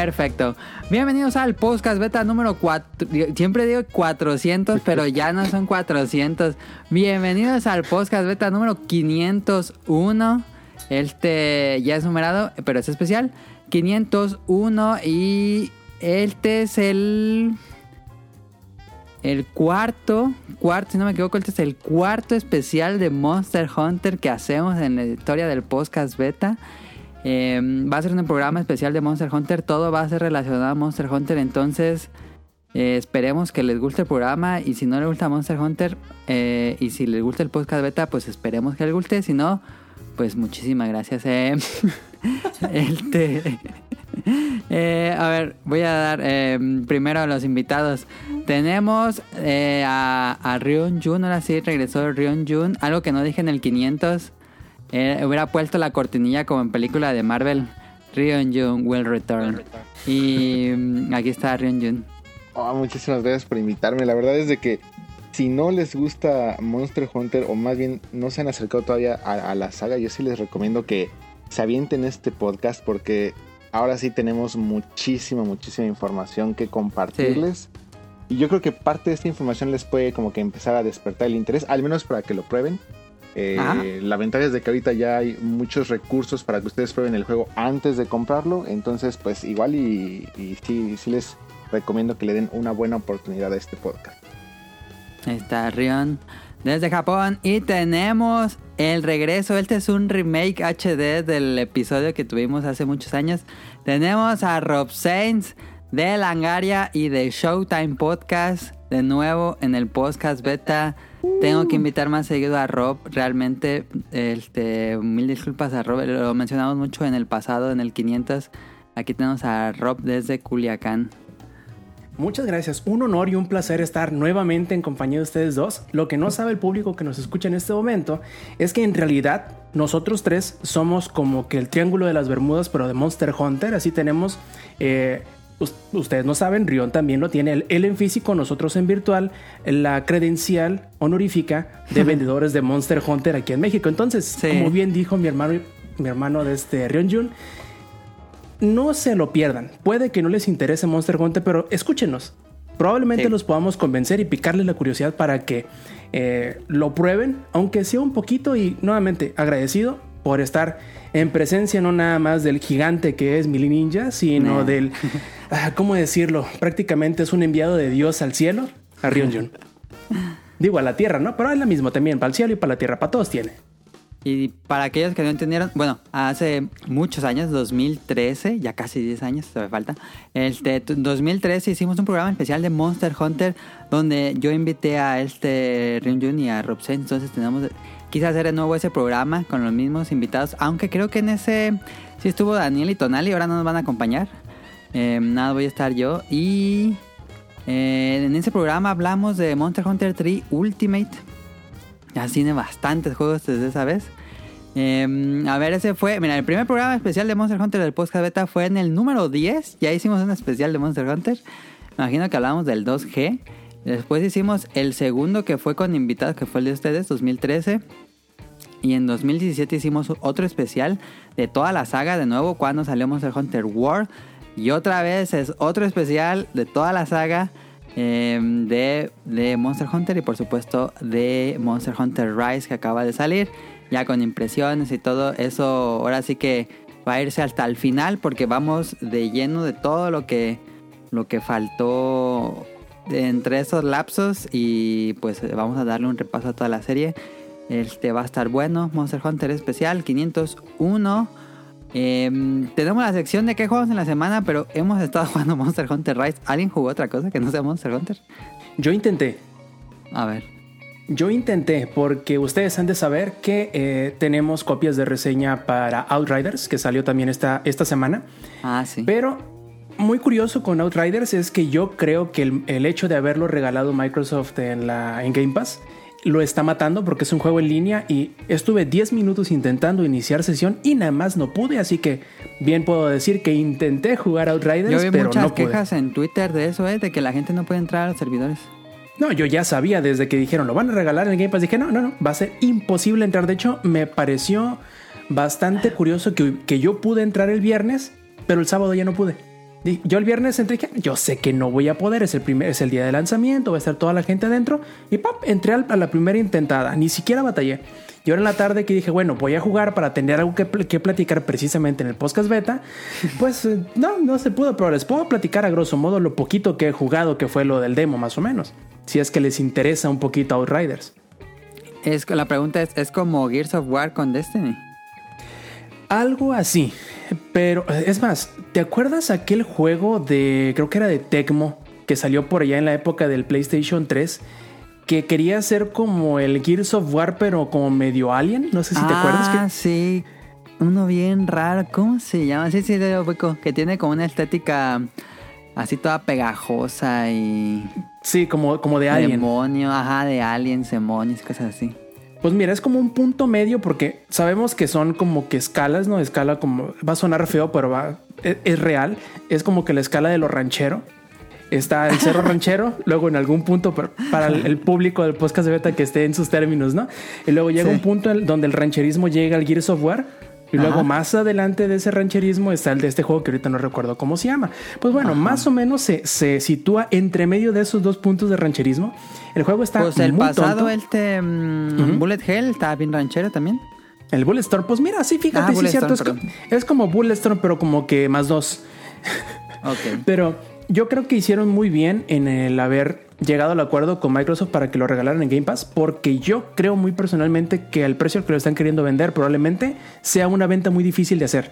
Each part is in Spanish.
Perfecto. Bienvenidos al podcast beta número 4. Siempre digo 400, pero ya no son 400. Bienvenidos al podcast beta número 501. Este ya es numerado, pero es especial. 501 y este es el el cuarto, cuarto, si no me equivoco, este es el cuarto especial de Monster Hunter que hacemos en la historia del podcast beta. Eh, va a ser un programa especial de Monster Hunter, todo va a ser relacionado a Monster Hunter, entonces eh, esperemos que les guste el programa y si no les gusta Monster Hunter eh, y si les gusta el podcast beta, pues esperemos que les guste, si no, pues muchísimas gracias. este... Eh, a ver, voy a dar eh, primero a los invitados. Tenemos a, a Ryun Jun, ahora sí regresó Ryun Jun. Algo que no dije en el 500. Hubiera puesto la cortinilla como en película de Marvel. Ryun Jun will return. Y mm, aquí está Ryun Jun. Oh, muchísimas gracias por invitarme. La verdad es de que si no les gusta Monster Hunter o más bien no se han acercado todavía a, a la saga, yo sí les recomiendo que se avienten este podcast porque ahora sí tenemos muchísima, muchísima información que compartirles. Y yo creo que parte de esta información les puede como que empezar a despertar el interés, al menos para que lo prueben. Eh, la ventaja es de que ahorita ya hay muchos recursos para que ustedes prueben el juego antes de comprarlo. Entonces, pues igual y, y sí, sí les recomiendo que le den una buena oportunidad a este podcast. Ahí está Rion desde Japón y tenemos el regreso. Este es un remake HD del episodio que tuvimos hace muchos años. Tenemos a Rob Sainz de Langaria y de Showtime Podcast de nuevo en el podcast beta. Tengo que invitar más seguido a Rob. Realmente, este, mil disculpas a Rob. Lo mencionamos mucho en el pasado, en el 500. Aquí tenemos a Rob desde Culiacán. Muchas gracias. Un honor y un placer estar nuevamente en compañía de ustedes dos. Lo que no sabe el público que nos escucha en este momento es que en realidad nosotros tres somos como que el triángulo de las Bermudas, pero de Monster Hunter. Así tenemos, eh, ustedes no saben, Rion también lo tiene, él en físico, nosotros en virtual, la credencial honorífica de vendedores de Monster Hunter aquí en México. Entonces, sí. como bien dijo mi hermano, mi hermano de este Rion Jun, no se lo pierdan. Puede que no les interese Monster Hunter, pero escúchenos. Probablemente sí. los podamos convencer y picarles la curiosidad para que eh, lo prueben, aunque sea un poquito y nuevamente agradecido por estar en presencia no nada más del gigante que es Mili Ninja, sino no. del, ah, ¿cómo decirlo? Prácticamente es un enviado de Dios al cielo, a Ryonjun. Digo, a la tierra, ¿no? Pero es la misma también, para el cielo y para la tierra, para todos tiene. Y para aquellos que no entendieron, bueno, hace muchos años, 2013, ya casi 10 años, todavía falta. Este 2013 hicimos un programa especial de Monster Hunter donde yo invité a este Ryunjun y a Robsen. Entonces tenemos, quise hacer de nuevo ese programa con los mismos invitados, aunque creo que en ese sí estuvo Daniel y Tonali, ahora no nos van a acompañar. Eh, nada, voy a estar yo. Y eh, en ese programa hablamos de Monster Hunter 3 Ultimate ya tiene bastantes juegos desde esa vez. Eh, a ver, ese fue. Mira, el primer programa especial de Monster Hunter del podcast beta fue en el número 10. Ya hicimos un especial de Monster Hunter. Imagino que hablamos del 2G. Después hicimos el segundo que fue con invitados, que fue el de ustedes, 2013. Y en 2017 hicimos otro especial de toda la saga de nuevo cuando salió Monster Hunter World. Y otra vez es otro especial de toda la saga eh, de, de, Monster Hunter y por supuesto de Monster Hunter Rise que acaba de salir. Ya con impresiones y todo eso, ahora sí que va a irse hasta el final porque vamos de lleno de todo lo que, lo que faltó entre esos lapsos y pues vamos a darle un repaso a toda la serie. Este va a estar bueno, Monster Hunter especial 501. Eh, tenemos la sección de qué jugamos en la semana, pero hemos estado jugando Monster Hunter Rise. ¿Alguien jugó otra cosa que no sea Monster Hunter? Yo intenté. A ver. Yo intenté porque ustedes han de saber que eh, tenemos copias de reseña para Outriders, que salió también esta, esta semana. Ah, sí. Pero muy curioso con Outriders es que yo creo que el, el hecho de haberlo regalado Microsoft en, la, en Game Pass lo está matando porque es un juego en línea y estuve 10 minutos intentando iniciar sesión y nada más no pude, así que bien puedo decir que intenté jugar Outriders, Yo vi pero muchas no pude. quejas en Twitter de eso, ¿eh? de que la gente no puede entrar a los servidores. No, yo ya sabía desde que dijeron lo van a regalar en el Game Pass. Dije, no, no, no, va a ser imposible entrar. De hecho, me pareció bastante curioso que, que yo pude entrar el viernes, pero el sábado ya no pude. Yo el viernes entré y yo sé que no voy a poder, es el, primer, es el día de lanzamiento, va a estar toda la gente adentro. Y ¡pap! entré a la primera intentada, ni siquiera batallé. Y ahora en la tarde que dije, bueno, voy a jugar para tener algo que, que platicar precisamente en el podcast beta, pues eh, no, no se pudo, pero les puedo platicar a grosso modo lo poquito que he jugado, que fue lo del demo más o menos, si es que les interesa un poquito Outriders. Es, la pregunta es, ¿es como Gears of War con Destiny? Algo así, pero es más, ¿te acuerdas aquel juego de, creo que era de Tecmo, que salió por allá en la época del PlayStation 3? que quería ser como el Gears of War, pero como medio alien. No sé si te acuerdas. Ah, sí. Uno bien raro. ¿Cómo se llama? Sí, sí, de Que tiene como una estética así toda pegajosa y. Sí, como, como de alien. Demonio, ajá, de aliens, demonios, cosas así. Pues mira, es como un punto medio porque sabemos que son como que escalas, ¿no? Escala como. Va a sonar feo, pero va. Es, es real. Es como que la escala de lo ranchero está el Cerro Ranchero, luego en algún punto para el, público del podcast de beta que esté en sus términos, ¿no? Y luego llega un punto donde el rancherismo llega al Gears of Y luego más adelante de ese rancherismo está el de este juego que ahorita no recuerdo cómo se llama. Pues bueno, más o menos se, se, sitúa entre medio de esos dos puntos de rancherismo. El juego está pues el pasado, este Bullet Hell, estaba bien ranchero también. El Bulletstorm, pues mira, sí, fíjate, ah, sí, cierto. Es, es, como Bulletstorm, pero como que más dos. Ok. pero yo creo que hicieron muy bien en el haber llegado al acuerdo con Microsoft para que lo regalaran en Game Pass, porque yo creo muy personalmente que el precio que lo están queriendo vender probablemente sea una venta muy difícil de hacer,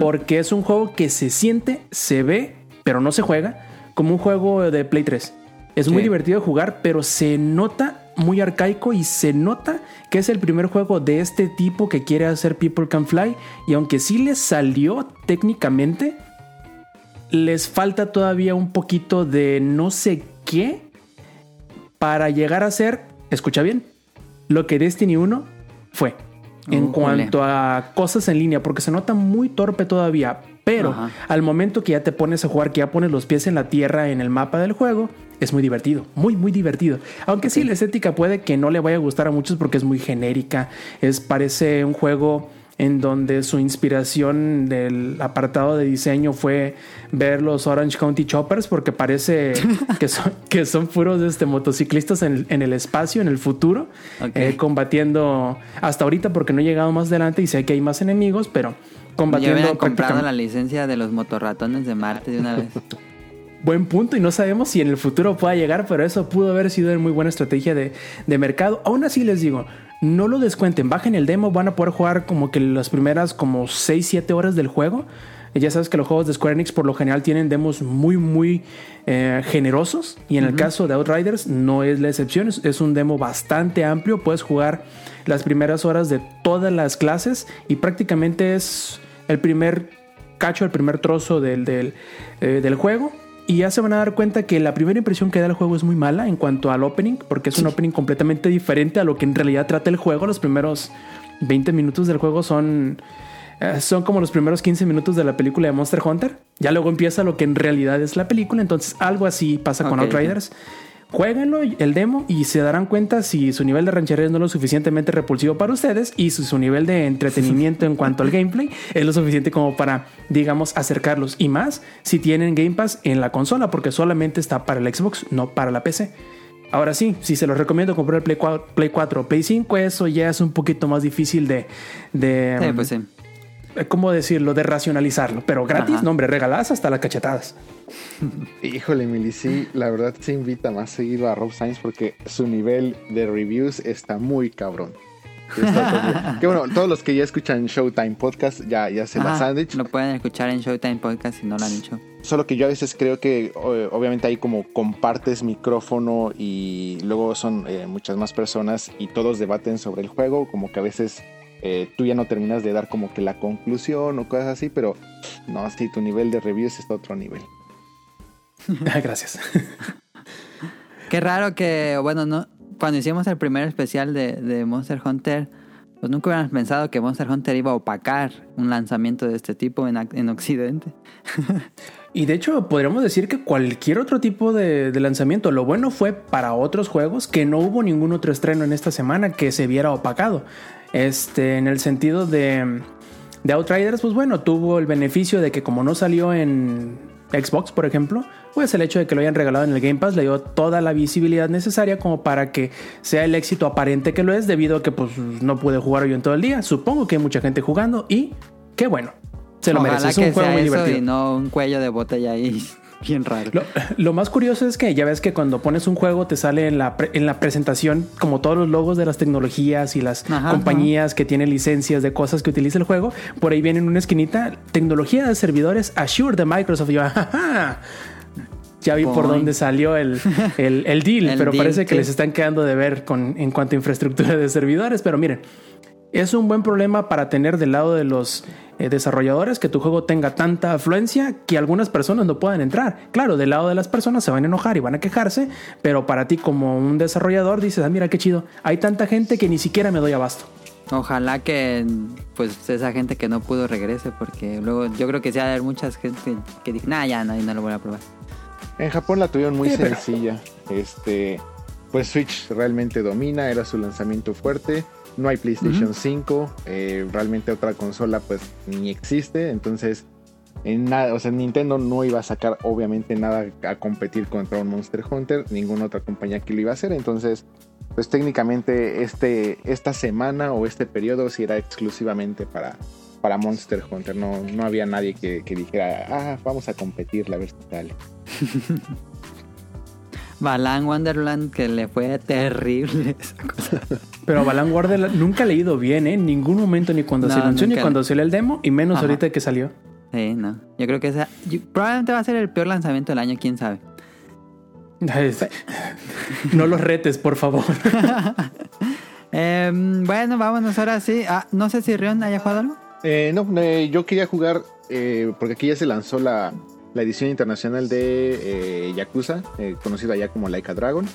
porque es un juego que se siente, se ve, pero no se juega como un juego de Play 3. Es muy divertido de jugar, pero se nota muy arcaico y se nota que es el primer juego de este tipo que quiere hacer People Can Fly y aunque sí le salió técnicamente, les falta todavía un poquito de no sé qué para llegar a ser, escucha bien, lo que Destiny 1 fue. En cuanto a cosas en línea, porque se nota muy torpe todavía, pero al momento que ya te pones a jugar, que ya pones los pies en la tierra en el mapa del juego, es muy divertido, muy, muy divertido. Aunque sí, la estética puede que no le vaya a gustar a muchos porque es muy genérica, es, parece un juego en donde su inspiración del apartado de diseño fue ver los Orange County Choppers, porque parece que son, que son puros este, motociclistas en, el espacio, en el futuro, eh, combatiendo hasta ahorita porque no he llegado más adelante y sé que hay más enemigos, pero combatiendo. Ya comprado la licencia de los motorratones de Marte de una vez. Buen punto y no sabemos si en el futuro pueda llegar, pero eso pudo haber sido una muy buena estrategia de, de mercado. Aún así les digo, no lo descuenten, bajen el demo, van a poder jugar como que las primeras como 6, 7 horas del juego. Ya sabes que los juegos de Square Enix por lo general tienen demos muy, muy eh, generosos. Y en el caso de Outriders no es la excepción. Es, un demo bastante amplio. Puedes jugar las primeras horas de todas las clases. Y prácticamente es el primer cacho, el primer trozo del, del, eh, del juego. Y ya se van a dar cuenta que la primera impresión que da el juego es muy mala en cuanto al opening, porque es un opening completamente diferente a lo que en realidad trata el juego. Los primeros 20 minutos del juego son, eh, son como los primeros 15 minutos de la película de Monster Hunter. Ya luego empieza lo que en realidad es la película. Entonces algo así pasa con Outriders. Jueguenlo, el demo, y se darán cuenta si su nivel de ranchería no es lo suficientemente repulsivo para ustedes y si su nivel de entretenimiento en cuanto al gameplay es lo suficiente como para, digamos, acercarlos. Y más si tienen Game Pass en la consola, porque solamente está para el Xbox, no para la PC. Ahora sí, si se los recomiendo comprar Play 4, Play 4 o Play 5, eso ya es un poquito más difícil de... de sí, pues sí ¿cómo decirlo? De racionalizarlo. Pero gratis, no, hombre, regaladas hasta las cachetadas. Híjole, Mili, sí, la verdad se invita más seguido a Rob Sainz porque su nivel de reviews está muy cabrón. que bueno, todos los que ya escuchan Showtime Podcast ya, ya se las han dicho. Lo pueden escuchar en Showtime Podcast si no lo han dicho. Solo que yo a veces creo que obviamente ahí como compartes micrófono y luego son eh, muchas más personas y todos debaten sobre el juego, como que a veces eh, tú ya no terminas de dar como que la conclusión o cosas así, pero no, sí, tu nivel de reviews está a otro nivel. Gracias. Qué raro que, bueno, no, cuando hicimos el primer especial de, Monster Hunter, pues nunca hubiéramos pensado que Monster Hunter iba a opacar un lanzamiento de este tipo en, en Occidente. y de hecho, podríamos decir que cualquier otro tipo de, de, lanzamiento, lo bueno fue para otros juegos que no hubo ningún otro estreno en esta semana que se viera opacado. Este, en el sentido de, de Outriders, pues bueno, tuvo el beneficio de que como no salió en, Xbox, por ejemplo, pues el hecho de que lo hayan regalado en el Game Pass le dio toda la visibilidad necesaria como para que sea el éxito aparente que lo es, debido a que pues no pude jugar yo en todo el día. Supongo que hay mucha gente jugando y qué bueno. Se lo merece. Es un juego muy divertido. Y no un cuello de botella ahí bien raro. Lo, más curioso es que ya ves que cuando pones un juego te sale en la, en la presentación como todos los logos de las tecnologías y las compañías que tienen licencias de cosas que utiliza el juego. Por ahí viene en una esquinita tecnología de servidores Azure de Microsoft. Y yo, ya vi por dónde salió el, el, deal, pero parece que les están quedando de ver con, en cuanto a infraestructura de servidores. Pero miren, es un buen problema para tener del lado de los eh, desarrolladores que tu juego tenga tanta afluencia que algunas personas no puedan entrar. Claro, del lado de las personas se van a enojar y van a quejarse, pero para ti como un desarrollador dices, ah, mira qué chido, hay tanta gente que ni siquiera me doy abasto. Ojalá que pues esa gente que no pudo regrese, porque luego yo creo que sí va a haber muchas gente que dice, nah, ya no, no lo voy a probar. En Japón la tuvieron muy sencilla. Este, pues Switch realmente domina, era su lanzamiento fuerte no hay PlayStation 5, eh, realmente otra consola pues ni existe, entonces en nada, o sea, Nintendo no iba a sacar obviamente nada a competir contra un Monster Hunter, ninguna otra compañía que lo iba a hacer, entonces pues técnicamente este, esta semana o este periodo sí era exclusivamente para, para Monster Hunter, no, no había nadie que, dijera, ah, vamos a competir, la ver si sale. Balan Wonderland que le fue terrible esa cosa. Pero Balan Wonderland nunca ha leído bien, ¿eh? En ningún momento, ni cuando se lanzó, ni cuando salió el demo, y menos ahorita que salió. Sí, no. Yo creo que esa, probablemente va a ser el peor lanzamiento del año, quién sabe. no los retes, por favor. Em, bueno, vámonos ahora sí. Ah, no sé si Rion haya jugado algo. Eh, no, eh, yo quería jugar, eh, porque aquí ya se lanzó la, la edición internacional de eh, Yakuza, eh, conocida ya como Laika Dragon.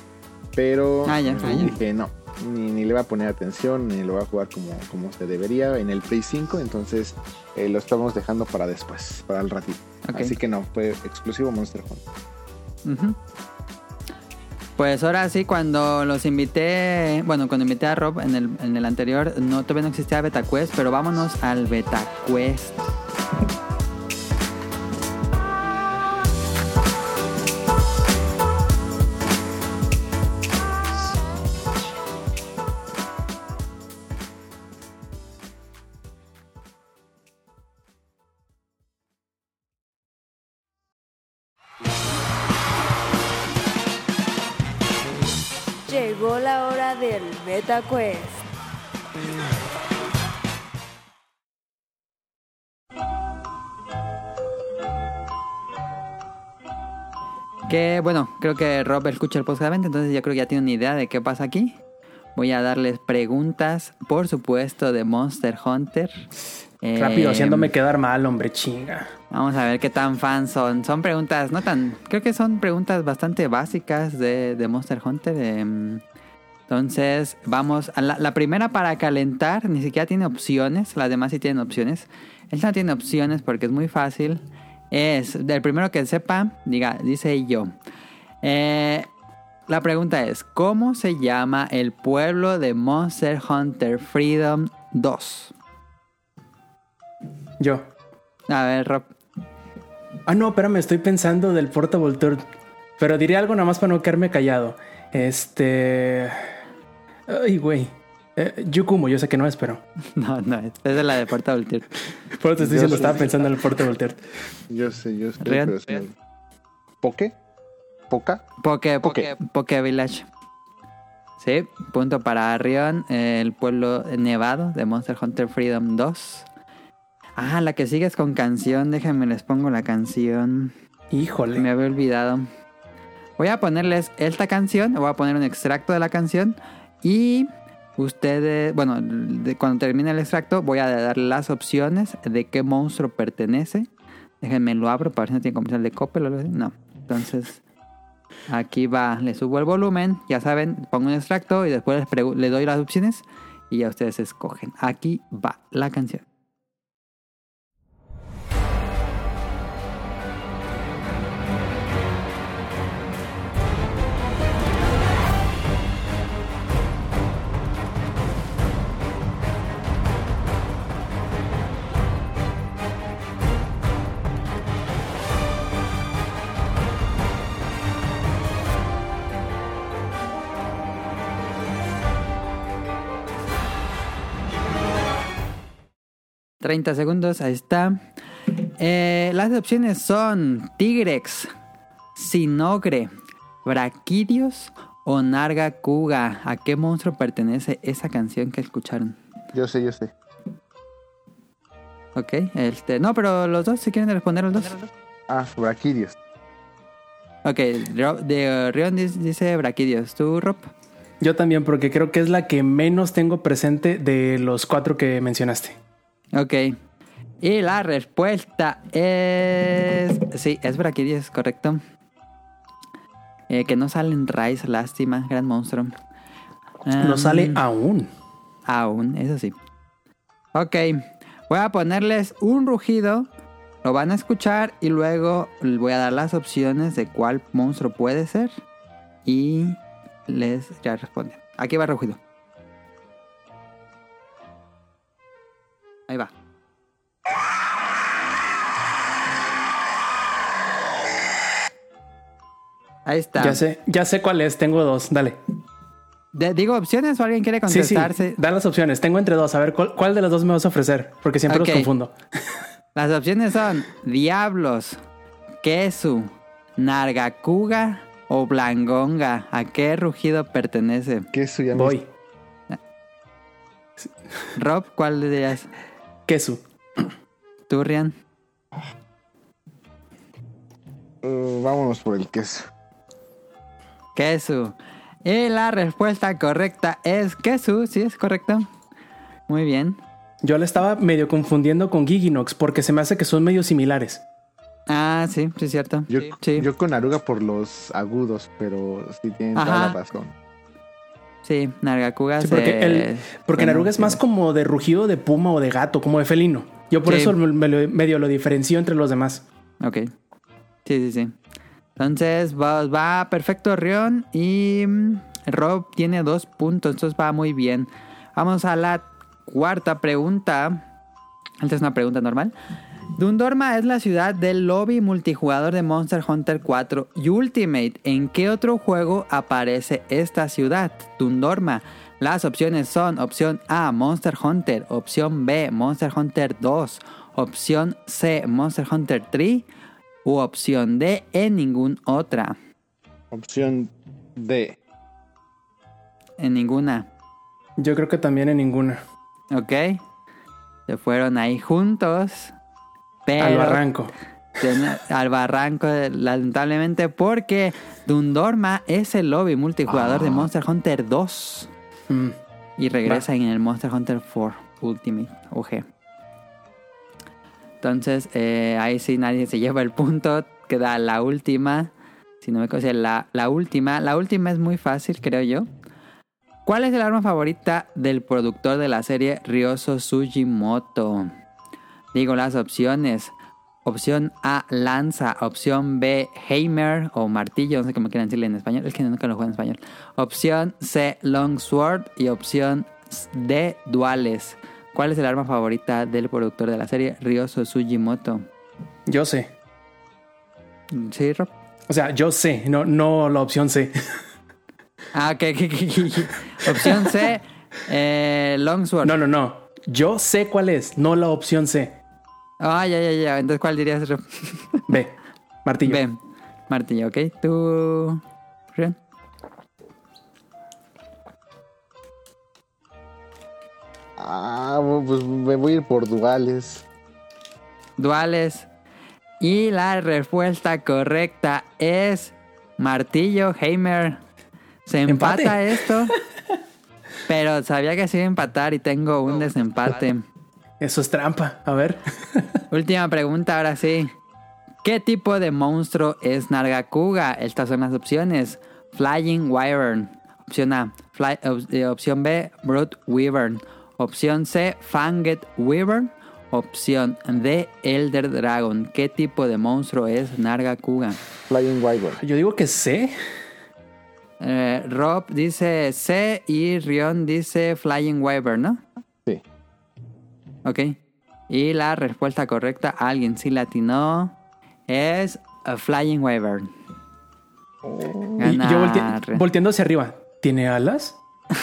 Pero ah, dije, no, ni, le va a poner atención, ni lo va a jugar como, como se debería en el Play 5. Entonces eh, lo estamos dejando para después, para el ratito. Así que no, fue exclusivo Monster Hunter. Pues ahora sí, cuando los invité, bueno, cuando invité a Rob en el, en el anterior, no, todavía no existía Beta Quest, pero vámonos al Beta Quest. MetaQuest. Que bueno, creo que Rob escucha el podcast, entonces ya creo que ya tiene una idea de qué pasa aquí. Voy a darles preguntas, por supuesto, de Monster Hunter. Rápido, eh, haciéndome quedar mal, hombre, chinga. Vamos a ver qué tan fans son. Son preguntas, no tan. Creo que son preguntas bastante básicas de, de Monster Hunter. Em, entonces, vamos a la, primera para calentar, ni siquiera tiene opciones, las demás sí tienen opciones. Esta no tiene opciones porque es muy fácil. Es, del primero que sepa, diga, dice yo. Eh, la pregunta es, ¿cómo se llama el pueblo de Monster Hunter Freedom 2? Yo. A ver, Rob. Ah, no, espérame, estoy pensando del Portable Tour. Pero diré algo nada más para no quedarme callado. Este... Ay, güey. Eh, Yukumo, yo sé que no es, pero. No, no, es, es de la de Puerta Voltaire. Por eso te estoy diciendo, estaba pensando en el Puerta Voltaire. Yo sé, yo sé. Pero ¿Poke? ¿Poca? Poke, Poke, Poke Village. Sí, punto para Rion, el pueblo nevado de Monster Hunter Freedom 2. Ah, la que sigue es con canción. Déjenme les pongo la canción. Híjole. Me había olvidado. Voy a ponerles esta canción, voy a poner un extracto de la canción y ustedes, bueno, cuando termine el extracto voy a dar las opciones de qué monstruo pertenece. Déjenme lo abro para ver si no tiene comercial de Coppel. No. Entonces, aquí va, le subo el volumen, ya saben, pongo un extracto y después le doy las opciones y ya ustedes escogen. Aquí va la canción. 30 segundos, ahí está. Eh, las opciones son Tigrex, Sinogre, Braquidios o Narga Kuga. ¿A qué monstruo pertenece esa canción que escucharon? Yo sé, yo sé. Ok, este. No, pero los dos, si quieren responder los dos. Ah, Braquidios. Ok, de Rion dice, dice Braquidios. ¿Tú, Rob? Yo también, porque creo que es la que menos tengo presente de los cuatro que mencionaste. Ok. Y la respuesta es. Sí, es Braquidios, correcto. Eh, que no sale en Rise, lástima, gran monstruo. No Um, sale aún. Aún, eso sí. Ok, voy a ponerles un rugido. Lo van a escuchar y luego les voy a dar las opciones de cuál monstruo puede ser. Y les ya responden. Aquí va el rugido. Ahí va. Ahí está. Ya sé, ya sé cuál es, tengo dos, dale. De- ¿Digo opciones o alguien quiere Sí, sí, contestarse? da las opciones, tengo entre dos, a ver cuál, cuál de las dos me vas a ofrecer, porque siempre los confundo. Las opciones son Diablos, Kesu, Nargacuga o Blangonga. ¿A qué rugido pertenece? Que eso ya me- Voy, Rob, ¿cuál dirías? Queso. ¿Tú, Rian? Uh, vámonos por el queso. Kesu. Y la respuesta correcta es Kesu. Sí, es correcto. Muy bien. Yo la estaba medio confundiendo con Giginox porque se me hace que son medio similares. Ah, sí, sí es cierto. Yo, Sí. yo con Aruga por los agudos, pero sí tienen toda la razón. Sí, Nargacuga Sí, porque el- Porque bueno, Naruga es más como de rugido de puma o de gato, como de felino. Yo por Sí. eso me, me lo- medio lo diferencio entre los demás. Ok. Sí, sí, sí. Entonces va, va perfecto Rion y mm, Rob tiene dos puntos, entonces va muy bien. Vamos a la cuarta pregunta. Esta es una pregunta normal. Dundorma es la ciudad del lobby multijugador de Monster Hunter 4 y Ultimate. ¿En qué otro juego aparece esta ciudad? Dundorma. Las opciones son opción A, Monster Hunter, opción B, Monster Hunter 2, opción C, Monster Hunter 3 u opción D, en ningún otra. Opción D. En ninguna. Yo creo que también en ninguna. ¿Ok? Se fueron ahí juntos. Pero Al barranco. Al barranco, lamentablemente, porque Dundorma es el lobby multijugador de Monster Hunter 2 Mm. y regresa en el Monster Hunter 4 Ultimate OG. Entonces, eh, ahí sí nadie se lleva el punto. Queda la última. Si no me equivoco, la, la última. La última es muy fácil, creo yo. ¿Cuál es el arma favorita del productor de la serie Ryoso Sugimoto? Digo las opciones. Opción A, lanza. Opción B, hammer o martillo. No sé cómo quieran decirle en español. Es que nunca lo juego en español. Opción C, long sword. Y opción D, duales. ¿Cuál es el arma favorita del productor de la serie Ryoso Sugimoto? Yo sé. ¿Sí, Rob? O sea, yo sé, no, no la opción C. Ah, ok. Opción C, eh, long sword. No, no, no. Yo sé cuál es, no la opción C. Ah, ya, ya, ya. Entonces, ¿cuál dirías? B. Martillo. B, martillo, ok. ¿Tú, Rian? Ah, pues me voy a ir por duales. Duales. Y la respuesta correcta es martillo, Heimer. Se empata Empate. esto. Pero sabía que se iba a empatar y tengo un desempate. Eso es trampa. A ver. Última pregunta, ahora sí. ¿Qué tipo de monstruo es Nargacuga? Estas son las opciones. Flying Wyvern. Opción A. Fly- op- eh, opción B. Brood Wyvern. Opción C. Fanged Wyvern. Opción D. Elder Dragon. ¿Qué tipo de monstruo es Nargacuga? Flying Wyvern. Yo digo que C. Eh, Rob dice C y Rion dice Flying Wyvern, ¿no? Ok. Y la respuesta correcta, alguien sí latinó, es a Flying Wyvern. Y yo volte- volteando hacia arriba. ¿Tiene alas?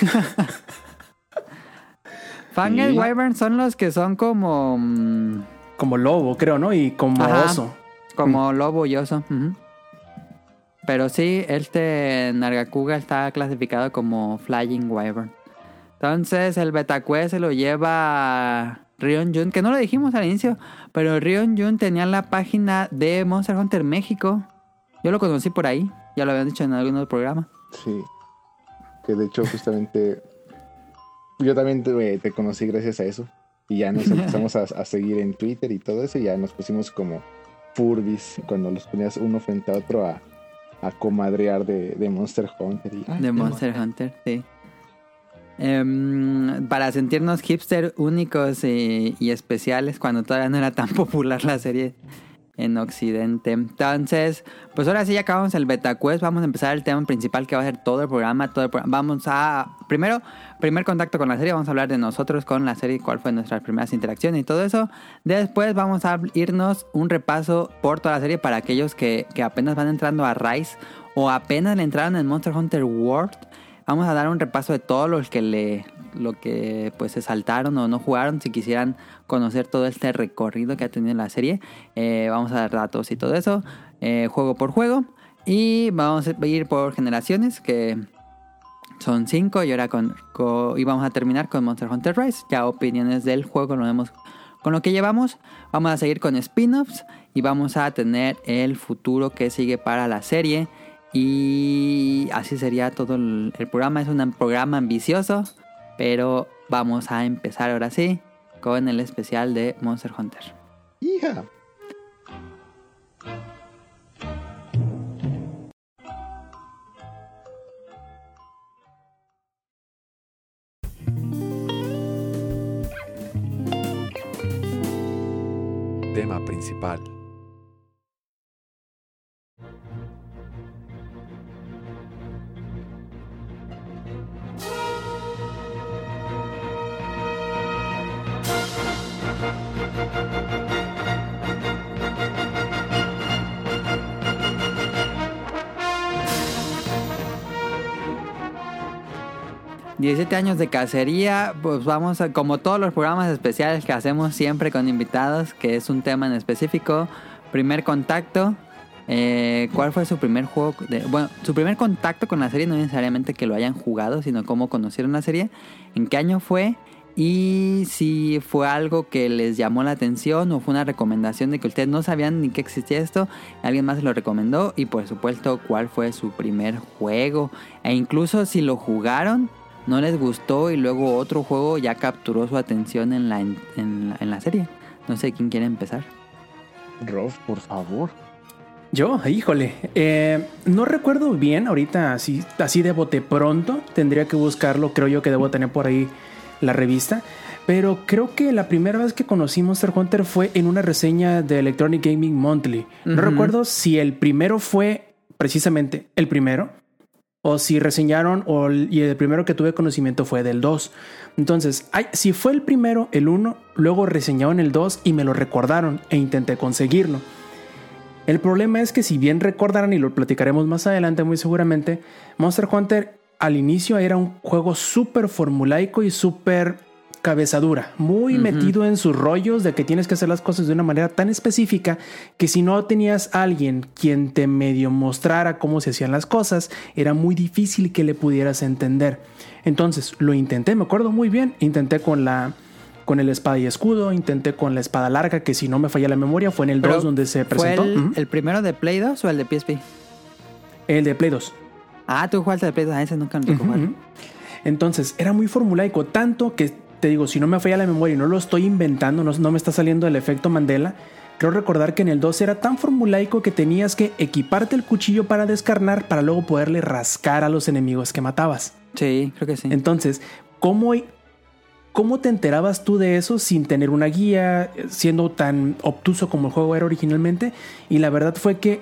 Fangirl Sí. Wyvern son los que son como. mm, Como lobo, creo, ¿no? Y como Ajá. oso. Como lobo y oso. Pero sí, este Nargacuga está clasificado como Flying Wyvern. Entonces el Betacue se lo lleva Rion Jun, que no lo dijimos al inicio, pero Rion Jun tenía la página de Monster Hunter México. Yo lo conocí por ahí, ya lo habían dicho en algún otro programa. Sí. Que de hecho, justamente. yo también te, te conocí gracias a eso. Y ya nos empezamos a, a seguir en Twitter y todo eso. Y ya nos pusimos como furbis cuando los ponías uno frente a otro a, a comadrear de, de Monster Hunter. Y, De Monster Hunter, sí. Em, para sentirnos hipster únicos y, especiales cuando todavía no era tan popular la serie en Occidente. Entonces, pues ahora sí ya acabamos el beta quest. Vamos a empezar el tema principal que va a ser todo el programa. Vamos a. Primero, primer contacto con la serie. Vamos a hablar de nosotros con la serie, cuál fue nuestras primeras interacciones y todo eso. Después vamos a irnos un repaso por toda la serie para aquellos que, que apenas van entrando a Rise o apenas le entraron en Monster Hunter World. Vamos a dar un repaso de todos los que le lo que pues se saltaron o no jugaron. Si quisieran conocer todo este recorrido que ha tenido la serie Eh, vamos a dar datos y todo eso eh, juego por juego. Y vamos a ir por generaciones que son cinco y ahora con, co- y vamos a terminar con Monster Hunter Rise. Ya opiniones del juego lo vemos con lo que llevamos. Vamos a seguir con spin-offs y vamos a tener el futuro que sigue para la serie y así sería todo el, el programa. Es un programa ambicioso, pero vamos a empezar ahora sí con el especial de Monster Hunter. Hija. Tema principal. 17 años de cacería, pues vamos a, como todos los programas especiales que hacemos siempre con invitados, que es un tema en específico. Primer contacto, eh, ¿cuál fue su primer juego? Bueno, su primer contacto con la serie, no necesariamente que lo hayan jugado, sino cómo conocieron la serie, en qué año fue y si fue algo que les llamó la atención o fue una recomendación de que ustedes no sabían ni que existía esto, alguien más se lo recomendó y por supuesto cuál fue su primer juego e incluso si lo jugaron no les gustó y luego otro juego ya capturó su atención en la, en, en la, en la serie. No sé quién quiere empezar. Rob, por favor. Yo, híjole, eh, no recuerdo bien ahorita, así, así de bote pronto, tendría que buscarlo, creo yo que debo tener por ahí la revista, pero creo que la primera vez que conocí Monster Hunter fue en una reseña de Electronic Gaming Monthly. No recuerdo si el primero fue precisamente el primero, o si reseñaron el, y el primero que tuve conocimiento fue del 2. Entonces, ay, si fue el primero, el 1, luego reseñaron el 2 y me lo recordaron e intenté conseguirlo. El problema es que si bien recordarán y lo platicaremos más adelante muy seguramente, Monster Hunter al inicio era un juego súper formulaico y súper cabezadura, muy metido en sus rollos de que tienes que hacer las cosas de una manera tan específica que si no tenías a alguien quien te medio mostrara cómo se hacían las cosas, era muy difícil que le pudieras entender. Entonces lo intenté, me acuerdo muy bien, intenté con la con el espada y escudo, intenté con la espada larga, que si no me falla la memoria fue en el Pero, 2 donde se ¿Fue presentó. el, primero de Play 2 o el de PSP? el de Play 2. Ah, tú jugaste de Play 2, a ese nunca lo tocó. Ujú. Entonces, era muy formulaico, tanto que te digo, si no me falla la memoria y no lo estoy inventando, no, no me está saliendo el efecto Mandela. Creo recordar que en el 2 era tan formulaico que tenías que equiparte el cuchillo para descarnar para luego poderle rascar a los enemigos que matabas. Sí, creo que sí. Entonces, ¿cómo, ¿cómo te enterabas tú de eso sin tener una guía, siendo tan obtuso como el juego era originalmente? Y la verdad fue que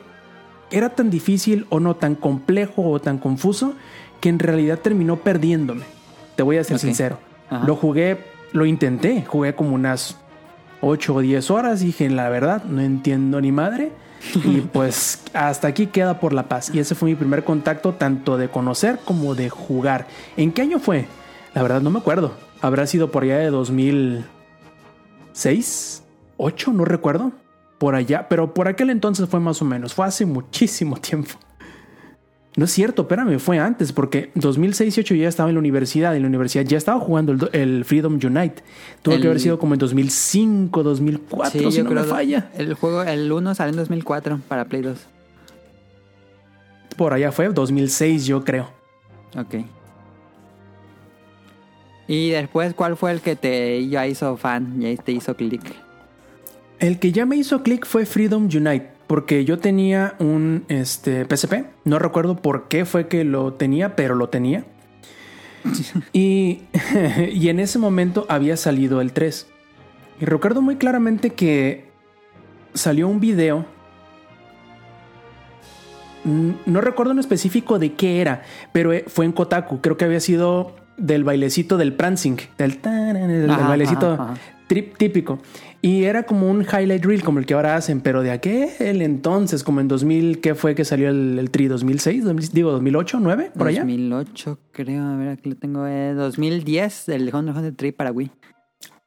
era tan difícil o no tan complejo o tan confuso que en realidad terminó perdiéndome. Te voy a ser sincero. Ajá. Lo jugué, lo intenté, jugué como unas 8 o 10 horas. Dije, la verdad, no entiendo ni madre. Y pues hasta aquí queda por la paz. Y ese fue mi primer contacto, tanto de conocer como de jugar. ¿En qué año fue? La verdad no me acuerdo. Habrá sido por allá de 2006, 8, no recuerdo. Por allá, pero por aquel entonces fue más o menos. Fue hace muchísimo tiempo. No es cierto, espérame, fue antes, porque 2006 y 8 ya estaba en la universidad. En la universidad ya estaba jugando el, el Freedom Unite. Tuvo El- que haber sido como en 2005, 2004, si no me que falla. El juego, el 1 salió en 2004 para Play 2. Por allá fue 2006, yo creo. Ok. Y después, ¿cuál fue el que te ya hizo fan? Ya te hizo click. El que ya me hizo clic fue Freedom Unite, porque yo tenía un este, PSP. No recuerdo por qué fue que lo tenía, pero lo tenía. y, y en ese momento había salido el 3. Y recuerdo muy claramente que salió un video. No recuerdo en específico de qué era, pero eh, fue en Kotaku. Creo que había sido del bailecito del prancing, del, Ajá, bailecito ajá, ajá. trip típico. Y era como un highlight reel como el que ahora hacen, pero de aquel entonces, como en 2000, ¿qué fue que salió el, el tri? ¿2006? ¿2000? Digo, ¿2008? ¿9? ¿Por allá? 2008, creo. A ver, aquí lo tengo. Eh, 2010, el Hunter x Hunter 3 para Wii.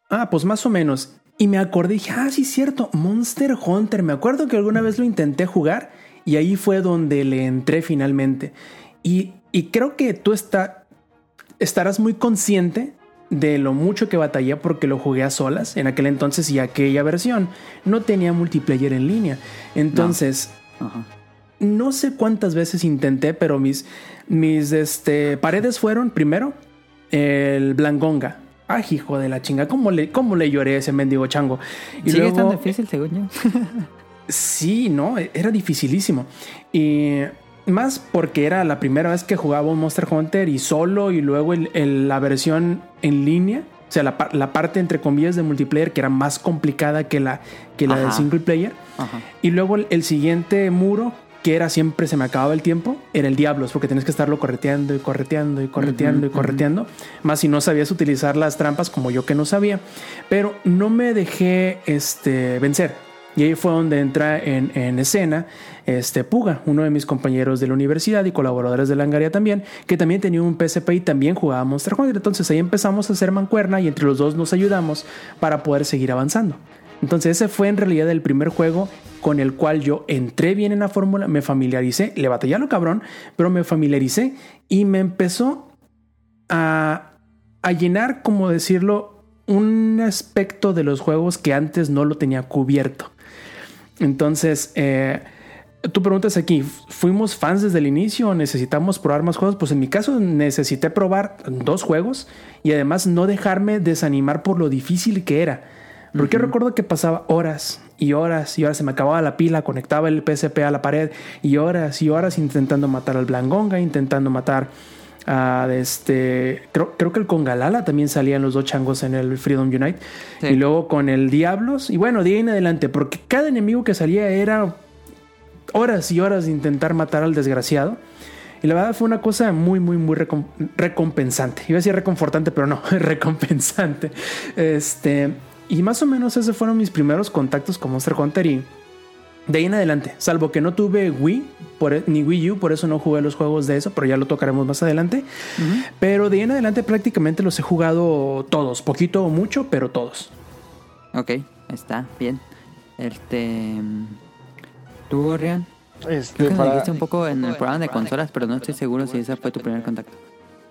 Ah, pues más o menos. Y me acordé, dije, ah, sí, cierto, Monster Hunter. Me acuerdo que alguna vez lo intenté jugar y ahí fue donde le entré finalmente. Y, y creo que tú está, estarás muy consciente de lo mucho que batallé porque lo jugué a solas en aquel entonces y aquella versión no tenía multiplayer en línea. Entonces, Ajá. no sé cuántas veces intenté, pero mis, mis este, paredes fueron primero el Blangonga. Ay, hijo de la chinga, ¿cómo le, cómo le lloré a ese mendigo chango? Y Sigue luego, tan difícil, según yo. sí, no, era dificilísimo. Y más porque era la primera vez que jugaba un Monster Hunter y solo, y luego el- el- la versión en línea. O sea, la, par- la parte entre comillas de multiplayer que era más complicada que la, que la del single player. Ajá. Y luego el, el siguiente muro, que era siempre se me acababa el tiempo, era el Diablos, porque tienes que estarlo correteando y correteando y correteando y correteando. Más si no sabías utilizar las trampas, como yo que no sabía. Pero no me dejé este, vencer. Y ahí fue donde entra en, en escena este Puga, uno de mis compañeros de la universidad y colaboradores de Langaria también, que también tenía un PSP y también jugaba Monster Hunter. Entonces ahí empezamos a hacer mancuerna y entre los dos nos ayudamos para poder seguir avanzando. Entonces ese fue en realidad el primer juego con el cual yo entré bien en la fórmula, me familiaricé, le batallé a lo cabrón, pero me familiaricé y me empezó a, a llenar, como decirlo, un aspecto de los juegos que antes no lo tenía cubierto. Entonces, eh, tú preguntas aquí, ¿fuimos fans desde el inicio o necesitamos probar más juegos? Pues en mi caso necesité probar dos juegos y además no dejarme desanimar por lo difícil que era. Porque yo recuerdo que pasaba horas y horas y horas, se me acababa la pila, conectaba el PSP a la pared y horas y horas intentando matar al Blangonga, intentando matar a este. Creo, creo que el Congalala también salían los dos changos en el Freedom Unite. Sí. Y luego con el Diablos. Y bueno, de ahí en adelante, porque cada enemigo que salía era horas y horas de intentar matar al desgraciado. Y la verdad fue una cosa muy, muy, muy recom- recompensante. Iba a decir reconfortante, pero no, recompensante. Este, y más o menos esos fueron mis primeros contactos con Monster Hunter y de ahí en adelante, salvo que no tuve Wii por, e, ni Wii U, por eso no jugué los juegos de eso, pero ya lo tocaremos más adelante. Pero de ahí en adelante prácticamente los he jugado todos, poquito o mucho, pero todos. Ok, está bien. Este. ¿Tú, Rian? Este, Creo que me para- dijiste un poco en el programa de consolas, pero no estoy seguro si ese fue tu primer contacto.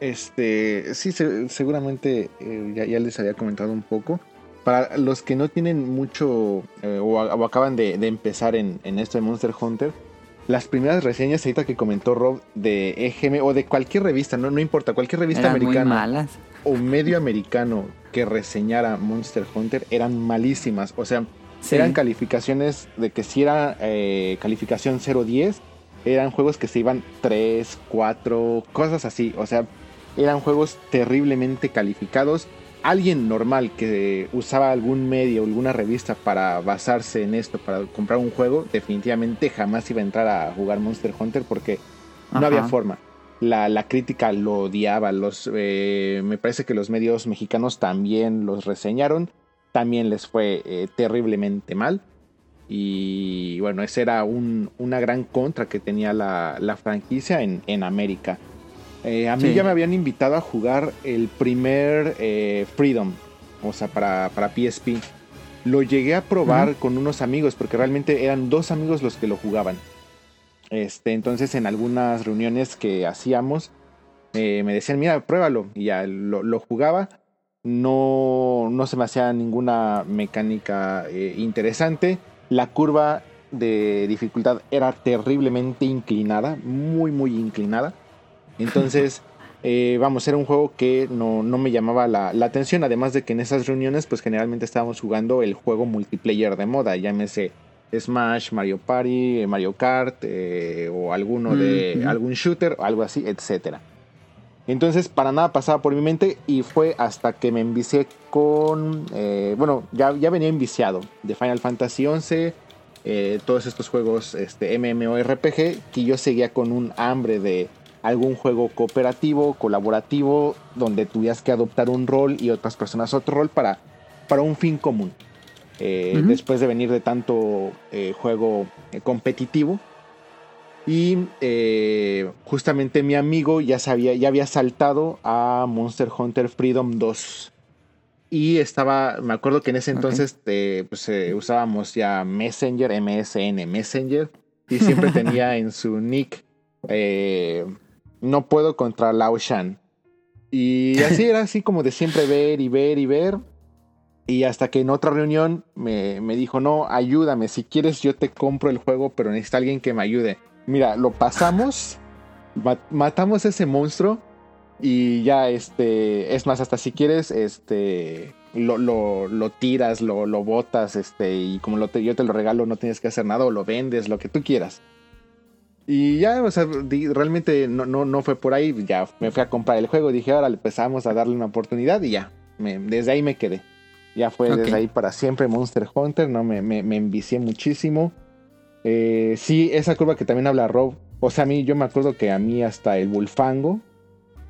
Este, sí, se- seguramente eh, ya, ya les había comentado un poco. Para los que no tienen mucho eh, o, acaban de, de empezar en, en esto de Monster Hunter, las primeras reseñas ahorita que comentó Rob de EGM o de cualquier revista, no, no importa, cualquier revista Eran muy americana malas. o medio americano que reseñara Monster Hunter eran malísimas. O sea, Sí. eran calificaciones de que si era eh, calificación 0-10, eran juegos que se iban 3, 4, cosas así. O sea, eran juegos terriblemente calificados. Alguien normal que usaba algún medio, alguna revista para basarse en esto, para comprar un juego, definitivamente jamás iba a entrar a jugar Monster Hunter porque no había forma. La, la crítica lo odiaba. Los, eh, me parece que los medios mexicanos también los reseñaron. También les fue eh, terriblemente mal. Y bueno, esa era un- una gran contra que tenía la, la franquicia en, en América. Eh, a mí Sí. ya me habían invitado a jugar el primer eh, Freedom, o sea, para, para PSP. Lo llegué a probar con unos amigos, porque realmente eran dos amigos los que lo jugaban. Este, entonces, en algunas reuniones que hacíamos, eh, me decían, mira, pruébalo. Y ya lo, lo jugaba. No, no se me hacía ninguna mecánica interesante. La curva de dificultad era terriblemente inclinada, muy, muy inclinada. Entonces, eh, vamos, era un juego que no, no me llamaba la, la atención. Además de que en esas reuniones, pues generalmente estábamos jugando el juego multiplayer de moda, llámese Smash, Mario Party, eh, Mario Kart eh, o alguno de algún shooter o algo así, etcétera. Entonces, para nada pasaba por mi mente y fue hasta que me envicié con. eh, bueno, ya, ya venía enviciado de Final Fantasy XI, eh, todos estos juegos este, MMORPG, que yo seguía con un hambre de algún juego cooperativo, colaborativo, donde tuvieras que adoptar un rol y otras personas otro rol para, para un fin común. Eh. Después de venir de tanto eh, juego eh, competitivo. Y justamente mi amigo ya sabía, ya había saltado a Monster Hunter Freedom 2. Y estaba, me acuerdo que en ese entonces pues, usábamos ya Messenger, MSN Messenger. Y siempre tenía en su nick, eh, no puedo contra Lao Shan. Y así era así como de siempre ver y ver y ver. Y hasta que en otra reunión me, me dijo, no, ayúdame, si quieres yo te compro el juego, pero necesita alguien que me ayude. Mira, lo pasamos, ma- matamos ese monstruo y ya, este, es más, hasta si quieres, este, lo, lo, lo tiras, lo, lo botas, este, y como lo te- yo te lo regalo, no tienes que hacer nada, o lo vendes, lo que tú quieras. Y ya, o sea, di- realmente no, no, no fue por ahí, ya me fui a comprar el juego, dije, ahora empezamos a darle una oportunidad y ya, me- desde ahí me quedé. Ya fue desde ahí para siempre Monster Hunter, no me, me, me envicié muchísimo. Eh, sí, esa curva que también habla Rob, o sea, a mí yo me acuerdo que a mí hasta el Bulfango,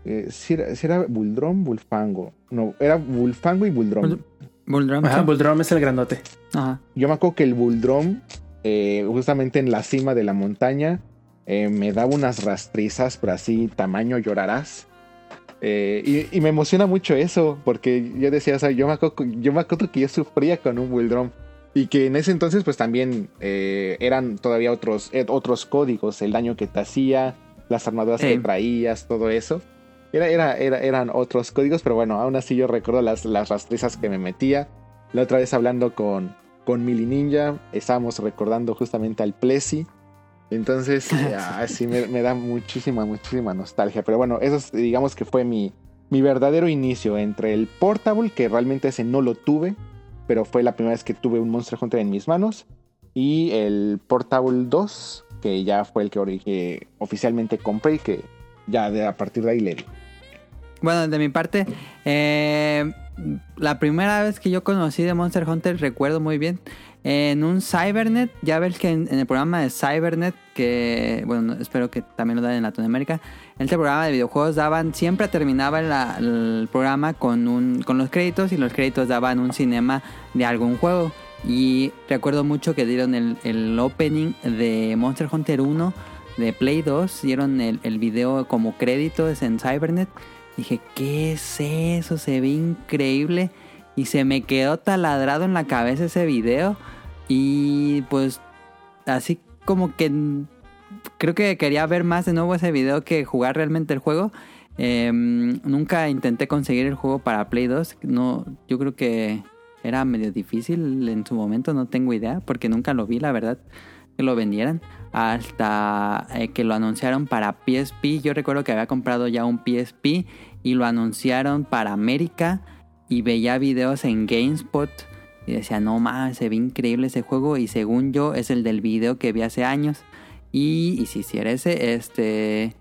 eh, si era, si era Buldrom, Bulfango, no, era Bulfango y Buldrom. Bul- Bull Ajá, es el grandote. Ajá. Yo me acuerdo que el Bulldrum, eh, justamente en la cima de la montaña, eh, me daba unas rastrizas, pero así, tamaño llorarás. Eh, y, y me emociona mucho eso, porque yo decía, o sea, yo me acuerdo, yo me acuerdo que yo sufría con un Bulldrum. Y que en ese entonces, pues también eh, eran todavía otros, otros códigos, el daño que te hacía, las armaduras que traías, todo eso. Era, era, era- eran otros códigos, pero bueno, aún así yo recuerdo las, las rastrizas que me metía. La otra vez hablando con, con Mili Ninja, estábamos recordando justamente al Plessy. Entonces, ah, sí, me, me da muchísima, muchísima nostalgia. Pero bueno, eso es, digamos que fue mi, mi verdadero inicio entre el Portable, que realmente ese no lo tuve, pero fue la primera vez que tuve un Monster Hunter en mis manos, y el Portable 2, que ya fue el que oficialmente compré y que ya de, a partir de ahí le di. Bueno, de mi parte, eh, la primera vez que yo conocí de Monster Hunter, recuerdo muy bien, en un Cybernet, ya ves que en, el programa de Cybernet, que, bueno, espero que también lo dan en Latinoamérica, en este programa de videojuegos daban, siempre terminaba el programa con, un, con los créditos y los créditos daban un cinema de algún juego. Y recuerdo mucho que dieron el, el opening de Monster Hunter 1 de Play 2, dieron el, el video como créditos en Cybernet. Dije, ¿qué es eso? Se ve increíble. Y se me quedó taladrado en la cabeza ese video. Y pues así como que creo que quería ver más de nuevo ese video que jugar realmente el juego. Eh, nunca intenté conseguir el juego para Play 2. No, yo creo que era medio difícil en su momento, no tengo idea, porque nunca lo vi, la verdad, que lo vendieran. Hasta eh, que lo anunciaron para PSP. Yo recuerdo que había comprado ya un PSP y lo anunciaron para América. Y veía videos en GameSpot y decía, no mames, se ve increíble ese juego. Y según yo, es el del video que vi hace años. Y, y si hiciera ese, este.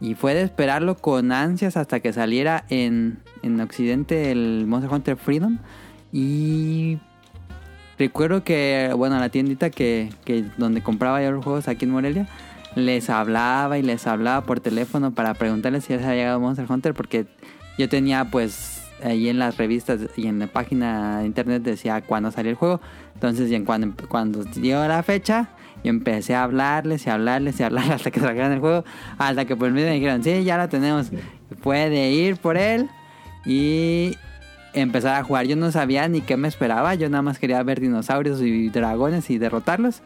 Y fue de esperarlo con ansias hasta que saliera en, en Occidente el Monster Hunter Freedom. Y recuerdo que, bueno, la tiendita que, que donde compraba yo los juegos aquí en Morelia, les hablaba y les hablaba por teléfono para preguntarles si se había llegado Monster Hunter porque yo tenía pues ahí en las revistas y en la página de internet decía cuándo salía el juego. Entonces, y en cuando, cuando llegó la fecha, yo empecé a hablarles y hablarles y hablarles hasta que trajeran el juego. Hasta que por mí me dijeron, sí, ya lo tenemos. Puede ir por él y empezar a jugar. Yo no sabía ni qué me esperaba. Yo nada más quería ver dinosaurios y dragones y derrotarlos.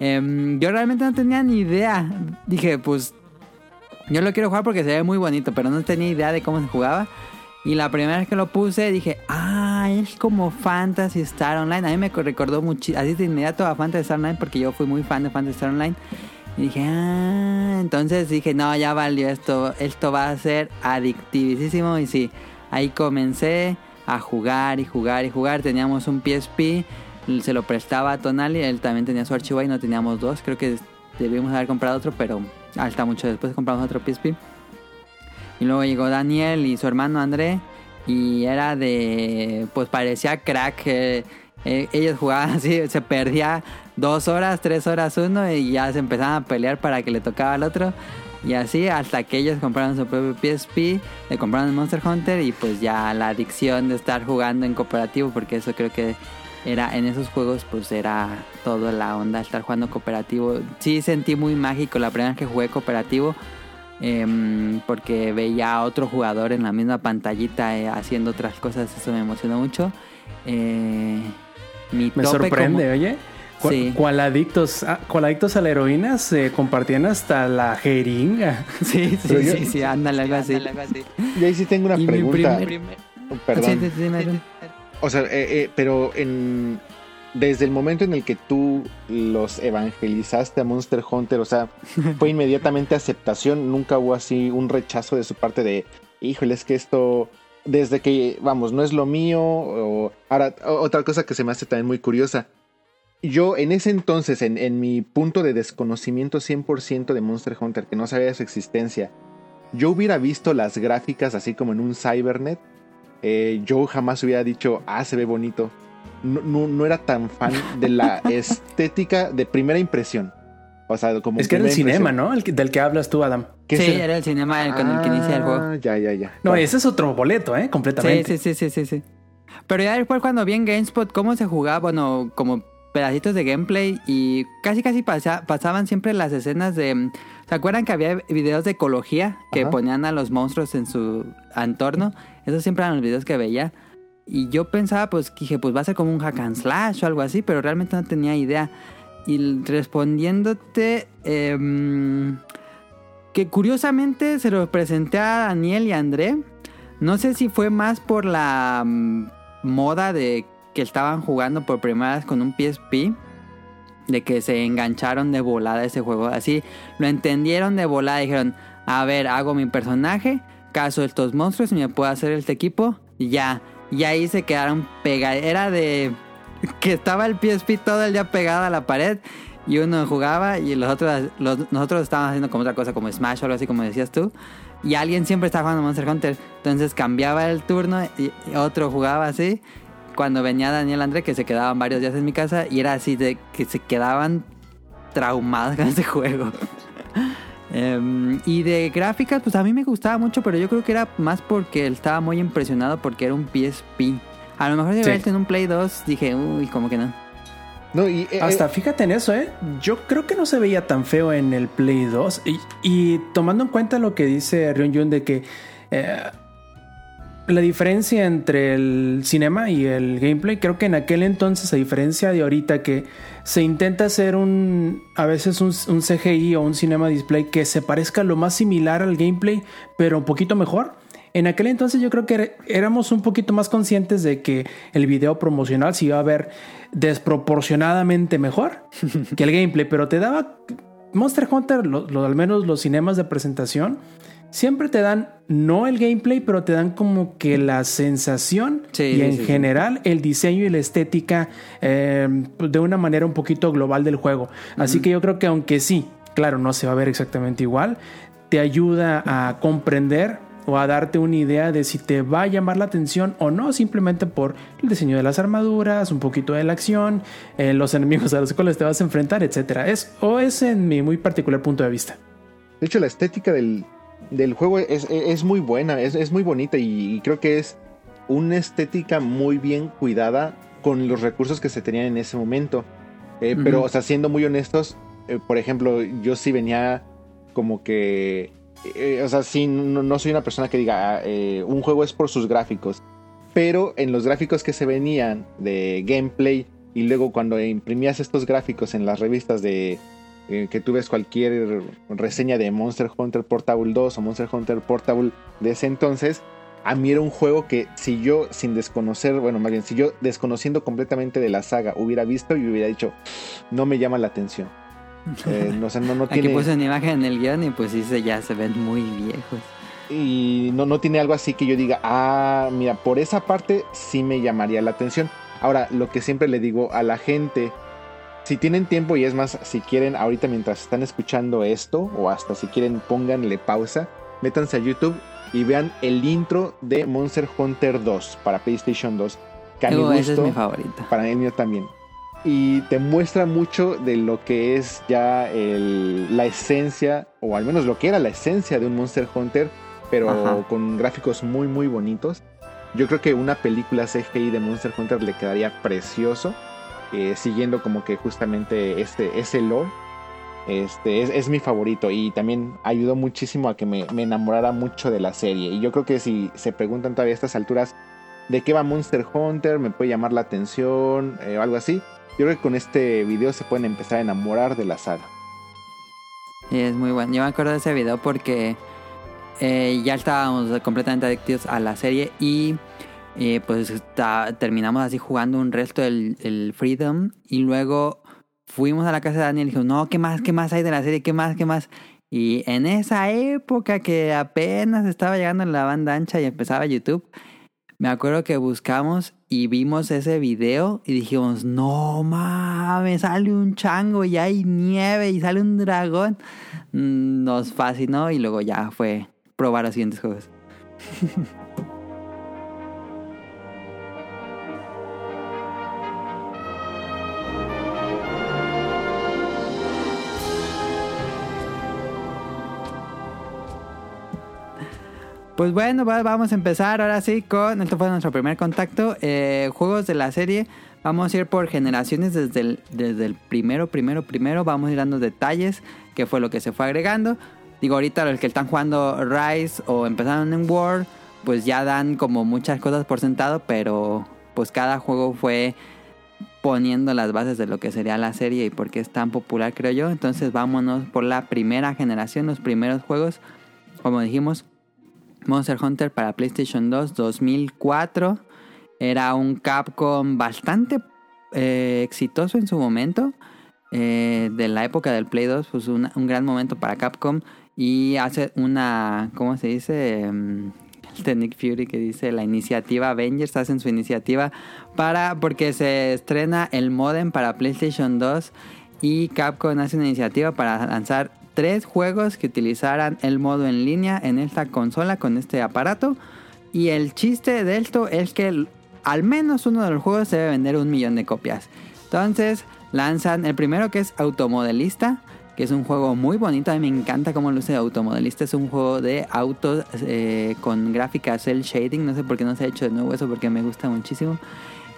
Em, yo realmente no tenía ni idea. Dije, pues yo lo quiero jugar porque se ve muy bonito, pero no tenía idea de cómo se jugaba. Y la primera vez que lo puse dije, ah, es como Fantasy Star Online. A mí me recordó mucho, así de inmediato a Fantasy Star Online porque yo fui muy fan de Fantasy Star Online. Y dije, ah, entonces dije, no, ya valió esto, esto va a ser adictivísimo. Y sí, ahí comencé a jugar y jugar y jugar. Teníamos un PSP, se lo prestaba a Tonali, él también tenía su archivo y no teníamos dos. Creo que debíamos haber comprado otro, pero hasta mucho después compramos otro PSP. Y luego llegó Daniel y su hermano André. Y era de. Pues parecía crack. eh, eh, ellos jugaban así, se perdía dos horas, tres horas uno. Y ya se empezaban a pelear para que le tocaba al otro. Y así hasta que ellos compraron su propio PSP, le compraron el Monster Hunter. Y pues ya la adicción de estar jugando en cooperativo. Porque eso creo que era en esos juegos pues era toda la onda estar jugando cooperativo. Sí sentí muy mágico la primera vez que jugué cooperativo em, porque veía a otro jugador en la misma pantallita eh, haciendo otras cosas, eso me emocionó mucho. Eh, mi Me tope sorprende, como- oye. Cu- Sí. Cual adictos, a, cual adictos a la heroína se compartían hasta la jeringa. Sí, sí, yo- sí, sí, ándale, algo así. Y ahí sí tengo una Y mi pregunta. primer- Perdón. Sí, sí, sí, O sea, eh, eh, pero en desde el momento en el que tú los evangelizaste a Monster Hunter, o sea, fue inmediatamente aceptación, nunca hubo así un rechazo de su parte de, híjole, es que esto, desde que, vamos, no es lo mío, o ahora, otra cosa que se me hace también muy curiosa. Yo en ese entonces, en, en mi punto de desconocimiento 100% de Monster Hunter, que no sabía de su existencia, yo hubiera visto las gráficas así como en un Cybernet, eh, yo jamás hubiera dicho, ah, se ve bonito. No, no, no era tan fan de la estética de primera impresión. O sea, como Es que era el cinema, impresión. ¿no? El que- del que hablas tú, Adam. ¿Qué Sí, será? era el cinema el- con el que inicia el juego. Ah, Ya, ya, ya. No, ese es otro boleto, ¿eh? Sí, Completamente. sí, sí, sí, sí, sí. Pero ya después cuando vi en GameSpot cómo se jugaba, bueno, como pedacitos de gameplay y casi casi pasa- pasaban siempre las escenas de... ¿Se acuerdan que había videos de ecología que Ajá. ponían a los monstruos en su entorno? Esos siempre eran los videos que veía. Y yo pensaba, pues, que dije, pues va a ser como un hack and slash o algo así, pero realmente no tenía idea. Y respondiéndote, em, que curiosamente se lo presenté a Daniel y André. No sé si fue más por la mm, moda de que estaban jugando por primera vez con un PSP. De que se engancharon de volada ese juego. Así lo entendieron de volada. Dijeron, a ver, hago mi personaje, caso estos monstruos y me puedo hacer este equipo. Y ya. Y ahí se quedaron pegados. Era de que estaba el PSP todo el día pegado a la pared. Y uno jugaba y los otros, los- nosotros estábamos haciendo como otra cosa, como Smash o algo así, como decías tú. Y alguien siempre estaba jugando Monster Hunter. Entonces cambiaba el turno y, otro jugaba así. Cuando venía Daniel André, que se quedaban varios días en mi casa, y era así de que se quedaban traumados con ese juego. Em, y de gráficas, pues a mí me gustaba mucho, pero yo creo que era más porque él estaba muy impresionado porque era un PSP. A lo mejor si Sí. hubiera tenido un Play 2, dije, uy, como que no. No, y, eh, Hasta eh, fíjate en eso, ¿eh? Yo creo que no se veía tan feo en el Play 2. Y, y tomando en cuenta lo que dice Ryun Jun de que eh, la diferencia entre el cinema y el gameplay, creo que en aquel entonces, a diferencia de ahorita que se intenta hacer un, a veces un, un CGI o un cinema display que se parezca lo más similar al gameplay, pero un poquito mejor. En aquel entonces yo creo que era- éramos un poquito más conscientes de que el video promocional se iba a ver desproporcionadamente mejor que el gameplay, pero te daba Monster Hunter, lo, lo- al menos los cinemas de presentación, siempre te dan no el gameplay, pero te dan como que la sensación Sí, y sí, en sí, sí. general el diseño y la estética eh, de una manera un poquito global del juego. Así que yo creo que aunque sí, claro, no se va a ver exactamente igual, te ayuda a comprender o a darte una idea de si te va a llamar la atención o no, simplemente por el diseño de las armaduras, un poquito de la acción, eh, los enemigos a los cuales te vas a enfrentar, etcétera. Es, o es en mi muy particular punto de vista. de hecho, la estética del, del juego es, es muy buena, es, es muy bonita y, y creo que es una estética muy bien cuidada con los recursos que se tenían en ese momento. Eh, pero, o sea, siendo muy honestos, eh, por ejemplo, yo sí venía como que... eh, o sea, sí, no, no soy una persona que diga, ah, un juego es por sus gráficos. Pero en los gráficos que se venían de gameplay y luego cuando imprimías estos gráficos en las revistas de eh, que tú ves cualquier reseña de Monster Hunter Portable 2 o Monster Hunter Portable de ese entonces, a mí era un juego que si yo sin desconocer, bueno, más bien si yo desconociendo completamente de la saga hubiera visto y hubiera dicho, no me llama la atención. Eh, no, o sea, no, no Aquí tiene... puse una imagen en el guion y pues sí, se- ya se ven muy viejos. y no, no tiene algo así que yo diga, ah, mira, por esa parte sí me llamaría la atención. Ahora, lo que siempre le digo a la gente, si tienen tiempo y es más, si quieren ahorita mientras están escuchando esto, o hasta si quieren pónganle pausa, métanse a YouTube y vean el intro de Monster Hunter 2 para PlayStation 2. Que a mi es mi favorito. para el mío también. Y te muestra mucho de lo que es ya el- la esencia, o al menos lo que era la esencia de un Monster Hunter, pero Ajá. con gráficos muy, muy bonitos. Yo creo que una película CGI de Monster Hunter le quedaría precioso, eh, siguiendo como que justamente este, ese lore. Este es, mi favorito y también ayudó muchísimo a que me, me enamorara mucho de la serie. Y yo creo que si se preguntan todavía a estas alturas de qué va Monster Hunter, me puede llamar la atención eh, o algo así. Yo creo que con este video se pueden empezar a enamorar de la saga. Es muy bueno. Yo me acuerdo de ese video porque eh, ya estábamos completamente adictos a la serie y pues terminamos así jugando un resto del el Freedom y luego fuimos a la casa de Daniel y dijimos, no, ¿qué más? ¿Qué más hay de la serie? ¿Qué más? ¿Qué más? Y en esa época que apenas estaba llegando la banda ancha y empezaba YouTube, me acuerdo que buscamos y vimos ese video y dijimos, no mames, sale un chango y hay nieve y sale un dragón. Mm, Nos fascinó y luego ya fue probar los siguientes juegos. Pues bueno, va- vamos a empezar ahora sí con. Esto fue nuestro primer contacto. eh, juegos de la serie. Vamos a ir por generaciones desde el, desde el primero, primero, primero. Vamos a ir dando detalles, qué fue lo que se fue agregando. Digo, ahorita los que están jugando Rise o empezaron en War, pues ya dan como muchas cosas por sentado, pero pues cada juego fue poniendo las bases de lo que sería la serie y por qué es tan popular, creo yo. Entonces vámonos por la primera generación, los primeros juegos. Como dijimos, Monster Hunter para PlayStation 2 2004. Era un Capcom bastante eh, exitoso en su momento. Eh, de la época del Play 2, pues un gran momento para Capcom. Y hace una, ¿cómo se dice? Em, de Nick Fury que dice la iniciativa Avengers. Hacen su iniciativa para, porque se estrena el modem para PlayStation 2. Y Capcom hace una iniciativa para lanzar tres juegos que utilizaran el modo en línea en esta consola con este aparato. Y el chiste de esto es que al menos uno de los juegos debe vender un millón de copias. Entonces lanzan el primero que es Automodelista, que es un juego muy bonito. A mí me encanta cómo luce Automodelista. Es un juego de autos eh, con gráfica cel shading. No sé por qué no se ha hecho de nuevo eso porque me gusta muchísimo.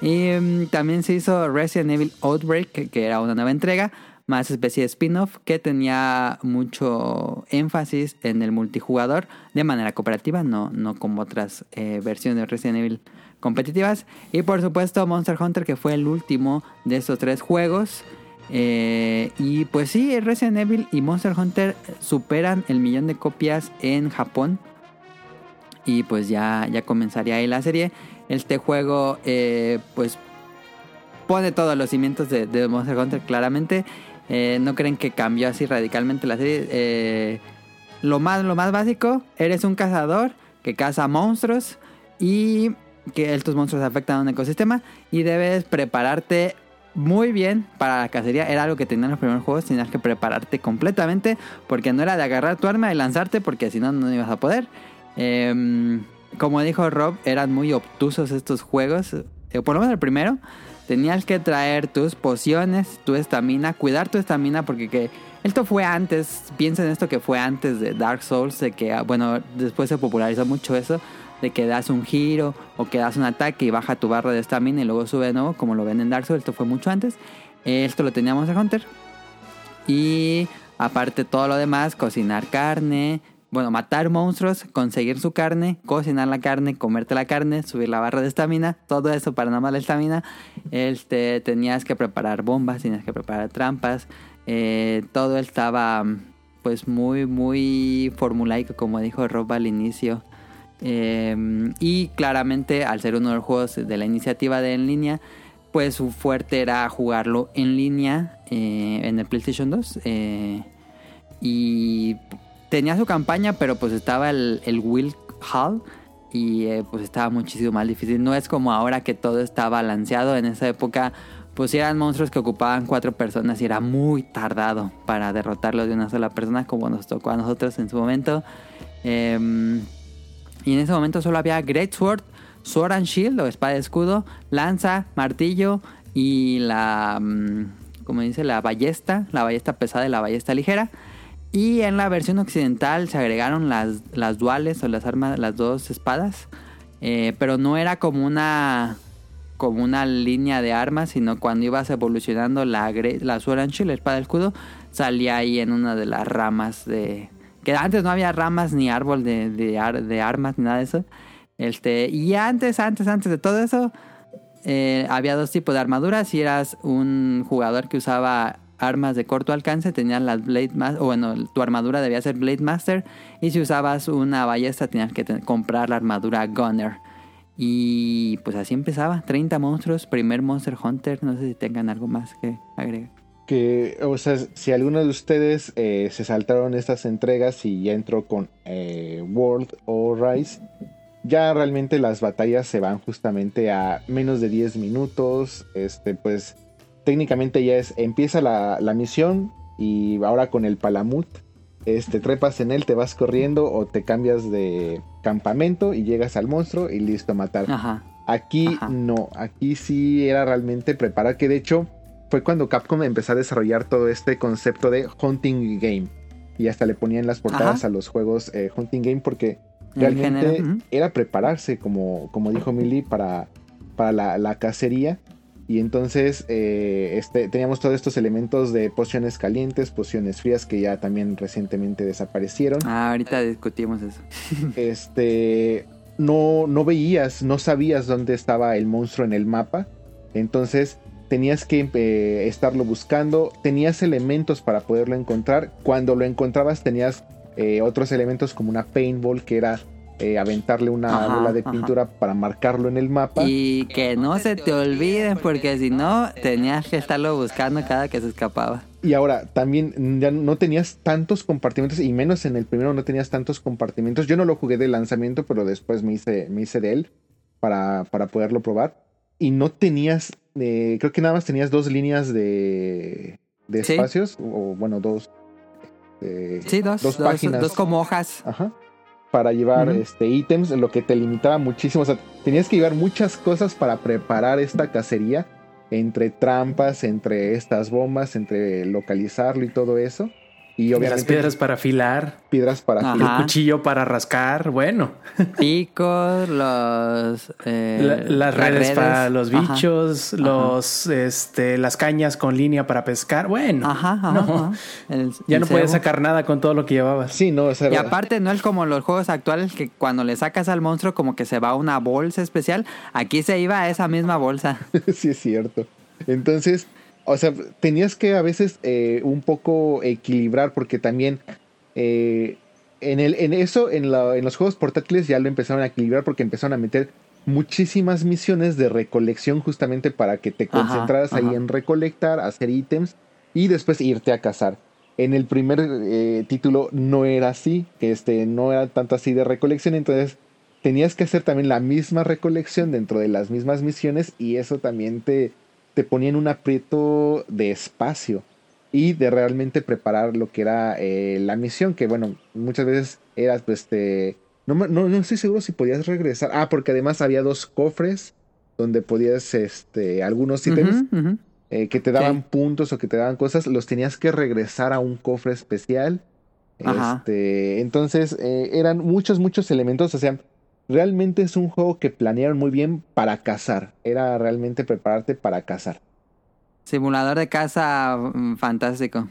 Y mm, también se hizo Resident Evil Outbreak, que era una nueva entrega, más especie de spin-off, que tenía mucho énfasis en el multijugador de manera cooperativa, no, no como otras eh, versiones de Resident Evil competitivas. Y por supuesto Monster Hunter, que fue el último de estos tres juegos. Eh, y pues sí, Resident Evil y Monster Hunter superan el millón de copias en Japón. Y pues ya, ya comenzaría ahí la serie. Este juego, eh, pues, pone todos los cimientos de, de Monster Hunter claramente. Eh, no creen que cambió así radicalmente la serie. Eh, lo, más, lo más básico, eres un cazador que caza monstruos y que estos monstruos afectan a un ecosistema y debes prepararte muy bien para la cacería. Era algo que tenían los primeros juegos, tenías que prepararte completamente porque no era de agarrar tu arma y lanzarte porque si no, no ibas a poder. Em, como dijo Rob, eran muy obtusos estos juegos. Eh, por lo menos el primero. Tenías que traer tus pociones, tu estamina, cuidar tu estamina porque que esto fue antes, piensa en esto que fue antes de Dark Souls, de que, ah, bueno, después se popularizó mucho eso, de que das un giro o que das un ataque y baja tu barra de estamina y luego sube de nuevo, como lo ven en Dark Souls, esto fue mucho antes. Esto lo teníamos en Hunter. Y aparte todo lo demás, cocinar carne, bueno, matar monstruos, conseguir su carne, cocinar la carne, comerte la carne, subir la barra de estamina, todo eso para nada más la estamina. Este, tenías que preparar bombas, tenías que preparar trampas. Eh, todo estaba pues muy, muy formulaico, como dijo Rob al inicio. Eh, y claramente, al ser uno de los juegos de la iniciativa de en línea, pues su fuerte era jugarlo en línea eh, en el PlayStation 2. Eh, y tenía su campaña, pero pues estaba el, el Will Hall y eh, pues estaba muchísimo más difícil. No es como ahora que todo está balanceado. En esa época pues eran monstruos que ocupaban cuatro personas y era muy tardado para derrotarlos de una sola persona como nos tocó a nosotros en su momento. Em, y en ese momento solo había Great Sword, Sword and Shield o espada de escudo, lanza, martillo y la, mm, como dice, la ballesta, la ballesta pesada y la ballesta ligera. Y en la versión occidental se agregaron las, las duales o las armas, las dos espadas. Eh, pero no era como una como una línea de armas, sino cuando ibas evolucionando la, la Sword and la espada del escudo, salía ahí en una de las ramas de... Que antes no había ramas ni árbol de, de, de armas ni nada de eso. Este, y antes, antes, antes de todo eso, eh, había dos tipos de armaduras. Si eras un jugador que usaba armas de corto alcance, tenías las Blade Master, o bueno, tu armadura debía ser Blade Master. Y si usabas una ballesta, tenías que comprar la armadura Gunner. Y pues así empezaba, 30 monstruos, primer Monster Hunter, no sé si tengan algo más que agregar. Que, o sea, si alguno de ustedes eh, se saltaron estas entregas y ya entró con eh, World o Rise, ya realmente las batallas se van justamente a menos de 10 minutos. Este, pues técnicamente ya es, empieza la, la misión y ahora con el Palamut, este, trepas en él, te vas corriendo o te cambias de campamento y llegas al monstruo y listo a matar. Ajá. Aquí Ajá. no, aquí sí era realmente preparar, que de hecho fue cuando Capcom empezó a desarrollar todo este concepto de hunting game. Y hasta le ponían las portadas Ajá. a los juegos eh, hunting game porque realmente era prepararse, como, como dijo Millie, para, para la, la cacería. Y entonces eh, este, teníamos todos estos elementos de pociones calientes, pociones frías que ya también recientemente desaparecieron Ah, ahorita discutimos eso. este no, no veías, no sabías dónde estaba el monstruo en el mapa. Entonces tenías que eh, estarlo buscando. Tenías elementos para poderlo encontrar. Cuando lo encontrabas tenías eh, otros elementos como una paintball que era eh, aventarle una Ajá, bola de ajá. pintura para marcarlo en el mapa. Y que no se te olviden porque si no tenías que estarlo buscando cada que se escapaba. Y ahora también ya no tenías tantos compartimentos y menos en el primero no tenías tantos compartimentos. Yo no lo jugué de lanzamiento, pero después me hice, me hice de él para, para poderlo probar. Y no tenías, eh, creo que nada más tenías dos líneas de, de Sí. espacios, o bueno, dos. eh, Sí, dos, Dos dos, páginas. dos como hojas. Ajá. Para llevar este ítems, lo que te limitaba muchísimo. O sea, tenías que llevar muchas cosas para preparar esta cacería. Entre trampas, entre estas bombas, entre localizarlo y todo eso. Y obviamente Las piedras para afilar, piedras para Ajá. el cuchillo para rascar, bueno, Picos, los... eh, la- las, redes, para los Ajá. bichos, los este las cañas con línea para pescar, bueno, Ajá, ajá, no, ajá. El- ya el no puedes cebo. sacar nada con todo lo que llevabas. Sí, no, Y aparte no es como los juegos actuales que cuando le sacas al monstruo como que se va a una bolsa especial. Aquí se iba a esa misma bolsa. sí es cierto. Entonces, o sea, tenías que a veces eh, un poco equilibrar porque también eh, en, el, en eso, en, la- en los juegos portátiles ya lo empezaron a equilibrar porque empezaron a meter muchísimas misiones de recolección justamente para que te Ajá, concentraras ahí ajá. en recolectar, hacer ítems y después irte a cazar. En el primer eh, título no era así, que este no era tanto así de recolección, entonces tenías que hacer también la misma recolección dentro de las mismas misiones y eso también te, te ponía en un aprieto de espacio y de realmente preparar lo que era eh, la misión, que bueno, muchas veces eras pues este... No, no, no estoy seguro si podías regresar. Ah, porque además había dos cofres donde podías, este, algunos ítems eh, que te daban Sí. puntos o que te daban cosas, los tenías que regresar a un cofre especial. Ajá. Este, entonces, eh, eran muchos, muchos elementos. O sea, realmente es un juego que planearon muy bien para cazar. Era realmente prepararte para cazar. Simulador de caza mm, fantástico.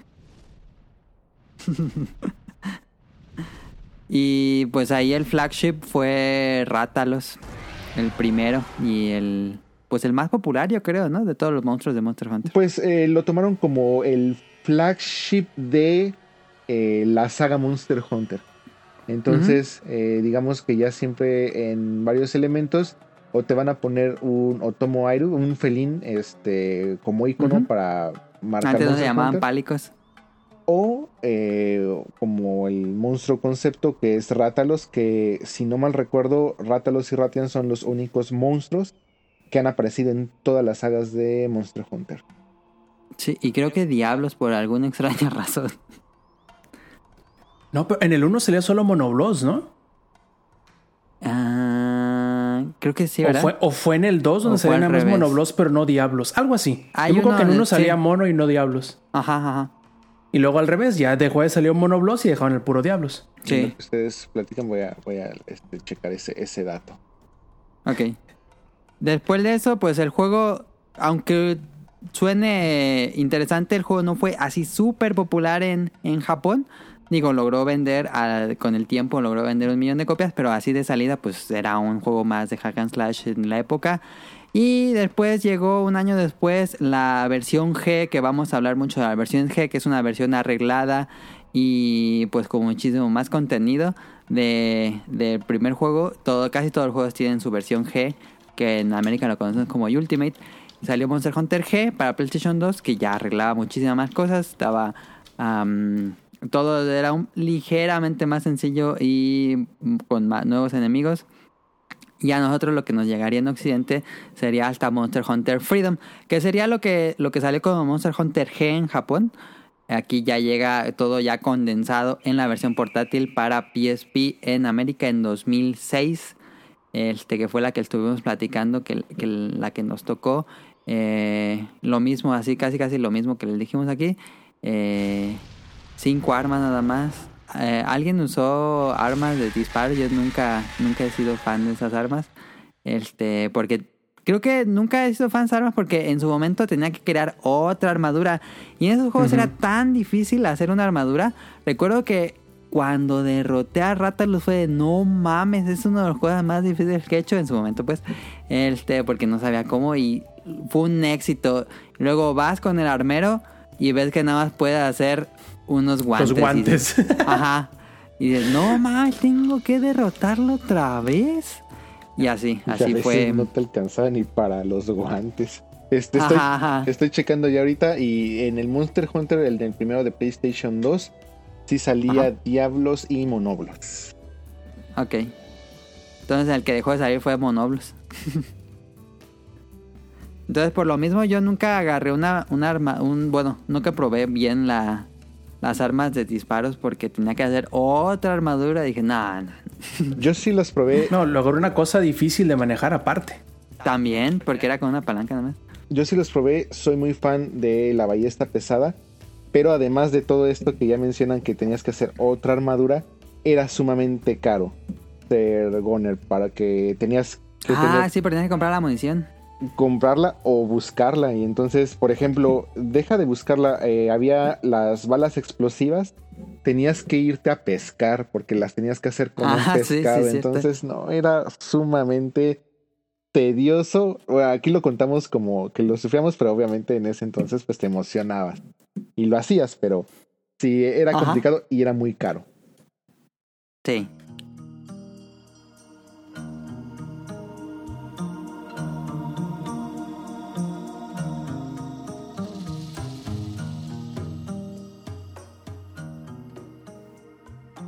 y pues ahí el flagship fue Rátalos, el primero y el pues el más popular yo creo, ¿no? De todos los monstruos de Monster Hunter. Pues eh, lo tomaron como el flagship de eh, la saga Monster Hunter. Entonces, eh, digamos que ya siempre en varios elementos o te van a poner un Otomo Airu, un felín, este, como icono para marcar. Antes no se llamaban pálicos. O eh, como el monstruo concepto que es Rátalos, que si no mal recuerdo, Rátalos y Ratian son los únicos monstruos que han aparecido en todas las sagas de Monster Hunter. Sí, y creo que Diablos por alguna extraña razón. No, pero en el 1 salía solo Monoblos, ¿no? Ah, creo que sí, O ¿verdad? fue, o fue en el 2 donde al nada más revés. Monoblos, pero no Diablos. Algo así. Hay Yo me acuerdo que en uno, uno sí. salía Mono y no Diablos. Ajá, ajá. Y luego al revés, ya dejó de salir Monoblos y dejaron el puro Diablos. Sí, que ustedes platican, voy a, voy a este, checar ese, ese dato. ok. Después de eso, pues el juego, aunque suene interesante, el juego no fue así súper popular en, en Japón. Digo, logró vender, con el tiempo logró vender un millón de copias, pero así de salida, pues era un juego más de hack and slash en la época. Y después llegó un año después la versión G, que vamos a hablar mucho de la versión G, que es una versión arreglada y pues con muchísimo más contenido de, del primer juego. Todo, casi todos los juegos tienen su versión G, que en América lo conocen como Ultimate. Salió Monster Hunter G para PlayStation 2, que ya arreglaba muchísimas más cosas. Estaba. Todo era un- ligeramente más sencillo y con más nuevos enemigos. Y a nosotros lo que nos llegaría en Occidente sería hasta Monster Hunter Freedom, que sería lo que, lo que salió como Monster Hunter G en Japón. Aquí ya llega todo ya condensado en la versión portátil para PSP en América en 2006. Este que fue la que estuvimos platicando, que, que la que nos tocó. Eh, lo mismo, así casi casi lo mismo que les dijimos aquí. Eh, cinco armas nada más. Eh, ¿Alguien usó armas de disparo? Yo nunca, nunca he sido fan de esas armas. Este, porque creo que nunca he sido fan de armas porque en su momento tenía que crear otra armadura. Y en esos juegos era tan difícil hacer una armadura. Recuerdo que cuando derroté a Ratalus fue de no mames, es uno de los juegos más difíciles que he hecho en su momento, pues. Este, porque no sabía cómo y fue un éxito. Luego vas con el armero y ves que nada más puede hacer unos guantes. Los Y guantes. dices, Ajá. Y dices, no mames, tengo que derrotarlo otra vez. Y así, así fue. no te alcanzaba ni para los guantes. Este, estoy, Ajá, ajá. estoy checando ya ahorita y en el Monster Hunter, el del primero de PlayStation 2, sí salía Ajá. Diablos y Monoblos. Ok. Entonces el que dejó de salir fue Monoblos. Entonces por lo mismo yo nunca agarré una, un arma, un bueno, nunca probé bien la, las armas de disparos porque tenía que hacer otra armadura. Dije, no, no. Yo sí las probé, No, logró una cosa difícil de manejar aparte. También, porque era con una palanca nada más. yo sí los probé, soy muy fan de la ballesta pesada, pero además de todo esto que ya mencionan que tenías que hacer otra armadura, era sumamente caro ser Goner para que tenías que Ah, tener- sí, pero tenías que comprar la munición. Comprarla o buscarla. Y entonces, por ejemplo, deja de buscarla. eh, había las balas explosivas. Tenías que irte a pescar porque las tenías que hacer con Ah, un sí, sí, pescado. entonces, no, era sumamente tedioso. Bueno, aquí lo contamos como que lo sufríamos, pero obviamente en ese entonces pues te emocionabas. Y lo hacías, pero sí, era Ajá. complicado y era muy caro. Sí.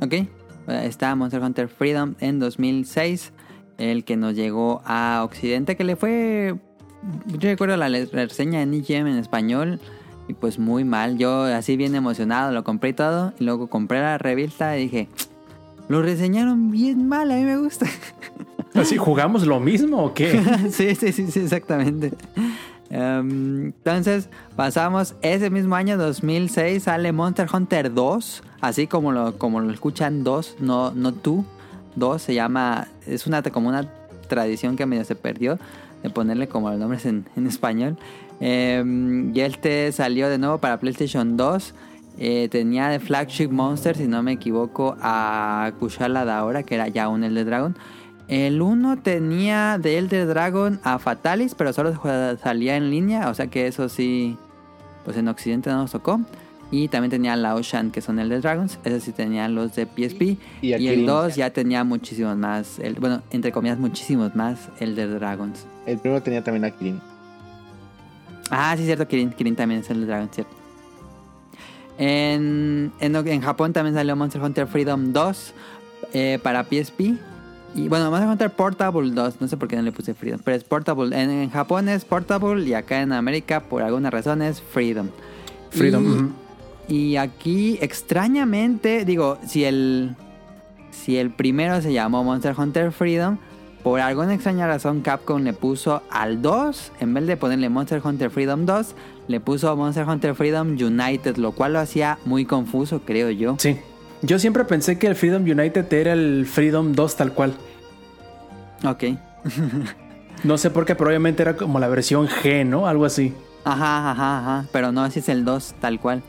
Ok, eh, está Monster Hunter Freedom en 2006, el que nos llegó a Occidente, que le fue, yo recuerdo la reseña en IGM en español, y pues muy mal, yo así bien emocionado lo compré todo, y luego compré la revista y dije, lo reseñaron bien mal, a mí me gusta. Así, ¿jugamos lo mismo o qué? sí, sí, sí, sí, exactamente. Em, entonces, pasamos ese mismo año, 2006, sale Monster Hunter 2, así como lo, como escuchan 2, no, no tú, 2 se llama, es una como una tradición que medio se perdió de ponerle como los nombres en, en español. Eh, y este salió de nuevo para PlayStation 2. Eh, tenía de flagship monster, si no me equivoco, a Kushala Daora, que era ya un Elder Dragon. El 1 tenía de Elder Dragon a Fatalis, pero solo salía en línea, o sea que eso sí, pues en Occidente no nos tocó. Y también tenía la Ocean, que son Elder Dragons. Esos sí tenían los de PSP. Y el Kirin. 2 ya tenía muchísimos más. el- bueno, entre comillas, muchísimos más Elder Dragons. El primero tenía también a Kirin. Ah, sí, cierto, Kirin. Kirin también es Elder Dragon, cierto. En, en, en Japón también salió Monster Hunter Freedom 2 eh, para PSP. Y bueno, Monster Hunter Portable 2, no sé por qué no le puse Freedom, pero es Portable. En, en Japón es Portable y acá en América, por alguna razón, es Freedom. Freedom. Y-. Y aquí, extrañamente, digo, si el, si el primero se llamó Monster Hunter Freedom, por alguna extraña razón Capcom le puso al 2, en vez de ponerle Monster Hunter Freedom 2, le puso Monster Hunter Freedom United, lo cual lo hacía muy confuso, creo yo. Sí. Yo siempre pensé que el Freedom United era el Freedom 2 tal cual. Ok. No sé por qué, pero obviamente era como la versión G, ¿no? Algo así. Ajá, ajá, ajá. Pero no, así es el 2, tal cual.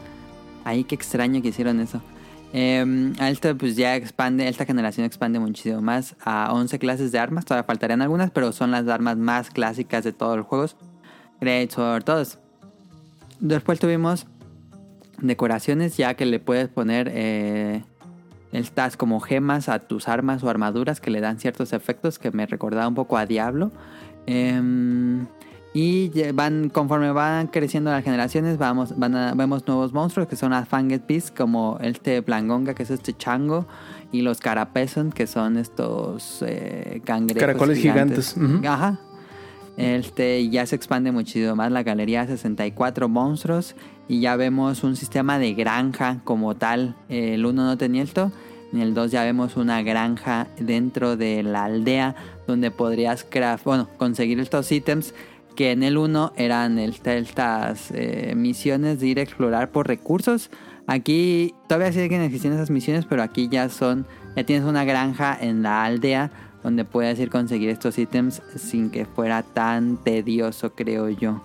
Ahí qué extraño que hicieron eso. Eh, esto pues ya expande, esta generación expande muchísimo más a 11 clases de armas. Todavía faltarían algunas, pero son las armas más clásicas de todos los juegos. Great Sword, todos. Después tuvimos decoraciones ya que le puedes poner eh, estas como gemas a tus armas o armaduras que le dan ciertos efectos que me recordaba un poco a Diablo. Em, y van, conforme van creciendo las generaciones, vamos, van a- vemos nuevos monstruos que son las Fanged Beasts, como este Plangonga, que es este chango, y los Carapeson, que son estos eh, cangrejos. Caracoles gigantes, ujú. Ajá. Este, ya se expande muchísimo más la galería, 64 monstruos, y ya vemos un sistema de granja como tal. El 1 no tenía esto, en el 2 ya vemos una granja dentro de la aldea donde podrías craft, bueno, conseguir estos ítems que en el 1 eran estas eh, misiones de ir a explorar por recursos. Aquí todavía siguen existiendo esas misiones, pero aquí ya son, ya tienes una granja en la aldea donde puedes ir conseguir estos ítems sin que fuera tan tedioso, creo yo.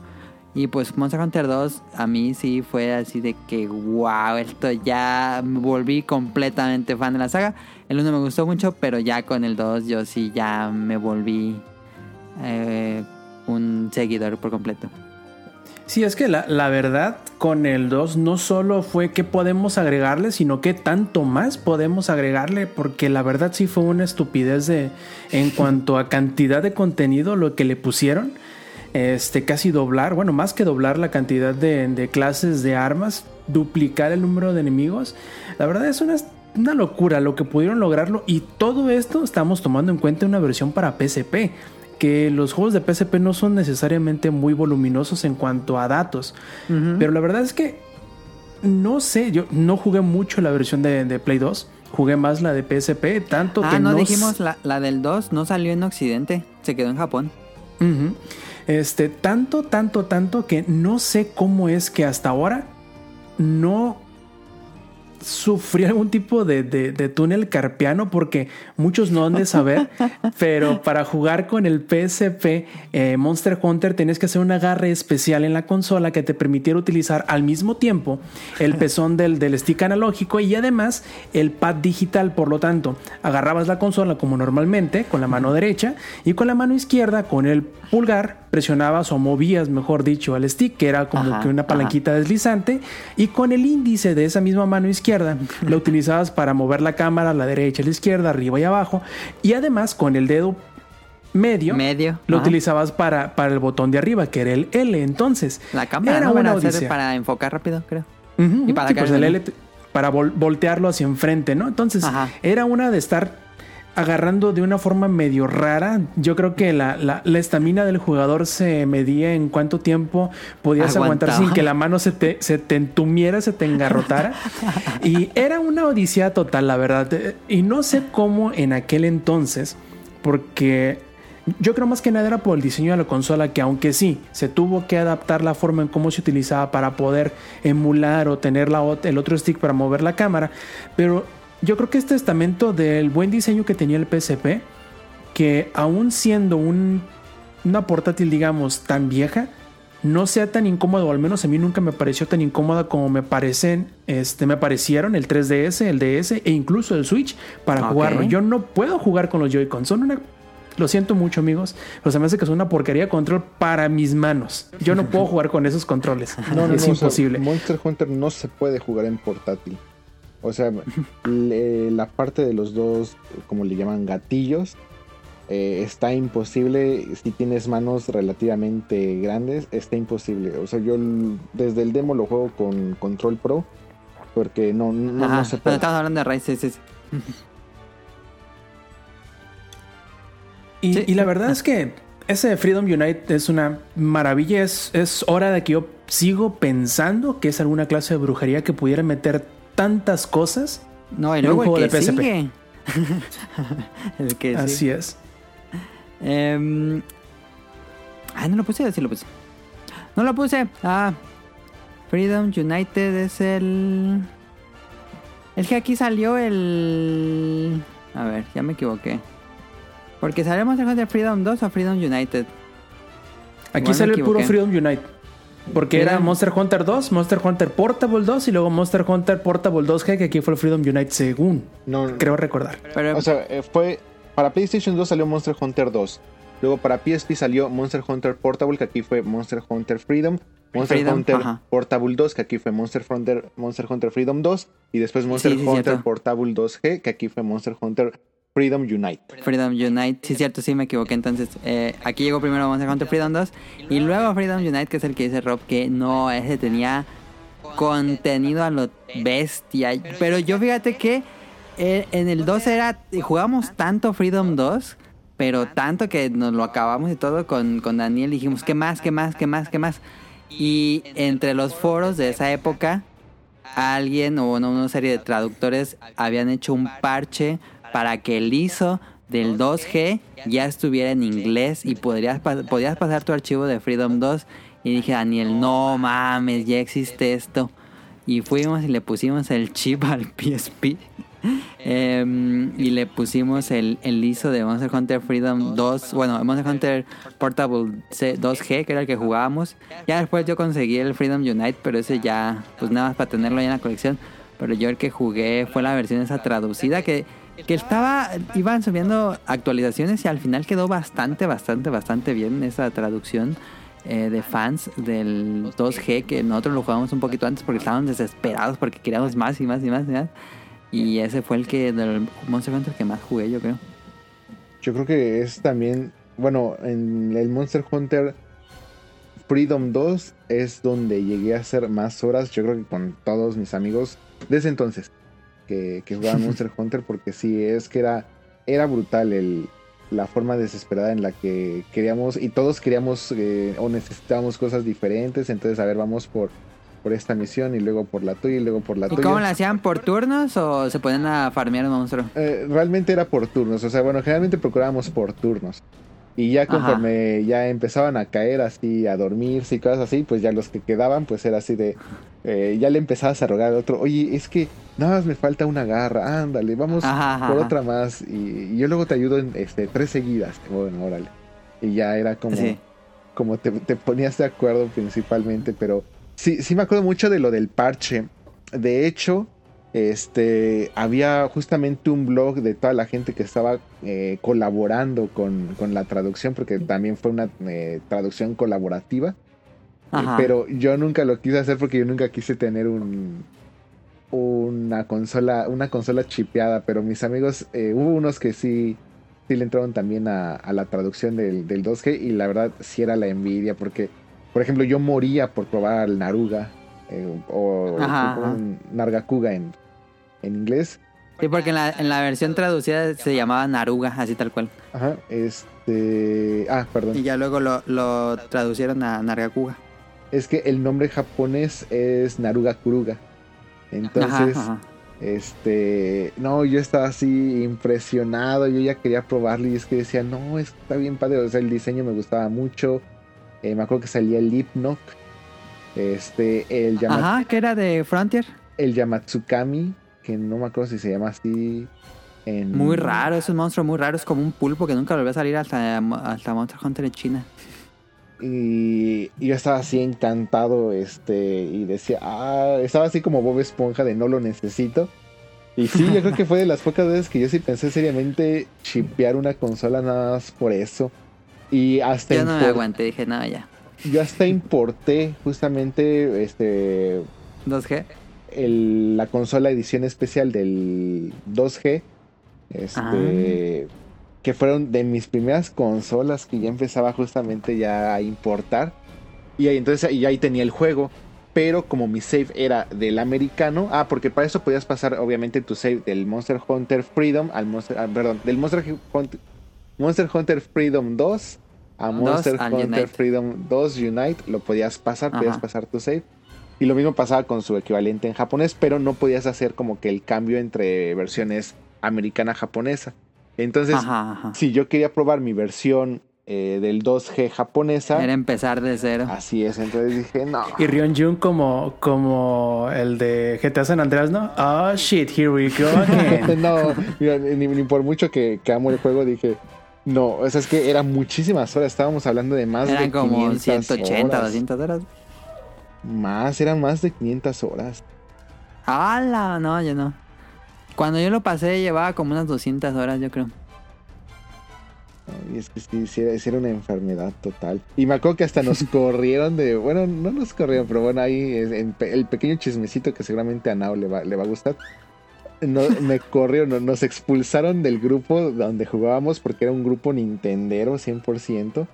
Y pues Monster Hunter 2 a mí sí fue así de que wow, esto ya me volví completamente fan de la saga. El 1 me gustó mucho, pero ya con el 2 yo sí ya me volví eh, un seguidor por completo. Sí, es que la, la verdad con el 2 no solo fue qué podemos agregarle, sino qué tanto más podemos agregarle, porque la verdad sí fue una estupidez de, en cuanto a cantidad de contenido lo que le pusieron. Este, casi doblar, bueno, más que doblar la cantidad de, de clases de armas, duplicar el número de enemigos. La verdad es una, una locura lo que pudieron lograrlo y todo esto estamos tomando en cuenta una versión para PSP que los juegos de PSP no son necesariamente muy voluminosos en cuanto a datos. Pero la verdad es que no sé, yo no jugué mucho la versión de, de Play 2, jugué más la de PSP, tanto Ah, que no, no dijimos la, la del 2 no salió en Occidente, se quedó en Japón. Este, tanto, tanto, tanto que no sé cómo es que hasta ahora no sufrí algún tipo de, de- de túnel carpiano porque muchos no han de saber, pero para jugar con el PSP eh, Monster Hunter tenías que hacer un agarre especial en la consola que te permitiera utilizar al mismo tiempo el pezón del, del stick analógico y además el pad digital, por lo tanto, agarrabas la consola como normalmente con la mano derecha y con la mano izquierda con el pulgar presionabas o movías, mejor dicho, al stick, que era como Ajá, que una palanquita deslizante, y con el índice de esa misma mano izquierda lo utilizabas para mover la cámara a la derecha, a la izquierda, arriba y abajo, y además con el dedo medio, Medio, lo ajá. utilizabas para, para el botón de arriba, que era el L. Entonces, La cámara era ¿no? una para, hacer- odisea. para enfocar rápido, creo. Y para sí, pues el. L para vol- voltearlo hacia enfrente, ¿no? Entonces, era una de estar agarrando de una forma medio rara. Yo creo que la la- la estamina del jugador se medía en cuánto tiempo podías aguantar sin que la mano se te, se te entumiera, se te engarrotara. y era una odisea total, la verdad. Y no sé cómo en aquel entonces, porque yo creo más que nada era por el diseño de la consola que aunque sí, se tuvo que adaptar la forma en cómo se utilizaba para poder emular o tener la el otro stick para mover la cámara, pero yo creo que es testamento del buen diseño que tenía el PSP, que aún siendo un, una portátil, digamos, tan vieja, no sea tan incómodo, o al menos a mí nunca me pareció tan incómoda como me parecen, este, me parecieron el 3DS, el DS e incluso el Switch para jugarlo. Yo no puedo jugar con los Joy-Con, son una lo siento mucho, amigos. Pero se me hace que es una porquería de control para mis manos. Yo no puedo jugar con esos controles. No, no, es no, o sea, imposible. Monster Hunter no se puede jugar en portátil. O sea, le- la parte de los dos, como le llaman, gatillos, eh, está imposible. Si tienes manos relativamente grandes, está imposible. O sea, yo desde el demo lo juego con Control Pro. Porque no, no, Ajá, no se puede. estamos hablando de sí, sí, sí. Y, Sí. y la verdad es que ese Freedom Unite es una maravilla. Es, es hora de que yo sigo pensando que es alguna clase de brujería que pudiera meter tantas cosas. No, y En un luego juego el que de PSP. sigue. el que Así sí. es. Em, ah, no lo puse, sí lo puse. No lo puse. Ah, Freedom United es el. El que aquí salió el. A ver, ya me equivoqué. Porque salió Monster Hunter Freedom 2 o Freedom United. Aquí Igual sale el puro. Freedom Unite. Porque era Monster Hunter 2, Monster Hunter Portable 2 y luego Monster Hunter Portable 2G, que aquí fue el Freedom Unite según No, creo recordar. Pero O sea, eh, fue. Para PlayStation 2 salió Monster Hunter 2. Luego para PSP salió Monster Hunter Portable, que aquí fue Monster Hunter Freedom. Monster Freedom, Hunter ajá. Portable 2, que aquí fue Monster Hunter, Monster Hunter Freedom 2. Y después Monster Sí, Hunter. Portable 2G, que aquí fue Monster Hunter Freedom Unite. Freedom Unite, sí, cierto, sí me equivoqué. Entonces, eh, aquí llegó primero Monster Hunter Freedom 2 y luego Freedom Unite, que es el que dice Rob, que no, ese tenía contenido a lo bestia. Pero yo fíjate que eh, en el 2 era, jugamos tanto Freedom 2, pero tanto que nos lo acabamos y todo con, con Daniel. Dijimos, ¿qué más, qué más, qué más, qué más? Y entre los foros de esa época, alguien o una, una serie de traductores habían hecho un parche para que el ISO del 2G ya estuviera en inglés y podrías, podías pasar tu archivo de Freedom 2 y dije Daniel no mames ya existe esto y fuimos y le pusimos el chip al PSP Em, y le pusimos el, el ISO de Monster Hunter Freedom 2 bueno Monster Hunter Portable C- 2G que era el que jugábamos. Ya después yo conseguí el Freedom Unite pero ese ya pues nada más para tenerlo ahí en la colección. Pero yo el que jugué fue la versión esa traducida que, que estaba, iban subiendo actualizaciones y al final quedó bastante, bastante, bastante bien esa traducción eh, de fans del 2G que nosotros lo jugamos un poquito antes porque estábamos desesperados porque queríamos más y más y más y más. Y ese fue el que del Monster Hunter que más jugué, yo creo. Yo creo que es también. Bueno, en el Monster Hunter Freedom 2 es donde llegué a hacer más horas. Yo creo que con todos mis amigos desde entonces que, que jugaban Monster Hunter, porque sí, es que era, era brutal el, la forma desesperada en la que queríamos, y todos queríamos eh, o necesitábamos cosas diferentes. Entonces, a ver, vamos por, por esta misión y luego por la tuya y luego por la ¿Y tuya. cómo lo hacían? ¿Por turnos o se ponían a farmear un monstruo? Eh, realmente era por turnos, o sea, bueno, generalmente procurábamos por turnos. Y ya conforme ya empezaban a caer así, a dormirse y cosas así, pues ya los que quedaban, pues era así de... eh, ya le empezabas a rogar al otro, oye, es que nada más me falta una garra, ándale, vamos Ajá, ajá, por ajá. otra más. Y, y yo luego te ayudo en este, tres seguidas. Bueno, órale. Y ya era como... Sí. Como te, te ponías de acuerdo principalmente, pero sí, sí me acuerdo mucho de lo del parche. De hecho, este, había justamente un blog de toda la gente que estaba eh, colaborando con, con la traducción, porque también fue una eh, traducción colaborativa. Ajá. pero yo nunca lo quise hacer porque yo nunca quise tener un una consola, una consola chipeada, pero mis amigos, eh, hubo unos que sí, sí le entraron también a, a la traducción del, del 2G y la verdad sí era la envidia porque, por ejemplo, yo moría por probar al Naruga eh, o un Nargacuga en, en inglés. Sí, porque en la, en la versión traducida se llamaba Naruga, así tal cual. Ajá, este... Ah, perdón. Y ya luego lo, lo traducieron a Nargacuga. Es que el nombre japonés es Naruga Kuruga. Entonces... Ajá, ajá. Este, no, yo estaba así impresionado, yo ya quería probarlo y es que decía, no, está bien padre, o sea, el diseño me gustaba mucho, Eh, me acuerdo que salía el Lipnock, este, el, Yama- Ajá, que era de Frontier. el Yamatsukami, que no me acuerdo si se llama así. En... Muy raro, es un monstruo muy raro, es como un pulpo que nunca volvió a salir hasta, hasta Monster Hunter en China. Y, y yo estaba así encantado, este, y decía, ah, estaba así como Bob Esponja de no lo necesito. Y sí, yo creo que fue de las pocas veces que yo sí pensé seriamente chipear una consola nada más por eso. Y hasta Yo no me aguanté, dije, no, ya. yo hasta importé justamente este 2G. El- la consola edición especial del 2G. Este. Que fueron de mis primeras consolas que ya empezaba justamente ya a importar. Y ahí, entonces y ahí tenía el juego. Pero como mi save era del americano. Ah, porque para eso podías pasar, obviamente, tu save del Monster Hunter Freedom al Monster. ah, perdón, del Monster Hunter, Monster Hunter Freedom 2 a Monster Hunter Unite. Freedom 2 Unite. Lo podías pasar, podías pasar tu save. Y lo mismo pasaba con su equivalente en japonés, pero no podías hacer como que el cambio entre versiones americana-japonesa. Entonces, Ajá, ajá. si yo quería probar mi versión eh, del 2G japonesa, Era empezar de cero. así es. Entonces dije, no. Y Rion Jun como, como el de GTA San Andreas, ¿no? Oh shit, here we go again. no, mira, ni, ni por mucho que, que amo el juego, dije, no, o sea, es que eran muchísimas horas. Estábamos hablando de más de Eran como 500 180, horas. 200 horas. Más, eran más de 500 horas. ¡Hala! No, yo no. Cuando yo lo pasé llevaba como unas 200 horas, yo creo. Y es que sí, sí era, sí era una enfermedad total. Y me acuerdo que hasta nos corrieron de. Bueno, no nos corrieron, pero bueno, ahí es en pe- el pequeño chismecito que seguramente a Nao le va, le va a gustar. No, me corrieron, no- nos expulsaron del grupo donde jugábamos porque era un grupo Nintendero 100%.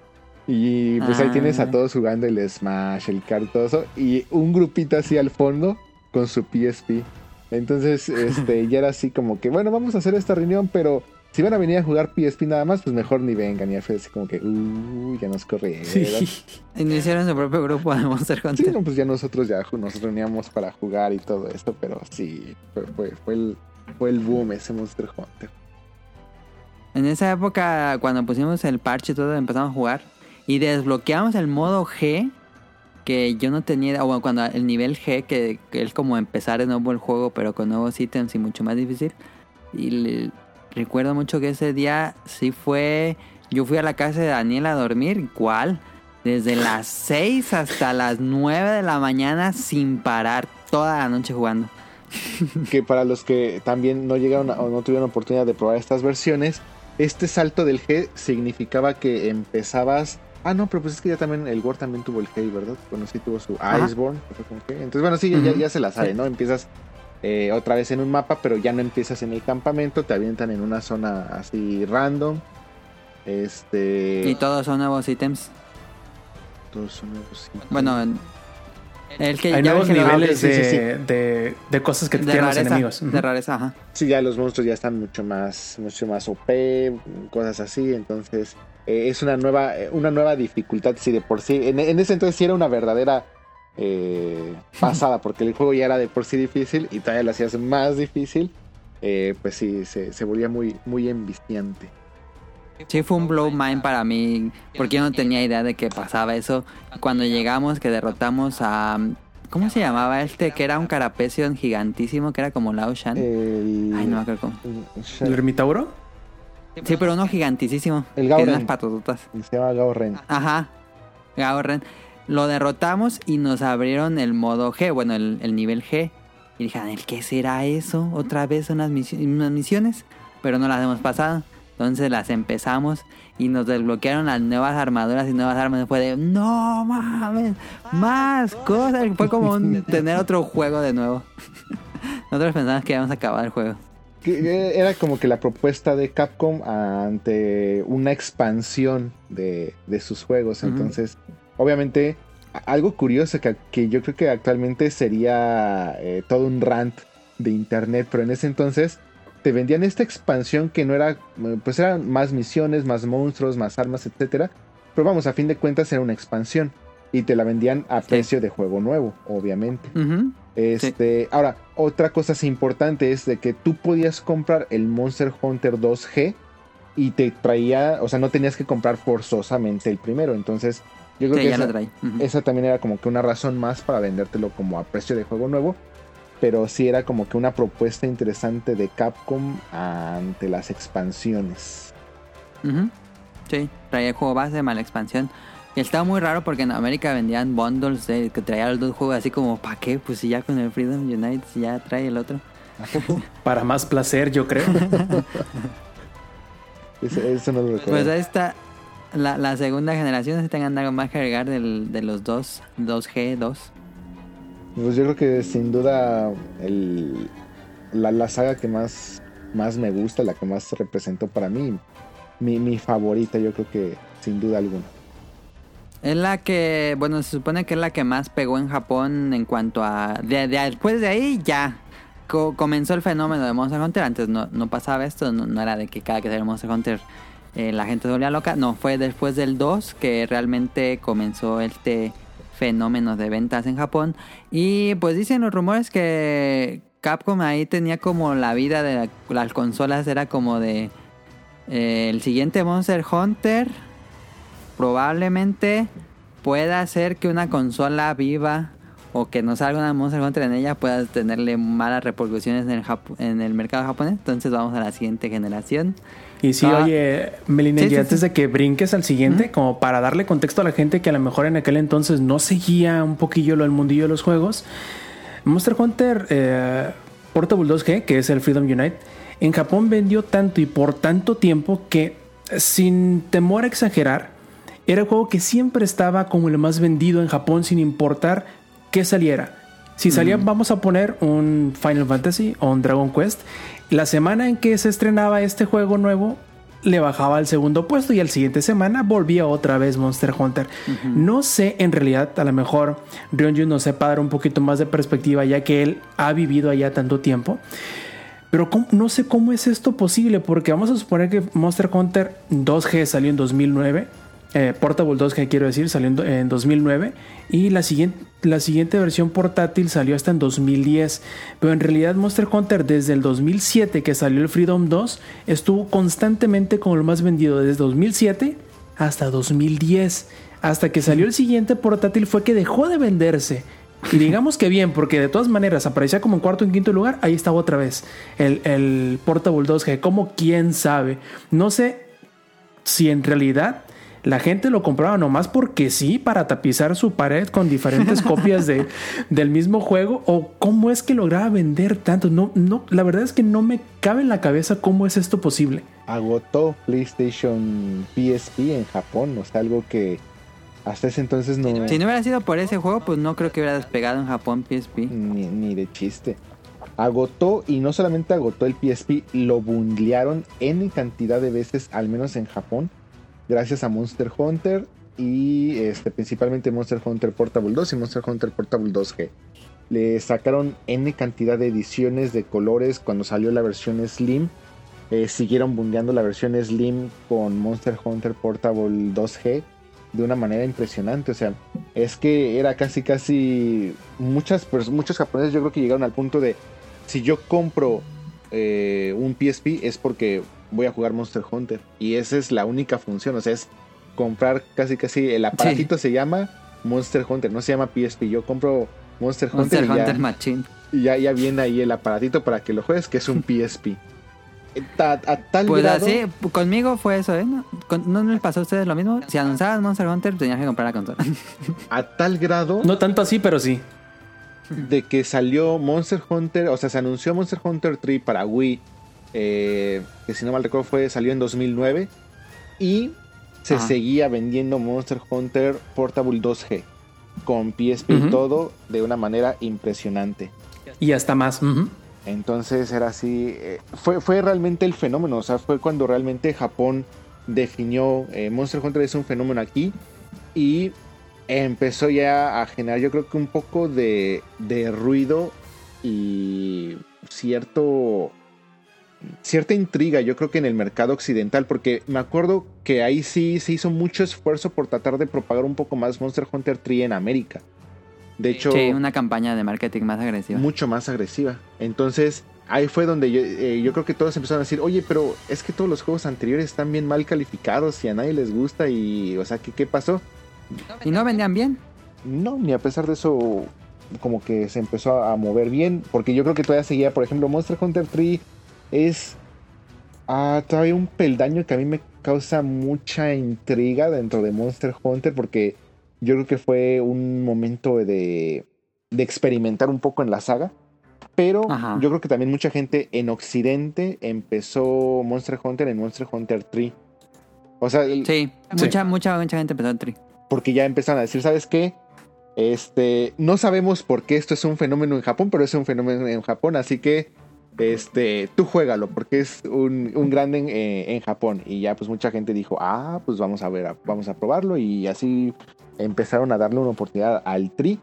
Y pues ahí Ah. tienes a todos jugando el Smash, el Card, todo eso. Y un grupito así al fondo con su PSP. Entonces, este, ya era así como que, bueno, vamos a hacer esta reunión, pero si van a venir a jugar PSP nada más, pues mejor ni vengan. Y fue así como que, uh, ya nos corrieron. Sí, hicieron su propio grupo de Monster Hunter. no, pues ya nosotros ya nos reuníamos para jugar y todo esto, pero sí, fue, fue, fue el, fue el boom ese Monster Hunter. En esa época, cuando pusimos el parche y todo, empezamos a jugar. Y desbloqueamos el modo G, que yo no tenía, o bueno, cuando el nivel G, que, que es como empezar de nuevo el juego, pero con nuevos ítems y mucho más difícil. Y le- recuerdo mucho que ese día sí fue, yo fui a la casa de Daniel a dormir, ¿cuál? Desde las 6 hasta las 9 de la mañana sin parar, toda la noche jugando. que para los que también no llegaron a- o no tuvieron oportunidad de probar estas versiones, este salto del G significaba que empezabas. Ah, no, pero pues es que ya también el War también tuvo el G, ¿verdad? Bueno, sí tuvo su Ajá. Iceborne. Entonces, bueno, sí, ya, ya- Ujú. ya se la sabe, Sí. ¿no? Empiezas eh, otra vez en un mapa, pero ya no empiezas en el campamento, te avientan en una zona así random. Este. Y todos son nuevos ítems. todos son nuevos, sí. Bueno, el que Hay ya nuevos niveles sí, sí, de, sí. De, de cosas que de tienen los enemigos. de rareza, ajá. Sí, ya los monstruos ya están mucho más, mucho más OP, cosas así, entonces eh, es una nueva, eh, una nueva dificultad, si de por sí, en, en ese entonces sí era una verdadera eh, pasada, porque el juego ya era de por sí difícil y todavía lo hacías más difícil, eh, pues sí, se, se volvía muy, muy enviciante. Sí, fue un blow mind para mí, porque yo no tenía idea de que pasaba eso. Cuando llegamos, que derrotamos a... ¿Cómo se llamaba este? Que era un carapecio gigantísimo, que era como Lao Shan. El, Ay, no me acuerdo cómo. ¿El ermitauro? Sí, pero uno gigantísimo. El que Gauren. tiene unas patototas. Se llama Gauren. Ajá. Gauren. Lo derrotamos y nos abrieron el modo G, bueno, el, el nivel G. Y dije, "Daniel, ¿qué será eso? Otra vez unas, misi- unas misiones, pero no las hemos pasado. Entonces las empezamos y nos desbloquearon las nuevas armaduras y nuevas armas. Fue de, no mames, más cosas. Fue como un- tener otro juego de nuevo. Nosotros pensamos que íbamos a acabar el juego. Que Era como que la propuesta de Capcom ante una expansión de, de sus juegos. Entonces, obviamente, algo curioso que, que yo creo que actualmente sería eh, todo un rant de internet, pero en ese entonces te vendían esta expansión que no era, eh, pues eran más misiones, más monstruos, más armas, etcétera. Pero vamos, a fin de cuentas era una expansión y te la vendían a precio de juego nuevo, obviamente. Este, ahora, otra cosa importante es de que tú podías comprar el Monster Hunter 2G y te traía, o sea, no tenías que comprar forzosamente el primero. Entonces, yo creo Sí, que esa, también era como que una razón más para vendértelo como a precio de juego nuevo. pero sí era como que una propuesta interesante de Capcom ante las expansiones. Sí, traía el juego base más la expansión. Y estaba muy raro porque en América vendían bundles de, que traía los dos juegos así como, ¿para qué? Pues si ya con el Freedom Unite ya trae el otro. ¿A poco? Para más placer, yo creo. eso, eso no lo recuerdo. Pues ahí está la, la segunda generación. Si tengan algo más que agregar del, de los dos, 2G, 2. Pues yo creo que sin duda el, la, la saga que más, más me gusta, la que más representó para mí, mi, mi favorita, yo creo que sin duda alguna. Es la que, bueno, se supone que es la que más pegó en Japón en cuanto a... De, de- después de ahí ya co- comenzó el fenómeno de Monster Hunter. Antes no, no pasaba esto, no, era de que cada que saliera Monster Hunter eh, la gente se volvía loca. No, fue después del 2 que realmente comenzó este fenómeno de ventas en Japón. Y pues dicen los rumores que Capcom ahí tenía como la vida de la- las consolas, era como de... eh, el siguiente Monster Hunter probablemente pueda hacer que una consola viva o que no salga una Monster Hunter en ella pueda tenerle malas repercusiones en el, Japo- en el mercado japonés. Entonces vamos a la siguiente generación. Y sí, Ah. oye, Melinda, Sí, y sí, antes sí. de que brinques al siguiente, como para darle contexto a la gente que a lo mejor en aquel entonces no seguía un poquillo lo del mundillo de los juegos, Monster Hunter eh, Portable 2G, que es el Freedom Unite, en Japón vendió tanto y por tanto tiempo que, sin temor a exagerar, era el juego que siempre estaba como el más vendido en Japón sin importar qué saliera. Si salía, vamos a poner un Final Fantasy o un Dragon Quest, la semana en que se estrenaba este juego nuevo, le bajaba al segundo puesto y al siguiente semana volvía otra vez Monster Hunter. No sé, en realidad, a lo mejor Ryonju nos sepa dar un poquito más de perspectiva ya que él ha vivido allá tanto tiempo. Pero ¿cómo- no sé cómo es esto posible, porque vamos a suponer que Monster Hunter 2G salió en 2009, eh, Portable 2G quiero decir, salió en 2009, y la siguiente, la siguiente versión portátil salió hasta en 2010, pero en realidad Monster Hunter desde el 2007 que salió el Freedom 2, estuvo constantemente como lo más vendido desde 2007 hasta 2010, hasta que salió el siguiente portátil fue que dejó de venderse. Y digamos que bien, porque de todas maneras aparecía como en cuarto o en quinto lugar, ahí estaba otra vez el, el Portable 2G, como quién sabe. No sé si en realidad la gente lo compraba nomás porque sí, para tapizar su pared con diferentes copias de, del mismo juego, o cómo es que lograba vender tanto. No, no, la verdad es que no me cabe en la cabeza cómo es esto posible. Agotó PlayStation PSP en Japón, o sea, algo que hasta ese entonces no... Si no hubiera sido por ese juego, pues no creo que hubiera despegado en Japón PSP. Ni, ni de chiste. Agotó y no solamente agotó el PSP, lo bundlearon en cantidad de veces, al menos en Japón, gracias a Monster Hunter y este, principalmente Monster Hunter Portable 2 y Monster Hunter Portable 2G. Le sacaron N cantidad de ediciones de colores cuando salió la versión Slim. Eh, siguieron bundeando la versión Slim con Monster Hunter Portable 2G de una manera impresionante. O sea, es que era casi, casi. Muchas, muchos japoneses yo creo que llegaron al punto de: si yo compro eh, un PSP es porque voy a jugar Monster Hunter. Y esa es la única función. O sea, es comprar casi, casi. El aparatito se llama Monster Hunter, no se llama PSP. Yo compro Monster Hunter, Monster y ya- Hunter Machine. y ya, ya viene ahí el aparatito para que lo juegues, que es un PSP. A, a tal Pues grado, así, conmigo fue eso, ¿eh? ¿No, Con- ¿no les pasó a ustedes lo mismo? Si anunciaban Monster Hunter, tenías que comprar la consola. a tal grado No tanto así, pero sí. de que salió Monster Hunter, o sea, se anunció Monster Hunter 3 para Wii, eh, que si no mal recuerdo fue, salió en 2009, y se Ajá. seguía vendiendo Monster Hunter Portable 2G, con PSP y Ujú. todo, de una manera impresionante. Y hasta más. Entonces era así, eh, fue, fue realmente el fenómeno, o sea, fue cuando realmente Japón definió, eh, Monster Hunter es un fenómeno aquí y empezó ya a generar yo creo que un poco de, de ruido y cierto, cierta intriga yo creo que en el mercado occidental, porque me acuerdo que ahí sí se hizo mucho esfuerzo por tratar de propagar un poco más Monster Hunter 3 en América. De hecho, Sí, una campaña de marketing más agresiva. mucho más agresiva. Entonces, ahí fue donde yo, eh, yo creo que todos empezaron a decir, oye, pero es que todos los juegos anteriores están bien mal calificados y a nadie les gusta y, o sea, ¿qué, qué pasó? ¿Y no vendían bien? No, ni a pesar de eso, como que se empezó a mover bien, porque yo creo que todavía seguía, por ejemplo, Monster Hunter 3 es ah, todavía un peldaño que a mí me causa mucha intriga dentro de Monster Hunter, porque yo creo que fue un momento de, de experimentar un poco en la saga. Pero Ajá. yo creo que también mucha gente en Occidente empezó Monster Hunter en Monster Hunter 3. O sea, el- Sí, Sí. mucha, mucha, mucha gente empezó en Tri. porque ya empezaron a decir, ¿sabes qué? Este, no sabemos por qué esto es un fenómeno en Japón, pero es un fenómeno en Japón, así que este, tú juégalo, porque es un, un grande en, eh, en Japón. Y ya pues mucha gente dijo, ah, pues vamos a ver, vamos a probarlo. Y así empezaron a darle una oportunidad al Tri.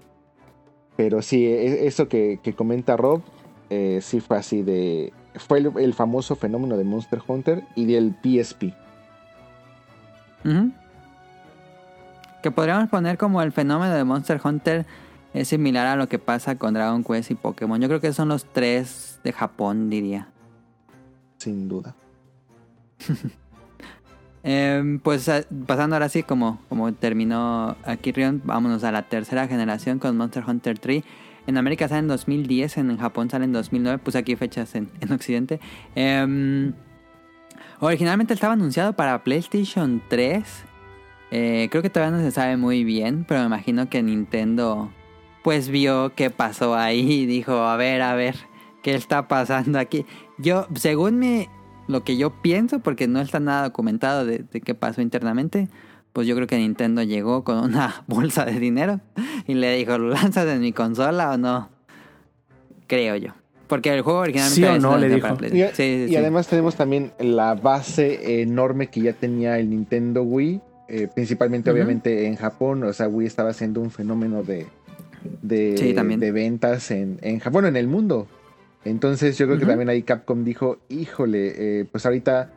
Pero sí, e- eso que, que comenta Rob, eh, sí fue así de... Fue el, famoso fenómeno de Monster Hunter y del PSP. Que podríamos poner como el fenómeno de Monster Hunter es similar a lo que pasa con Dragon Quest y Pokémon. Yo creo que son los tres de Japón, diría. Sin duda. Em, pues eh, pasando ahora sí, como, como terminó aquí Rion, vámonos a la tercera generación con Monster Hunter 3. En América sale en 2010, en Japón sale en 2009, pues aquí fechas en, en Occidente. Em, originalmente estaba anunciado para PlayStation 3. Eh, creo que todavía no se sabe muy bien, pero me imagino que Nintendo pues vio qué pasó ahí y dijo, a ver, a ver, ¿qué está pasando aquí? Yo, según mi, lo que yo pienso, porque no está nada documentado de, de qué pasó internamente, pues yo creo que Nintendo llegó con una bolsa de dinero y le dijo, ¿lo lanzas en mi consola o no? Creo yo. Porque el juego originalmente ¿Sí o no? Le dijo. Play- Y, Sí, sí, y sí. además tenemos también la base enorme que ya tenía el Nintendo Wii, eh, principalmente obviamente en Japón, o sea, Wii estaba haciendo un fenómeno de, de, Sí, también. de ventas en, en Japón, en el mundo. Entonces yo creo que también ahí Capcom dijo, híjole, eh, pues ahorita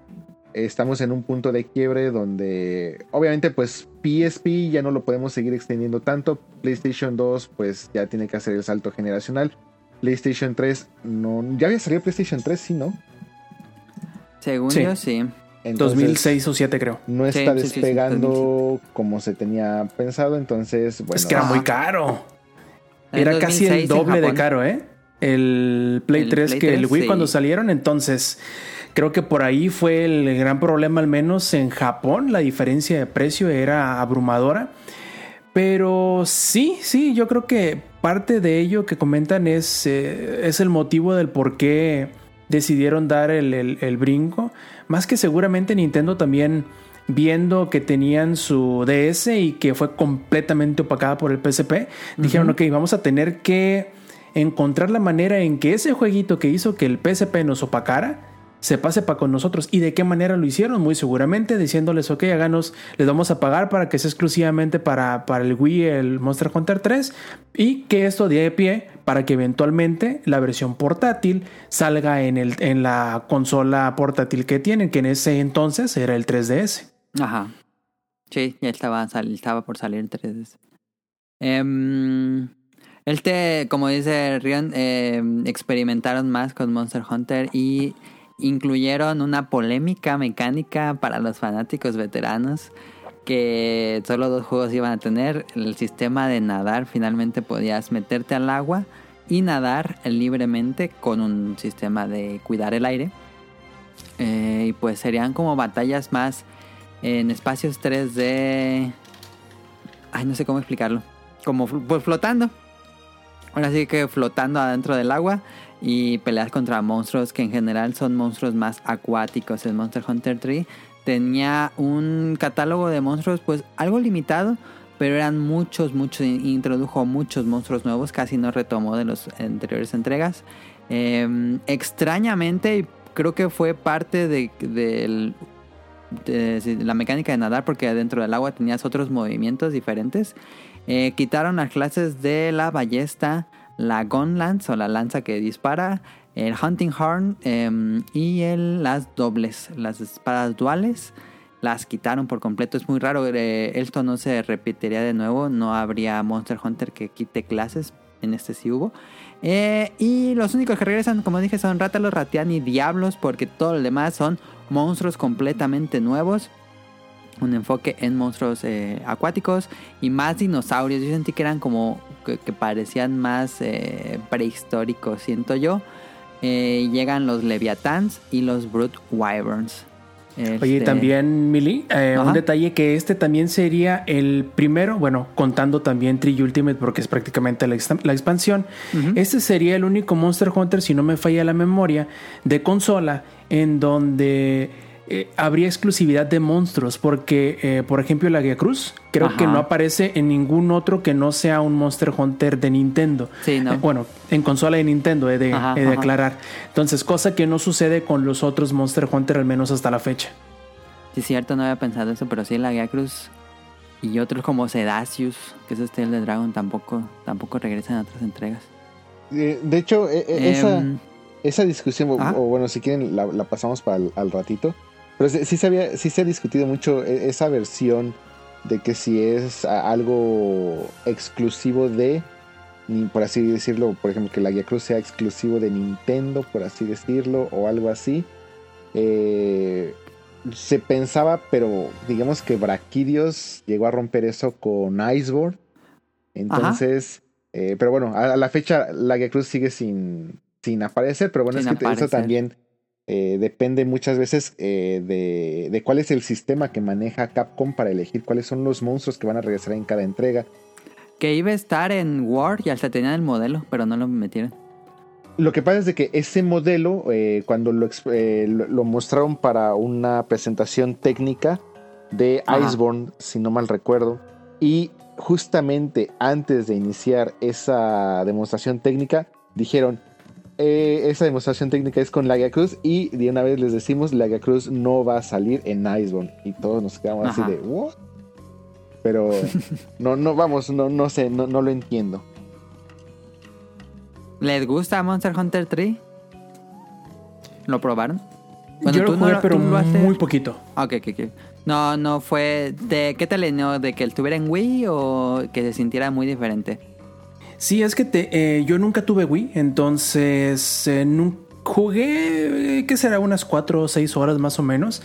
estamos en un punto de quiebre donde obviamente pues PSP ya no lo podemos seguir extendiendo tanto, PlayStation 2 pues ya tiene que hacer el salto generacional. PlayStation 3 no ya había salido PlayStation 3, sí, ¿no? Según Sí. yo, sí. Entonces, 2006 o 7 creo. No Sí, está sí, sí, sí, despegando como se tenía pensado, entonces, bueno. es que era Ah. muy caro. Era casi 2006 el doble de caro, ¿eh? El Play El 3 Play que el 3, Wii sí. cuando salieron. Entonces, creo que por ahí fue el gran problema, al menos en Japón. La diferencia de precio era abrumadora. Pero sí, sí, yo creo que parte de ello que comentan es, eh, es el motivo del por qué decidieron dar el, el- el brinco. Más que seguramente Nintendo también viendo que tenían su DS y que fue completamente opacada por el PSP, dijeron, ok, vamos a tener que encontrar la manera en que ese jueguito que hizo que el PSP nos opacara, se pase para con nosotros. ¿Y de qué manera lo hicieron? Muy seguramente diciéndoles, ok, háganos, les vamos a pagar para que sea exclusivamente para, para el Wii, el Monster Hunter 3, y que esto dé pie para que eventualmente la versión portátil salga en, el, en la consola portátil que tienen, que en ese entonces era el 3DS. Ajá. Sí, ya estaba, estaba por salir 3DS. Em, este, como dice Rion, em, experimentaron más con Monster Hunter y incluyeron una polémica mecánica para los fanáticos veteranos que solo dos juegos iban a tener. El sistema de nadar, finalmente podías meterte al agua y nadar libremente con un sistema de cuidar el aire. Eh, y pues serían como batallas más en espacios 3D. Ay, no sé cómo explicarlo. Como pues flotando. Ahora sí que flotando adentro del agua. Y peleas contra monstruos que en general son monstruos más acuáticos. El Monster Hunter 3 tenía un catálogo de monstruos pues algo limitado. Pero eran muchos, muchos. in- Introdujo muchos monstruos nuevos. Casi no retomó de las anteriores entregas. Eh, extrañamente, creo que fue parte de, del- la mecánica de nadar, porque dentro del agua tenías otros movimientos diferentes. Eh, quitaron las clases de la ballesta, la gun lance o la lanza que dispara, el hunting horn em, y el, las dobles, las espadas duales. Las quitaron por completo, es muy raro. eh, esto no se repetiría de nuevo. No habría Monster Hunter que quite clases. En este sí hubo. Eh, y los únicos que regresan, como dije, son Rátalos, Ratian y Diablos, porque todo lo demás son monstruos completamente nuevos. un enfoque en monstruos eh, acuáticos y más dinosaurios. Yo sentí que eran como que, parecían más eh, prehistóricos, siento yo. Eh, llegan los Leviathans y los Brute Wyverns. Oye, Este, también, Mili, eh, un detalle que este también sería el primero, bueno, contando también Tree Ultimate porque es prácticamente la, la expansión. Este sería el único Monster Hunter, si no me falla la memoria, de consola en donde eh, habría exclusividad de monstruos, porque, eh, por ejemplo, la Guía Cruz creo Ajá. que no aparece en ningún otro que no sea un Monster Hunter de Nintendo. Sí, no. Eh, bueno, en consola de Nintendo, he de, Ajá, he de ajá. aclarar. Entonces, cosa que no sucede con los otros Monster Hunter, al menos hasta la fecha. Sí, es cierto, no había pensado eso, pero sí, la Guía Cruz y otros como Sedacius, que es este el de Dragon, tampoco, tampoco regresan a otras entregas. De hecho, e- e- esa, Em, esa discusión, o, bueno, si quieren, la, la pasamos para al ratito. Pero sí, sí se había, sí se ha discutido mucho e- esa versión de que si es algo exclusivo de, por así decirlo, por ejemplo, que la Guía Cruz sea exclusivo de Nintendo, por así decirlo, o algo así. Eh, se pensaba, pero digamos que Braquidios llegó a romper eso con Iceborne. Entonces, eh, pero bueno, a, la fecha la Guía Cruz sigue sin, sin aparecer, pero bueno, Sin es que eso también eh, depende muchas veces eh, de, de cuál es el sistema que maneja Capcom para elegir cuáles son los monstruos que van a regresar en cada entrega. que iba a estar en War y hasta tenían el modelo, pero no lo metieron. Lo que pasa es de que ese modelo, eh, cuando lo, exp- lo, lo mostraron para una presentación técnica de Ajá. Iceborne, si no mal recuerdo, y justamente antes de iniciar esa demostración técnica, dijeron, eh, esa demostración técnica es con la Guía Cruz y de una vez les decimos, la Guía Cruz no va a salir en Iceborne. Y todos nos quedamos Ajá. así de, ¿what? Pero no, no, vamos, no, no sé, no, no lo entiendo. ¿Les gusta Monster Hunter 3? ¿Lo probaron? Yo lo jugué, no- pero tú lo haces- muy poquito. Ok, ok, ok. No, no fue... ¿De qué te alineó? ¿De que él estuviera en Wii o que se sintiera muy diferente? Sí, es que te, eh, yo nunca tuve Wii, entonces eh, jugué, eh, ¿qué será? Unas 4 o 6 horas más o menos.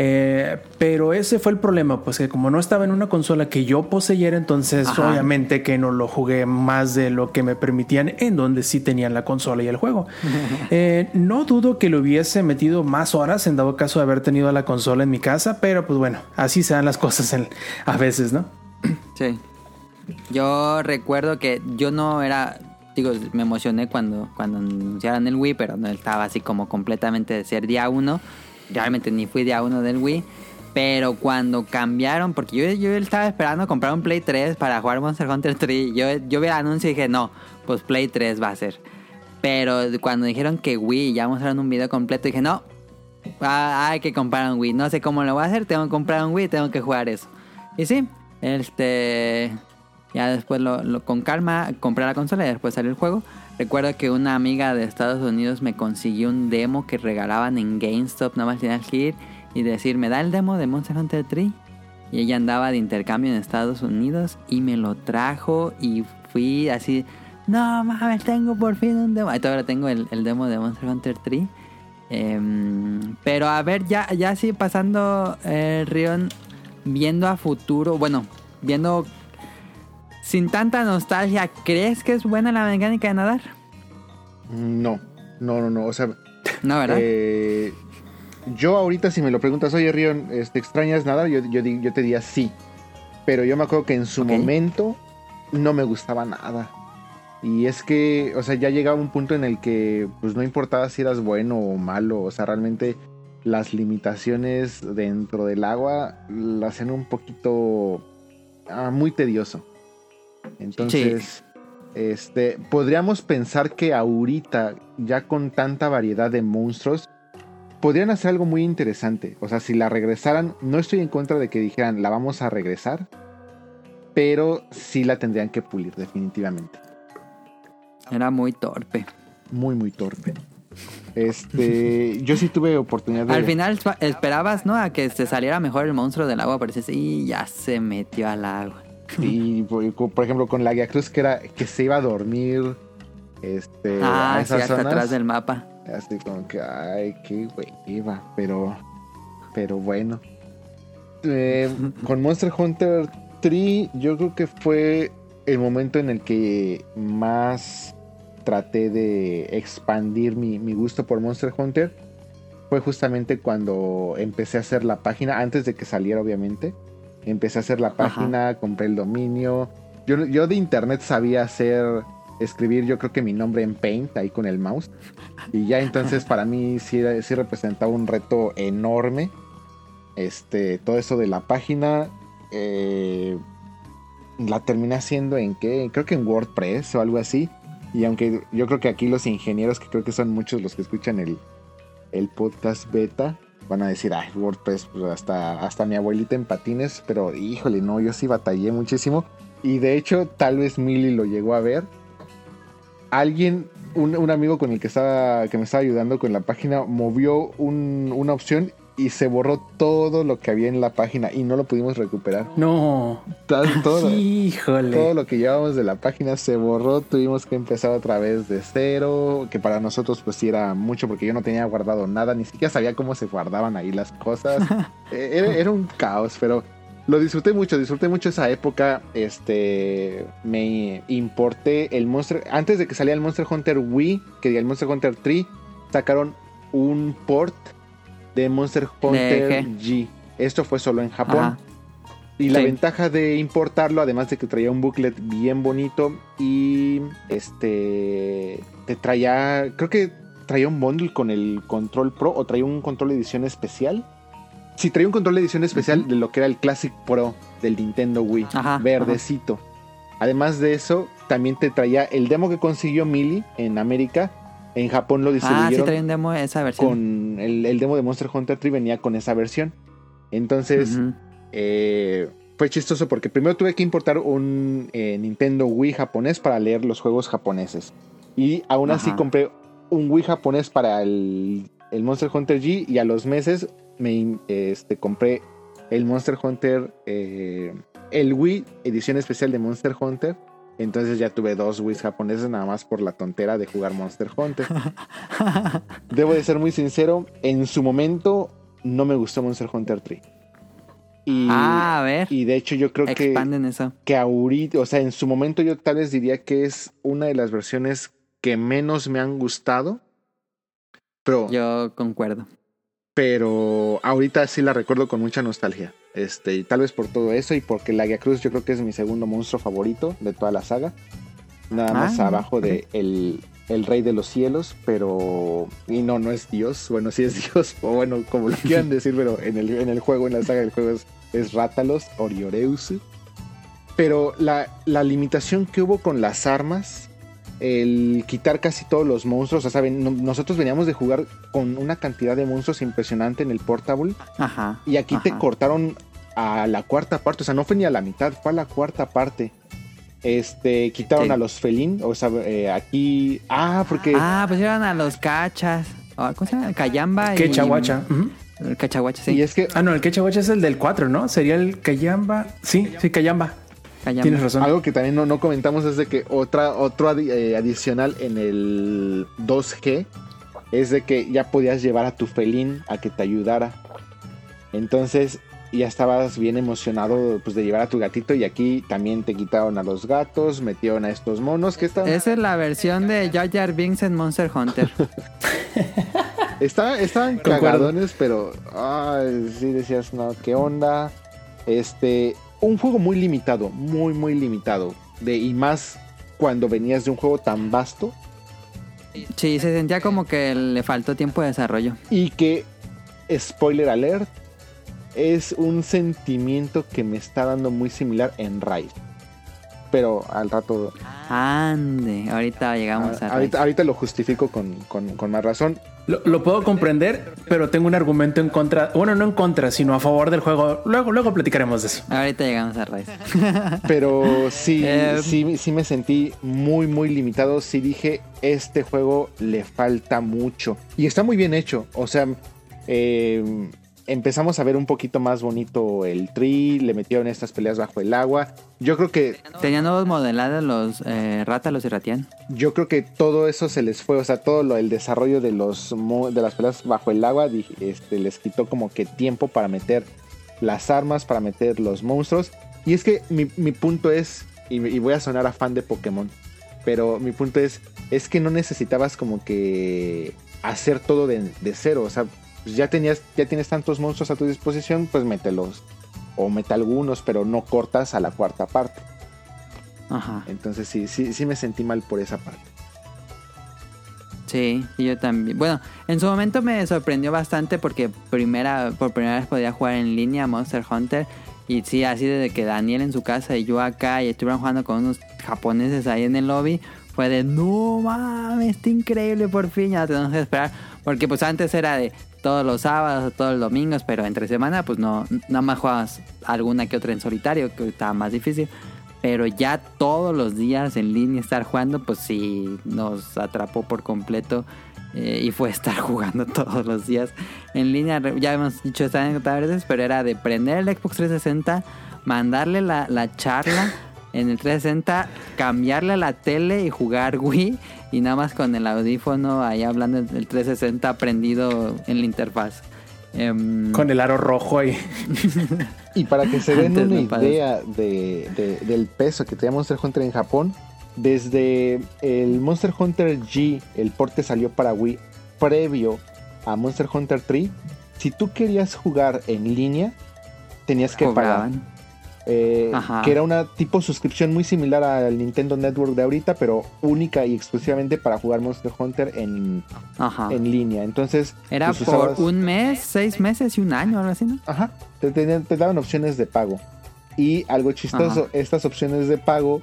Eh, pero ese fue el problema, pues que como no estaba en una consola que yo poseyera, entonces Ajá. obviamente que no lo jugué más de lo que me permitían en donde sí tenían la consola y el juego. Eh, no dudo que le hubiese metido más horas en dado caso de haber tenido la consola en mi casa, pero pues bueno, así se dan las cosas en- a veces, ¿no? Sí. Yo recuerdo que yo no era... Digo, me emocioné cuando, cuando anunciaron el Wii, pero no estaba así como completamente de ser día uno. Realmente ni fui día uno del Wii. Pero cuando cambiaron, porque yo, yo estaba esperando comprar un Play 3 para jugar Monster Hunter 3. Yo, yo vi el anuncio y dije, no, pues Play 3 va a ser. Pero cuando dijeron que Wii, ya mostraron un video completo, dije, no, ah, hay que comprar un Wii. No sé cómo lo voy a hacer, tengo que comprar un Wii, tengo que jugar eso. Y sí, este. Ya después lo, con calma compré la consola y después salió el juego. Recuerdo que una amiga de Estados Unidos me consiguió un demo que regalaban en GameStop. Nada más tenías que ir y decir, ¿me da el demo de Monster Hunter 3? Y ella andaba de intercambio en Estados Unidos y me lo trajo y fui así, no mames, tengo por fin un demo. Ahí todavía tengo el, el demo de Monster Hunter 3. Em, pero a ver, ya, ya sí pasando eh, Rion, viendo a futuro, bueno, viendo sin tanta nostalgia, ¿crees que es buena la mecánica de nadar? No, no, no, no. O sea, No, ¿verdad? Eh, yo ahorita si me lo preguntas, oye Rion, ¿te extrañas nada? Yo, yo, yo te diría sí. Pero yo me acuerdo que en su momento no me gustaba nada. Y es que, o sea, ya llegaba un punto en el que pues no importaba si eras bueno o malo. O sea, realmente las limitaciones dentro del agua las hacían un poquito ah, muy tedioso. Entonces, este, podríamos pensar que ahorita, ya con tanta variedad de monstruos, podrían hacer algo muy interesante. O sea, si la regresaran, no estoy en contra de que dijeran la vamos a regresar, pero sí la tendrían que pulir definitivamente. Era muy torpe. Muy, muy torpe. Este, yo sí tuve oportunidad de... Al final esperabas, ¿no? A que se saliera mejor el monstruo del agua, pero y ya se metió al agua. Y por, por ejemplo con la Guía Cruz que era que se iba a dormir este, ah, a sí, esas hasta zonas. atrás del mapa. Así como que, ay, qué hueva, pero, pero bueno. eh, con Monster Hunter 3 yo creo que fue el momento en el que más traté de expandir mi, mi gusto por Monster Hunter. Fue justamente cuando empecé a hacer la página, antes de que saliera obviamente. Empecé a hacer la página, compré el dominio. Yo, yo de internet sabía hacer, escribir yo creo que mi nombre en Paint, ahí con el mouse. Y ya entonces para mí sí, sí representaba un reto enorme. Este, todo eso de la página. eh, la terminé haciendo en qué? Creo que en WordPress o algo así. Y aunque yo creo que aquí los ingenieros, que creo que son muchos los que escuchan el, el podcast beta, van a decir, ay, WordPress, pues hasta, hasta mi abuelita en patines, pero híjole, no, yo sí batallé muchísimo. Y de hecho, tal vez Milly lo llegó a ver. Alguien, un, un amigo con el que, estaba, que me estaba ayudando con la página, movió un- una opción y se borró todo lo que había en la página y no lo pudimos recuperar. No. Todo, todo- Híjole. todo lo que llevábamos de la página se borró, tuvimos que empezar otra vez de cero, que para nosotros pues sí era mucho porque yo no tenía guardado nada, ni siquiera sabía cómo se guardaban ahí las cosas. Eh, era, era un caos, pero lo disfruté mucho, disfruté mucho esa época. Este, me importé el Monster, antes de que saliera el Monster Hunter Wii, que el Monster Hunter 3, sacaron un port de Monster Hunter G. G. Esto fue solo en Japón. Ajá. Y la Sí. ventaja de importarlo, además de que traía un booklet bien bonito y este te traía, creo que traía un bundle con el Control Pro o traía un control de edición especial. Sí, traía un control de edición especial de lo que era el Classic Pro del Nintendo Wii, Ajá, verdecito. Además de eso, también te traía el demo que consiguió Mili en América. En Japón lo Ah, sí distribuyeron trae un demo esa versión. con el, el demo de Monster Hunter 3 venía con esa versión. Entonces, eh, fue chistoso porque primero tuve que importar un eh, Nintendo Wii japonés para leer los juegos japoneses. Y aún así compré un Wii japonés para el, el Monster Hunter G y a los meses me este, compré el Monster Hunter, eh, el Wii edición especial de Monster Hunter. Entonces ya tuve dos Wii japoneses nada más por la tontera de jugar Monster Hunter. Debo de ser muy sincero, en su momento no me gustó Monster Hunter 3. Y, ah, a ver. y de hecho yo creo que, eso. que ahorita, o sea, en su momento yo tal vez diría que es una de las versiones que menos me han gustado. Pero, Yo concuerdo. Pero ahorita sí la recuerdo con mucha nostalgia. Este, y tal vez por todo eso y porque la Guía Cruz yo creo que es mi segundo monstruo favorito de toda la saga. Nada más Ah, abajo de el, el Rey de los Cielos, pero. Y no, no es Dios. Bueno, sí es Dios, o bueno, como lo quieran decir, pero en el, en el juego, en la saga del juego es, es Rátalos, Orioreus. Pero la, la limitación que hubo con las armas, el quitar casi todos los monstruos, o sea, ven, no- nosotros veníamos de jugar con una cantidad de monstruos impresionante en el Portable, Ajá. y aquí te cortaron a la cuarta parte, o sea, no fue ni a la mitad, fue a la cuarta parte. Este, quitaron Sí. a los felín, o sea, eh, aquí. Ah, porque. Ah, pues iban a los cachas. ¿Cómo se llama? Cayamba y... Quechahuacha. Ujú. El cachahuacha, sí. Y es que Ah, no, el Quechahuacha es el del 4, ¿no? Sería el Cayamba. Sí, sí, Cayamba. Tienes razón. algo que también no, no comentamos es de que otra, otro adi- eh, adicional en el 2G es de que ya podías llevar a tu felín a que te ayudara. Entonces ya estabas bien emocionado pues, de llevar a tu gatito y aquí también te quitaron a los gatos, metieron a estos monos que estaban... Esa es la versión de Jar Jar Binks en Monster Hunter. Está- estaban cagadones, pero ay, sí decías, no, ¿qué onda? Este, un juego muy limitado, muy, muy limitado. De, y más cuando venías de un juego tan vasto Sí, se sentía como que le faltó tiempo de desarrollo. y que, spoiler alert, es un sentimiento que me está dando muy similar en Rise. Pero al rato, Ande, ahorita llegamos a... Ah, ahorita, ahorita lo justifico con, con- con más razón. Lo, lo puedo comprender, pero tengo un argumento en contra. Bueno, no en contra, sino a favor del juego. Luego, luego platicaremos de eso. Ahorita llegamos a Rise. Pero sí, Eh, sí, sí me sentí muy, muy limitado. Sí dije, este juego le falta mucho. Y está muy bien hecho. O sea, eh, empezamos a ver un poquito más bonito el tree. Le metieron estas peleas bajo el agua. Yo creo que, Tenían nuevos modelados los eh, Rátalos y Ratian. yo creo que todo eso se les fue. O sea, todo lo, el desarrollo de los de las peleas bajo el agua este, les quitó como que tiempo para meter las armas para meter los monstruos. Y es que mi, mi punto es, y, y voy a sonar a fan de Pokémon, pero mi punto es, es que no necesitabas como que hacer todo de, de cero. O sea, pues ya tenías, ya tienes tantos monstruos a tu disposición, pues mételos. O mete algunos, pero no cortas a la cuarta parte. Ajá. Entonces sí, sí, sí me sentí mal por esa parte. Sí, y yo también. Bueno, en su momento me sorprendió bastante porque primera, por primera vez podía jugar en línea Monster Hunter. Y sí, así desde que Daniel en su casa y yo acá y estuvieron jugando con unos japoneses ahí en el lobby, fue de no mames, está increíble por fin, ya tenemos que esperar. Porque pues antes era de todos los sábados, todos los domingos, pero entre semana pues no, nada más jugabas alguna que otra en solitario, que estaba más difícil. Pero ya todos los días en línea estar jugando, pues sí, nos atrapó por completo. eh, y fue estar jugando todos los días en línea. Ya hemos dicho esta anécdota veces, pero era de prender el Xbox 360, mandarle la, la charla en el 360, cambiarle a la tele y jugar Wii. Y nada más con el audífono ahí hablando del 360 prendido en la interfaz. Em, Con el aro rojo ahí. Y para que se den Antes una idea de, de- del peso que tenía Monster Hunter en Japón, desde el Monster Hunter G, el porte salió para Wii, previo a Monster Hunter 3, si tú querías jugar en línea, tenías que pagar. Eh, que era una tipo suscripción muy similar al Nintendo Network de ahorita, pero única y exclusivamente para jugar Monster Hunter en, Ajá. en línea. Entonces, Era pues, por usabas- un mes, seis meses y un año, algo así, ¿no? Ajá, te, tenían- te daban opciones de pago. Y algo chistoso, Ajá. estas opciones de pago,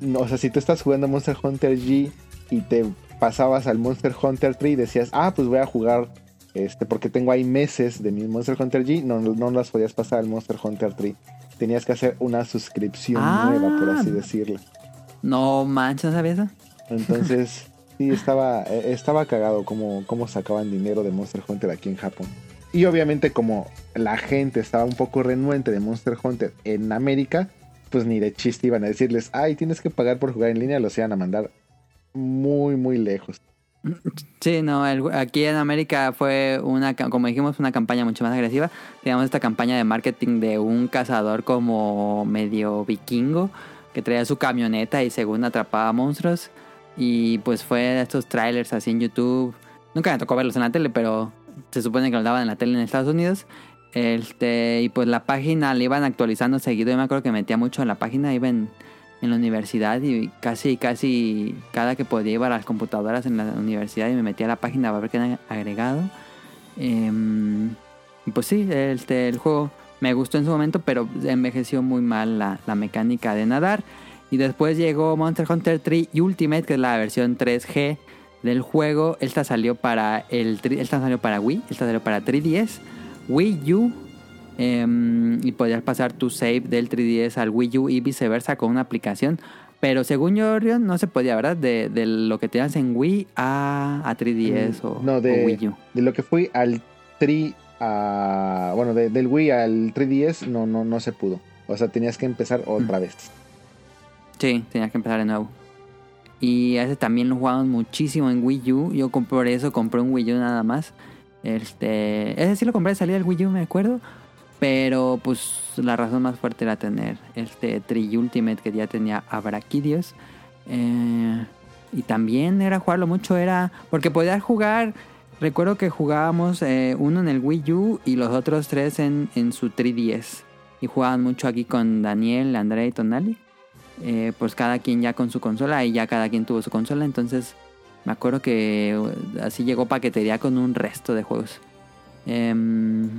no, o sea, si tú estás jugando Monster Hunter G y te pasabas al Monster Hunter 3 y decías, ah, pues voy a jugar, este, porque tengo ahí meses de mi Monster Hunter G, no, no las podías pasar al Monster Hunter 3. Tenías que hacer una suscripción Ah. nueva, por así decirlo. No manches, ¿no sabías eso? Entonces, sí, estaba, eh, estaba cagado cómo, cómo sacaban dinero de Monster Hunter aquí en Japón. Y obviamente como la gente estaba un poco renuente de Monster Hunter en América, pues ni de chiste iban a decirles, ay, tienes que pagar por jugar en línea, los iban a mandar muy, muy lejos. Sí, no, el- aquí en América fue una, como dijimos, una campaña mucho más agresiva. Teníamos esta campaña de marketing de un cazador como medio vikingo que traía su camioneta y según atrapaba monstruos. Y pues fue estos trailers así en YouTube. Nunca me tocó verlos en la tele, pero se supone que los daban en la tele en Estados Unidos. Este, y pues la página la iban actualizando seguido. Yo me acuerdo que metía mucho en la página, iba en, en la universidad y casi, casi cada que podía iba a las computadoras en la universidad y me metía a la página para ver qué habían agregado. Em, pues sí, este, el juego me gustó en su momento, pero envejeció muy mal la, la mecánica de nadar. Y después llegó Monster Hunter 3 Ultimate, que es la versión 3G del juego. Esta salió para el esta salió para Wii, esta salió para 3DS, Wii U. em, y podías pasar tu save del 3DS al Wii U y viceversa con una aplicación. Pero según yo, Orion, no se podía, ¿verdad? De, de lo que tenías en Wii a, a 3DS o, no, de, o Wii U. de lo que fui al 3 a... Bueno, de- del Wii al 3DS no, no, no se pudo. O sea, tenías que empezar otra vez. Sí, tenías que empezar de nuevo. Y ese también lo jugamos muchísimo en Wii U. Yo compré por eso, compré un Wii U nada más. Este, ese sí lo compré de salida del Wii U, me acuerdo. Pero pues la razón más fuerte era tener este Tri Ultimate que ya tenía a Braquidios. Eh, y también era jugarlo mucho, era porque podías jugar. Recuerdo que jugábamos eh, uno en el Wii U y los otros tres en, en su 3DS. Y jugaban mucho aquí con Daniel, Andrea y Tonali eh, pues cada quien ya con su consola y ya cada quien tuvo su consola. Entonces me acuerdo que así llegó paquetería con un resto de juegos. Em,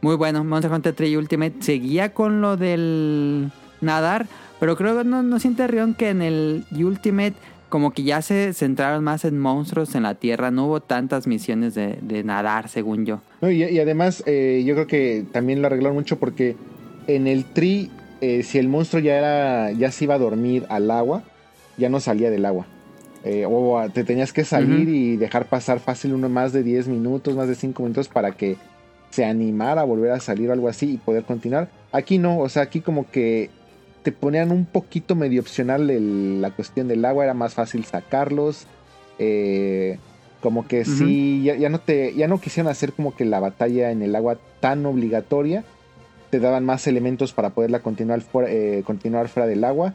muy bueno, Monster Hunter 3 Ultimate seguía con lo del nadar, pero creo que no, no siente Rion que en el Ultimate como que ya se centraron más en monstruos en la tierra, no hubo tantas misiones de, de nadar según yo. No, y, y además, eh, yo creo que también lo arreglaron mucho porque en el tri, eh, si el monstruo ya era, ya se iba a dormir al agua, ya no salía del agua. Eh, o te tenías que salir y dejar pasar fácil uno más de 10 minutos, más de 5 minutos para que se animara a volver a salir o algo así y poder continuar. Aquí no, o sea, aquí como que te ponían un poquito medio opcional el- la cuestión del agua, era más fácil sacarlos. eh, como que sí, ya, ya no te, ya no quisieron hacer como que la batalla en el agua tan obligatoria. te daban más elementos para poderla continuar fuera, eh, continuar fuera del agua.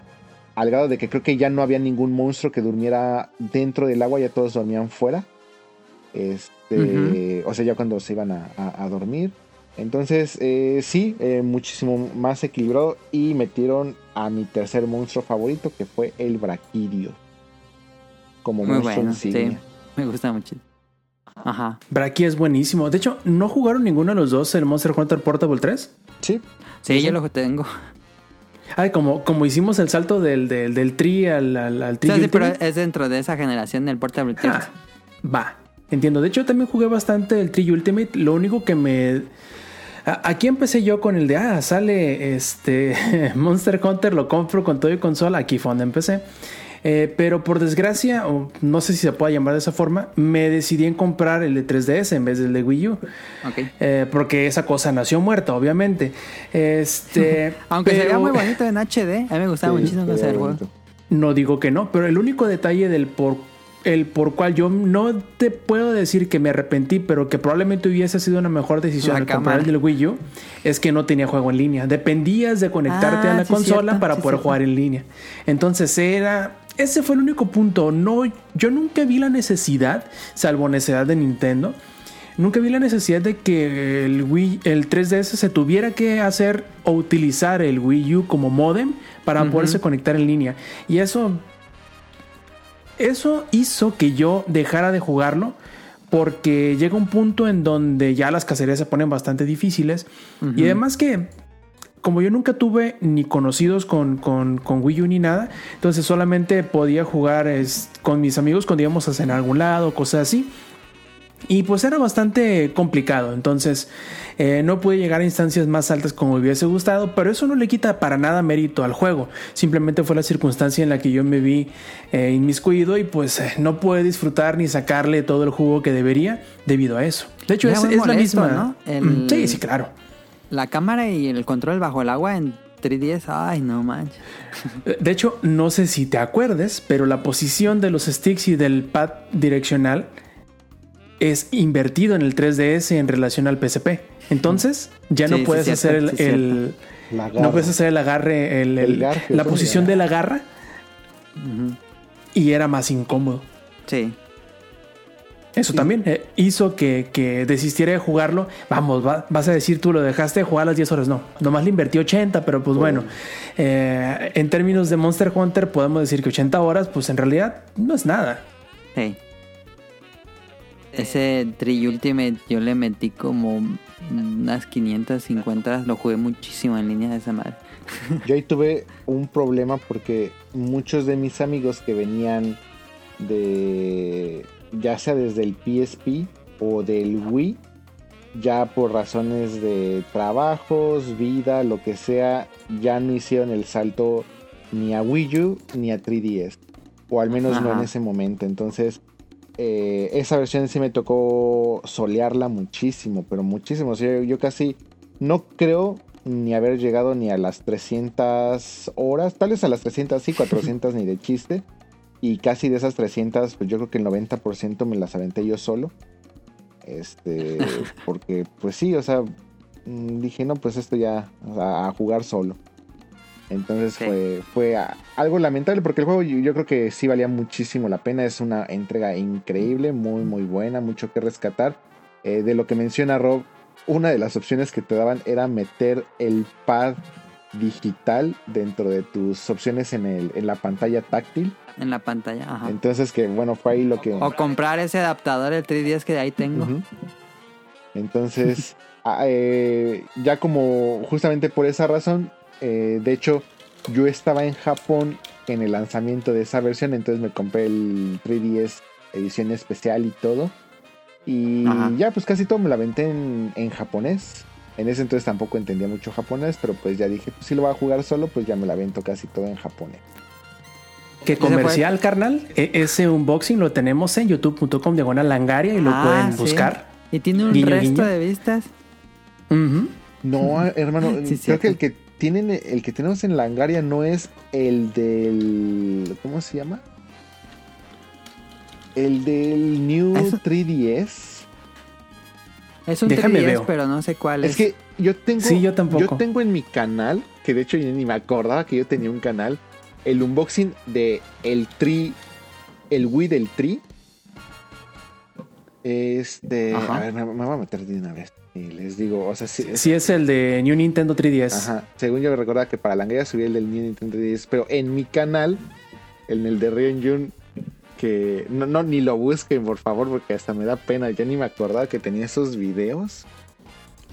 Al grado de que creo que ya no había ningún monstruo que durmiera dentro del agua, ya todos dormían fuera. Este, O sea, ya cuando se iban a, dormir. Entonces, eh, sí, eh, muchísimo más equilibrado. Y metieron a mi tercer monstruo favorito, que fue el Braquidio. Como Muy monstruo bueno, sí, me gusta mucho. Ajá. Braki es buenísimo. De hecho, ¿no jugaron ninguno de los dos el Monster Hunter Portable 3? Sí. Sí, yo lo tengo. Ay, como, como hicimos el salto del, del, del tri al, al, tri. Sí, pero es dentro de esa generación del Portable 3. Ah, va, entiendo. De hecho, también jugué bastante el Tri Ultimate. Lo único que me. Aquí empecé yo con el de, ah, sale este Monster Hunter, lo compro con todo y consola. Aquí fue donde empecé. Eh, pero por desgracia, o no sé si se puede llamar de esa forma, me decidí en comprar el de 3DS en vez del de Wii U. Eh, porque esa cosa nació muerta, obviamente. Este, Aunque sería muy bonito en HD, a mí me gustaba muchísimo hacer juego. No digo que no, pero el único detalle del por el por cual yo no te puedo decir que me arrepentí, pero que probablemente hubiese sido una mejor decisión al comprar el del Wii U, es que no tenía juego en línea. Dependías de conectarte a ah, la consola para poder jugar en línea. Entonces era ese fue el único punto. No, yo nunca vi la necesidad, salvo necesidad de Nintendo, nunca vi la necesidad de que el Wii, el 3DS se tuviera que hacer o utilizar el Wii U como modem para poderse conectar en línea. Y eso, eso hizo que yo dejara de jugarlo. Porque llega un punto en donde ya las cacerías se ponen bastante difíciles. Y además que como yo nunca tuve ni conocidos con, con, Wii U ni nada, entonces solamente podía jugar con mis amigos cuando íbamos a cenar a algún lado, cosas así. Y pues era bastante complicado, entonces eh, no pude llegar a instancias más altas como me hubiese gustado, pero eso no le quita para nada mérito al juego. Simplemente fue la circunstancia en la que yo me vi eh, inmiscuido y pues eh, no pude disfrutar ni sacarle todo el jugo que debería debido a eso. De hecho, es, la misma. ¿no? Sí, sí, claro la cámara y el control bajo el agua en 3DS, ay, no manches. De hecho, no sé si te acuerdes, pero la posición de los sticks y del pad direccional es invertido en el 3DS en relación al PSP. Entonces, ya no puedes hacer el, no puedes hacer el agarre, el, la posición de la garra. Y era más incómodo. Sí. Eso también eh, hizo que, desistiera de jugarlo. Vamos, vas a decir tú lo dejaste de jugar a las 10 horas. No, nomás le invertí 80, pero pues bueno, eh, en términos de Monster Hunter podemos decir que 80 horas, pues en realidad no es nada. Sí. Ese Tri Ultimate yo le metí como unas 550 lo jugué muchísimo en línea de esa madre. Yo ahí tuve un problema porque muchos de mis amigos que venían de ya sea desde el PSP o del Wii, ya por razones de trabajos, vida, lo que sea, ya no hicieron el salto ni a Wii U ni a 3DS. O al menos no en ese momento. Entonces, eh, esa versión sí me tocó solearla muchísimo, pero muchísimo. yo, casi no creo ni haber llegado ni a las 300 horas, tal vez a las 300 sí, 400 ni de chiste. Y casi de esas 300, pues yo creo que el 90% me las aventé yo solo. Este, porque pues sí, o sea, mm, dije, no, pues esto ya, a, jugar solo. Entonces fue, fue algo lamentable porque el juego yo, creo que sí valía muchísimo la pena. Es una entrega increíble, muy, muy buena, mucho que rescatar. Eh, de lo que menciona Rob, una de las opciones que te daban era meter el pad digital dentro de tus opciones en, el, en la pantalla táctil en la pantalla. Ajá. Entonces que bueno, fue ahí lo que... O comprar ese adaptador de 3DS que de ahí tengo. Entonces, ah, eh, ya como justamente por esa razón, eh, de hecho, yo estaba en Japón en el lanzamiento de esa versión, entonces me compré el 3DS edición especial y todo. Y ya pues casi todo me la aventé en, en, japonés. En ese entonces tampoco entendía mucho japonés, pero pues ya dije, pues si lo voy a jugar solo, pues ya me la avento casi todo en japonés. Que comercial, carnal. E, ese unboxing lo tenemos en youtube.com diagonal langaria y lo ah, pueden buscar. Y tiene un resto de vistas. No, hermano, creo que el que tienen, el que tenemos en Langaria no es el del. ¿Cómo se llama? El del New 3DS. Es un Déjame 3DS, veo. pero no sé cuál es. Es que yo tengo. Sí, yo tampoco. tengo en mi canal, que de hecho yo ni me acordaba que yo tenía un canal, el unboxing de el Tri. El Wii del Tri. Este. Ajá. A ver, me, me voy a meter de una vez. Y les digo, o sea, sí. Sí, es el de New Nintendo 3DS. Ajá. Según yo recordaba que para la Langueya subí el del New Nintendo 10, pero en mi canal, en el de Rion Jun, que no, no, ni lo busquen, por favor, porque hasta me da pena. Yo ni me acordaba que tenía esos videos.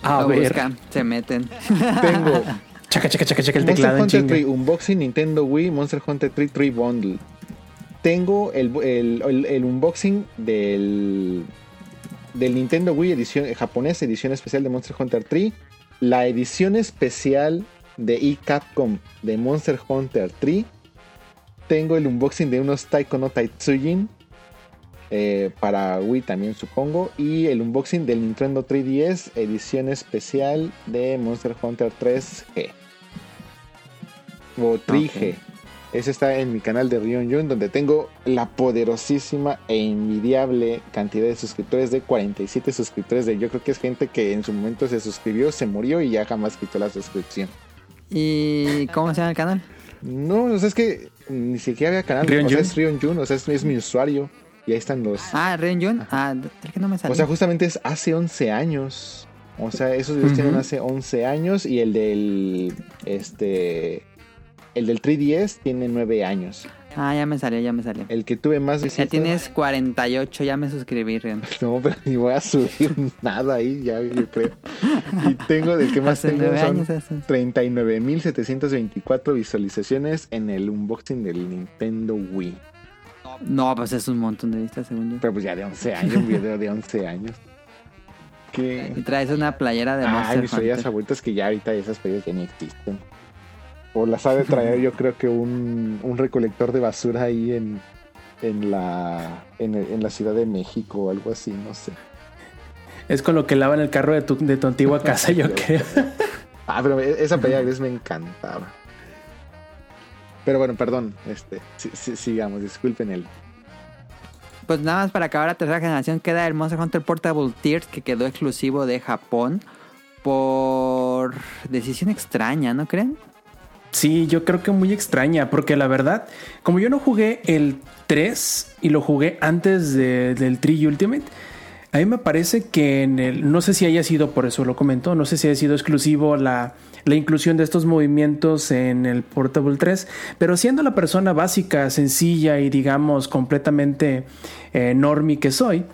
A Lo ver. buscan, se meten. Tengo Chaca, chaca, chaca, chaca el Monster teclado Hunter chinga. 3 Unboxing Nintendo Wii Monster Hunter 3 3 Bundle. Tengo el, el- el- el unboxing del, del Nintendo Wii edición eh, japonés, edición especial de Monster Hunter 3. La edición especial de eCapcom de Monster Hunter 3. Tengo el unboxing de unos Taiko no Taitsujin. eh, para Wii también supongo. Y el unboxing del Nintendo 3DS edición especial de Monster Hunter 3G. O 3G. Ok. Ese está en mi canal de Rion Jun, donde tengo la poderosísima e envidiable cantidad de suscriptores de 47 suscriptores. De, yo creo que es gente que en su momento se suscribió, se murió y ya jamás quitó la suscripción. ¿Y cómo se llama el canal? No, o sea, es que ni siquiera había canal. Rion o sea, Jun. es Rion Jun, o sea, es, es mi usuario. Y ahí están los. Ah, Ren Jun. Ah, es que no me salió. o sea, justamente es hace 11 años. O sea, esos videos tienen hace 11 años y el del. Este. El del 3DS tiene 9 años. Ah, ya me salió, ya me salió. El que tuve más Ya visitas. tienes 48, ya me suscribí, Ren. No, pero ni voy a subir nada ahí, ya yo creo. Y tengo, del que más Hace tengo son años hace. 39.724 visualizaciones en el unboxing del Nintendo Wii. No, pues es un montón de vistas, según yo. Pero pues ya de 11 años, un video de 11 años. Y traes una playera de Ay, Monster mis playas Hunter. favoritas que ya ahorita esas playas ya ni existen. O las ha de traer yo creo que un, un recolector de basura ahí en, en, la, en, la Ciudad de México o algo así, no sé. Es con lo que lavan el carro de tu, de tu antigua casa, yo creo. Ah, pero e- esa pelea gris me encantaba. Pero bueno, perdón, este, si- si- sigamos, disculpen el. Pues nada más para acabar la tercera generación queda el Monster Hunter Portable Tears que quedó exclusivo de Japón por decisión extraña, ¿no creen? Sí, yo creo que muy extraña, porque la verdad, como yo no jugué el 3 y lo jugué antes de- del 3 Ultimate, a mí me parece que en el, no sé si haya sido, por eso lo comento, no sé si haya sido exclusivo la, la inclusión de estos movimientos en el Portable 3, pero siendo la persona básica, sencilla y digamos completamente eh, normie que soy,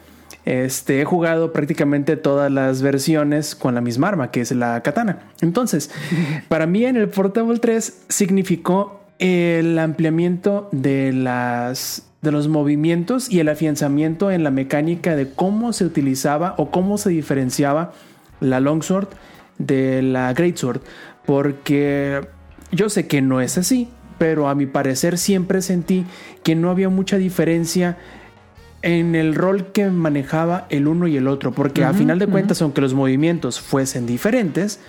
este, he jugado prácticamente todas las versiones con la misma arma, que es la katana. Entonces, para mí en el Portable 3 significó el ampliamiento de las de los movimientos y el afianzamiento en la mecánica de cómo se utilizaba o cómo se diferenciaba la longsword de la greatsword, porque yo sé que no es así, pero a mi parecer siempre sentí que no había mucha diferencia en el rol que manejaba el uno y el otro, porque a final de cuentas, aunque los movimientos fuesen diferentes,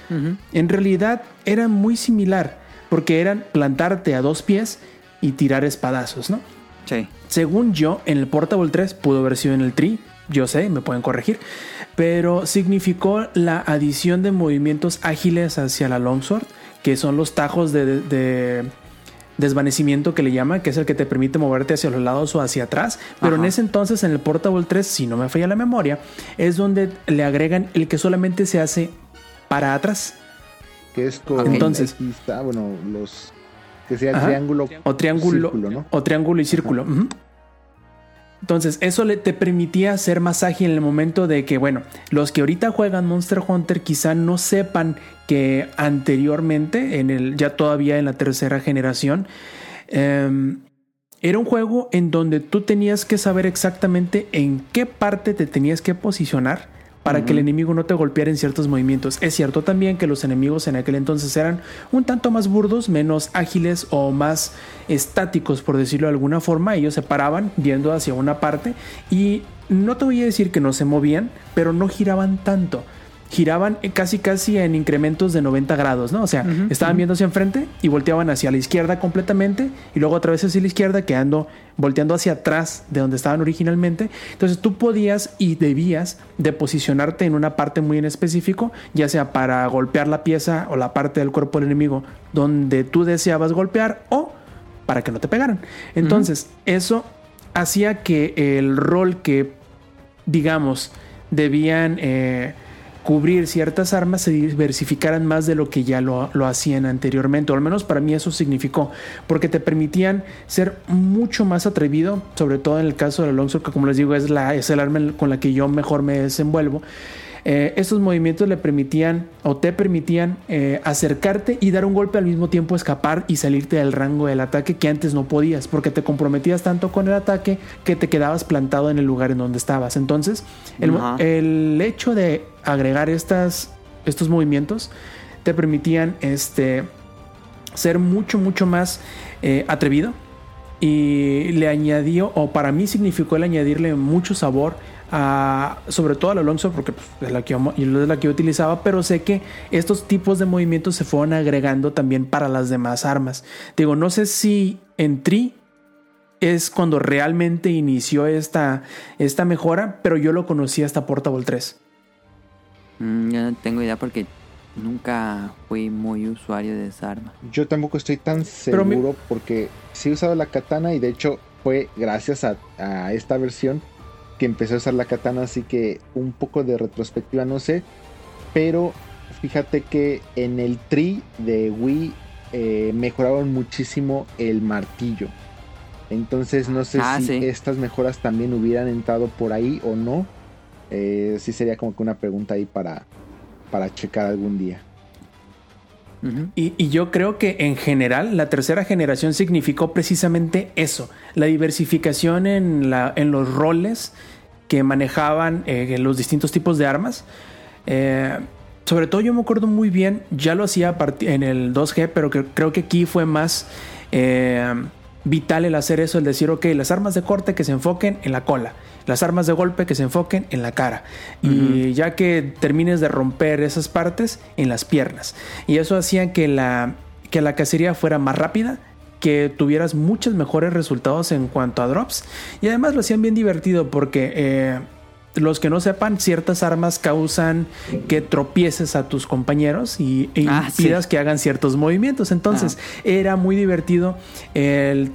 en realidad era muy similar, porque eran plantarte a dos pies y tirar espadazos, ¿no? Sí. Según yo, en el Portable 3 pudo haber sido en el Tri, yo sé, me pueden corregir, pero significó la adición de movimientos ágiles hacia la Longsword, que son los tajos de, de- de desvanecimiento que le llaman, que es el que te permite moverte hacia los lados o hacia atrás. Pero en ese entonces, en el Portable 3, si no me falla la memoria, es donde le agregan el que solamente se hace para atrás. Que es con. Entonces. Aquí está, bueno, los. Que sea Ajá. triángulo. O triángulo, Círculo, ¿no? o triángulo y círculo. Ujú. Entonces, eso le, te permitía ser más ágil en el momento de que, bueno, los que ahorita juegan Monster Hunter quizá no sepan que anteriormente, en el, ya todavía en la tercera generación, em, era un juego en donde tú tenías que saber exactamente en qué parte te tenías que posicionar para que el enemigo no te golpeara en ciertos movimientos. Es cierto también que los enemigos en aquel entonces eran un tanto más burdos, menos ágiles o más estáticos, por decirlo de alguna forma. Ellos se paraban yendo hacia una parte y no te voy a decir que no se movían, pero no giraban tanto. Giraban casi casi en incrementos de 90 grados, ¿no? O sea, estaban viendo hacia enfrente y volteaban hacia la izquierda completamente y luego otra vez hacia la izquierda quedando volteando hacia atrás de donde estaban originalmente. Entonces tú podías y debías de posicionarte en una parte muy en específico, ya sea para golpear la pieza o la parte del cuerpo del enemigo donde tú deseabas golpear o para que no te pegaran. Entonces, eso hacía que el rol que, digamos, debían eh, cubrir ciertas armas se diversificaran más de lo que ya lo, hacían anteriormente, o al menos para mí eso significó, porque te permitían ser mucho más atrevido, sobre todo en el caso de la longsword, que como les digo es, la, es el arma con la que yo mejor me desenvuelvo. Eh, estos movimientos le permitían o te permitían eh, acercarte y dar un golpe al mismo tiempo, escapar y salirte del rango del ataque que antes no podías, porque te comprometías tanto con el ataque que te quedabas plantado en el lugar en donde estabas. Entonces, el, hecho de agregar estas, estos movimientos te permitían este, ser mucho, mucho más eh, atrevido y le añadió, o para mí significó el añadirle mucho sabor sobre todo a la Longsword, porque pues, es, la que yo, es la que yo utilizaba, pero sé que estos tipos de movimientos se fueron agregando también para las demás armas. Digo, no sé si en Tri es cuando realmente inició esta, esta mejora, pero yo lo conocí hasta Portable 3. Mm, yo no tengo idea porque nunca fui muy usuario de esa arma. Yo tampoco estoy tan seguro porque sí he usado la katana y de hecho fue gracias a, a esta versión que empecé a usar la katana, así que un poco de retrospectiva no sé, pero fíjate que en el tri de Wii eh, mejoraron muchísimo el martillo. Entonces no sé ah, si estas mejoras también hubieran entrado por ahí o no. Eh, sí sería como que una pregunta ahí para, para checar algún día. Y, yo creo que en general la tercera generación significó precisamente eso, la diversificación en, los roles que manejaban eh, los distintos tipos de armas. Eh, sobre todo yo me acuerdo muy bien, ya lo hacía en el 2G, pero que, creo que aquí fue más eh, vital el hacer eso, el decir, ok, las armas de corte que se enfoquen en la cola, las armas de golpe que se enfoquen en la cara, y ya que termines de romper esas partes, en las piernas. Y eso hacía que la, que la cacería fuera más rápida, que tuvieras muchos mejores resultados en cuanto a drops. Y además lo hacían bien divertido porque eh, los que no sepan, ciertas armas causan que tropieces a tus compañeros y e ah, impidas que hagan ciertos movimientos. Entonces ah. era muy divertido el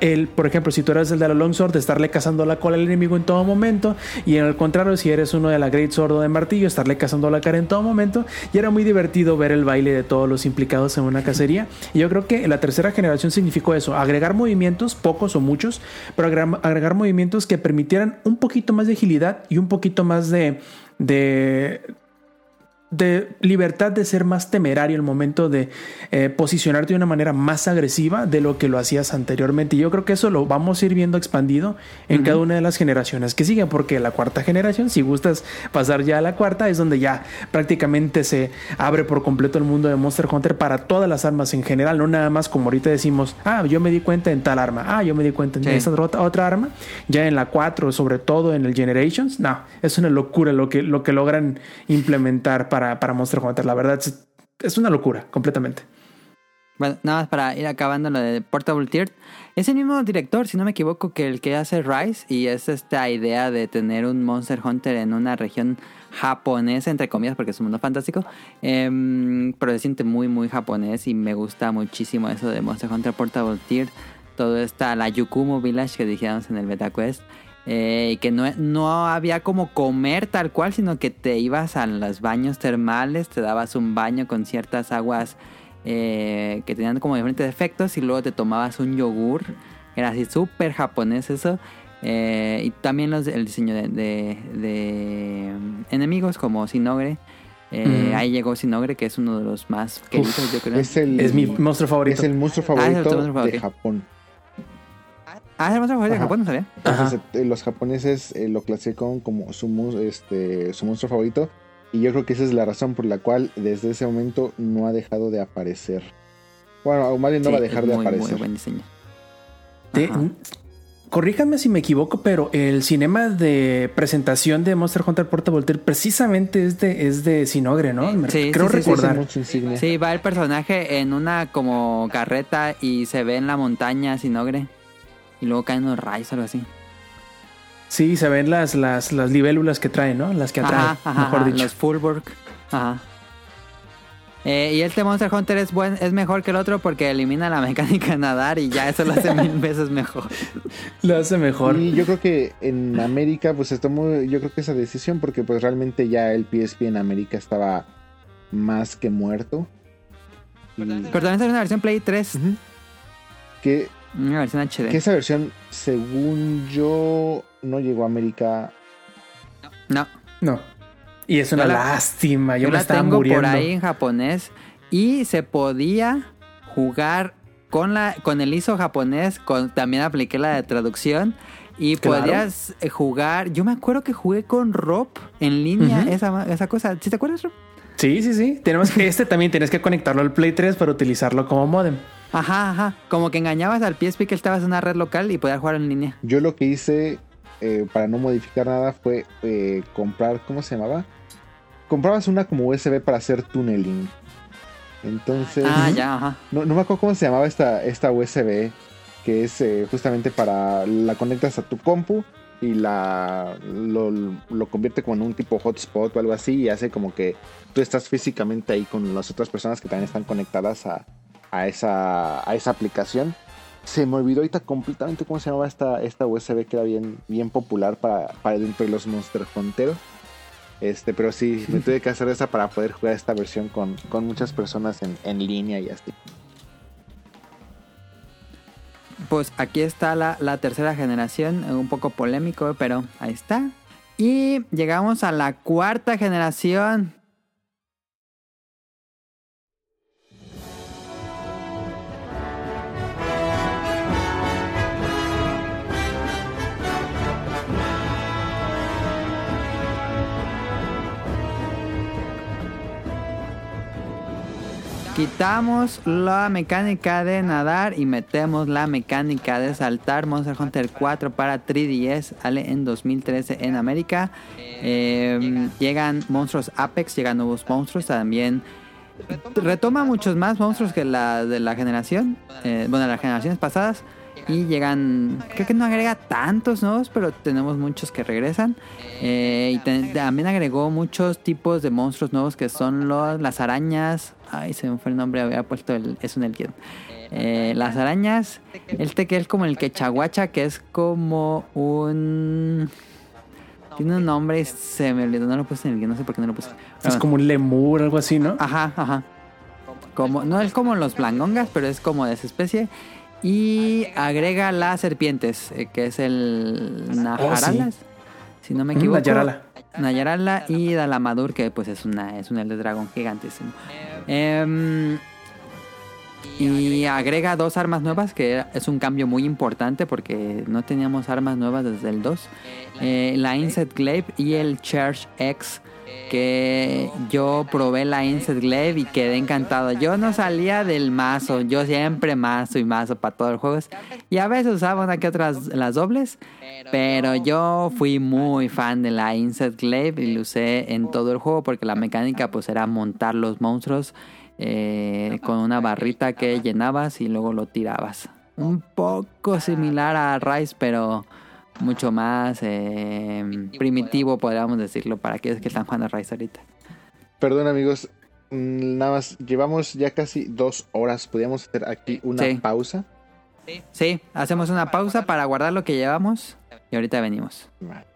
el, por ejemplo, si tú eres el de la Longsword, de estarle cazando la cola al enemigo en todo momento, y en el contrario, si eres uno de la Great Sword o de martillo, estarle cazando la cara en todo momento, y era muy divertido ver el baile de todos los implicados en una cacería. Y yo creo que la tercera generación significó eso, agregar movimientos, pocos o muchos, pero agregar, movimientos que permitieran un poquito más de agilidad y un poquito más de, de de libertad de ser más temerario el momento de eh, posicionarte de una manera más agresiva de lo que lo hacías anteriormente. Y yo creo que eso lo vamos a ir viendo expandido en cada una de las generaciones que siguen, porque la cuarta generación, si gustas pasar ya a la cuarta, es donde ya prácticamente se abre por completo el mundo de Monster Hunter para todas las armas en general, no nada más como ahorita decimos, ah, yo me di cuenta en tal arma, ah, yo me di cuenta en esta otra, otra, arma, ya en la 4, sobre todo en el Generations, no, es una locura lo que, lo que logran implementar para para, Monster Hunter. La verdad es, una locura, completamente. Bueno, nada más para ir acabando lo de Portable Tier. Es el mismo director, si no me equivoco, que el que hace Rise. Y es esta idea de tener un Monster Hunter en una región japonesa, entre comillas, porque es un mundo fantástico. Em, pero se siente muy, muy japonés. Y me gusta muchísimo eso de Monster Hunter Portable Tier. Todo está la Yukumo Village que dijimos en el Beta Quest. Eh, que no, no había como comer tal cual, sino que te ibas a los baños termales, te dabas un baño con ciertas aguas eh, que tenían como diferentes efectos y luego te tomabas un yogur. Era así súper japonés eso. Eh, y también los, el diseño de, de, enemigos como Sinogre. Ahí llegó Sinogre, que es uno de los más queridos, yo creo. Es, es mi monstruo favorito. Es el monstruo favorito ah, de Japón. Ah, es monstruo favorito de Japón, no sabía. Entonces, eh, los japoneses eh, lo clasifican como su, este, su monstruo favorito. Y yo creo que esa es la razón por la cual desde ese momento no ha dejado de aparecer. Bueno, bien no va a dejar de aparecer. Muy buen diseño. corríjanme si me equivoco, pero el cinema de presentación de Monster Hunter Portable 3 precisamente es de, es de Sinogre, ¿no? Me- Sí, Creo sí, sí, sí, recordar. Insignia. Sí, va el personaje en una como carreta y se ve en la montaña Sinogre. Y luego caen unos rayos o algo así. Sí, se ven las, las, las libélulas que trae, ¿no? Las que atrae, Ajá, ajá, mejor ajá, dicho. los Fullburg. Ajá. Eh, y este Monster Hunter es buen, es mejor que el otro porque elimina la mecánica de nadar y ya eso lo hace mil veces mejor. Lo hace mejor. Y yo creo que en América pues se tomó yo creo que esa decisión porque pues realmente ya el PSP en América estaba más que muerto. Y Pero también es una versión Play 3, Ujú. que, una versión HD. que esa versión según yo no llegó a América. No, No. Y es una Yo la- lástima. Yo, yo me la estaba tengo muriendo. por ahí en japonés y se podía jugar con la con el ISO japonés, con, también apliqué la de traducción y Claro. podías eh, jugar, yo me acuerdo que jugué con Rob en línea esa, esa cosa, ¿sí te acuerdas Rob? Sí, sí, sí. Tenemos que, este también tienes que conectarlo al Play 3 para utilizarlo como modem. Ajá, ajá, como que engañabas al PSP que estabas en una red local y podías jugar en línea. Yo lo que hice eh, para no modificar nada fue eh, comprar, ¿cómo se llamaba? Comprabas una como USB para hacer tunneling. Entonces, Ah, ya, ajá. no, no me acuerdo cómo se llamaba esta, esta USB, que es eh, justamente para, la conectas a tu compu y la lo, lo convierte como en un tipo hotspot o algo así y hace como que tú estás físicamente ahí con las otras personas que también están conectadas a, a esa, a esa aplicación. Se me olvidó ahorita completamente cómo se llamaba esta, esta USB que era bien, bien popular para, para dentro de los Monster Hunteros. Este, pero sí, me tuve que hacer esa para poder jugar esta versión con, con muchas personas en, en línea y así. Pues aquí está la, la tercera generación, eh, un poco polémico, pero ahí está. Y llegamos a la cuarta generación. Quitamos la mecánica de nadar y metemos la mecánica de saltar. Monster Hunter 4 para 3DS sale en 2013 en América. Eh, llegan monstruos Apex, llegan nuevos monstruos también. Retoma muchos más monstruos que la de la generación, eh, bueno, las generaciones pasadas. Y llegan, creo que no agrega tantos nuevos, pero tenemos muchos que regresan. Eh, y también agregó muchos tipos de monstruos nuevos que son los, las arañas. Ay, se me fue el nombre, había puesto el, eso en el guion. Eh, las arañas, este que es como el quechaguacha, que es como un... Tiene un nombre se me olvidó, no lo puse en el guion, no sé por qué no lo puse. Pero Es bueno. como un lemur, algo así, ¿no? Ajá, ajá. Como, no es como los blangongas, pero es como de esa especie. Y agrega las serpientes, eh, que es el Najaralas, si no me Mm, equivoco. Nayarala. Nayarala y Dalamadur, que pues es una es un Elder Dragón gigantísimo. Em, y agrega dos armas nuevas, que es un cambio muy importante porque no teníamos armas nuevas desde el 2. Eh, la Insect Glaive y el Charge X, que yo probé la Insect Glaive y quedé encantado. Yo no salía del mazo, yo siempre mazo y mazo para todos los juegos. Y a veces usaba una que otras las dobles, pero yo fui muy fan de la Insect Glaive y lo usé en todo el juego porque la mecánica pues era montar los monstruos eh, con una barrita que llenabas y luego lo tirabas. Un poco similar a Rise, pero mucho más eh, primitivo, podríamos decirlo, para aquellos que están jugando a Rise ahorita. Perdón amigos, mm, nada más, llevamos ya casi dos horas, podríamos hacer aquí una Sí. pausa. Sí, hacemos una pausa para guardar lo que llevamos y ahorita venimos. Vale.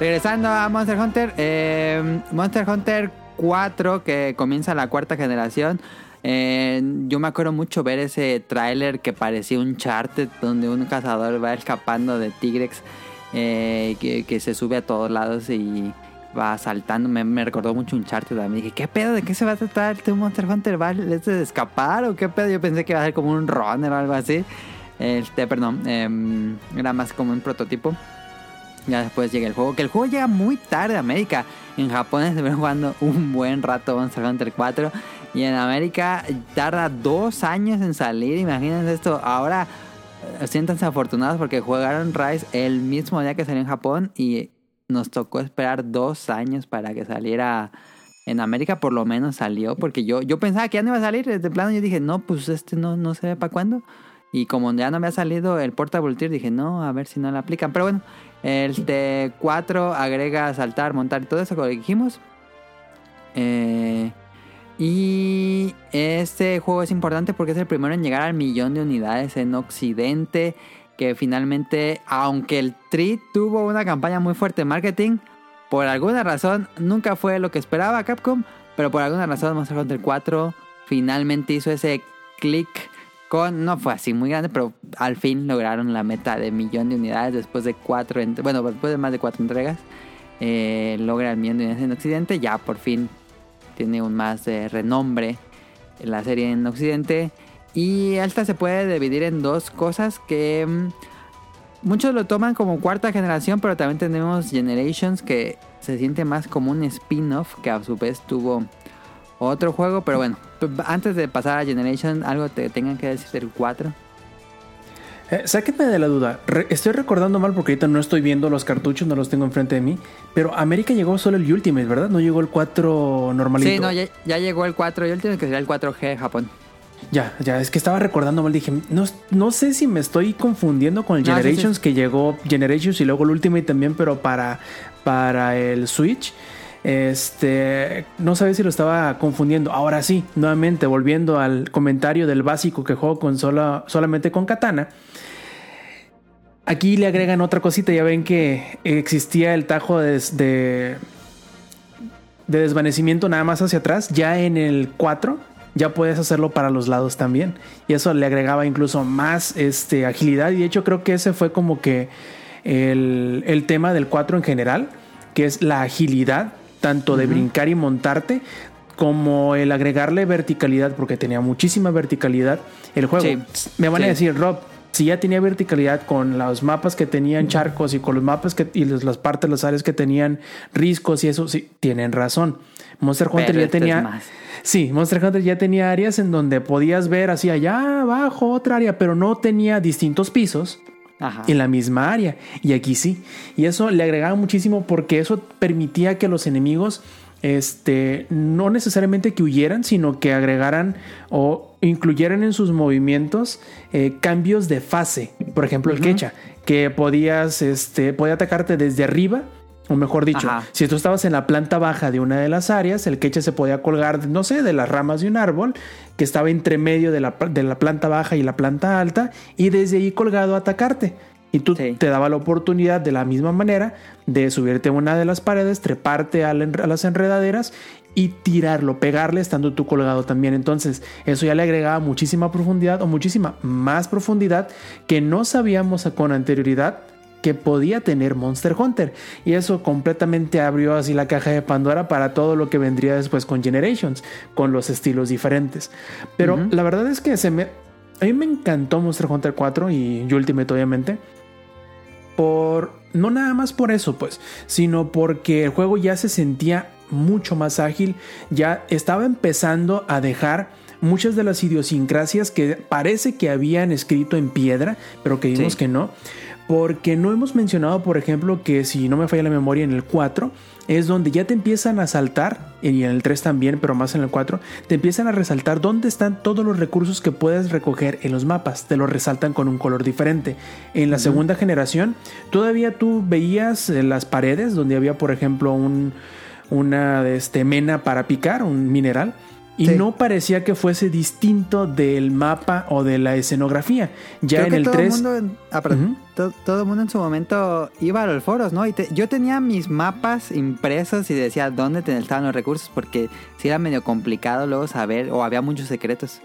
Regresando a Monster Hunter, eh, Monster Hunter 4 que comienza la cuarta generación. eh, yo me acuerdo mucho ver ese tráiler que parecía un charted donde un cazador va escapando de Tigrex eh, que, se sube a todos lados y va saltando. Me, recordó mucho un chart también. Dije, ¿qué pedo? ¿De qué se va a tratar este Monster Hunter? ¿Va ¿Es de escapar o qué pedo? Yo pensé que iba a ser como un runner o algo así. Este, perdón, em, era más como un prototipo. Ya después llega el juego, que el juego llega muy tarde a América. En Japón estuvieron jugando un buen rato Monster Hunter 4. Y en América tarda dos años en salir. Imagínense esto. Ahora eh, siéntanse afortunados porque jugaron Rise el mismo día que salió en Japón. Y nos tocó esperar dos años para que saliera en América. Por lo menos salió. Porque yo, yo pensaba que ya no iba a salir. De plano yo dije, no, pues este no, no ve para cuándo. Y como ya no me ha salido el Portable Tier, dije, no, a ver si no la aplican. Pero bueno, el T4 agrega saltar, montar y todo eso, como dijimos. Eh, y este juego es importante porque es el primero en llegar al millón de unidades en Occidente. Que finalmente, aunque el Tri tuvo una campaña muy fuerte de marketing, por alguna razón nunca fue lo que esperaba Capcom. Pero por alguna razón Monster Hunter 4 finalmente hizo ese click no fue así muy grande, pero al fin lograron la meta de millón de unidades después de cuatro, bueno, después de más de cuatro entregas. Eh, logra el millón de unidades en Occidente, ya por fin tiene un más de renombre en la serie en Occidente. Y esta se puede dividir en dos cosas que mm, muchos lo toman como cuarta generación, pero también tenemos Generations que se siente más como un spin-off que a su vez tuvo otro juego, pero bueno, antes de pasar a Generation, algo te tengan que decir del 4. Eh, sáquenme de la duda. estoy recordando mal porque ahorita no estoy viendo los cartuchos, no los tengo enfrente de mí. Pero América llegó solo el Ultimate, ¿verdad? No llegó el 4 normalito. Sí, no, ya, llegó el 4 Ultimate, que sería el 4G de Japón. Ya, ya, es que estaba recordando mal. Dije, no, no sé si me estoy confundiendo con el Generations, que llegó Generations y luego el Ultimate también, pero para, para el Switch. Este, no sabía si lo estaba confundiendo. Ahora sí, nuevamente volviendo al comentario del básico que juego con solamente con katana. Aquí le agregan otra cosita. Ya ven que existía el tajo de, de, desvanecimiento nada más hacia atrás. Ya en el 4 ya puedes hacerlo para los lados también. Y eso le agregaba incluso más este, agilidad. Y de hecho creo que ese fue como que el, el tema del 4 en general, que es la agilidad tanto de brincar y montarte como el agregarle verticalidad, porque tenía muchísima verticalidad el juego. Me van a decir, Rob, si ya tenía verticalidad con los mapas que tenían charcos y con los mapas que, y las partes, las áreas que tenían riscos y eso, sí, tienen razón. Monster Hunter ya tenía. Sí, Monster Hunter ya tenía áreas en donde podías ver así allá abajo otra área, pero no tenía distintos pisos en la misma área. Y aquí sí. Y eso le agregaba muchísimo porque eso permitía que los enemigos este, no necesariamente que huyeran, sino que agregaran o incluyeran en sus movimientos eh, cambios de fase. Por ejemplo, el quecha, que podías, este, podía atacarte desde arriba o mejor dicho, si tú estabas en la planta baja de una de las áreas, el queche se podía colgar, no sé, de las ramas de un árbol que estaba entre medio de la, de la planta baja y la planta alta y desde ahí colgado atacarte. Y tú te daba la oportunidad de la misma manera de subirte a una de las paredes, treparte a, las enredaderas y tirarlo, pegarle estando tú colgado también. Entonces, eso ya le agregaba muchísima profundidad o muchísima más profundidad que no sabíamos con anterioridad que podía tener Monster Hunter. Y eso completamente abrió así la caja de Pandora para todo lo que vendría después con Generations, con los estilos diferentes. Pero la verdad es que se me... A mí me encantó Monster Hunter 4 y Ultimate obviamente. Por... No nada más por eso, pues, sino porque el juego ya se sentía mucho más ágil, ya estaba empezando a dejar muchas de las idiosincrasias que parece que habían escrito en piedra, pero que vimos que no. Porque no hemos mencionado, por ejemplo, que si no me falla la memoria en el 4, es donde ya te empiezan a saltar, y en el 3 también, pero más en el 4, te empiezan a resaltar dónde están todos los recursos que puedes recoger en los mapas. Te los resaltan con un color diferente. En la segunda generación, todavía tú veías eh, las paredes donde había, por ejemplo, un, una este, mena para picar, un mineral y no parecía que fuese distinto del mapa o de la escenografía. Ya en el 3. Ah, todo, el mundo en su momento iba a los foros, ¿no? Y yo tenía mis mapas impresos y decía dónde estaban los recursos porque si era medio complicado luego saber o había muchos secretos.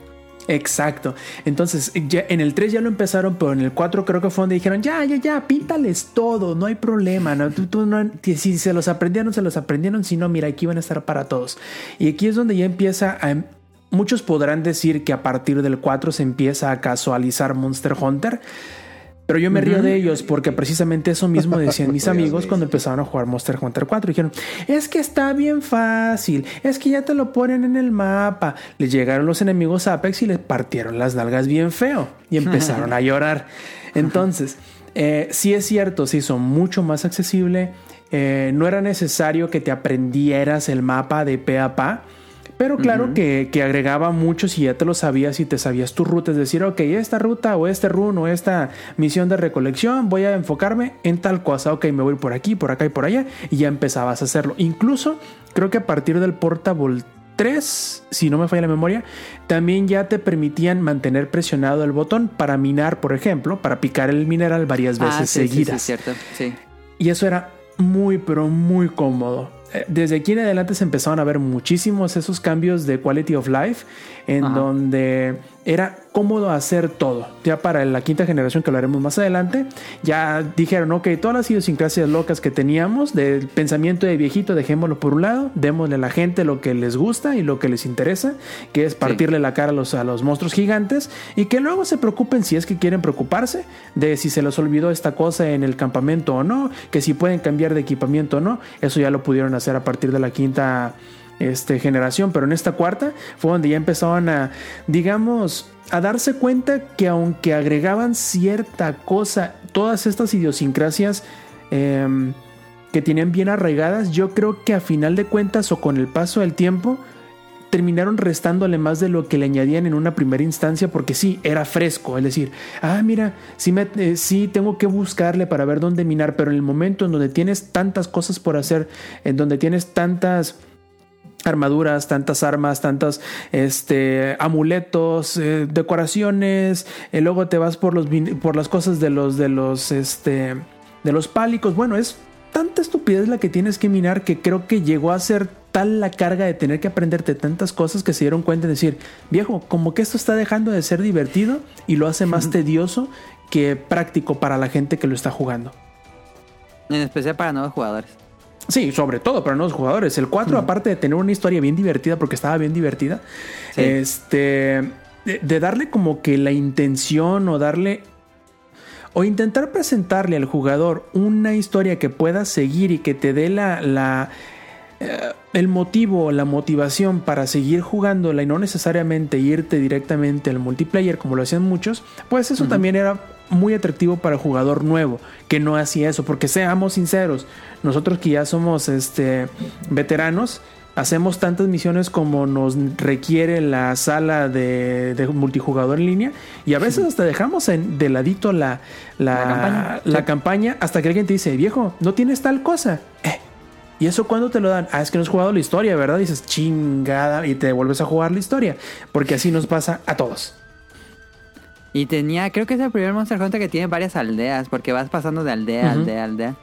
Exacto. Entonces, ya, en el 3 ya lo empezaron, pero en el 4 creo que fue donde dijeron, ya, ya, ya, píntales todo, no hay problema. No, tú, tú si se los aprendieron, se los aprendieron, si no, mira, aquí van a estar para todos. Y aquí es donde ya empieza. Muchos podrán decir que a partir del 4 se empieza a casualizar Monster Hunter. Pero yo me río de ellos porque precisamente eso mismo decían mis amigos cuando empezaron a jugar Monster Hunter 4. Dijeron, es que está bien fácil, es que ya te lo ponen en el mapa. Les llegaron los enemigos a Apex y les partieron las nalgas bien feo y empezaron a llorar. Entonces, eh, sí es cierto, se hizo mucho más accesible. Eh, no era necesario que te aprendieras el mapa de pe a pa pero claro que, agregaba mucho si ya te lo sabías y te sabías tu ruta, es decir, ok, esta ruta o este run o esta misión de recolección, voy a enfocarme en tal cosa, ok, me voy por aquí, por acá y por allá, y ya empezabas a hacerlo. Incluso creo que a partir del Portable 3, si no me falla la memoria, también ya te permitían mantener presionado el botón para minar, por ejemplo, para picar el mineral varias ah, veces seguidas. Sí, cierto, sí. Y eso era muy, pero muy cómodo. Desde aquí en adelante se empezaron a ver muchísimos esos cambios de quality of life en donde era cómodo hacer todo. Ya para la quinta generación que hablaremos más adelante, ya dijeron, ok, todas las idiosincrasias locas que teníamos del pensamiento de viejito, dejémoslo por un lado, démosle a la gente lo que les gusta y lo que les interesa, que es partirle la cara a los, a los monstruos gigantes y que luego se preocupen si es que quieren preocuparse de si se les olvidó esta cosa en el campamento o no, que si pueden cambiar de equipamiento o no, eso ya lo pudieron hacer a partir de la quinta este, generación, pero en esta cuarta fue donde ya empezaban a, digamos, a darse cuenta que aunque agregaban cierta cosa, todas estas idiosincrasias em, que tenían bien arraigadas, yo creo que a final de cuentas o con el paso del tiempo, terminaron restándole más de lo que le añadían en una primera instancia porque sí, era fresco, es decir, ah, mira, sí, me, eh, sí tengo que buscarle para ver dónde minar, pero en el momento en donde tienes tantas cosas por hacer, en donde tienes tantas armaduras, tantas armas, tantos este, amuletos, eh, decoraciones, y luego te vas por, los, por las cosas de los, de los, este, de los pálicos. Bueno, es tanta estupidez la que tienes que minar que creo que llegó a ser tal la carga de tener que aprenderte tantas cosas que se dieron cuenta de decir, viejo, como que esto está dejando de ser divertido y lo hace más tedioso que práctico para la gente que lo está jugando. En especial para nuevos jugadores. Sí, sobre todo para nuevos jugadores. El 4, aparte de tener una historia bien divertida, porque estaba bien divertida, este, de, darle como que la intención o darle o intentar presentarle al jugador una historia que pueda seguir y que te dé la, la eh, el motivo o la motivación para seguir jugándola y no necesariamente irte directamente al multiplayer como lo hacían muchos, pues eso también era muy atractivo para el jugador nuevo que no hacía eso, porque seamos sinceros, nosotros que ya somos este veteranos, hacemos tantas misiones como nos requiere la sala de, multijugador en línea y a veces hasta dejamos en, de ladito la, la, campaña. hasta que alguien te dice, viejo, no tienes tal cosa. Eh, ¿Y eso cuando te lo dan? Ah, es que no has jugado la historia, ¿verdad? dices, chingada, y te vuelves a jugar la historia, porque así nos pasa a todos. Y tenía, creo que es el primer Monster Hunter que tiene varias aldeas, porque vas pasando de aldea a aldea a aldea.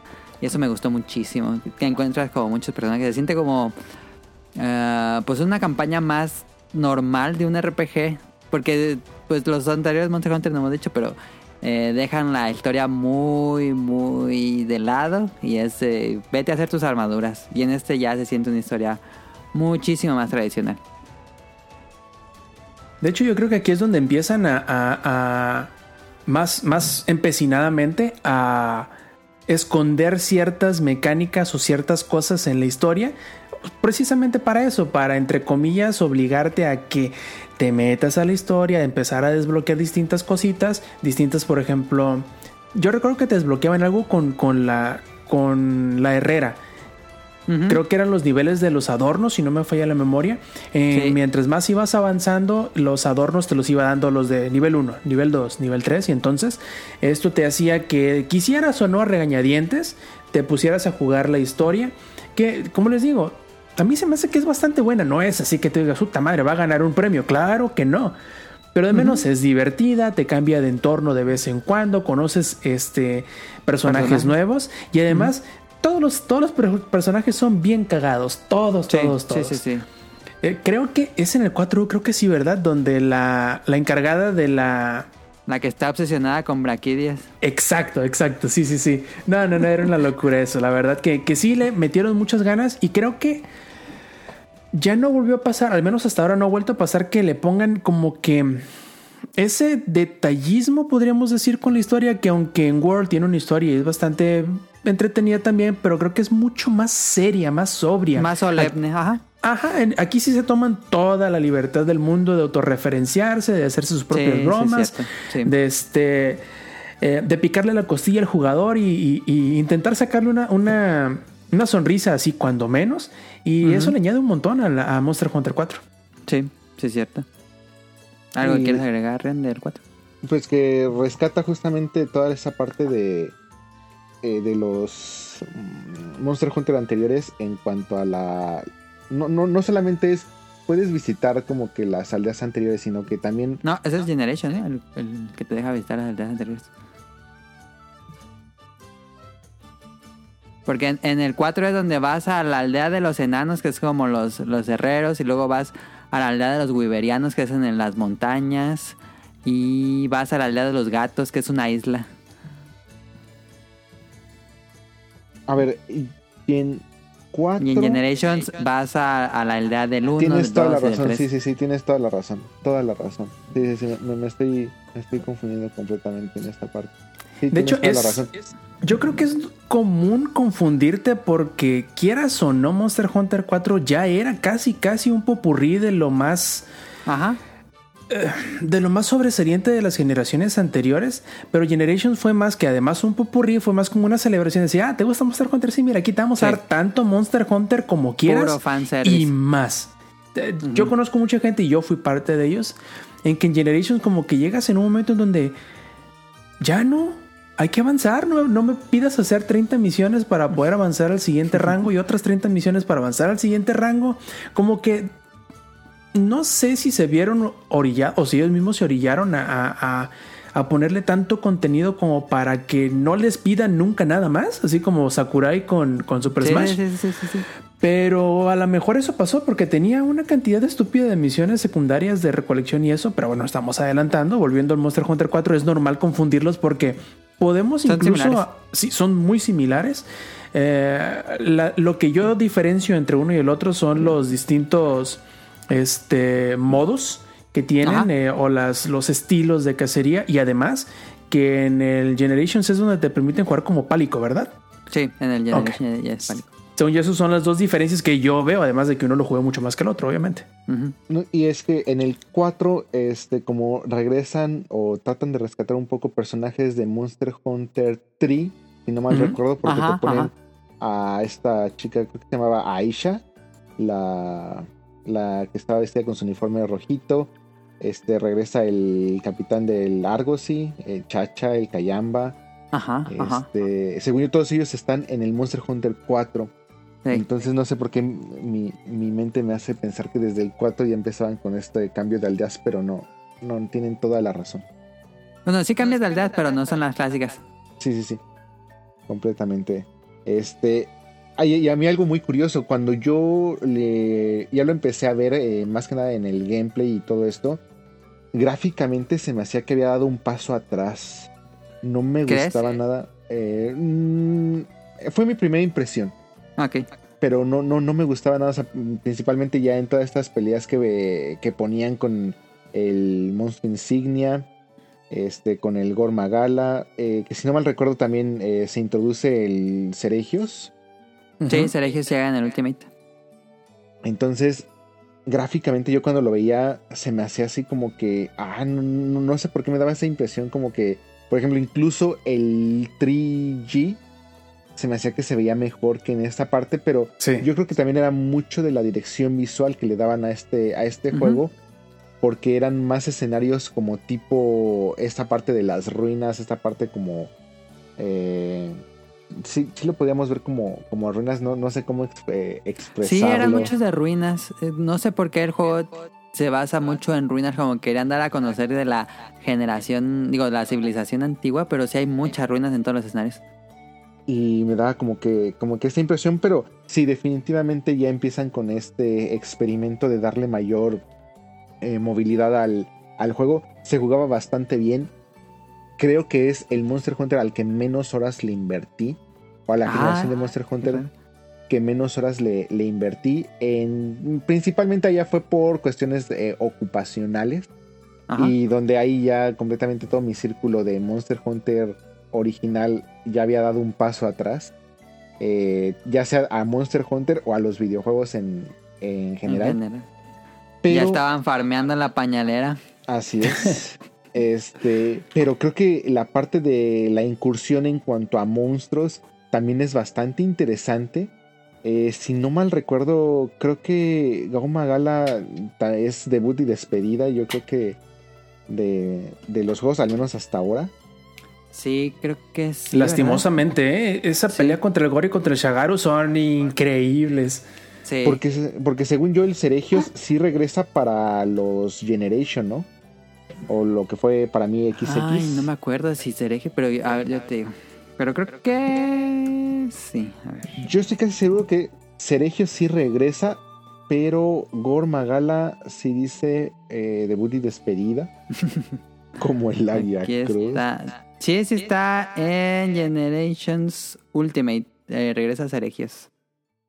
Y eso me gustó muchísimo. Que encuentras como muchos personajes. Se siente como, uh, pues, una campaña más normal de un RPG. Porque, pues, los anteriores Monster Hunter no hemos dicho, pero eh, dejan la historia muy, muy de lado. Y es, eh, vete a hacer tus armaduras. Y en este ya se siente una historia muchísimo más tradicional. De hecho, yo creo que aquí es donde empiezan a, más, más empecinadamente a esconder ciertas mecánicas o ciertas cosas en la historia. Precisamente para eso, para entre comillas obligarte a que te metas a la historia, empezar a desbloquear distintas cositas, distintas, por ejemplo, yo recuerdo que te desbloqueaban algo con, con la, con la herrera Creo que eran los niveles de los adornos, si no me falla la memoria. Eh, mientras más ibas avanzando, los adornos te los iba dando los de nivel 1, nivel 2, nivel 3. Y entonces esto te hacía que quisieras o no a regañadientes, te pusieras a jugar la historia. Que, como les digo, a mí se me hace que es bastante buena. No es así que te digas, puta madre, va a ganar un premio. Claro que no. Pero de menos es divertida, te cambia de entorno de vez en cuando, conoces este personajes nuevos y además todos los, todos los personajes son bien cagados. Todos, todos, todos. Sí, sí, sí. Eh, creo que es en el 4, creo que sí, ¿verdad? Donde la, la encargada de la... La que está obsesionada con braquidias. Exacto, exacto, sí, sí, sí. No, no, no, era una locura eso. La verdad que, que sí le metieron muchas ganas y creo que ya no volvió a pasar, al menos hasta ahora no ha vuelto a pasar que le pongan como que ese detallismo, podríamos decir, con la historia, que aunque en World tiene una historia y es bastante entretenida también, pero creo que es mucho más seria, más sobria. Más solemne, ajá. Ajá, en- aquí sí se toman toda la libertad del mundo de autorreferenciarse, de hacerse sus propias Sí, bromas. Sí. de este eh, de picarle la costilla al jugador y, y- y intentar sacarle una, una, una sonrisa así cuando menos. Y eso le añade un montón a, la- a Monster Hunter 4. Sí, sí, es cierto. ¿Algo Y- quieres agregar, Ren, del 4? Pues que rescata justamente toda esa parte de, eh, de los Monster Hunter anteriores en cuanto a la... No, no, no solamente es... Puedes visitar como que las aldeas anteriores, sino que también... No, ese es Generation, ¿no? El, el que te deja visitar las aldeas anteriores. Porque en, en el 4 es donde vas a la aldea de los enanos, que es como los, los herreros, y luego vas a la aldea de los wiberianos, que es en las montañas, y vas a la aldea de los gatos, que es una isla. A ver, y en 4... Y en Generations vas a, a la aldea del 1, Tienes del toda la 2 y del razón, 3. sí, sí, sí, tienes toda la razón. Toda la razón. Sí, sí, sí, me, me estoy, me estoy confundiendo completamente en esta parte. Sí, De hecho, es, yo creo que es común confundirte porque quieras o no, Monster Hunter 4 ya era casi, casi un popurrí de lo más Ajá. De lo más sobresaliente de las generaciones anteriores, pero Generations fue más que además un popurrí, fue más como una celebración. Decía, ah, ¿te gusta Monster Hunter? Sí, mira, aquí te vamos a dar tanto Monster Hunter como quieras y más. Eh, Yo conozco mucha gente y yo fui parte de ellos, en que en Generations como que llegas en un momento en donde ya no, hay que avanzar, no, no me pidas hacer 30 misiones para poder avanzar al siguiente rango y otras 30 misiones para avanzar al siguiente rango, como que no sé si se vieron orillados o si ellos mismos se orillaron a, a- a- ponerle tanto contenido como para que no les pidan nunca nada más, así como Sakurai con, con Super Sí, Smash. sí, sí, sí, sí. Pero a lo mejor eso pasó porque tenía una cantidad estúpida de misiones secundarias de recolección y eso, pero bueno, estamos adelantando. Volviendo al Monster Hunter 4, es normal confundirlos porque podemos Son incluso... similares. Sí, son muy similares. Eh, la- lo que yo diferencio entre uno y el otro son los distintos este, modos que tienen eh, o las, los estilos de cacería y además que en el Generations es donde te permiten jugar como pálico, ¿verdad? Sí, en el Generation ya, ya es pálico. Según yo, esas son las dos diferencias que yo veo, además de que uno lo juega mucho más que el otro, obviamente. No, y es que en el 4, este, como regresan o tratan de rescatar un poco personajes de Monster Hunter 3, si no mal recuerdo, porque Ajá, te ponen ajá. a esta chica, creo que se llamaba Aisha, la, la que estaba vestida con su uniforme rojito. Este regresa el capitán del Argosy, el Chacha, el Kayamba. Ajá, ajá. Este, según yo, todos ellos están en el Monster Hunter 4. Sí. Entonces no sé por qué mi, mi mente me hace pensar que desde el 4 ya empezaban con este cambio de aldeas, pero no, no tienen toda la razón. Bueno, sí cambias de aldeas, pero no son las clásicas. Sí, sí, sí. Completamente. Este. Ay, Y a mí algo muy curioso, cuando yo le, ya lo empecé a ver, eh, más que nada en el gameplay y todo esto, gráficamente se me hacía que había dado un paso atrás. No me ¿Crees? gustaba nada. Eh, mm, fue mi primera impresión. Ok. pero no, no, no me gustaba nada, o sea, principalmente ya en todas estas peleas que, que ponían con el monstruo insignia, este, con el Gormagala, eh, que si no mal recuerdo también eh, se introduce el Ceregios, Sí, Ujú. Sergio llega en el Ultimate. entonces gráficamente yo cuando lo veía se me hacía así como que, ah, no, sé por qué me daba esa impresión como que, por ejemplo, incluso el 3G se me hacía que se veía mejor que en esta parte, pero Sí. Yo creo que también era mucho de la dirección visual que le daban a este, a este juego, porque eran más escenarios como tipo esta parte de las ruinas, esta parte como... eh, sí, sí lo podíamos ver como, como ruinas, no, no sé cómo exp- eh, expresarlo. Sí, eran muchos de ruinas. Eh, No sé por qué el juego se basa mucho en ruinas, como querían dar a conocer de la generación, digo, de la civilización antigua, pero sí hay muchas ruinas en todos los escenarios. y me daba como que, como que esta impresión, pero sí, definitivamente ya empiezan con este experimento de darle mayor eh, movilidad al, al juego. Se jugaba bastante bien. Creo que es el Monster Hunter al que menos horas le invertí. O a la Ah, generación de Monster Hunter que menos horas le, le invertí. En, principalmente allá fue por cuestiones eh, ocupacionales. Ajá. Y donde ahí ya completamente todo mi círculo de Monster Hunter original ya había dado un paso atrás. Eh, ya sea a Monster Hunter o a los videojuegos en, en En general. general. Pero, Ya estaban farmeando en la pañalera. Así es. este, pero creo que la parte de la incursión en cuanto a monstruos también es bastante interesante. Eh, si no mal recuerdo, creo que Gauma Gala es debut y despedida, yo creo que de, de los juegos, al menos hasta ahora. Sí, creo que sí. Lastimosamente, ¿eh? esa Sí. pelea contra el Goro y contra el Shagaru son increíbles. Sí. Porque, porque según yo, el Ceregios sí regresa para los Generation, ¿no? O lo que fue para mí XX. Ay, no me acuerdo si Cereje, pero a ver, yo te digo. Pero creo que sí. A ver. Yo estoy casi seguro que Ceregio sí regresa, pero Gor Magala sí dice eh, debut y despedida. como el Águila Cruz. Sí, sí está en Generations Ultimate. Eh, regresa a.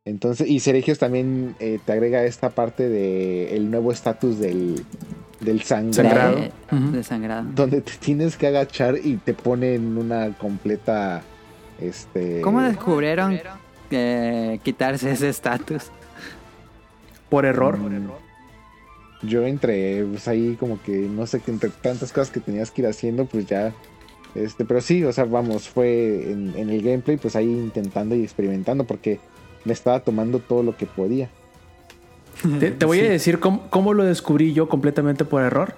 Entonces, y Ceregios también eh, te agrega esta parte de el nuevo estatus del, del sangrado, Sangrado. De, Ujú. de sangrado. Donde te tienes que agachar y te ponen una completa. Este. ¿Cómo descubrieron eh, quitarse ese estatus? Por error. Mm, Yo entre, pues ahí como que no sé, entre tantas cosas que tenías que ir haciendo, pues ya. Este, pero sí, o sea, vamos, fue en, en el gameplay, pues ahí intentando y experimentando, porque me estaba tomando todo lo que podía. Te, te voy a decir cómo, cómo lo descubrí yo completamente por error.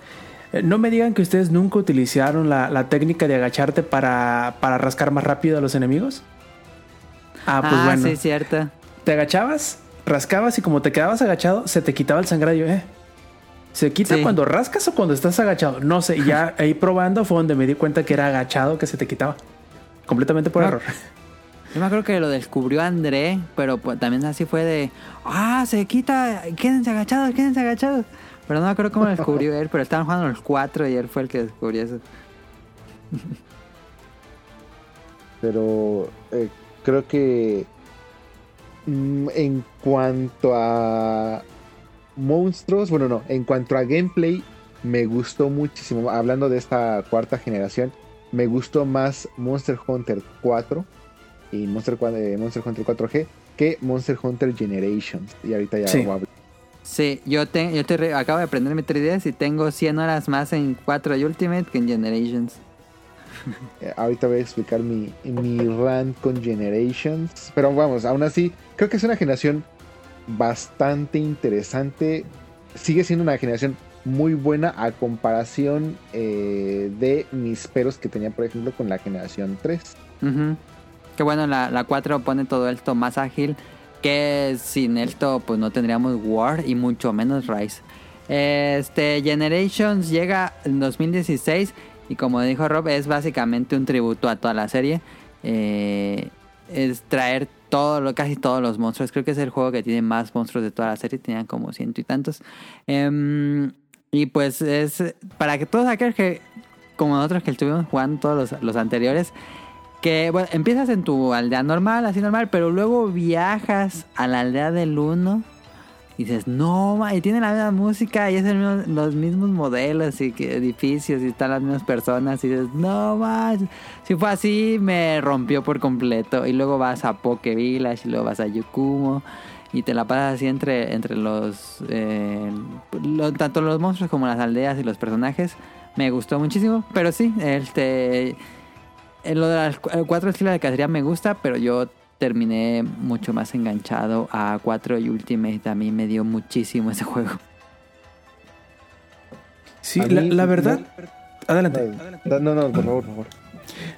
Eh, No me digan que ustedes nunca utilizaron la, la técnica de agacharte para, para rascar más rápido a los enemigos. Ah, pues ah, bueno. sí, cierto. Te agachabas, rascabas y como te quedabas agachado, se te quitaba el sangrado. Eh. ¿Se quita Sí. cuando rascas o cuando estás agachado? No sé, y ya ahí probando fue donde me di cuenta que era agachado que se te quitaba. Completamente por error. Yo me acuerdo que lo descubrió André, pero pues, también así fue de, ah, se quita, quédense agachados, quédense agachados. Pero no me acuerdo cómo lo descubrió él, pero estaban jugando los cuatro y él fue el que descubrió eso. Pero eh, creo que mm, en cuanto a monstruos, bueno, no, en cuanto a gameplay, me gustó muchísimo. Hablando de esta cuarta generación, me gustó más Monster Hunter 4 y Monster, eh, Monster Hunter 4G que Monster Hunter Generations. Y ahorita ya Sí. voy a hablar. Sí, yo, te, yo te re- acabo de aprender mi 3DS y tengo 100 horas más en 4 y Ultimate que en Generations. Eh, ahorita voy a explicar mi, mi rant con Generations. Pero vamos, aún así, creo que es una generación bastante interesante. Sigue siendo una generación muy buena a comparación eh, de mis peros que tenía, por ejemplo, con la generación 3. Ujú. Que bueno, la, la 4 pone todo esto más ágil. Que sin esto, pues no tendríamos War y mucho menos Rise. Este Generations llega en 2016 y como dijo Rob, es básicamente un tributo a toda la serie. Eh, es traer todo lo, casi todos los monstruos. Creo que es el juego que tiene más monstruos de toda la serie. Tenían como ciento y tantos. Em, y pues es para que todos aquellos que, como nosotros que estuvimos jugando todos los, los anteriores, que bueno, empiezas en tu aldea normal, así normal, pero luego viajas a la aldea del 1 y dices, no, ma", y tiene la misma música y es mismo- los mismos modelos y que edificios y están las mismas personas y dices, no, más si fue así me rompió por completo. Y luego vas a Poke Village y luego vas a Yukumo y te la pasas así entre, entre los, eh, tanto los monstruos como las aldeas y los personajes. Me gustó muchísimo, pero sí, este... Eh, Lo de las eh, cuatro estilos de cacería me gusta, pero yo terminé mucho más enganchado a 4 y Ultimate. A mí me dio muchísimo ese juego. Sí, la, mí- la verdad. no- Adelante. No, no, no, por favor, por favor.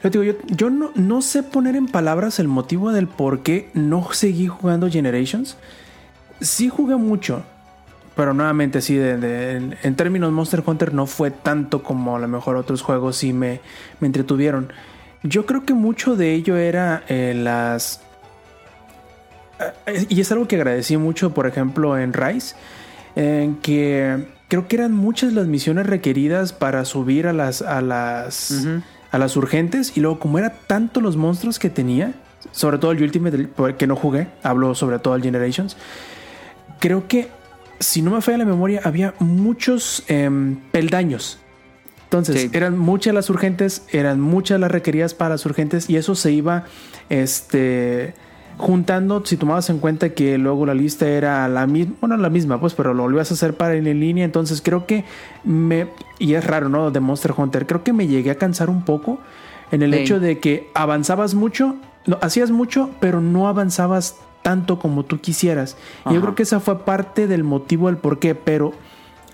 Yo, digo, yo, yo no, no sé poner en palabras el motivo del por qué no seguí jugando Generations. Sí jugué mucho, pero nuevamente sí, de, de- en, en términos Monster Hunter no fue tanto como a lo mejor otros juegos sí me, me entretuvieron. Yo creo que mucho de ello era eh, las... eh, y es algo que agradecí mucho, por ejemplo, en Rise, en que creo que eran muchas las misiones requeridas para subir a las, a las, a las urgentes. Y luego, como era tanto los monstruos que tenía, sobre todo el Ultimate que no jugué, hablo sobre todo el Generations, creo que, si no me falla la memoria, había muchos em, peldaños. Entonces, Sí. eran muchas las urgentes, eran muchas las requeridas para las urgentes y eso se iba este, juntando si tomabas en cuenta que luego la lista era la misma, bueno, la misma, pues, pero lo volvías a hacer para en línea. Entonces, creo que me, y es raro, ¿no? De Monster Hunter, creo que me llegué a cansar un poco en el Sí. hecho de que avanzabas mucho, no, hacías mucho, pero no avanzabas tanto como tú quisieras. Y yo creo que esa fue parte del motivo del por qué, pero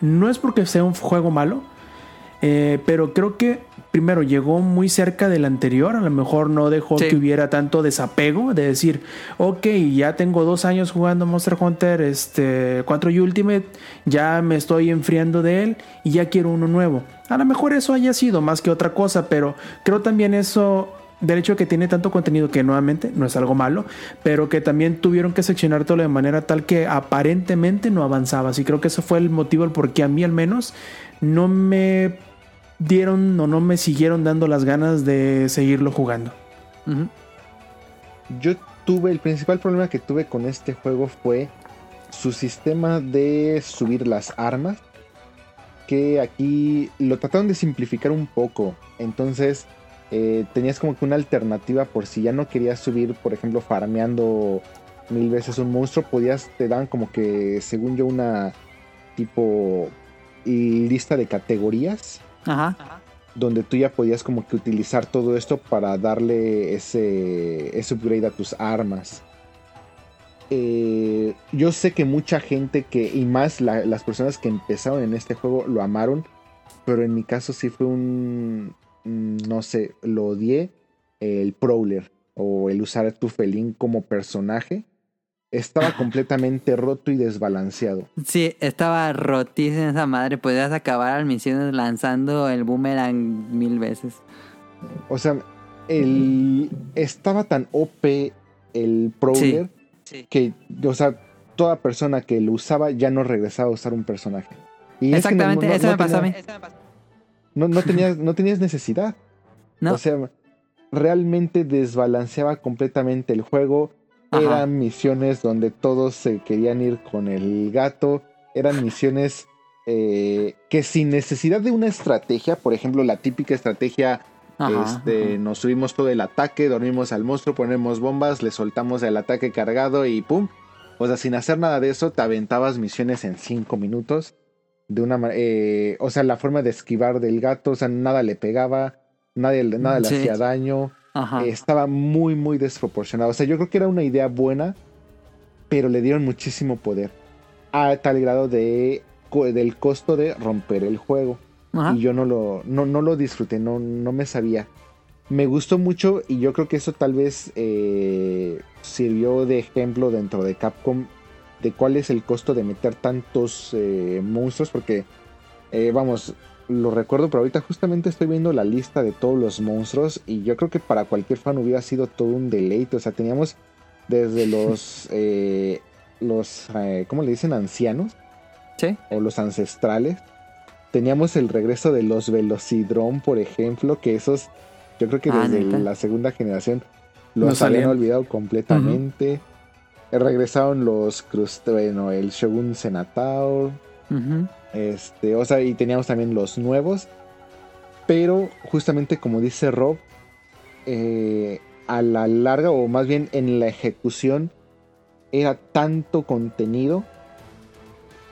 no es porque sea un juego malo, eh, pero creo que primero llegó muy cerca del anterior, a lo mejor no dejó Sí. que hubiera tanto desapego de decir, ok, ya tengo dos años jugando Monster Hunter este, 4 y Ultimate, ya me estoy enfriando de él y ya quiero uno nuevo. A lo mejor eso haya sido más que otra cosa, pero creo también eso del hecho de que tiene tanto contenido que nuevamente no es algo malo, pero que también tuvieron que seccionártelo de manera tal que aparentemente no avanzabas. Y creo que eso fue el motivo el por qué a mí al menos no me dieron o no me siguieron dando las ganas de seguirlo jugando. Yo tuve, el principal problema que tuve con este juego fue su sistema de subir las armas. Que aquí lo trataron de simplificar un poco. Entonces eh, tenías como que una alternativa por si ya no querías subir, por ejemplo, farmeando mil veces un monstruo, podías, te dan como que, según yo, una tipo lista de categorías Ajá. donde tú ya podías como que utilizar todo esto para darle ese, ese upgrade a tus armas. Eh, yo sé que mucha gente que, y más la- las personas que empezaron en este juego lo amaron, pero en mi caso sí fue un, mm, no sé, lo odié, el Prowler o el usar a tu felín como personaje. Estaba completamente roto y desbalanceado. Sí, estaba rotísima esa madre. Podías acabar las misiones lanzando el boomerang mil veces. O sea, el, estaba tan OP el Prowler Sí. que, o sea, toda persona que lo usaba ya no regresaba a usar un personaje. Y es que no- Exactamente, no- eso no me pasó a mí. No, no tenías, no tenías necesidad. No. O sea, realmente desbalanceaba completamente el juego. Ajá. Eran misiones donde todos se querían ir con el gato. Eran misiones eh, que sin necesidad de una estrategia, por ejemplo, la típica estrategia Ajá, este, ajá. Nos subimos todo el ataque, dormimos al monstruo, ponemos bombas, le soltamos el ataque cargado y ¡pum! O sea, sin hacer nada de eso, te aventabas misiones en 5 minutos. De una eh, O sea, la forma de esquivar del gato, o sea, nada le pegaba, nadie, nada le hacía daño. Ajá. Eh, estaba muy, muy desproporcionado. O sea, yo creo que era una idea buena, pero le dieron muchísimo poder. A tal grado de, del costo de romper el juego Ajá. y yo no lo, no, no lo disfruté, no, no me sabía. Me gustó mucho y yo creo que eso tal vez eh, sirvió de ejemplo dentro de Capcom de cuál es el costo de meter tantos eh, monstruos, porque eh, vamos, lo recuerdo, pero ahorita justamente estoy viendo la lista de todos los monstruos y yo creo que para cualquier fan hubiera sido todo un deleite, o sea, teníamos desde los, eh, los, eh, ¿cómo le dicen? Ancianos Sí. o los ancestrales. Teníamos el regreso de los Velocidrón, por ejemplo, que esos, yo creo que Ah, desde ¿neta? la segunda generación los habían salían. olvidado completamente. Regresaron los Crust, bueno, el Shogun Senataur, Ujú. Este, o sea, y teníamos también los nuevos. Pero justamente como dice Rob, eh, a la larga, o más bien en la ejecución, era tanto contenido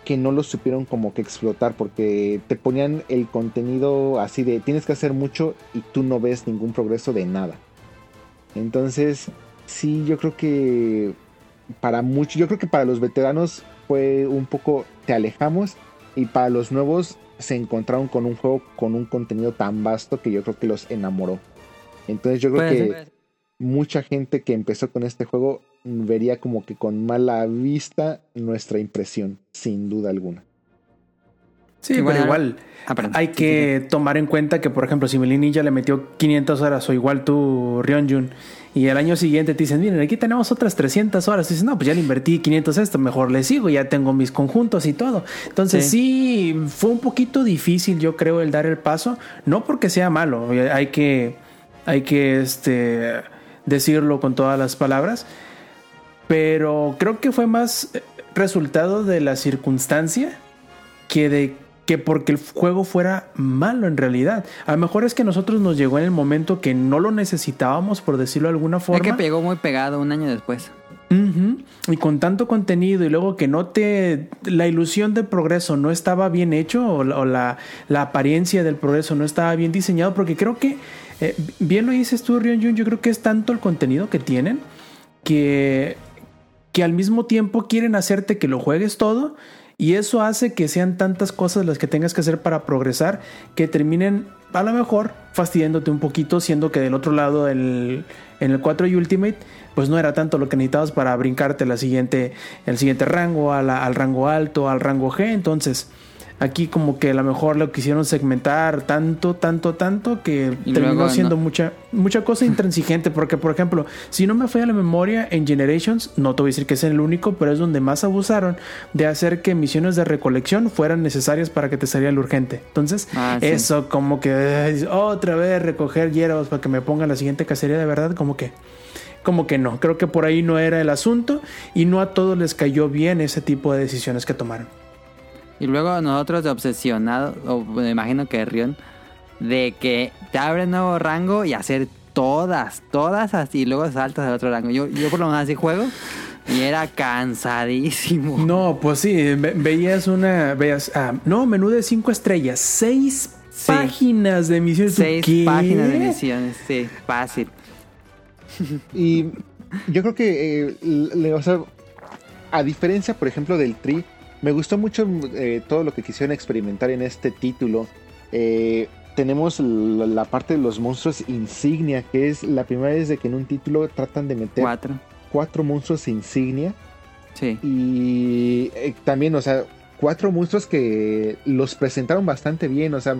que no lo supieron como que explotar porque te ponían el contenido así de tienes que hacer mucho y tú no ves ningún progreso de nada. Entonces, sí, yo creo que para muchos, yo creo que para los veteranos fue un poco te alejamos y para los nuevos se encontraron con un juego con un contenido tan vasto que yo creo que los enamoró. Entonces yo creo Puede que ser. mucha gente que empezó con este juego vería como que con mala vista nuestra impresión, sin duda alguna. Sí, Igual- igual Ah, hay que tomar en cuenta que, por ejemplo, si Melin Ninja le metió 500 horas o igual tú, Ryonjun, y el año siguiente te dicen, miren, aquí tenemos otras 300 horas. Y dices, no, pues ya le invertí 500 a esto, mejor le sigo, ya tengo mis conjuntos y todo. Entonces sí. fue un poquito difícil, yo creo, el dar el paso. No porque sea malo, hay que, hay que este, decirlo con todas las palabras. Pero creo que fue más eh, resultado de la circunstancia que de que porque el juego fuera malo en realidad. A lo mejor es que nosotros nos llegó en el momento que no lo necesitábamos, por decirlo de alguna Es forma. que pegó muy pegado un año después. Y con tanto contenido y luego que no te... La ilusión del progreso no estaba bien hecho o la, o la, la apariencia del progreso no estaba bien diseñado porque creo que, eh, bien lo dices tú, Rion Jun, yo creo que es tanto el contenido que tienen que, que al mismo tiempo quieren hacerte que lo juegues todo y eso hace que sean tantas cosas las que tengas que hacer para progresar que terminen a lo mejor fastidiándote un poquito, siendo que del otro lado el, en el 4 y Ultimate pues no era tanto lo que necesitabas para brincarte la siguiente, el siguiente rango, al rango alto, al rango G. Entonces, aquí como que a lo mejor lo quisieron segmentar tanto, tanto, tanto que Y terminó luego, siendo no. mucha, mucha cosa intransigente. Porque, por ejemplo, si no me falla la memoria en Generations, no te voy a decir que es el único, pero es donde más abusaron de hacer que misiones de recolección fueran necesarias para que te saliera el urgente. Entonces, Ah, sí. eso como que otra vez recoger hierbas para que me pongan la siguiente cacería de verdad, como que como que no, creo que por ahí no era el asunto y no a todos les cayó bien ese tipo de decisiones que tomaron. Y luego nosotros de obsesionados, o me imagino que Rion, de que te abre nuevo rango y hacer todas, todas así, y luego saltas al otro rango. Yo, yo por lo menos así juego y era cansadísimo. No, pues sí, ve- veías una, veías, ah, no, menú de cinco estrellas, seis Sí. páginas de misiones. ¿Tú Seis qué? páginas de misiones, sí, fácil. Y yo creo que, eh, le- o sea, a diferencia, por ejemplo, del Tri, me gustó mucho eh, todo lo que quisieron experimentar en este título. Eh, tenemos la, parte de los monstruos insignia, que es la primera vez de que en un título tratan de meter Cuatro, cuatro monstruos insignia. sí. Y eh, también, o sea, cuatro monstruos que los presentaron bastante bien, o sea,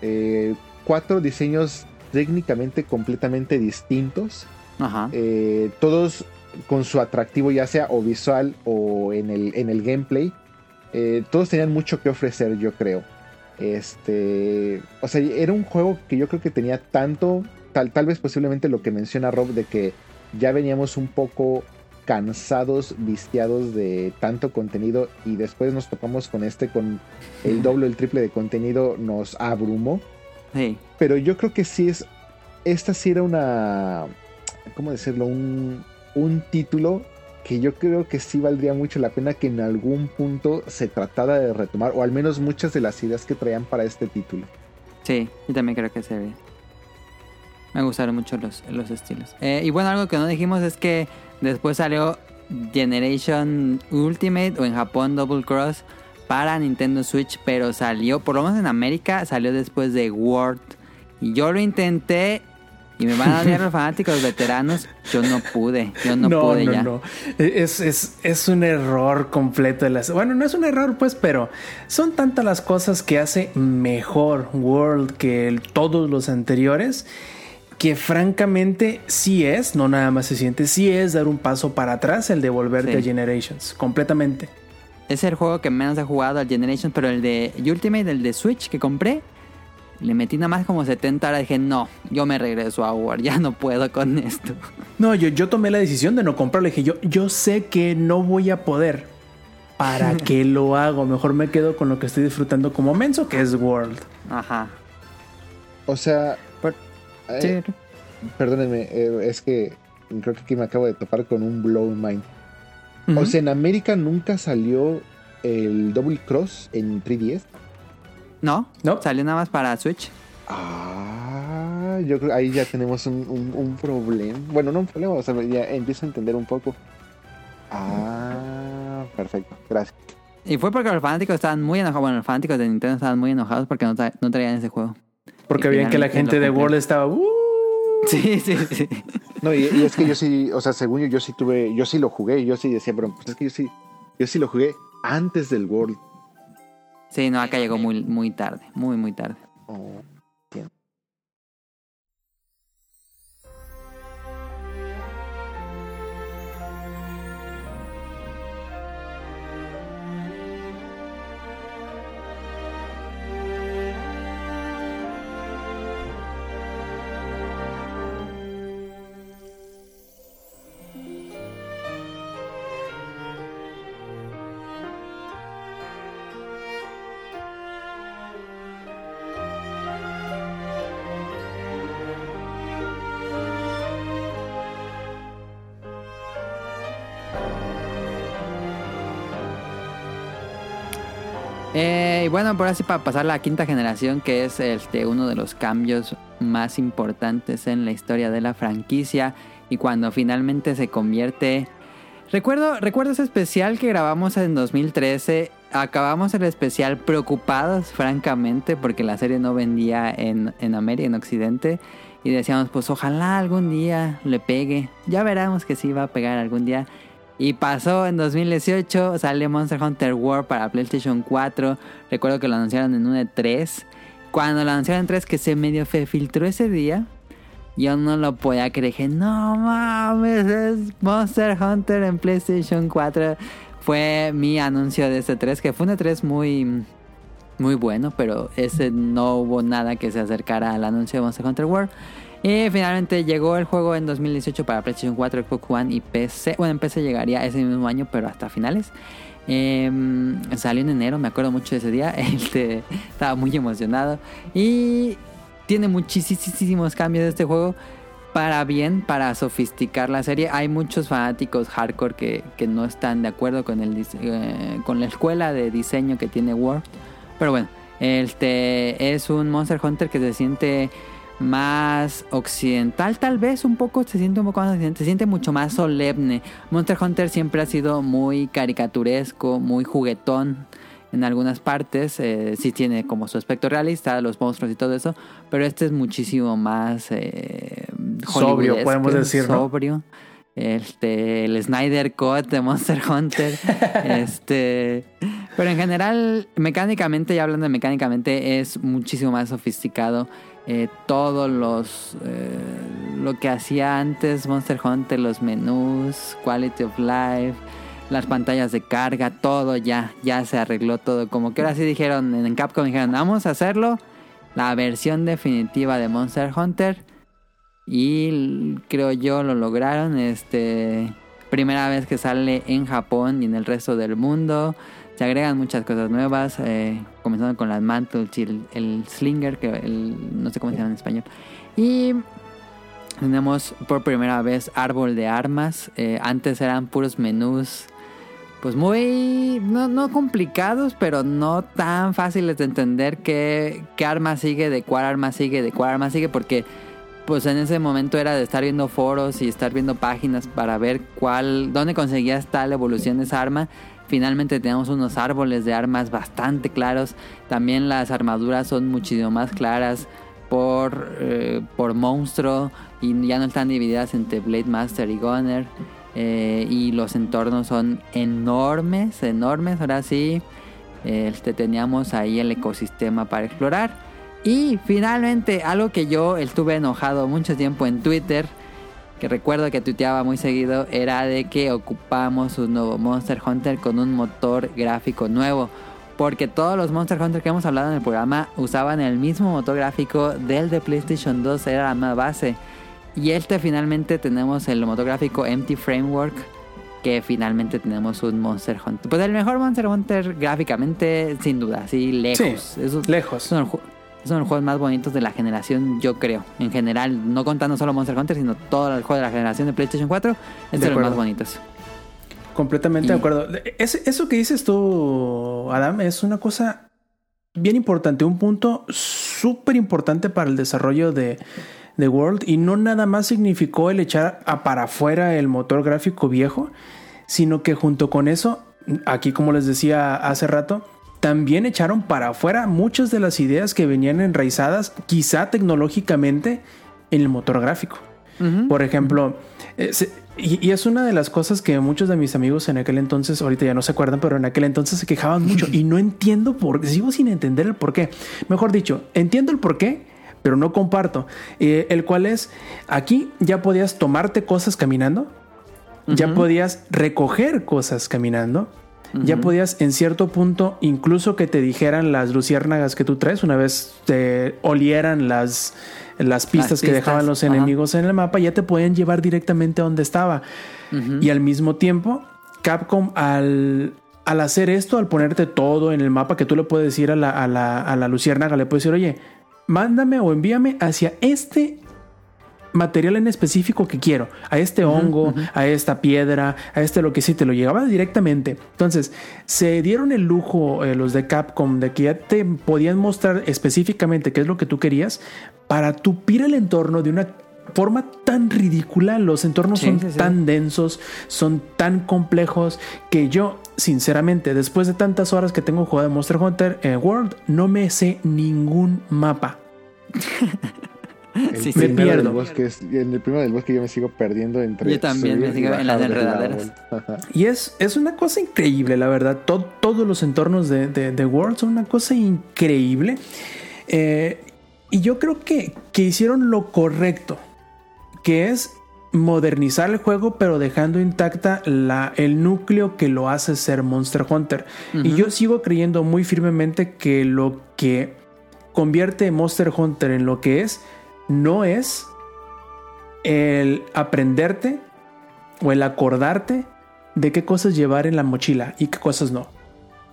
eh, cuatro diseños técnicamente completamente distintos, Ajá. eh, todos con su atractivo ya sea o visual o en el, en el gameplay, eh, todos tenían mucho que ofrecer, yo creo. Este, o sea, era un juego que yo creo que tenía tanto, tal, tal vez posiblemente lo que menciona Rob, de que ya veníamos un poco cansados, viciados de tanto contenido y después nos topamos con este, con el doble o el triple de contenido, nos abrumó. Sí. Pero yo creo que sí es, esta sí era una, ¿cómo decirlo? Un, un título que yo creo que sí valdría mucho la pena que en algún punto se tratara de retomar, o al menos muchas de las ideas que traían para este título. Sí, yo también creo que se ve. Me gustaron mucho los, los estilos. Eh, y bueno, algo que no dijimos es que después salió Generation Ultimate o en Japón Double Cross para Nintendo Switch, pero salió, por lo menos en América, salió después de World. Y yo lo intenté y me van a odiar los fanáticos veteranos. Yo no pude, yo no, pude ya. Es, es, es un error completo. De las, bueno, no es un error, pues, pero son tantas las cosas que hace mejor World que el- todos los anteriores. Que francamente sí es, no nada más se siente, sí es dar un paso para atrás el de volverte Sí. a Generations, completamente. Es el juego que menos he jugado al Generation, pero el de Ultimate, el de Switch que compré, le metí nada más como 70 horas. Dije, no, yo me regreso a War, ya no puedo con esto. No, yo, yo tomé la decisión de no comprarlo. Dije, yo, yo sé que no voy a poder. ¿Para qué lo hago? Mejor me quedo con lo que estoy disfrutando como menso, que es World. Ajá. O sea, Por- eh, Sí. perdónenme, eh, es que creo que aquí me acabo de topar con un blow mind. O sea, en América nunca salió el Double Cross en 3DS. No, No. salió nada más para Switch. Ah, yo creo ahí ya tenemos un, un- un problema. Bueno, no un problema, o sea, ya empiezo a entender un poco. Ah, perfecto, gracias. Y fue porque los fanáticos estaban muy enojados. Bueno, los fanáticos de Nintendo estaban muy enojados porque no, tra- no traían ese juego. Porque veían que la gente de. World estaba. "Uh". Sí, sí, sí. No, y, y es que yo sí, o sea, según yo, yo sí tuve, yo sí lo jugué, yo sí decía, pero pues es que yo sí, yo sí lo jugué antes del World. Sí, no, acá llegó muy, muy tarde, muy, muy tarde. Oh, bueno, por así para pasar a la quinta generación, que es este, uno de los cambios más importantes en la historia de la franquicia. Y cuando finalmente se convierte... Recuerdo, recuerdo ese especial que grabamos en 2013. Acabamos el especial preocupados, francamente, porque la serie no vendía en, en América, en Occidente. Y decíamos, pues ojalá algún día le pegue. Ya veremos que sí va a pegar algún día. Y pasó en 2018, sale Monster Hunter World para PlayStation 4. Recuerdo que lo anunciaron en un E3. Cuando lo anunciaron en 3, que se medio filtró ese día, yo no lo podía creer. Dije, no mames, es Monster Hunter en PlayStation 4. Fue mi anuncio de ese 3, que fue un E3 muy, muy bueno, pero ese no hubo nada que se acercara al anuncio de Monster Hunter World. Y finalmente llegó el juego en 2018 para PlayStation 4, Xbox One y PC. Bueno, en PC llegaría ese mismo año, pero hasta finales. Eh, salió en enero, me acuerdo mucho de ese día. Este, estaba muy emocionado. Y tiene muchísimos cambios de este juego. Para bien, para sofisticar la serie. Hay muchos fanáticos hardcore que, que no están de acuerdo con, el, eh, con la escuela de diseño que tiene World. Pero bueno, este es un Monster Hunter que se siente más occidental, tal vez un poco se siente un poco más occidental, se siente mucho más solemne. Monster Hunter siempre ha sido muy caricaturesco, muy juguetón en algunas partes, eh, sí tiene como su aspecto realista, los monstruos y todo eso, pero este es muchísimo más eh, Sobrio, podemos decir. Este, el Snyder Cut de Monster Hunter. este, pero en general, mecánicamente, ya hablando de mecánicamente, es muchísimo más sofisticado. Eh, todos los. eh, lo que hacía antes Monster Hunter, los menús, quality of life, las pantallas de carga, todo ya, ya se arregló todo. Como que ahora sí dijeron en Capcom, dijeron, vamos a hacerlo. La versión definitiva de Monster Hunter. Y creo yo lo lograron. Este. Primera vez que sale en Japón y en el resto del mundo. Se agregan muchas cosas nuevas. eh, comenzando con las mantles y el, slinger, que el, no sé cómo se llama en español. Y tenemos por primera vez árbol de armas. eh, antes eran puros menús. Pues muy, no, no complicados, pero no tan fáciles de entender qué, qué arma sigue, de cuál arma sigue, de cuál arma sigue, porque pues en ese momento era de estar viendo foros y estar viendo páginas para ver cuál, dónde conseguías tal evolución de esa arma. Finalmente tenemos unos árboles de armas bastante claros. También las armaduras son muchísimo más claras por, eh, por monstruo y ya no están divididas entre Blade Master y Gunner. Eh, y los entornos son enormes, enormes. Ahora sí, este, teníamos ahí el ecosistema para explorar. Y finalmente, algo que yo estuve enojado mucho tiempo en Twitter, que recuerdo que tuiteaba muy seguido, era de que ocupamos un nuevo Monster Hunter con un motor gráfico nuevo. Porque todos los Monster Hunter que hemos hablado en el programa usaban el mismo motor gráfico del de PlayStation 2, era la más base. Y este finalmente tenemos el motor gráfico Empty Framework, que finalmente tenemos un Monster Hunter. Pues el mejor Monster Hunter gráficamente, sin duda, sí, lejos. Sí, lejos. Los ju- son los juegos más bonitos de la generación, yo creo. En general, no contando solo Monster Hunter, sino todo el juego de la generación de PlayStation 4. Es De de los más bonitos. Completamente de acuerdo. Es- eso que dices tú, Adam, es una cosa bien importante, un punto súper importante para el desarrollo de, de World y no nada más significó el echar a para afuera el motor gráfico viejo, sino que junto con eso, aquí como les decía hace rato, también echaron para afuera muchas de las ideas que venían enraizadas quizá tecnológicamente en el motor gráfico. Por ejemplo, eh, y, es una de las cosas que muchos de mis amigos en aquel entonces, ahorita ya no se acuerdan, pero en aquel entonces se quejaban mucho y no entiendo por qué, sigo sin entender el por qué. Mejor dicho, entiendo el por qué, pero no comparto. Eh, el cual es, aquí ya podías tomarte cosas caminando, ya podías recoger cosas caminando, ya podías en cierto punto, incluso que te dijeran las luciérnagas que tú traes, una vez te olieran las las pistas, que dejaban los enemigos en el mapa ya te podían llevar directamente a donde estaba. Y al mismo tiempo, Capcom al, al hacer esto, al ponerte todo en el mapa, que tú le puedes decir a la, a la, a la luciérnaga, le puedes decir, oye, mándame o envíame hacia este material en específico que quiero, a este hongo, a esta piedra, a este lo que sí, te lo llegaba directamente. Entonces, se dieron el lujo eh, los de Capcom de que ya te podían mostrar específicamente qué es lo que tú querías para tupir el entorno de una forma tan ridícula. Los entornos son tan densos, son tan complejos que yo, sinceramente, después de tantas horas que tengo jugado de Monster Hunter eh, World, no me sé ningún mapa. El me pierdo. Bosque en el primero del bosque yo me sigo perdiendo entre. Yo también me sigo en las enredaderas. y es, es una cosa increíble, la verdad. todos los entornos de, de, World son una cosa increíble. Eh, y yo creo que, que hicieron lo correcto, que es modernizar el juego, pero dejando intacta la, el núcleo que lo hace ser Monster Hunter. Y yo sigo creyendo muy firmemente que lo que convierte Monster Hunter en lo que es no es el aprenderte o el acordarte de qué cosas llevar en la mochila y qué cosas no.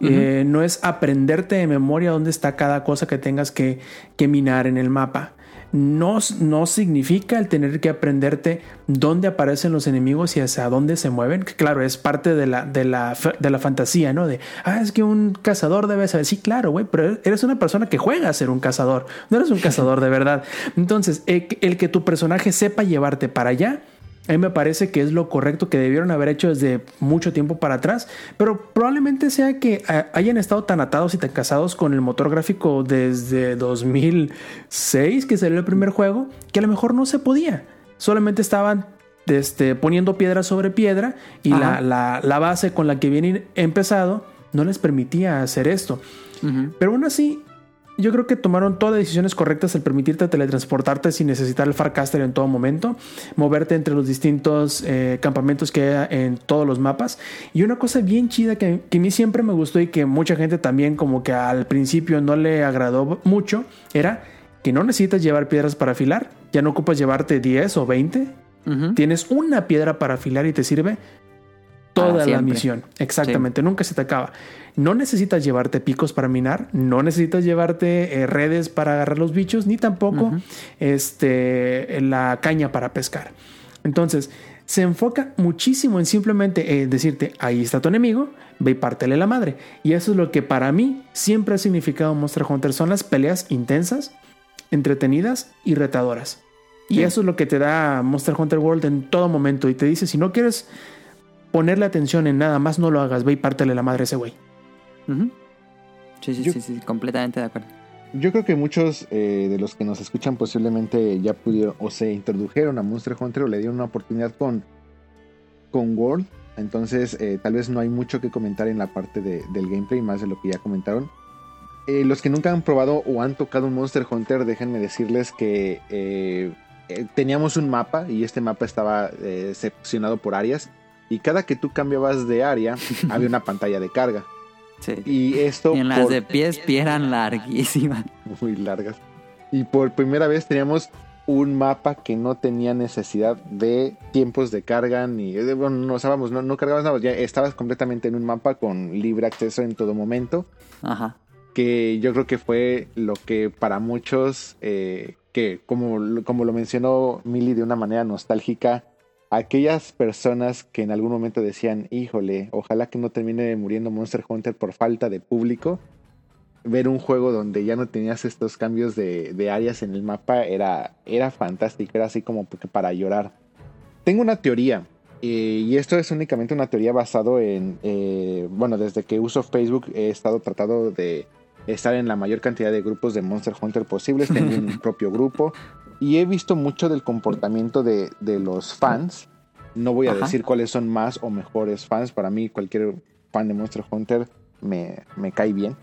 Eh, no es aprenderte de memoria dónde está cada cosa que tengas que, que minar en el mapa no, no significa el tener que aprenderte dónde aparecen los enemigos y hacia dónde se mueven, que claro, es parte de la, de la, de la fantasía, ¿no? De, ah, es que un cazador debe saber, sí, claro, güey, pero eres una persona que juega a ser un cazador, no eres un cazador de verdad. Entonces, el que tu personaje sepa llevarte para allá, a mí me parece que es lo correcto que debieron haber hecho desde mucho tiempo para atrás, pero probablemente sea que eh, hayan estado tan atados y tan casados con el motor gráfico desde 2006, que salió el primer juego, que a lo mejor no se podía. Solamente estaban este, poniendo piedra sobre piedra y la, la, base con la que vienen empezado no les permitía hacer esto. Pero aún así, yo creo que tomaron todas las decisiones correctas al permitirte teletransportarte sin necesitar el Farcaster en todo momento, moverte entre los distintos eh, campamentos que hay en todos los mapas. Y una cosa bien chida que, que, a mí siempre me gustó y que mucha gente también como que al principio no le agradó mucho, era que no necesitas llevar piedras para afilar, ya no ocupas llevarte 10 o 20, tienes una piedra para afilar y te sirve toda la misión. Exactamente, nunca se te acaba. No necesitas llevarte picos para minar, no necesitas llevarte eh, redes para agarrar los bichos, ni tampoco este, la caña para pescar. Entonces, se enfoca muchísimo en simplemente eh, decirte, ahí está tu enemigo, ve y pártele la madre. Y eso es lo que para mí siempre ha significado Monster Hunter, son las peleas intensas, entretenidas y retadoras. Y eso es lo que te da Monster Hunter World en todo momento. Y te dice, si no quieres ponerle atención en nada más, no lo hagas, ve y pártele la madre a ese güey. Sí, sí, sí, sí, completamente de acuerdo. Yo creo que muchos eh, de los que nos escuchan posiblemente ya pudieron o se introdujeron a Monster Hunter o le dieron una oportunidad con, con World. Entonces, eh, tal vez no hay mucho que comentar en la parte del gameplay, más de lo que ya comentaron. Eh, los que nunca han probado o han tocado un Monster Hunter, déjenme decirles que teníamos un mapa y este mapa estaba seccionado por áreas. Y cada que tú cambiabas de área, había una pantalla de carga. Y esto. en las de pies, pie eran larguísimas. Muy largas. Y por primera vez teníamos un mapa que no tenía necesidad de tiempos de carga ni. Bueno, no usábamos, no, no cargabas nada, ya estabas completamente en un mapa con libre acceso en todo momento. Ajá. Que yo creo que fue lo que para muchos, eh, que como, como lo mencionó Milly de una manera nostálgica, aquellas personas que en algún momento decían, híjole, ojalá que no termine muriendo Monster Hunter por falta de público, ver un juego donde ya no tenías estos cambios de, áreas en el mapa era, era fantástico, era así como para llorar. Tengo una teoría, eh, y esto es únicamente una teoría basado en, eh, bueno, desde que uso Facebook he estado tratando de estar en la mayor cantidad de grupos de Monster Hunter posibles, tengo un propio grupo, y he visto mucho del comportamiento de, los fans No voy a Ajá. decir cuáles son más o mejores fans. Para mí, cualquier fan de Monster Hunter me, me cae bien.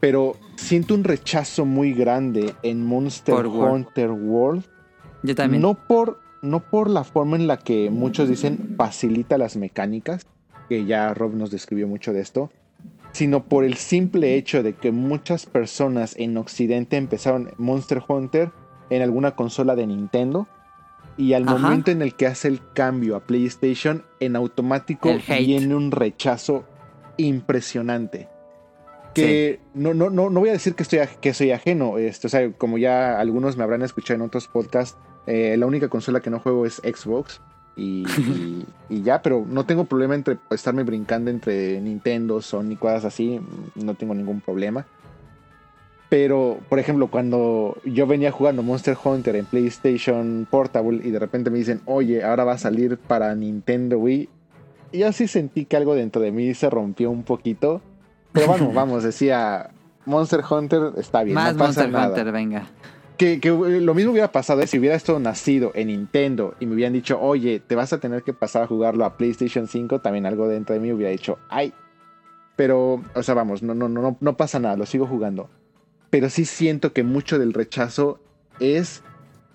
Pero siento un rechazo muy grande en Monster Por World. Hunter World. Yo también. No por, no por la forma en la que muchos dicen facilita las mecánicas, que ya Rob nos describió mucho de esto, sino por el simple hecho de que muchas personas en Occidente empezaron Monster Hunter en alguna consola de Nintendo y al Ajá. momento en el que hace el cambio a PlayStation, en automático viene un rechazo impresionante. Que no, no, no, no voy a decir que, estoy, que soy ajeno. Este, o sea, como ya algunos me habrán escuchado en otros podcasts, eh, la única consola que no juego es Xbox. Y, y- y ya, pero no tengo problema entre estarme brincando entre Nintendo, Sony, cosas así. No tengo ningún problema. Pero, por ejemplo, cuando yo venía jugando Monster Hunter en PlayStation Portable y de repente me dicen, oye, ahora va a salir para Nintendo Wii, yo sí sentí que algo dentro de mí se rompió un poquito. Pero bueno, vamos, decía, Monster Hunter está bien, Más no pasa Monster nada. Hunter, venga. Que, que, eh, lo mismo hubiera pasado eh, si hubiera esto nacido en Nintendo y me hubieran dicho, oye, te vas a tener que pasar a jugarlo a PlayStation 5, también algo dentro de mí hubiera dicho, ay. Pero, o sea, vamos, no, no, no, no pasa nada, lo sigo jugando. Pero sí siento que mucho del rechazo es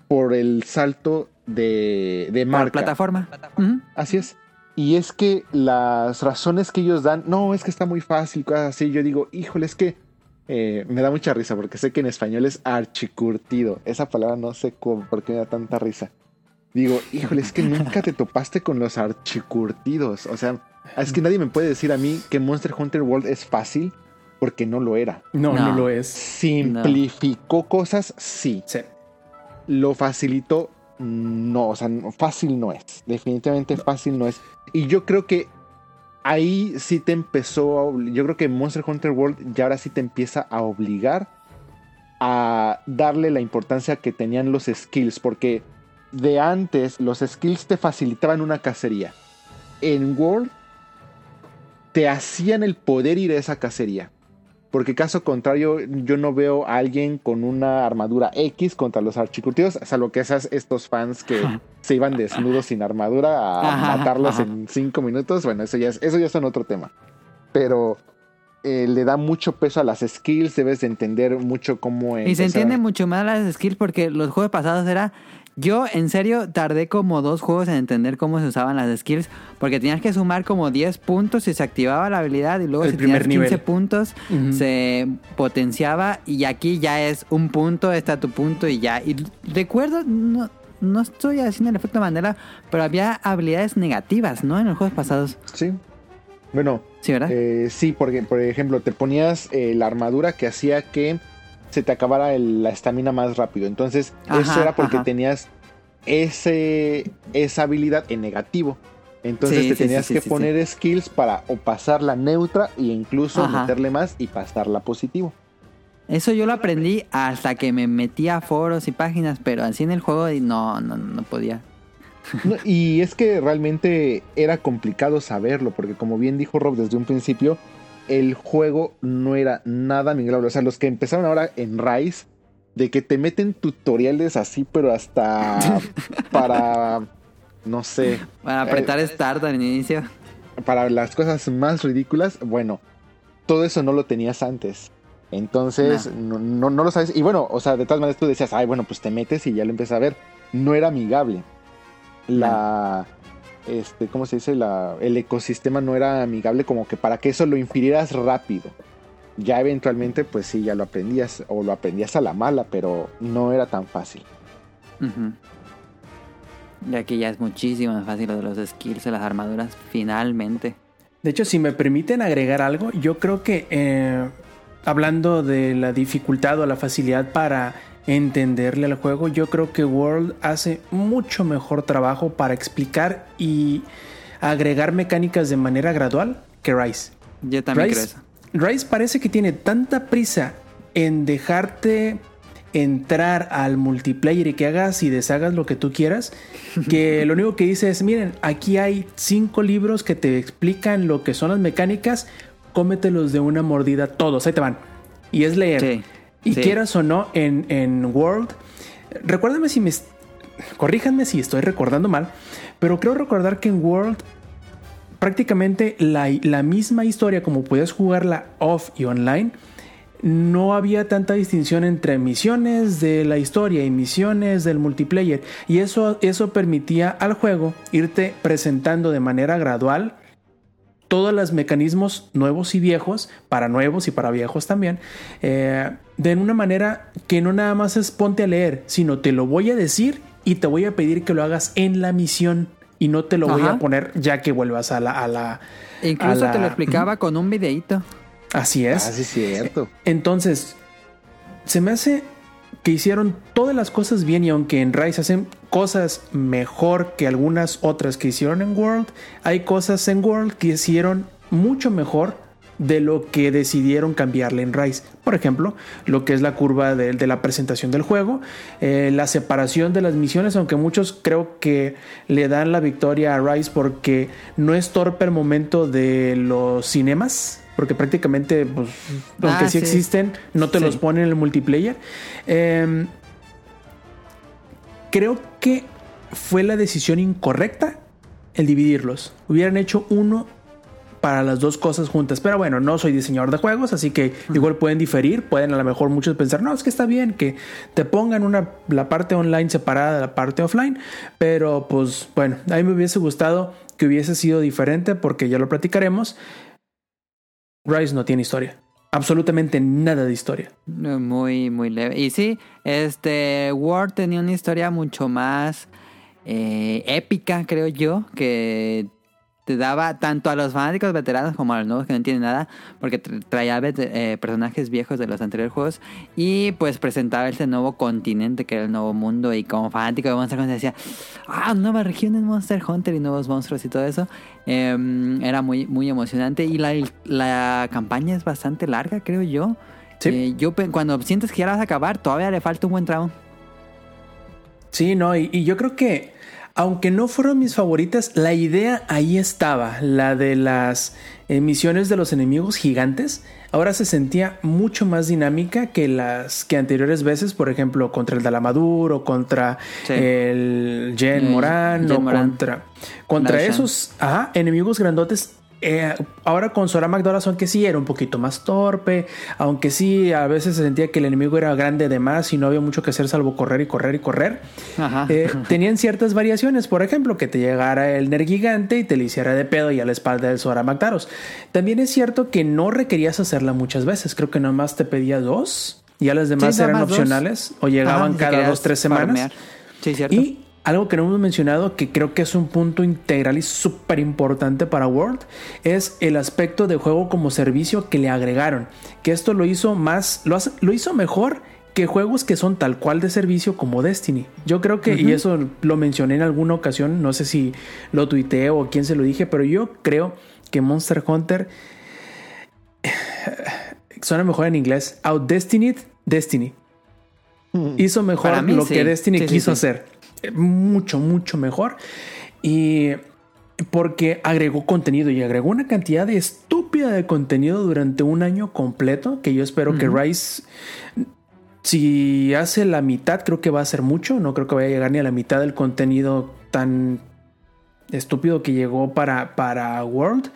por el salto de, de marca. plataforma. Ujú. Así es. Y es que las razones que ellos dan, no, es que está muy fácil, cosas así. Yo digo, híjole, es que eh, me da mucha risa porque sé que en español es archicurtido. Esa palabra no sé cómo, por qué me da tanta risa. Digo, híjole, es que nunca te topaste con los archicurtidos. O sea, es que nadie me puede decir a mí que Monster Hunter World es fácil porque no lo era. No, no, No. lo es. Simplificó cosas, sí Sí. lo facilitó, no, o sea, fácil no es. Definitivamente fácil no es. Y yo creo que ahí sí te empezó a Yo creo que Monster Hunter World ya ahora sí te empieza a obligar a darle la importancia que tenían los skills. Porque de antes los skills te facilitaban una cacería. En World te hacían el poder ir a esa cacería. Porque caso contrario, yo no veo a alguien con una armadura X contra los archicurtidos, salvo que esas, estos fans que se iban desnudos sin armadura a Ajá, matarlos ajá. en cinco minutos. Bueno, eso ya es, eso ya son otro tema. Pero eh, le da mucho peso a las skills, debes de entender mucho cómo Y se entiende mucho más las skills porque los juegos pasados era... Yo, en serio, tardé como dos juegos en entender cómo se usaban las skills. Porque tenías que sumar como 10 puntos y se activaba la habilidad. Y luego El si tenías 15 nivel. puntos, se potenciaba. Y aquí ya es un punto, está tu punto y ya. Y recuerdo, no, no estoy haciendo el efecto Mandela, pero había habilidades negativas, ¿no? En los juegos pasados. Sí. Bueno, Sí, ¿verdad? Eh, sí, porque por ejemplo te ponías eh, la armadura que hacía que se te acabara el- la estamina más rápido. Entonces, eso era porque ajá. tenías ese, esa habilidad en negativo. Entonces Sí, te tenías sí, que sí, poner skills para o pasarla neutra e incluso Ajá. meterle más y pasarla positivo. Eso yo lo aprendí hasta que me metí a foros y páginas, pero así en el juego no, no, no podía. No, y es que realmente era complicado saberlo, porque como bien dijo Rob desde un principio, el juego no era nada amigable. O sea, los que empezaron ahora en Rise, de que te meten tutoriales así, pero hasta para, no sé, Para apretar Start al inicio. para las cosas más ridículas, bueno, todo eso no lo tenías antes. Entonces, no, no, no lo sabes. Y bueno, o sea, de todas maneras tú decías, ay, bueno, pues te metes y ya lo empiezas a ver. No era amigable. La. Este, ¿cómo se dice? La, el ecosistema no era amigable como que para que eso lo infirieras rápido. Ya eventualmente, pues sí, ya lo aprendías. O lo aprendías a la mala, pero no era tan fácil. Ujú. Y aquí ya es muchísimo más fácil lo de los skills de las armaduras, finalmente. De hecho, si me permiten agregar algo, yo creo que eh, hablando de la dificultad o la facilidad para entenderle al juego, yo creo que World hace mucho mejor trabajo para explicar y agregar mecánicas de manera gradual que Rise. Yo también Rise, creo eso. Parece que tiene tanta prisa en dejarte entrar al multiplayer y que hagas y deshagas lo que tú quieras, que lo único que dice es, miren, aquí hay cinco libros que te explican lo que son las mecánicas, cómetelos de una mordida todos, ahí te van. Y es leer. Sí, y sí. quieras o no, en, en World, recuérdame si me... corríjanme si estoy recordando mal, pero creo recordar que en World prácticamente la, la misma historia, como puedes jugarla off y online, no había tanta distinción entre misiones de la historia y misiones del multiplayer. Y eso, eso permitía al juego irte presentando de manera gradual todos los mecanismos nuevos y viejos, para nuevos y para viejos también, eh, de una manera que no nada más es ponte a leer, sino te lo voy a decir y te voy a pedir que lo hagas en la misión y no te lo voy a poner ya que vuelvas a la... A la Incluso te lo explicaba con un videíto. Así es. Así ah, es cierto. Entonces, se me hace que hicieron todas las cosas bien y aunque en Rise hacen cosas mejor que algunas otras que hicieron en World, hay cosas en World que hicieron mucho mejor de lo que decidieron cambiarle en Rise. Por ejemplo, lo que es la curva de, la presentación del juego, eh, la separación de las misiones, aunque muchos creo que le dan la victoria a Rise porque no es torpe el momento de los cinemas, porque prácticamente, pues, aunque ah, sí, existen, no te los ponen en el multiplayer. Em, creo que fue la decisión incorrecta el dividirlos. Hubieran hecho uno para las dos cosas juntas. Pero bueno, no soy diseñador de juegos, así que igual pueden diferir. Pueden a lo mejor muchos pensar, no, es que está bien que te pongan una, la parte online separada de la parte offline. Pero pues bueno, a mí me hubiese gustado que hubiese sido diferente porque ya lo platicaremos. Rise no tiene historia. Absolutamente nada de historia. Muy, muy leve. Y sí, este Word tenía una historia mucho más eh, épica, creo yo, que te daba tanto a los fanáticos veteranos como a los nuevos que no entienden nada, porque traía eh, personajes viejos de los anteriores juegos y pues presentaba este nuevo continente que era el nuevo mundo y como fanático de Monster Hunter decía, ah, nueva región en Monster Hunter y nuevos monstruos y todo eso. Em, era muy, muy emocionante y la, la campaña es bastante larga, creo yo. Eh, yo cuando sientes que ya la vas a acabar, todavía le falta un buen tramo. Sí, no, y yo creo que aunque no fueron mis favoritas, la idea ahí estaba, la de las misiones de los enemigos gigantes. Ahora se sentía mucho más dinámica que las que anteriores veces, por ejemplo, contra el Dalamaduro o contra el Jen Moran o contra, contra esos enemigos grandotes eh, ahora con Sora McDonald's, aunque sí era un poquito más torpe, aunque sí a veces se sentía que el enemigo era grande de más y no había mucho que hacer salvo correr y correr y correr, eh, tenían ciertas variaciones. Por ejemplo, que te llegara el Ner Gigante y te le hiciera de pedo y a la espalda del Sora McDonald's. También es cierto que no requerías hacerla muchas veces, creo que nomás te pedía dos. Y a las demás eran opcionales o llegaban cada dos, tres semanas. Sí, cierto. Y algo que no hemos mencionado, que creo que es un punto integral y súper importante para World, es el aspecto de juego como servicio que le agregaron. Que esto lo hizo más, lo, lo hizo mejor que juegos que son tal cual de servicio como Destiny. Yo creo que, y eso lo mencioné en alguna ocasión, no sé si lo tuiteé o quién se lo dije, pero yo creo que Monster Hunter suena mejor en inglés. Out Destiny, Destiny. Hizo mejor lo que Destiny quiso hacer mucho, mucho mejor. Y porque agregó contenido y agregó una cantidad de estúpida de contenido durante un año completo que yo espero que Rice si hace la mitad creo que va a ser mucho no creo que vaya a llegar ni a la mitad del contenido tan estúpido que llegó para, para World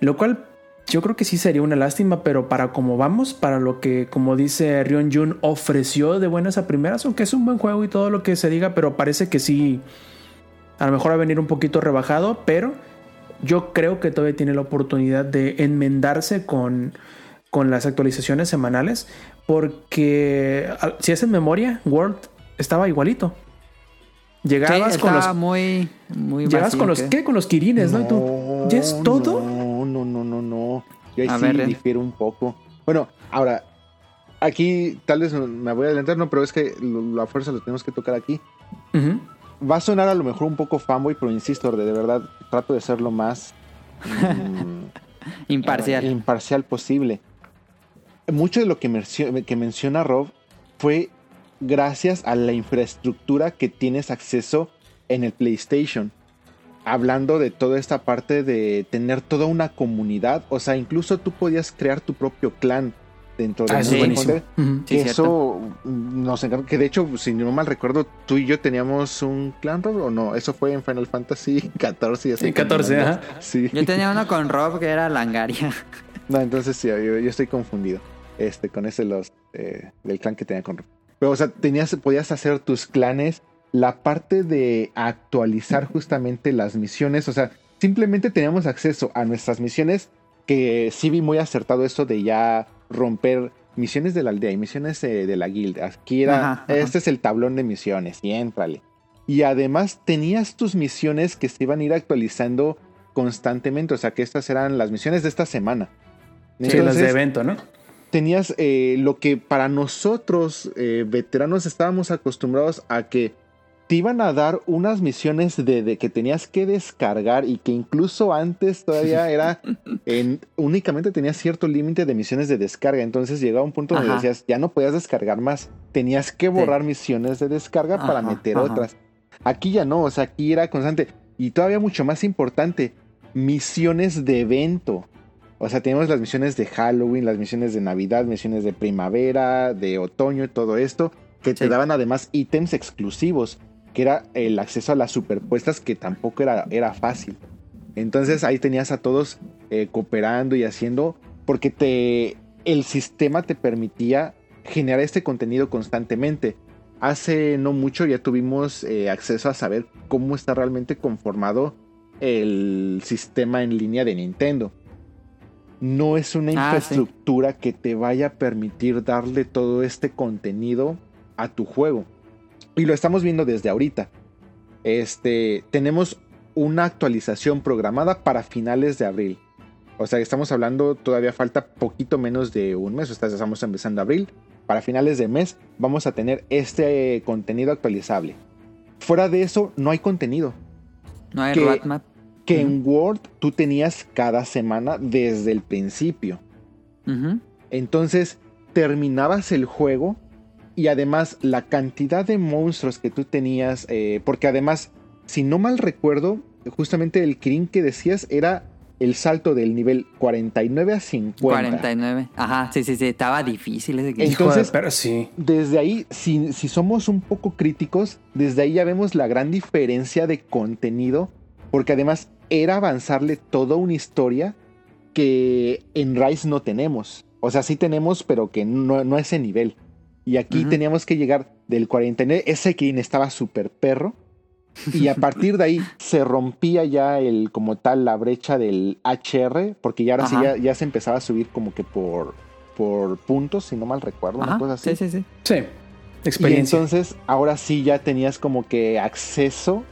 lo cual yo creo que sí sería una lástima, pero para como vamos, para lo que, como dice Rion Jun, ofreció de buenas a primeras, aunque es un buen juego y todo lo que se diga, pero parece que sí, a lo mejor va a venir un poquito rebajado, pero yo creo que todavía tiene la oportunidad de enmendarse con, con las actualizaciones semanales, porque si es en memoria, World estaba igualito. Llegabas con los. Muy, muy llegabas con los. ¿Qué? Con los kirines, ¿no? ¿Y tú, ¿Ya es todo? No, no, no, no, no. Yo ahí sí difiero un poco. Bueno, ahora, aquí tal vez me voy a adelantar, no, pero es que la fuerza lo tenemos que tocar aquí. Va a sonar a lo mejor un poco fanboy, pero insisto, de, verdad, trato de ser lo más mm, imparcial. imparcial posible. Mucho de lo que, que menciona Rob fue gracias a la infraestructura que tienes acceso en el PlayStation. Hablando de toda esta parte de tener toda una comunidad, o sea, incluso tú podías crear tu propio clan. dentro de Ah, Monster. Sí, que eso mm, nos encargó, que de hecho, si no mal recuerdo, tú y yo teníamos un clan Rob o no, eso fue en Final Fantasy 14 y así. Sí, 14, ajá. Sí. Yo tenía uno con Rob que era Langaria. No, entonces sí, yo, yo estoy confundido. Este, con ese los eh, del clan que tenía con Rob. Pero, o sea, tenías, podías hacer tus clanes. La parte de actualizar justamente las misiones. O sea, simplemente teníamos acceso a nuestras misiones. Que sí vi muy acertado esto de ya romper misiones de la aldea y misiones eh, de la guild. Aquí era, Ajá, ajá. este es el tablón de misiones y éntrale. Y además tenías tus misiones que se iban a ir actualizando constantemente. O sea, que estas eran las misiones de esta semana. Sí, las de Entonces, evento, ¿no? tenías eh, lo que para nosotros, eh, veteranos, estábamos acostumbrados a que te iban a dar unas misiones de, de que tenías que descargar y que incluso antes todavía era en, únicamente tenías cierto límite de misiones de descarga. Entonces llegaba un punto donde Ajá. decías, ya no podías descargar más. Tenías que borrar misiones de descarga para meter ajá. otras. Aquí ya no, o sea, aquí era constante. Y todavía mucho más importante, misiones de evento. O sea, tenemos las misiones de Halloween, las misiones de Navidad, misiones de primavera, de otoño y todo esto, que te Sí. daban además ítems exclusivos, que era el acceso a las superpuestas, que tampoco era, era fácil. Entonces ahí tenías a todos eh, cooperando y haciendo, porque te, el sistema te permitía generar este contenido constantemente. Hace no mucho ya tuvimos eh, acceso a saber cómo está realmente conformado el sistema en línea de Nintendo. No es una Ah, sí. infraestructura que te vaya a permitir darle todo este contenido a tu juego. Y lo estamos viendo desde ahorita. Este, tenemos una actualización programada para finales de abril. O sea, estamos hablando, todavía falta poquito menos de un mes. O sea, estamos empezando abril. Para finales de mes vamos a tener este eh, contenido actualizable. Fuera de eso, no hay contenido. No hay Que- roadmap. Que en Word tú tenías cada semana desde el principio. Entonces terminabas el juego y además la cantidad de monstruos que tú tenías, eh, porque además, si no mal recuerdo, justamente el Kirin que decías era el salto del nivel 49 a 50. 49. Ajá, sí, sí, sí. Estaba difícil ese que. Entonces- pero sí. Desde ahí, si, si somos un poco críticos, desde ahí ya vemos la gran diferencia de contenido, porque además era avanzarle toda una historia que en Rise no tenemos. O sea, sí tenemos, pero que no, no a ese nivel. Y aquí teníamos que llegar del 49. Ese Kirin estaba súper perro. Y a partir de ahí se rompía ya el como tal la brecha del HR, porque ya ahora sí ya, ya se empezaba a subir como que por, por puntos, si no mal recuerdo, una Ajá, cosa así. sí, sí, sí. Sí. Y Experiencia. entonces ahora sí ya tenías como que acceso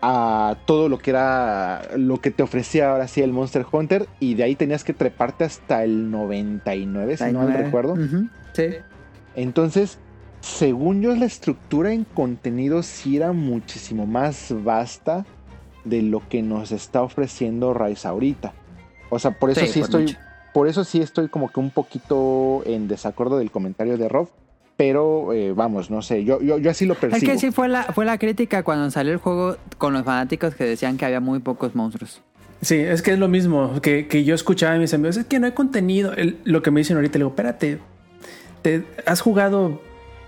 a todo lo que era lo que te ofrecía ahora sí el Monster Hunter y de ahí tenías que treparte hasta el 99 si no mal 49. recuerdo. Sí. Entonces, según yo la estructura en contenido sí era muchísimo más vasta de lo que nos está ofreciendo Rise ahorita. O sea, por eso sí, Sí, por estoy mucho. por eso sí estoy como que un poquito en desacuerdo del comentario de Rob, pero eh, vamos, no sé, yo, yo, yo así lo Es percibo. que sí fue la, fue la crítica cuando salió el juego con los fanáticos que decían que había muy pocos monstruos. Sí, es que es lo mismo que, que yo escuchaba a mis amigos. Es que no hay contenido. El- lo que me dicen ahorita, le digo, espérate, te, has jugado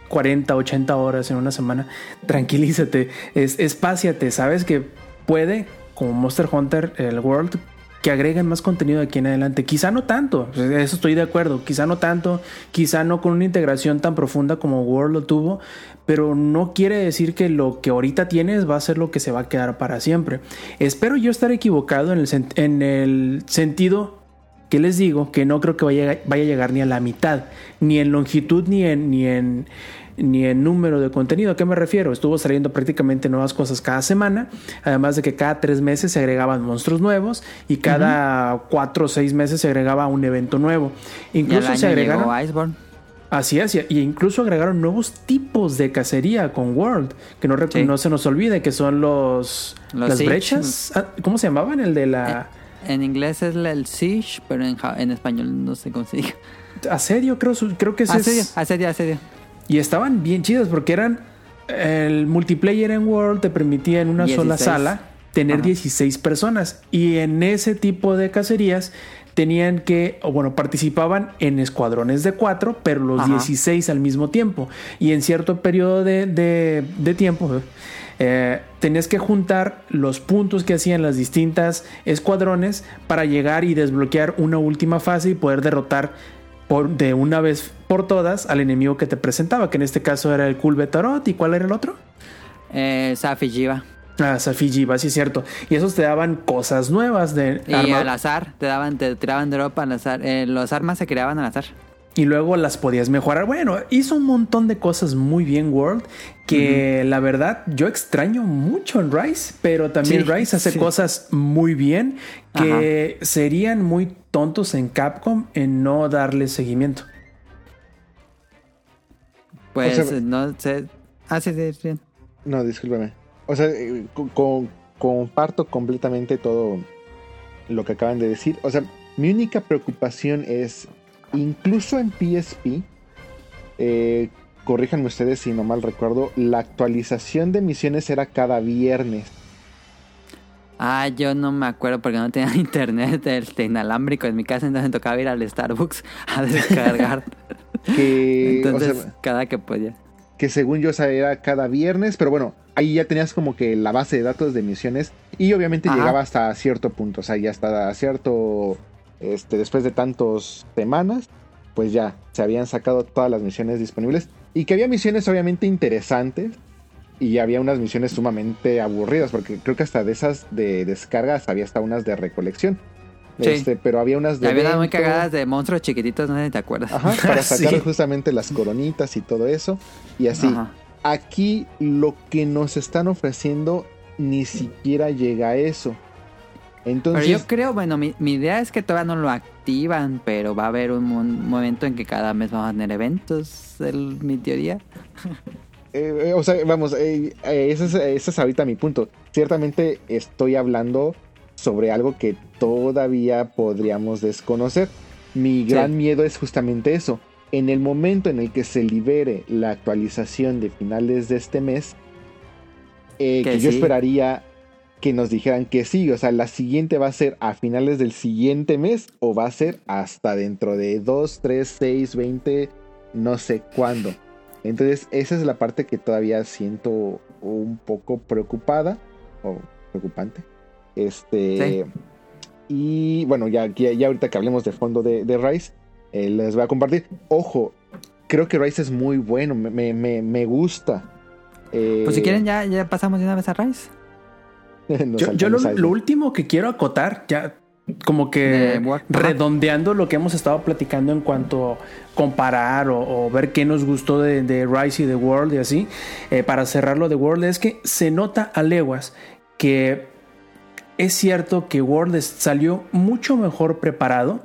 40, 80 horas en una semana. Tranquilízate, es. Sabes que puede, como Monster Hunter, el World, que agreguen más contenido de aquí en adelante. Quizá no tanto, eso estoy de acuerdo. Quizá no tanto, quizá no con una integración tan profunda como World lo tuvo, pero no quiere decir que lo que ahorita tienes va a ser lo que se va a quedar para siempre. Espero yo estar equivocado en el sentido que les digo que no creo que vaya, vaya a llegar ni a la mitad, ni en longitud ni en, ni en, ni en número de contenido. ¿A qué me refiero? Estuvo saliendo prácticamente nuevas cosas cada semana, además de que cada tres meses se agregaban monstruos nuevos y cada cuatro o seis meses se agregaba un evento nuevo. Incluso se agregaron... Iceborne. Así es, y incluso agregaron nuevos tipos de cacería con World, que no, Sí. no se nos olvide que son los, Los las brechas. Ah, ¿Cómo se llamaban? El de la En inglés es el Siege, pero en, en español no sé cómo se diga. asedio, creo, creo que ese Asedio, es. asedio, asedio. Y estaban bien chidas porque eran el multiplayer en World te permitía en una sola 16. sala tener Ajá. 16 personas y en ese tipo de cacerías tenían que, o bueno, participaban en escuadrones de cuatro, pero los Ajá. 16 al mismo tiempo. Y en cierto periodo de, de- de tiempo, eh, tenías que juntar los puntos que hacían las distintas escuadrones para llegar y desbloquear una última fase y poder derrotar por, de una vez por todas al enemigo que te presentaba, que en este caso era el Kulbetarot. ¿Y cuál era el otro? Eh, Safi Jiva. Ah, Safijiba, sí es cierto. Y esos te daban cosas nuevas de Y arma- al azar, te daban, te tiraban drop al azar. Eh, los armas se creaban al azar. Y luego las podías mejorar. Bueno, hizo un montón de cosas muy bien World que la verdad yo extraño mucho en Rise, pero también Sí, Rise hace sí. cosas muy bien que serían muy tontos en Capcom en no darle seguimiento. Pues O sea- no sé. Ah, sí, sí, bien. No, discúlpame. O sea, eh, co- co- comparto completamente todo lo que acaban de decir. O sea, mi única preocupación es, incluso en PSP, eh, corríjanme ustedes si no mal recuerdo, la actualización de misiones era cada viernes. Ah, yo no me acuerdo porque no tenía internet este, inalámbrico en mi casa, entonces me tocaba ir al Starbucks a descargar. Que, o entonces, sea, cada que podía. que según yo o sea, era cada viernes, pero bueno, ahí ya tenías como que la base de datos de misiones y obviamente Ajá. llegaba hasta cierto punto, o sea, ya hasta cierto, este, después de tantas semanas, pues ya se habían sacado todas las misiones disponibles y que había misiones obviamente interesantes y había unas misiones sumamente aburridas, porque creo que hasta de esas de descargas había hasta unas de recolección. Sí. Este, pero había unas de había unas muy cagadas de monstruos chiquititos, no sé si te acuerdas. Ajá, para sacar Sí. justamente las coronitas y todo eso. Y así. Ajá. Aquí lo que nos están ofreciendo ni siquiera llega a eso. Pero yo creo, bueno, mi, mi idea es que todavía no lo activan, pero va a haber un, momento en que cada mes vamos a tener eventos, el, mi teoría. eh, eh, o sea, vamos, eh, eh, ese, es, ese es ahorita mi punto. Ciertamente estoy hablando sobre algo que todavía podríamos desconocer. Mi gran miedo es justamente eso. En el momento en el que se libere la actualización de finales de este mes, Que yo esperaría que nos dijeran que sí, o sea, la siguiente va a ser a finales del siguiente mes o va a ser hasta dentro de 2, 3, 6, 20, no sé cuándo. Entonces, esa es la parte que todavía siento un poco preocupada o preocupante. Este. Y bueno, ya, ya, ya ahorita que hablemos de fondo de, de Rise, eh, les voy a compartir. Ojo, creo que Rise es muy bueno, me, me, me, gusta. Eh, Pues si quieren ya, ya pasamos de una vez a Rise. Yo, yo lo, último que quiero acotar, ya como que redondeando lo que hemos estado platicando en cuanto a comparar o, o ver qué nos gustó de, de Rise y de World y así, eh, para cerrarlo de World, es que se nota a leguas que es cierto que World salió mucho mejor preparado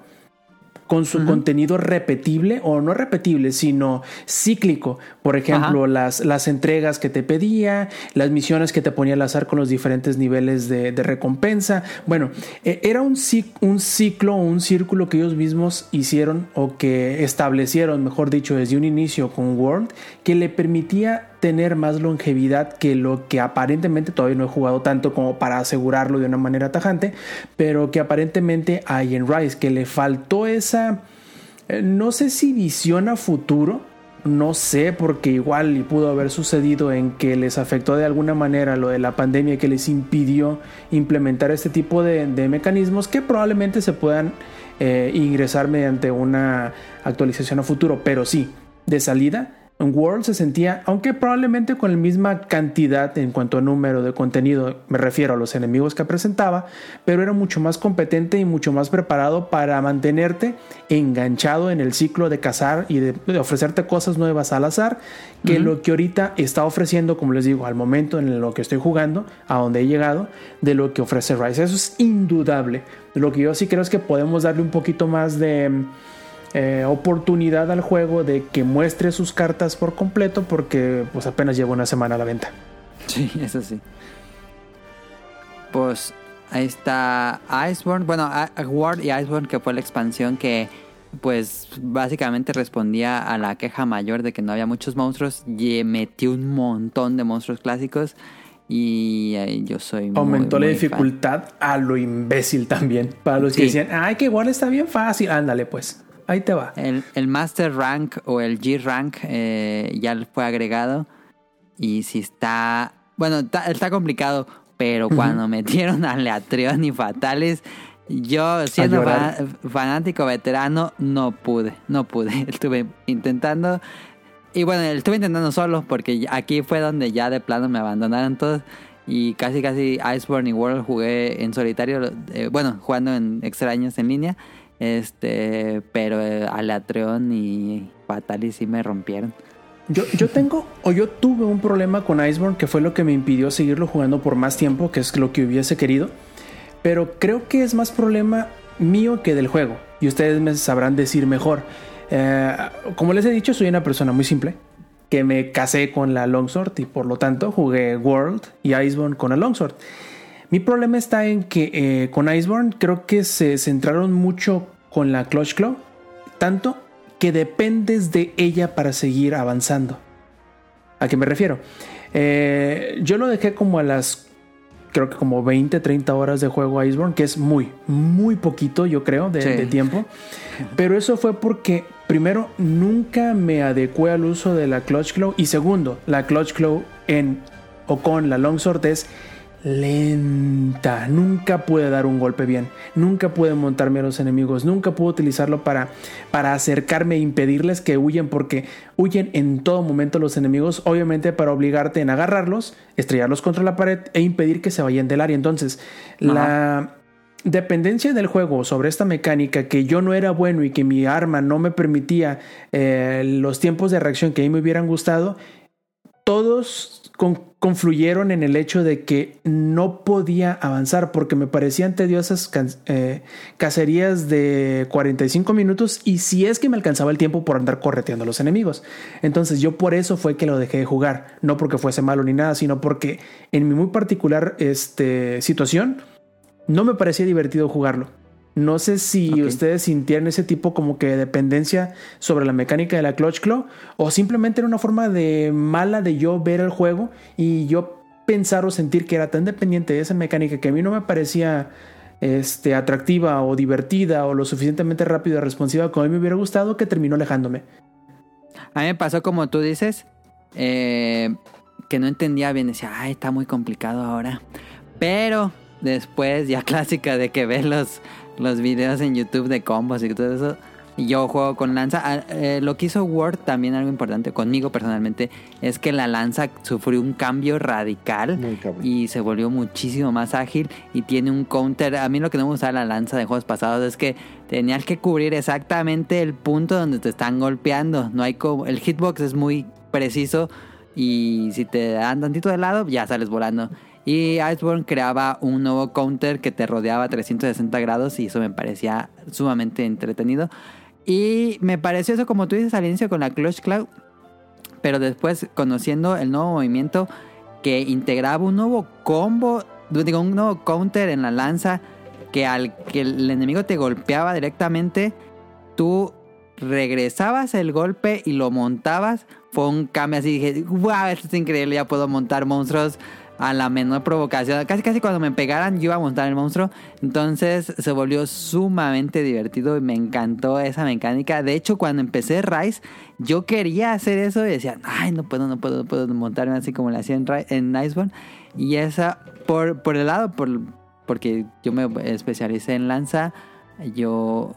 con su contenido repetible o no repetible, sino cíclico. Por ejemplo, las, las entregas que te pedía, las misiones que te ponía al azar con los diferentes niveles de, de recompensa. Bueno, eh, era un, un ciclo o un círculo que ellos mismos hicieron o que establecieron, mejor dicho, desde un inicio con World, que le permitía tener más longevidad que lo que aparentemente todavía no he jugado tanto como para asegurarlo de una manera tajante, pero que aparentemente hay en Rise, que le faltó esa, eh, no sé si visión a futuro, no sé, porque igual pudo haber sucedido en que les afectó de alguna manera lo de la pandemia que les impidió implementar este tipo de, de mecanismos que probablemente se puedan eh, ingresar mediante una actualización a futuro, pero sí, de salida. World se sentía, aunque probablemente con la misma cantidad en cuanto a número de contenido, me refiero a los enemigos que presentaba, pero era mucho más competente y mucho más preparado para mantenerte enganchado en el ciclo de cazar y de, de ofrecerte cosas nuevas al azar, que lo que ahorita está ofreciendo, como les digo, al momento en lo que estoy jugando, a donde he llegado, de lo que ofrece Rise. Eso es indudable. Lo que yo sí creo es que podemos darle un poquito más de eh, oportunidad al juego de que muestre sus cartas por completo porque pues apenas lleva una semana a la venta. Sí, eso sí. Pues ahí está Iceborne. Bueno, World y Iceborne, que fue la expansión que, pues, básicamente respondía a la queja mayor de que no había muchos monstruos. Y metió un montón de monstruos clásicos. Y eh, yo soy muy, Aumentó la muy fan. dificultad a lo imbécil también. Para los que decían, ay, que igual está bien fácil. Ándale, pues. Ahí te va. El, el Master Rank o el G Rank eh, ya fue agregado. Y si está. Bueno, está, está complicado. Pero cuando metieron a Leatreon y Fatales, yo siendo fanático veterano, no pude. No pude. Estuve intentando. Y bueno, estuve intentando solo porque aquí fue donde ya de plano me abandonaron todos. Y casi, casi Iceborne y World jugué en solitario. eh, bueno, jugando en extraños en línea. Este, pero eh, Alatreon y Fatalis sí me rompieron. Yo, yo tengo o yo tuve un problema con Iceborne que fue lo que me impidió seguirlo jugando por más tiempo, que es lo que hubiese querido. Pero creo que es más problema mío que del juego. Y ustedes me sabrán decir mejor. Eh, como les he dicho, soy una persona muy simple. Que me casé con la Longsword y por lo tanto jugué World y Iceborne con la Longsword. Mi problema está en que eh, con Iceborne creo que se centraron mucho con la Clutch Claw. Tanto que dependes de ella para seguir avanzando. ¿A qué me refiero? Eh, yo lo dejé como a las, creo que como 20, 30 horas de juego Iceborne, que es muy, muy poquito, yo creo, de, Sí. de tiempo. Pero eso fue porque, primero, nunca me adecué al uso de la Clutch Claw. Y segundo, la Clutch Claw en o con la Longsword es lenta. Nunca pude dar un golpe bien. Nunca pude montarme a los enemigos. Nunca pude utilizarlo para, para acercarme e impedirles que huyen porque huyen en todo momento los enemigos. Obviamente para obligarte en agarrarlos, estrellarlos contra la pared e impedir que se vayan del área. Entonces, la dependencia del juego sobre esta mecánica que yo no era bueno y que mi arma no me permitía eh, los tiempos de reacción que a mí me hubieran gustado, todos con- confluyeron en el hecho de que no podía avanzar porque me parecían tediosas can- eh, cacerías de 45 minutos y si es que me alcanzaba el tiempo por andar correteando a los enemigos. Entonces yo por eso fue que lo dejé de jugar, no porque fuese malo ni nada, sino porque en mi muy particular este, situación no me parecía divertido jugarlo. No sé si ustedes sintieran ese tipo como que de dependencia sobre la mecánica de la Clutch Claw o simplemente era una forma de mala de yo ver el juego y yo pensar o sentir que era tan dependiente de esa mecánica que a mí no me parecía este, atractiva o divertida o lo suficientemente rápida y responsiva como a mí me hubiera gustado que terminó alejándome. A mí me pasó como tú dices, eh, que no entendía bien. Decía, ay, está muy complicado ahora. Pero después, ya clásica de que ves los, los videos en YouTube de combos y todo eso. Y yo juego con lanza. Ah, eh, lo que hizo Word también algo importante conmigo personalmente es que la lanza sufrió un cambio radical y se volvió muchísimo más ágil y tiene un counter. A mí lo que no me gustaba la lanza de juegos pasados es que tenías que cubrir exactamente el punto donde te están golpeando. No hay como el hitbox es muy preciso y si te dan tantito de lado ya sales volando. Y Iceborne creaba un nuevo counter que te rodeaba a 360 grados y eso me parecía sumamente entretenido. Y me pareció eso como tú dices al inicio con la Clutch Cloud pero después conociendo el nuevo movimiento que integraba un nuevo combo, digo, un nuevo counter en la lanza, que al que el enemigo te golpeaba directamente, tú regresabas el golpe y lo montabas, fue un cambio así, dije, wow, esto es increíble, ya puedo montar monstruos a la menor provocación. Casi casi cuando me pegaran yo iba a montar el monstruo. Entonces se volvió sumamente divertido y me encantó esa mecánica. De hecho, cuando empecé Rise, yo quería hacer eso y decía, ay, no puedo, no puedo, no puedo montarme así como le hacía en, en Iceborne. Y esa, por, por el lado, por, porque yo me especialicé en lanza, yo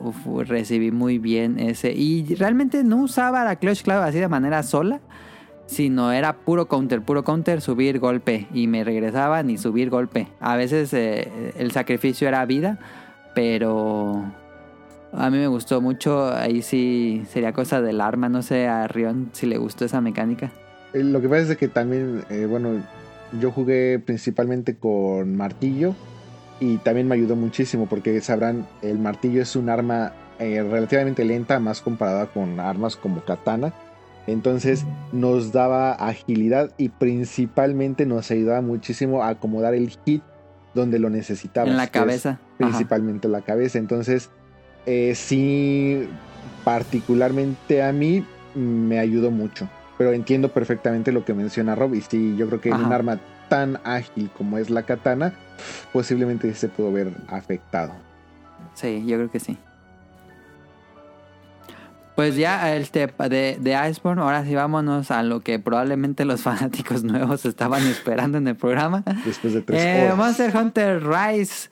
recibí muy bien ese. Y realmente no usaba la Clutch Cloud así de manera sola sino era puro counter, puro counter, subir golpe y me regresaban y subir golpe. A veces eh, el sacrificio era vida, pero a mí me gustó mucho. Ahí sí sería cosa del arma, no sé a Rion si le gustó esa mecánica. Eh, Lo que pasa es que también, eh, bueno, yo jugué principalmente con martillo y también me ayudó muchísimo porque sabrán, el martillo es un arma eh, relativamente lenta, más comparada con armas como katana. Entonces nos daba agilidad y principalmente nos ayudaba muchísimo a acomodar el hit donde lo necesitaba. en la cabeza. Ajá. principalmente la cabeza. Entonces, eh, sí, particularmente a mí me ayudó mucho. Pero entiendo perfectamente lo que menciona Rob. Y sí, yo creo que en un Ajá. arma tan ágil como es la katana, posiblemente se pudo ver afectado. Sí, yo creo que sí. Pues ya este de, de Iceborne, ahora sí vámonos a lo que probablemente los fanáticos nuevos estaban esperando en el programa. Después de tres Eh, horas. Monster Hunter Rise.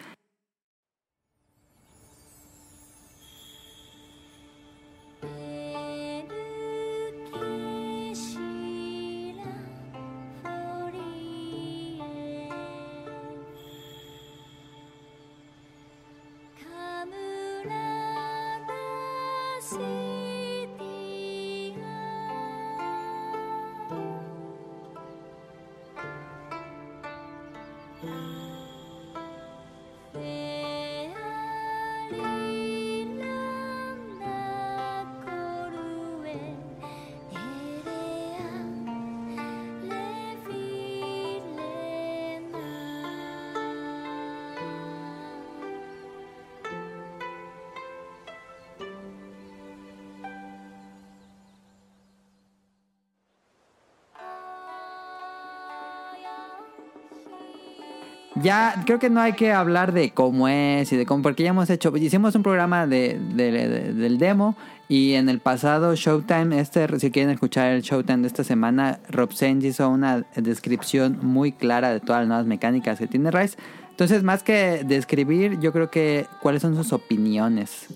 Ya creo que no hay que hablar de cómo es y de cómo, porque ya hemos hecho, hicimos un programa de, de- de- del demo y en el pasado Showtime, este, si quieren escuchar el Showtime de esta semana, Rob Sainz hizo una descripción muy clara de todas las nuevas mecánicas que tiene Rise. Entonces, más que describir, yo creo que cuáles son sus opiniones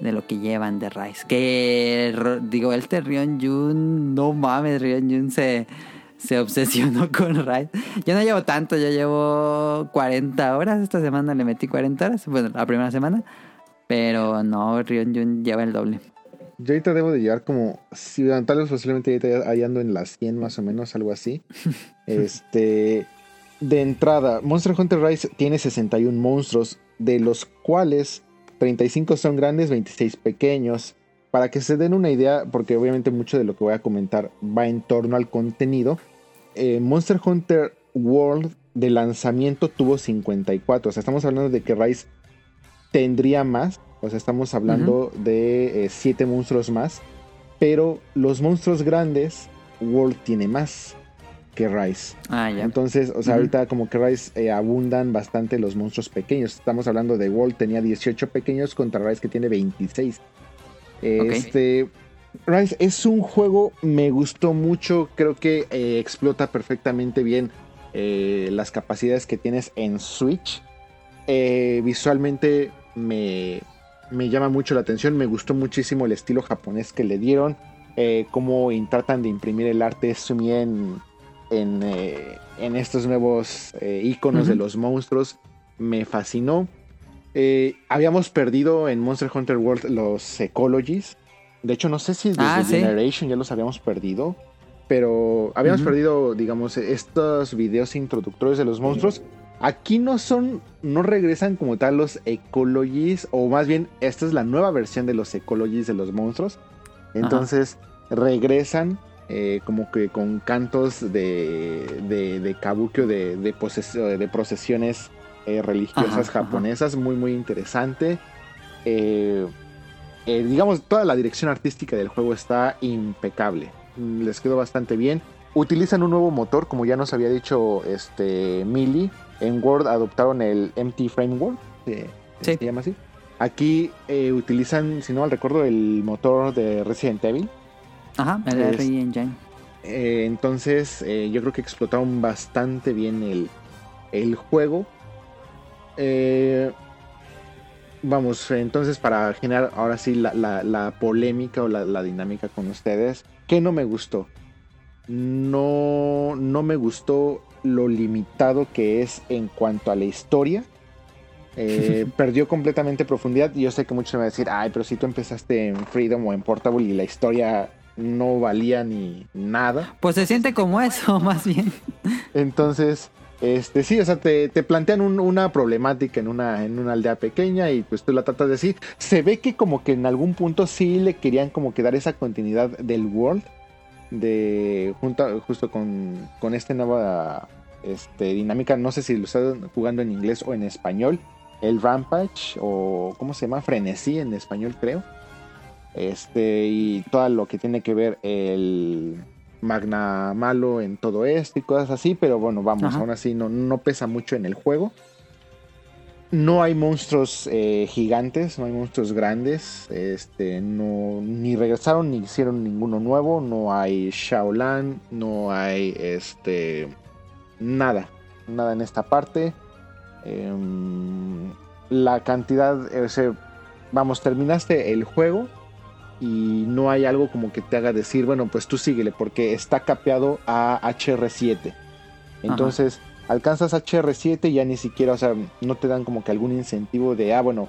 de lo que llevan de Rise. Que, digo, este Rion Jun, no mames, Rion Jun se, se obsesionó con Rise. Yo no llevo tanto, yo llevo 40 horas. Esta semana le metí 40 horas, bueno, la primera semana. Pero no, Rion Jun lleva el doble. Yo ahorita debo de llevar como, si tal vez posiblemente ahorita ahí ando en las 100 más o menos, algo así. este, de entrada, Monster Hunter Rise tiene 61 monstruos, de los cuales 35 son grandes, 26 pequeños. Para que se den una idea, porque obviamente mucho de lo que voy a comentar va en torno al contenido, eh, Monster Hunter World de lanzamiento tuvo 54. O sea, estamos hablando de que Rise tendría más. O sea, estamos hablando de 7 monstruos más. Pero los monstruos grandes, World tiene más que Rise. Ah, ya. Entonces, o sea, ahorita como que Rise eh, abundan bastante los monstruos pequeños. Estamos hablando de World tenía 18 pequeños contra Rise que tiene 26. Eh. Este Rise es un juego, me gustó mucho, creo que eh, explota perfectamente bien eh, las capacidades que tienes en Switch. Eh, visualmente me, me llama mucho la atención, me gustó muchísimo el estilo japonés que le dieron, cómo tratan de imprimir el arte Sumi en, en, en estos nuevos iconos de los monstruos, me fascinó. Habíamos perdido en Monster Hunter World los Ecologies. De hecho, no sé si desde Ah, sí. Generation ya los habíamos perdido. Pero habíamos perdido, digamos, estos videos introductorios de los monstruos. Aquí no son, no regresan como tal los Ecologies, o más bien, esta es la nueva versión de los Ecologies de los monstruos. Entonces, regresan eh, como que con cantos de, de, de kabuki o de, de, poses- de procesiones eh, religiosas Ajá, ajá. japonesas, muy, muy interesante. Eh, eh, digamos, toda la dirección artística del juego está impecable. Les quedó bastante bien. Utilizan un nuevo motor, como ya nos había dicho este Mili. En Word adoptaron el MT Framework, eh, Sí. se llama así. Aquí eh, utilizan, si no mal recuerdo, el motor de Resident Evil. Ajá, el Es- RE Engine. Eh, entonces, yo creo que explotaron bastante bien el, el juego. Eh, vamos, entonces, para generar ahora sí la, la- la polémica o la, la dinámica con ustedes, ¿qué no me gustó? No, no me gustó lo limitado que es en cuanto a la historia. Eh, perdió completamente profundidad. Yo sé que muchos me van a decir, ay, pero si tú empezaste en Freedom o en Portable y la historia no valía ni nada. Pues se siente como eso, más bien. Entonces, este sí, o sea, te, te plantean un- una problemática en una, en una aldea pequeña y pues tú la tratas de decir. Se ve que como que en algún punto sí le querían como que dar esa continuidad del world. De junto, justo con, con esta nueva este, dinámica. No sé si lo están jugando en inglés o en español. El Rampage o ¿cómo se llama? Frenesí en español creo. Este, y todo lo que tiene que ver el, Magna malo en todo esto y cosas así, pero bueno, vamos, Ajá. aún así no, no pesa mucho en el juego. No hay monstruos eh, gigantes, no hay monstruos grandes, este, no, ni regresaron ni hicieron ninguno nuevo, no hay Shaolan, no hay este, nada, nada en esta parte. Em, la cantidad, o sea, vamos, terminaste el juego y no hay algo como que te haga decir, bueno, pues tú síguele, porque está capeado a HR7. Entonces, alcanzas HR7 y ya ni siquiera, o sea, no te dan como que algún incentivo de, ah, bueno,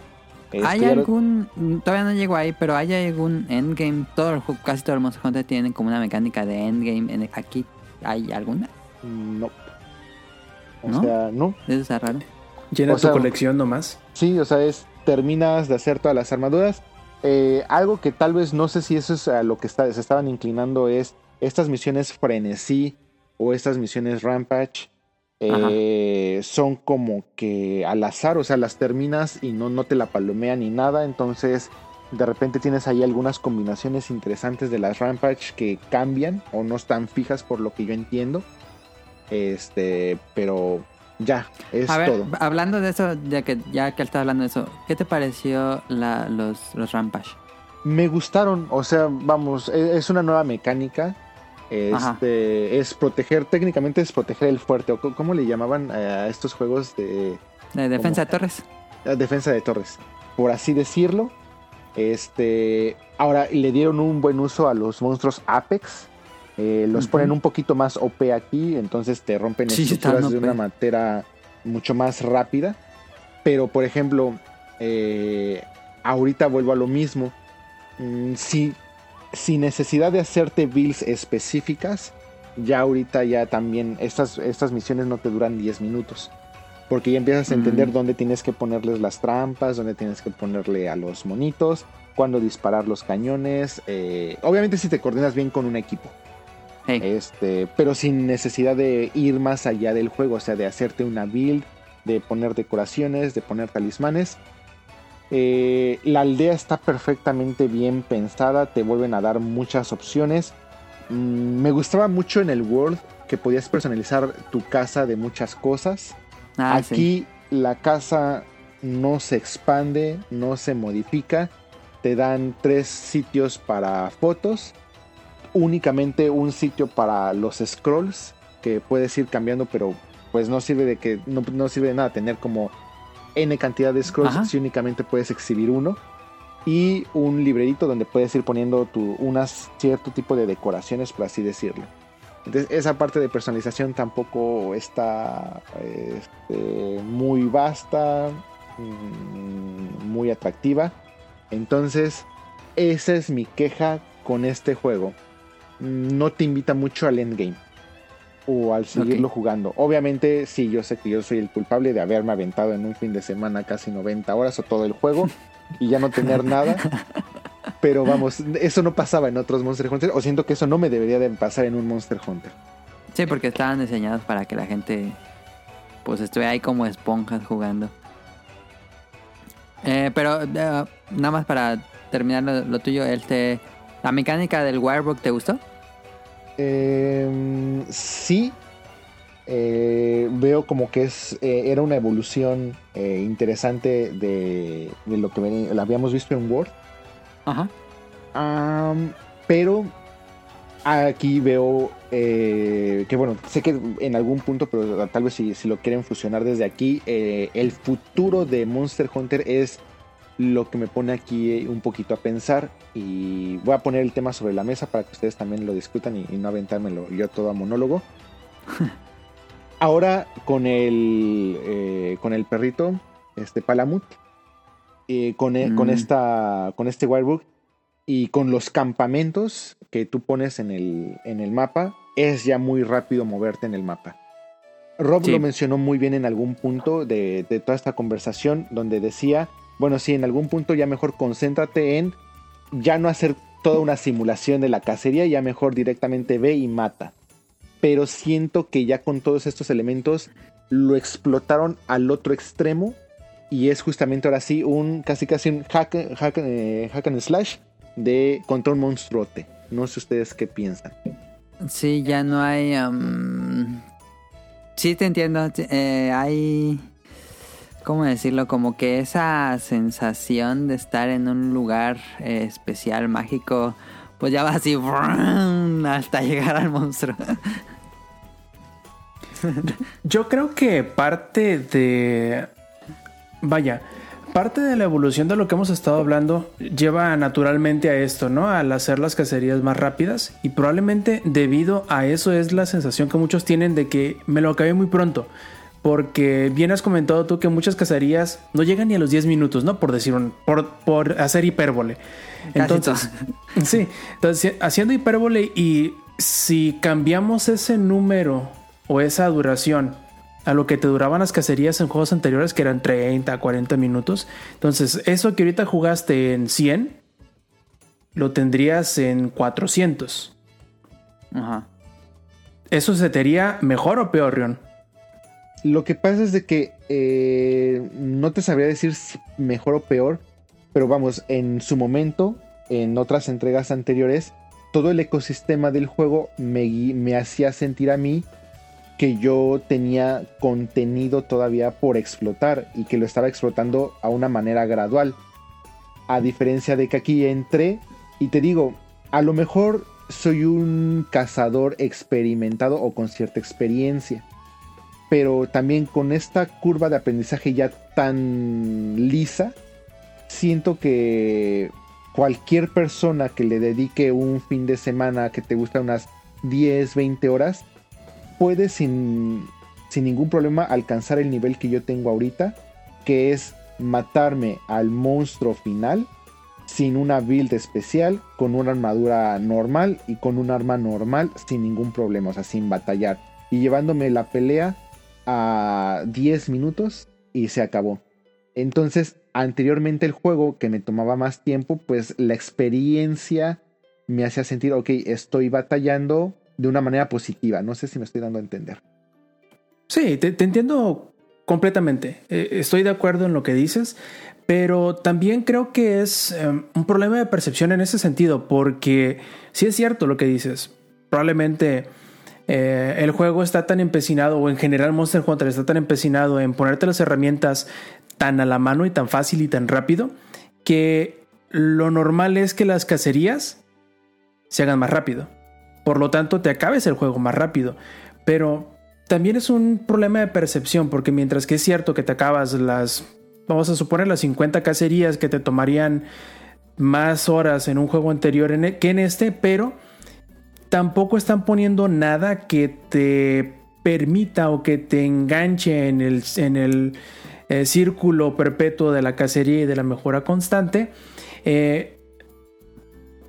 este, ¿Hay lo- algún, todavía no llego ahí, pero hay algún endgame? Todo el casi todo el Monster Hunter tienen como una mecánica de endgame. En, aquí, ¿hay alguna? No. O ¿No? sea, no. Eso está raro. Llena O sea, tu colección nomás. Sí, o sea, es terminas de hacer todas las armaduras. Eh, algo que tal vez no sé si eso es a lo que está- se estaban inclinando es estas misiones frenesí o estas misiones rampage. eh, son como que al azar, o sea, las terminas y no, no te la palomean ni nada. Entonces, de repente tienes ahí algunas combinaciones interesantes de las rampage que cambian o no están fijas por lo que yo entiendo. Este, pero ya, es A ver, todo. hablando de eso, ya que ya que estás hablando de eso, ¿qué te pareció la, los, los Rampage? Me gustaron, o sea, vamos, e- es una nueva mecánica. Ajá. Este, es proteger, técnicamente es proteger el fuerte. ¿Cómo le llamaban eh, a estos juegos de De defensa de torres. eh, defensa de torres? Por así decirlo. Este, ahora le dieron un buen uso a los monstruos Apex. Eh, los ponen un poquito más OP aquí, entonces te rompen Sí, estructuras de una manera mucho más rápida. Pero, por ejemplo, eh, ahorita vuelvo a lo mismo. Mm, si, sin necesidad de hacerte builds específicas, ya ahorita ya también estas, estas misiones no te duran 10 minutos. Porque ya empiezas a entender Mm. dónde tienes que ponerles las trampas, dónde tienes que ponerle a los monitos, cuándo disparar los cañones. eh, obviamente si te coordinas bien con un equipo. Hey, Este, pero sin necesidad de ir más allá del juego, o sea, de hacerte una build, de poner decoraciones, de poner talismanes. Eh, la aldea está perfectamente bien pensada, te vuelven a dar muchas opciones. Mm, me gustaba mucho en el World que podías personalizar tu casa de muchas cosas. ah, Aquí sí. la casa no se expande, no se modifica. Te dan tres sitios para fotos. Únicamente un sitio para los scrolls. Que puedes ir cambiando, pero pues no sirve de que. No, no sirve de nada tener como N cantidad de scrolls Ajá. si únicamente puedes exhibir uno. Y un librerito donde puedes ir poniendo tu, unas cierto tipo de decoraciones, por así decirlo. Entonces, esa parte de personalización tampoco está este, muy vasta, mm, muy atractiva. Entonces, esa es mi queja con este juego. No te invita mucho al endgame o al seguirlo jugando. Obviamente, sí, yo sé que yo soy el culpable de haberme aventado en un fin de semana casi 90 horas o todo el juego y ya no tener nada. Pero vamos, eso no pasaba en otros Monster Hunter, o siento que eso no me debería de pasar en un Monster Hunter. Sí, porque estaban diseñados para que la gente pues estuviera ahí como esponjas jugando. Eh, pero eh, nada más para terminar lo, lo tuyo, este, la mecánica del Wirebook te gustó? Eh, sí, eh, veo como que es eh, era una evolución eh, interesante de, de lo que lo habíamos visto en Word. Ajá. Pero aquí veo que, bueno, sé que en algún punto, pero tal vez si, si lo quieren fusionar desde aquí, el futuro de Monster Hunter es lo que me pone aquí eh, un poquito a pensar. Y voy a poner el tema sobre la mesa para que ustedes también lo discutan y, y no aventármelo yo todo a monólogo. Ahora con el, eh, con el perrito, este Palamut, eh, con, e- con, Mm. esta, con este Wirebook y con los campamentos que tú pones en el, en el mapa, es ya muy rápido moverte en el mapa. Rob Sí. lo mencionó muy bien en algún punto de, de toda esta conversación, donde decía, bueno, sí, en algún punto ya mejor concéntrate en ya no hacer toda una simulación de la cacería, ya mejor directamente ve y mata. Pero siento que ya con todos estos elementos lo explotaron al otro extremo y es justamente ahora sí un casi casi un hack, hack, eh, hack and slash de contra un monstruote. No sé ustedes qué piensan. Sí, ya no hay... sí, te entiendo. eh, hay... ¿Cómo decirlo? Como que esa sensación de estar en un lugar eh, especial, mágico, pues ya va así hasta llegar al monstruo. Yo creo que parte de. Vaya, parte de la evolución de lo que hemos estado hablando lleva naturalmente a esto, ¿no? Al hacer las cacerías más rápidas. Y probablemente debido a eso es la sensación que muchos tienen de que me lo acabé muy pronto. Porque bien has comentado tú que muchas cacerías no llegan ni a los 10 minutos, ¿no? Por decir un. por, por hacer hipérbole. Entonces. Sí. Entonces, haciendo hipérbole y si cambiamos ese número o esa duración a lo que te duraban las cacerías en juegos anteriores, que eran 30, 40 minutos. Entonces, eso que ahorita jugaste en 100, lo tendrías en 400. Ajá. ¿Eso se te haría mejor o peor, Rion? Lo que pasa es de que eh, no te sabría decir mejor o peor, pero vamos, en su momento, en otras entregas anteriores, todo el ecosistema del juego me, me hacía sentir a mí que yo tenía contenido todavía por explotar y que lo estaba explotando a una manera gradual. A diferencia de que aquí entré y te digo, a lo mejor soy un cazador experimentado o con cierta experiencia pero también con esta curva de aprendizaje ya tan lisa, siento que cualquier persona que le dedique un fin de semana que te gusta unas 10, 20 horas, puede sin, sin ningún problema alcanzar el nivel que yo tengo ahorita, que es matarme al monstruo final sin una build especial, con una armadura normal y con un arma normal sin ningún problema, o sea, sin batallar. Y llevándome la pelea a 10 minutos y se acabó. Entonces, anteriormente el juego que me tomaba más tiempo, pues la experiencia me hacía sentir, ok, estoy batallando de una manera positiva. No sé si me estoy dando a entender. Sí, te, entiendo completamente. Eh, estoy de acuerdo en lo que dices, pero también creo que es eh, un problema de percepción en ese sentido, porque sí es cierto lo que dices. Probablemente eh, el juego está tan empecinado, o en general Monster Hunter está tan empecinado en ponerte las herramientas tan a la mano y tan fácil y tan rápido, que lo normal es que las cacerías se hagan más rápido. Por lo tanto, te acabes el juego más rápido. Pero también es un problema de percepción, porque mientras que es cierto que te acabas las, vamos a suponer, las 50 cacerías que te tomarían más horas en un juego anterior e- que en este, pero tampoco están poniendo nada que te permita o que te enganche en el, en el eh, círculo perpetuo de la cacería y de la mejora constante. Eh,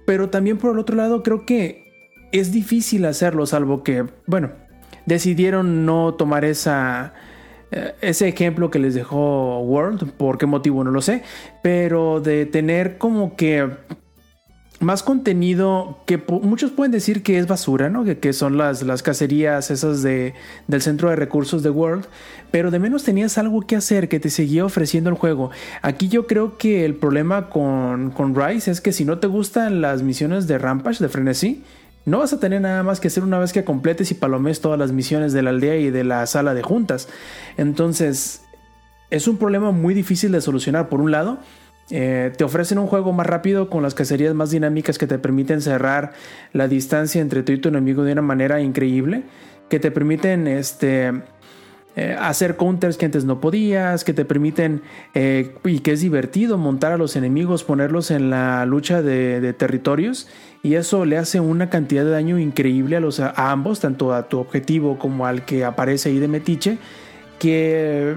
pero también por el otro lado creo que es difícil hacerlo, salvo que, bueno, decidieron no tomar esa, eh, ese ejemplo que les dejó World, por qué motivo no lo sé, pero de tener como que más contenido que muchos pueden decir que es basura, ¿no? Que, que son las, las cacerías esas de, del centro de recursos de World, pero de menos tenías algo que hacer que te seguía ofreciendo el juego. Aquí yo creo que el problema con, con Rise es que si no te gustan las misiones de Rampage, de Frenesí, no vas a tener nada más que hacer una vez que completes y palomes todas las misiones de la aldea y de la sala de juntas. Entonces, es un problema muy difícil de solucionar. Por un lado, eh, te ofrecen un juego más rápido con las cacerías más dinámicas que te permiten cerrar la distancia entre tú y tu enemigo de una manera increíble, que te permiten este, eh, hacer counters que antes no podías, que te permiten eh, y que es divertido montar a los enemigos, ponerlos en la lucha de, de territorios y eso le hace una cantidad de daño increíble a, los, a ambos, tanto a tu objetivo como al que aparece ahí de metiche, que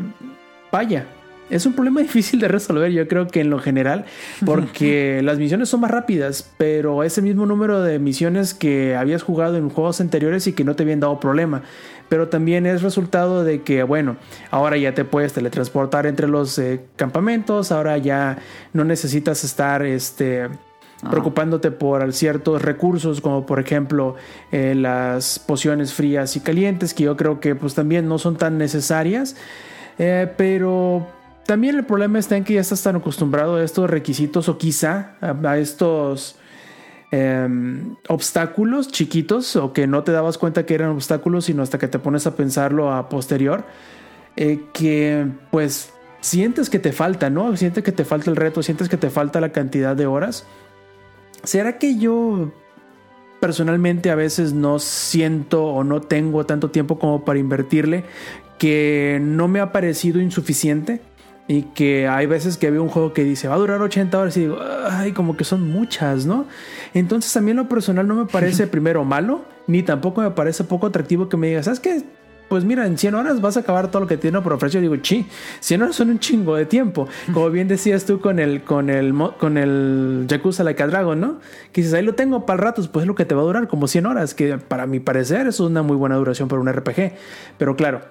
vaya, es un problema difícil de resolver, yo creo que en lo general, porque las misiones son más rápidas, pero ese mismo número de misiones que habías jugado en juegos anteriores y que no te habían dado problema. Pero también es resultado de que, bueno, ahora ya te puedes teletransportar entre los eh, campamentos, ahora ya no necesitas estar este, preocupándote por ciertos recursos como por ejemplo eh, las pociones frías y calientes que yo creo que pues también no son tan necesarias eh, pero también el problema está en que ya estás tan acostumbrado a estos requisitos o quizá a, estos em, obstáculos chiquitos o que no te dabas cuenta que eran obstáculos, sino hasta que te pones a pensarlo a posterior, eh, que pues sientes que te falta, ¿no? Sientes que te falta el reto, sientes que te falta la cantidad de horas. ¿Será que yo personalmente a veces no siento o no tengo tanto tiempo como para invertirle que no me ha parecido insuficiente? Y que hay veces que veo un juego que dice va a durar 80 horas y digo, ay, como que son muchas, ¿no? Entonces a mí en lo personal no me parece primero malo, ni tampoco me parece poco atractivo que me digas, ¿sabes qué? Pues mira, en 100 horas vas a acabar todo lo que tiene por ofrecer. Yo digo, chi, 100 horas son un chingo de tiempo. Como bien decías tú con el, con el, con el Yakuza Like a Dragon, ¿no? Que dices, ahí lo tengo para ratos, pues es lo que te va a durar, como 100 horas, que para mi parecer es una muy buena duración para un RPG. Pero claro,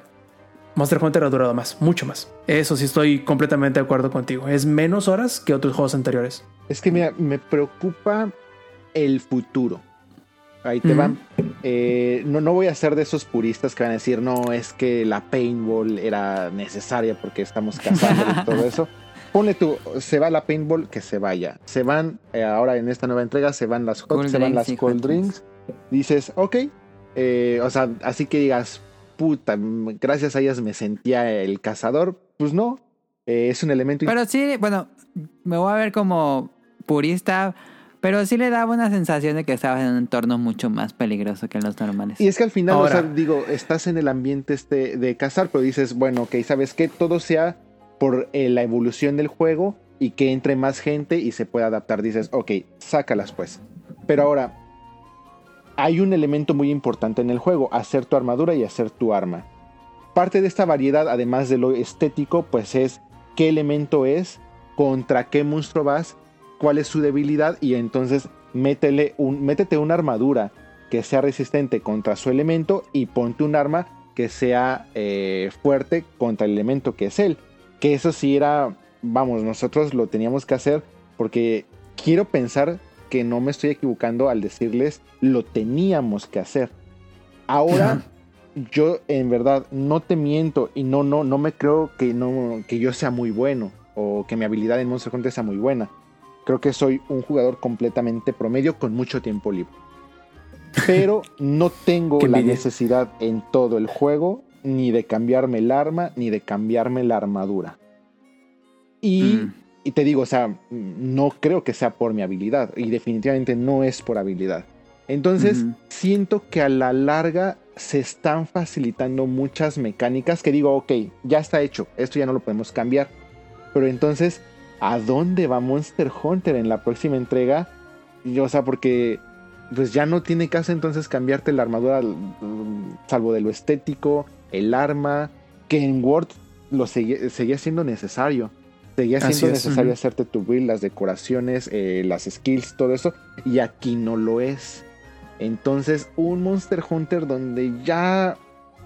Monster Hunter ha durado más, mucho más. Eso sí estoy completamente de acuerdo contigo. Es menos horas que otros juegos anteriores. Es que mira, me preocupa el futuro. Ahí te van. Eh, no, no voy a ser de esos puristas que van a decir, no, es que la paintball era necesaria porque estamos cazando y todo eso. Ponle tú, se va la paintball, que se vaya. Se van, eh, ahora en esta nueva entrega, se van las hot, se van las cold drinks. Dices, ok. Eh, o sea, así que digas, puta, gracias a ellas me sentía el cazador. Pues no, eh, es un elemento. Pero sí, bueno, me voy a ver como purista, pero sí le daba una sensación de que estabas en un entorno mucho más peligroso que en los normales. Y es que al final, o sea, digo, estás en el ambiente este de cazar, pero dices, bueno, ok, ¿sabes qué? Todo sea por eh, la evolución del juego y que entre más gente y se pueda adaptar. Dices, ok, sácalas pues. Pero ahora, hay un elemento muy importante en el juego, hacer tu armadura y hacer tu arma. Parte de esta variedad, además de lo estético, pues es qué elemento es, contra qué monstruo vas, cuál es su debilidad y entonces métele métete una armadura que sea resistente contra su elemento y ponte un arma que sea eh, fuerte contra el elemento que es él. Que eso sí era, vamos, nosotros lo teníamos que hacer porque quiero pensar que no me estoy equivocando al decirles lo teníamos que hacer. Ahora yo en verdad no te miento y no no no me creo que no que yo sea muy bueno o que mi habilidad en Monster Hunter sea muy buena. Creo que soy un jugador completamente promedio con mucho tiempo libre. Pero no tengo la necesidad en todo el juego ni de cambiarme el arma ni de cambiarme la armadura. Y mm. Y te digo, o sea, no creo que sea por mi habilidad y definitivamente no es por habilidad. Entonces, siento que a la larga se están facilitando muchas mecánicas que digo, ok, ya está hecho, esto ya no lo podemos cambiar. Pero entonces, ¿a dónde va Monster Hunter en la próxima entrega? o sea, porque pues ya no tiene caso entonces cambiarte la armadura, salvo de lo estético, el arma, que en Word lo seguía siendo necesario. Seguía siendo necesario hacerte tu build, las decoraciones, eh, las skills, todo eso. Y aquí no lo es. Entonces, un Monster Hunter donde ya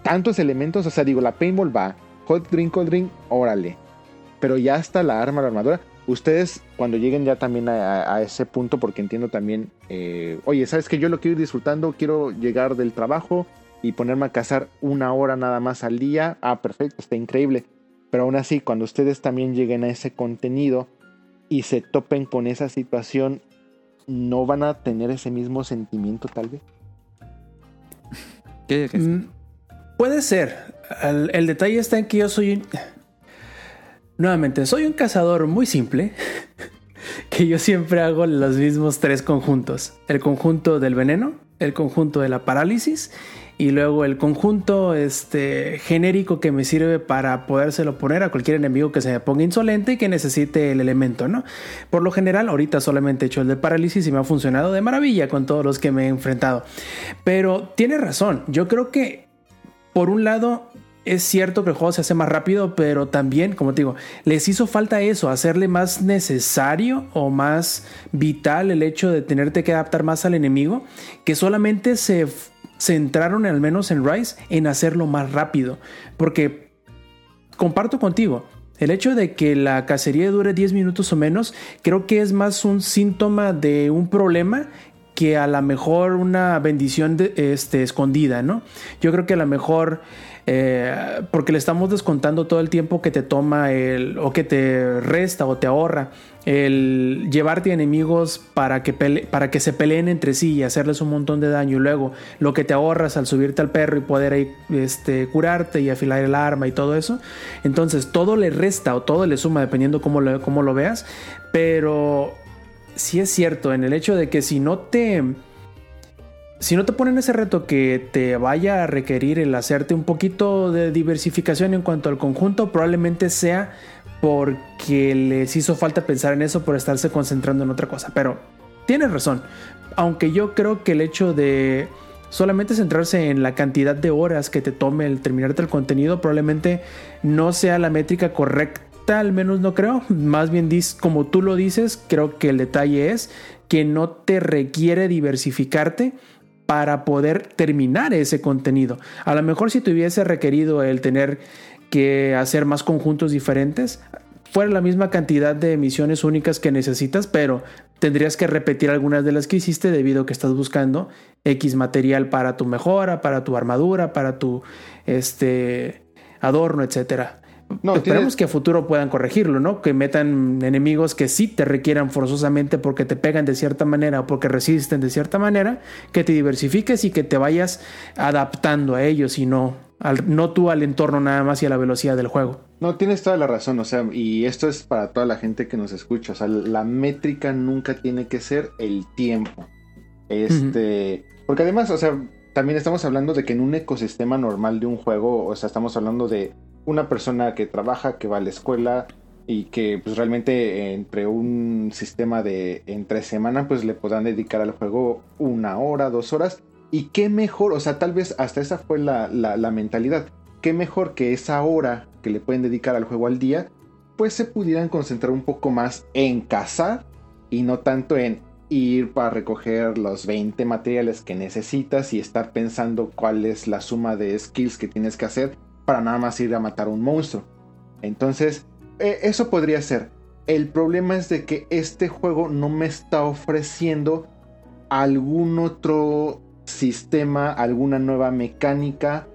tantos elementos, o sea, digo, la paintball va, hot drink, cold drink, órale. Pero ya está la arma, la armadura. Ustedes, cuando lleguen ya también a, ese punto, porque entiendo también, eh, oye, ¿sabes que Yo lo quiero ir disfrutando, quiero llegar del trabajo y ponerme a cazar una hora nada más al día. Ah, perfecto, está increíble. Pero aún así, cuando ustedes también lleguen a ese contenido y se topen con esa situación, ¿no van a tener ese mismo sentimiento tal vez? ¿Qué, mm, puede ser. El, detalle está en que yo soy un... Nuevamente, soy un cazador muy simple. que yo siempre hago los mismos tres conjuntos. El conjunto del veneno, el conjunto de la parálisis y luego el conjunto este, genérico que me sirve para podérselo poner a cualquier enemigo que se me ponga insolente y que necesite el elemento, ¿no? Por lo general, ahorita solamente he hecho el de parálisis y me ha funcionado de maravilla con todos los que me he enfrentado. Pero tiene razón, yo creo que por un lado es cierto que el juego se hace más rápido, pero también, como te digo, les hizo falta eso, hacerle más necesario o más vital el hecho de tenerte que adaptar más al enemigo, que solamente se centraron al menos en Rise en hacerlo más rápido. Porque comparto contigo, el hecho de que la cacería dure 10 minutos o menos, creo que es más un síntoma de un problema que a lo mejor una bendición este, escondida, ¿no? Yo creo que a lo mejor eh, porque le estamos descontando todo el tiempo que te toma el, o que te resta o te ahorra el llevarte enemigos para que, para que se peleen entre sí y hacerles un montón de daño. Y luego lo que te ahorras al subirte al perro y poder este, curarte y afilar el arma y todo eso. Entonces todo le resta o todo le suma dependiendo cómo lo, cómo lo veas. Pero sí es cierto en el hecho de que si no te si no te ponen ese reto que te vaya a requerir el hacerte un poquito de diversificación en cuanto al conjunto, probablemente sea porque les hizo falta pensar en eso por estarse concentrando en otra cosa. Pero tienes razón. Aunque yo creo que el hecho de solamente centrarse en la cantidad de horas que te tome el terminarte el contenido probablemente no sea la métrica correcta, al menos no creo. Más bien como tú lo dices, creo que el detalle es que no te requiere diversificarte para poder terminar ese contenido. A lo mejor si te hubiese requerido el tener que hacer más conjuntos diferentes, fuera la misma cantidad de misiones únicas que necesitas, pero tendrías que repetir algunas de las que hiciste debido a que estás buscando X material para tu mejora, para tu armadura, para tu este adorno, etcétera. No, Esperemos que a futuro puedan corregirlo, ¿no? Que metan enemigos que sí te requieran forzosamente porque te pegan de cierta manera o porque resisten de cierta manera, que te diversifiques y que te vayas adaptando a ellos y no, al, no tú al entorno nada más y a la velocidad del juego. No, tienes toda la razón, o sea, y esto es para toda la gente que nos escucha, o sea, la métrica nunca tiene que ser el tiempo. Este, porque además, o sea, también estamos hablando de que en un ecosistema normal de un juego, o sea, estamos hablando de una persona que trabaja, que va a la escuela y que pues realmente entre un sistema de entre semana pues le puedan dedicar al juego una hora, dos horas. Y qué mejor, o sea, tal vez hasta esa fue la, la, mentalidad. Qué mejor que esa hora que le pueden dedicar al juego al día, pues se pudieran concentrar un poco más en cazar y no tanto en ir para recoger los 20 materiales que necesitas y estar pensando cuál es la suma de skills que tienes que hacer para nada más ir a matar a un monstruo. Entonces, e, eso podría ser. El problema es de que este juego no me está ofreciendo algún otro sistema, alguna nueva mecánica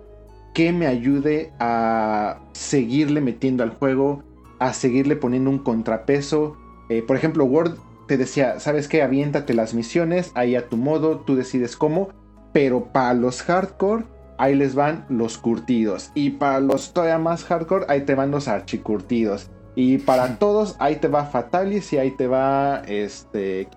que me ayude a seguirle metiendo al juego, a seguirle poniendo un contrapeso. Eh, por ejemplo, Word te decía, ¿sabes qué? Aviéntate las misiones, ahí a tu modo, tú decides cómo, pero para los hardcore ahí les van los curtidos. Y para los todavía más hardcore, ahí te van los archicurtidos. Y para todos, ahí te va Fatalis y ahí te va este.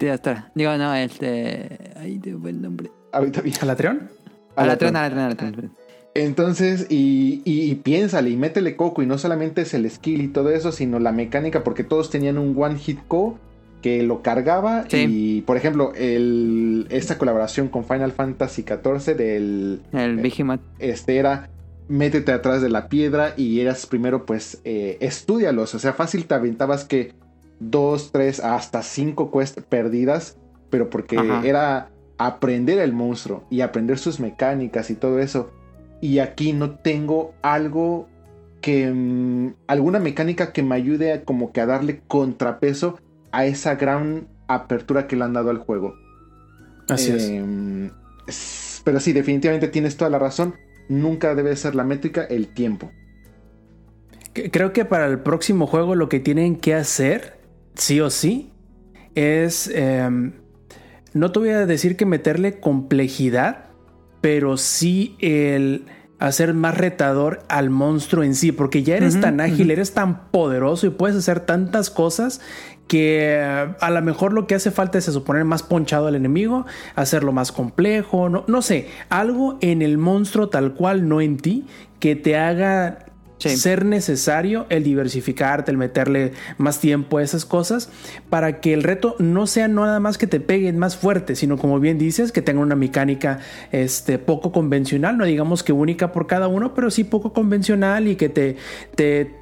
Ya está. Digo, no, este. Ahí te buen nombre. Ahorita bien. Alatreon, Alatreon, Alatreon. Entonces, y, y, y, piénsale y métele coco. Y no solamente es el skill y todo eso, sino la mecánica, porque todos tenían un one hit co que lo cargaba y por ejemplo el, esta colaboración con Final Fantasy XIV del el eh, este era métete atrás de la piedra y eras primero pues eh, estudialos o sea fácil te aventabas que dos tres hasta cinco quests perdidas pero porque era aprender el monstruo y aprender sus mecánicas y todo eso. Y aquí no tengo algo que mm, alguna mecánica que me ayude a como que a darle contrapeso a esa gran apertura que le han dado al juego. Así em, es. Pero sí, definitivamente tienes toda la razón. Nunca debe ser la métrica el tiempo. Creo que para el próximo juego lo que tienen que hacer, sí o sí, es... Em, no te voy a decir que meterle complejidad, pero sí el hacer más retador al monstruo en sí, porque ya eres tan ágil, eres tan poderoso y puedes hacer tantas cosas que a lo mejor lo que hace falta es eso, poner más ponchado al enemigo, hacerlo más complejo, no, no sé, algo en el monstruo tal cual, no en ti, que te haga ser necesario el diversificarte, el meterle más tiempo a esas cosas, para que el reto no sea nada más que te peguen más fuerte, sino como bien dices, que tenga una mecánica este, poco convencional, no digamos que única por cada uno, pero sí poco convencional y que te, te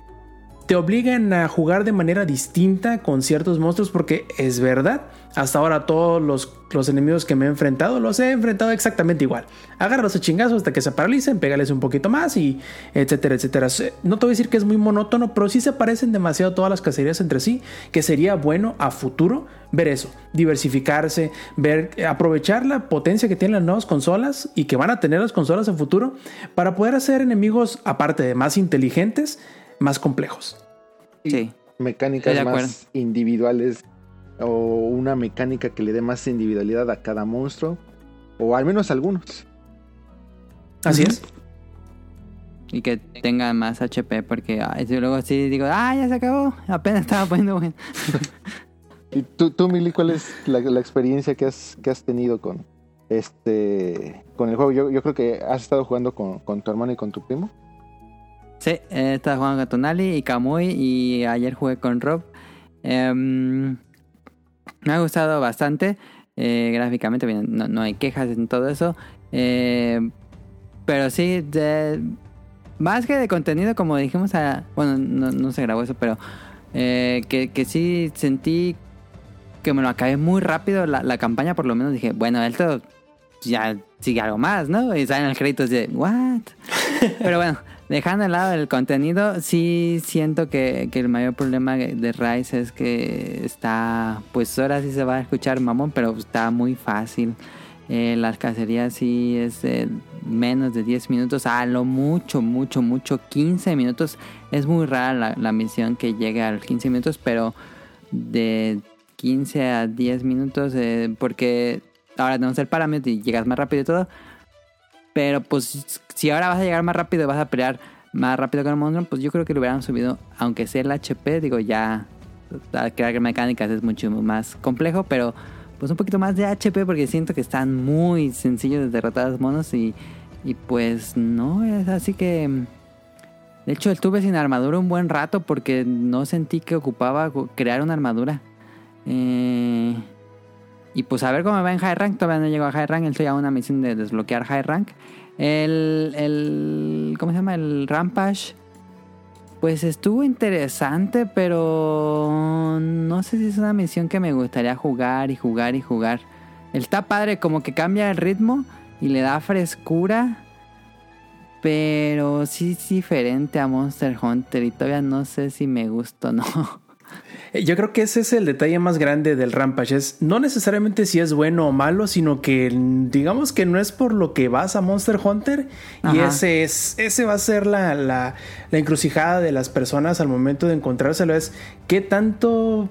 te obligan a jugar de manera distinta con ciertos monstruos porque es verdad, hasta ahora todos los, enemigos que me he enfrentado los he enfrentado exactamente igual. Agárralos a chingazos hasta que se paralicen, pégales un poquito más y etcétera, etcétera. No te voy a decir que es muy monótono, pero sí se parecen demasiado todas las cacerías entre sí, que sería bueno a futuro ver eso, diversificarse, ver, aprovechar la potencia que tienen las nuevas consolas y que van a tener las consolas en futuro para poder hacer enemigos, aparte de más inteligentes, más complejos. Sí. Mecánicas más individuales o una mecánica que le dé más individualidad a cada monstruo o al menos algunos. Así es. Y que tenga más HP porque luego así digo, ah, ya se acabó, apenas estaba poniendo bueno. ¿Y tú, tú Mili, cuál es la, experiencia que has, que has tenido con este con el juego? Yo, yo creo que has estado jugando con, con tu hermano y con tu primo. Sí, he estado jugando con Tonali y Kamui y ayer jugué con Rob. Em, me ha gustado bastante. Eh, gráficamente, no, no, hay quejas en todo eso. Eh, pero sí, más que de contenido, como dijimos, a, bueno, no, se grabó eso, pero eh, que, que, sí sentí que me lo acabé muy rápido la, la campaña, por lo menos dije, bueno, esto ya sigue algo más, ¿no? Y salen los créditos de, ¿what? pero bueno, Dejando de lado el contenido, sí siento que, el mayor problema de Rise es que está, pues ahora sí se va a escuchar mamón, pero está muy fácil. Eh, las cacerías sí es menos de 10 minutos, a lo mucho, mucho, mucho, 15 minutos. Es muy rara la, misión que llegue a los 15 minutos, pero de 15 a 10 minutos, eh, porque ahora tenemos el parámetro y llegas más rápido y todo. Pero pues si ahora vas a llegar más rápido y vas a pelear más rápido con el monstruo, pues yo creo que lo hubieran subido, aunque sea el HP, digo, ya crear mecánicas es mucho más complejo, pero pues un poquito más de HP porque siento que están muy sencillos de derrotar a los monos y, y pues no, es así que... De hecho, estuve sin armadura un buen rato porque no sentí que ocupaba crear una armadura. Eh, y pues a ver cómo me va en High Rank. Todavía no llego a High Rank. Estoy a una misión de desbloquear High Rank. El, el. ¿Cómo se llama? El Rampage. Pues estuvo interesante, pero no sé si es una misión que me gustaría jugar y jugar y jugar. Está padre, como que cambia el ritmo y le da frescura. Pero sí es diferente a Monster Hunter y todavía no sé si me gusta o no. Eh, yo creo que ese es el detalle más grande del Rampage. Es no necesariamente si es bueno o malo, sino que digamos que no es por lo que vas a Monster Hunter. Y ese es, ese va a ser la, la, encrucijada de las personas al momento de encontrárselo. Es qué tanto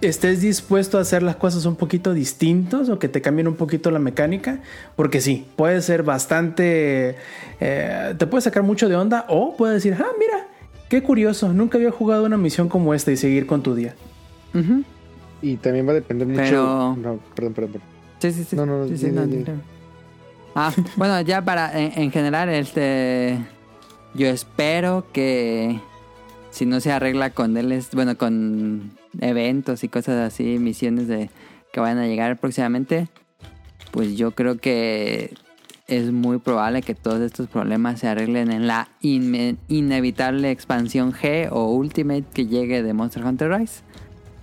estés dispuesto a hacer las cosas un poquito distintos o que te cambien un poquito la mecánica, porque sí, puede ser bastante, eh, te puede sacar mucho de onda o puede decir, ah, mira, Qué curioso, nunca había jugado una misión como esta y seguir con tu día. Y también va a depender mucho. Pero... No, perdón, perdón, Sí, sí, sí. No, no, no. Ah, bueno, ya para, en, general, este. Yo espero que si no se arregla con él, bueno, con eventos y cosas así, misiones de que vayan a llegar próximamente, pues yo creo que es muy probable que todos estos problemas se arreglen en la inevitable expansión G o Ultimate que llegue de Monster Hunter Rise.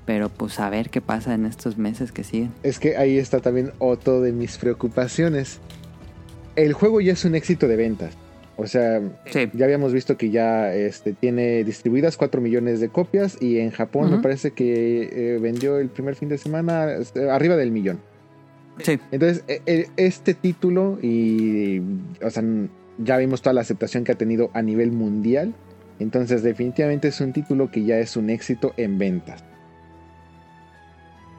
Pero pues a ver qué pasa en estos meses que siguen. Es que ahí está también otro de mis preocupaciones. El juego ya es un éxito de ventas. O sea, ya habíamos visto que ya este, tiene distribuidas 4 millones de copias y en Japón me parece que eh, vendió el primer fin de semana este, arriba del millón. Entonces, e, e, este título y, o sea, ya vimos toda la aceptación que ha tenido a nivel mundial. Entonces, definitivamente es un título que ya es un éxito en ventas.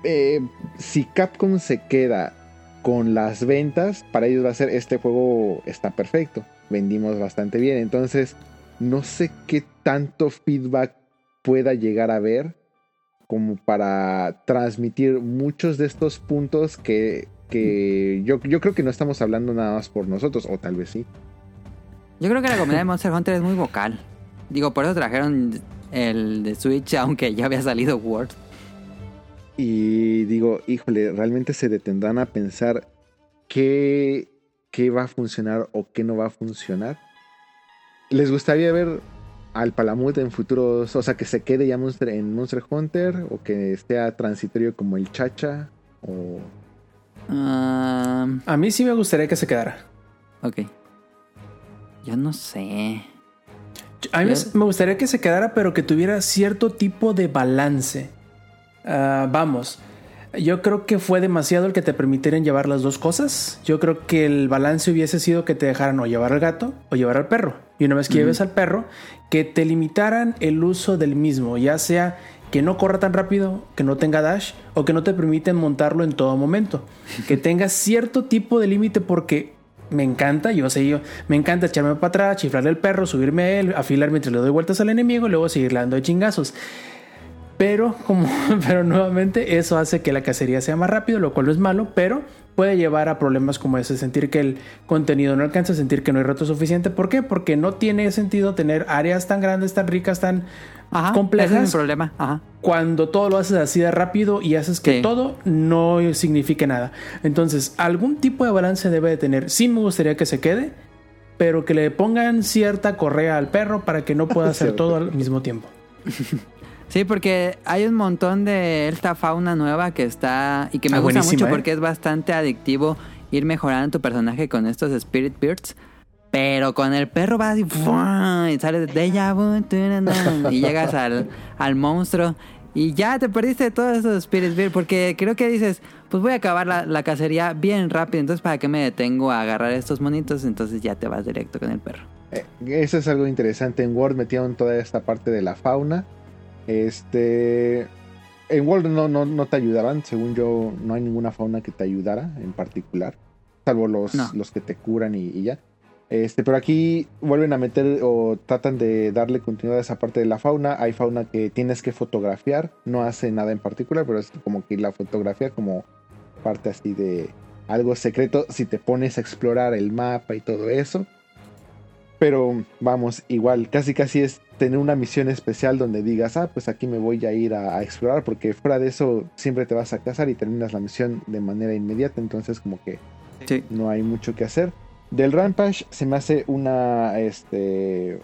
Eh, si Capcom se queda con las ventas, para ellos va a ser este juego está perfecto. Vendimos bastante bien. Entonces, no sé qué tanto feedback pueda llegar a ver como para transmitir muchos de estos puntos que, yo, yo creo que no estamos hablando nada más por nosotros, o tal vez sí. Yo creo que la comunidad de Monster Hunter es muy vocal. Digo, por eso trajeron el de Switch, aunque ya había salido Word. Y digo, híjole, realmente se detendrán a pensar qué, qué va a funcionar o qué no va a funcionar. ¿Les gustaría ver al Palamut en futuros, o sea, que se quede ya Monster, en Monster Hunter o que sea transitorio como el Chacha o... A mí sí me gustaría que se quedara. ok. Yo no sé. A mí me gustaría que se quedara, pero que tuviera cierto tipo de balance. Ah, vamos, yo creo que fue demasiado el que te permitieran llevar las dos cosas. Yo creo que el balance hubiese sido que te dejaran o llevar al gato o llevar al perro. Y una vez que lleves al perro, que te limitaran el uso del mismo, ya sea que no corra tan rápido, que no tenga dash o que no te permiten montarlo en todo momento. Que tenga cierto tipo de límite porque me encanta, yo sé, yo me encanta echarme para atrás, chiflarle al perro, subirme a él, afilar mientras le doy vueltas al enemigo y luego seguirle dando de chingazos. Pero como pero nuevamente eso hace que la cacería sea más rápido, lo cual no es malo, pero puede llevar a problemas como ese, sentir que el contenido no alcanza, sentir que no hay reto suficiente. ¿Por qué? Porque no tiene sentido tener áreas tan grandes, tan ricas, tan Ajá, ese complejas es problema. Ajá. cuando todo lo haces así de rápido y haces que Sí. todo no signifique nada. Entonces, algún tipo de balance debe de tener. Sí me gustaría que se quede, pero que le pongan cierta correa al perro para que no pueda hacer todo al mismo tiempo. Sí, porque hay un montón de esta fauna nueva que está y que me Ah, gusta mucho ¿eh? porque es bastante adictivo ir mejorando tu personaje con estos Spirit Birds. Pero con el perro vas y, sales de turana, y llegas al, al monstruo y ya te perdiste de todos esos Spirit Birds porque creo que dices, pues voy a acabar la, la cacería bien rápido, entonces ¿para qué me detengo a agarrar estos monitos? Entonces ya te vas directo con el perro. Eh, eso es algo interesante. En World metieron toda esta parte de la fauna. Este. En World no, no, no te ayudaban. Según yo, no hay ninguna fauna que te ayudara en particular. Salvo los, No. los que te curan y, y ya. Este, pero aquí vuelven a meter o tratan de darle continuidad a esa parte de la fauna. Hay fauna que tienes que fotografiar. No hace nada en particular, pero es como que la fotografía como parte así de algo secreto. Si te pones a explorar el mapa y todo eso. Pero vamos, igual, casi casi es tener una misión especial donde digas, ah, pues aquí me voy a ir a, a explorar, porque fuera de eso siempre te vas a casar y terminas la misión de manera inmediata, entonces como que Sí. no hay mucho que hacer. Del Rampage se me hace una, este,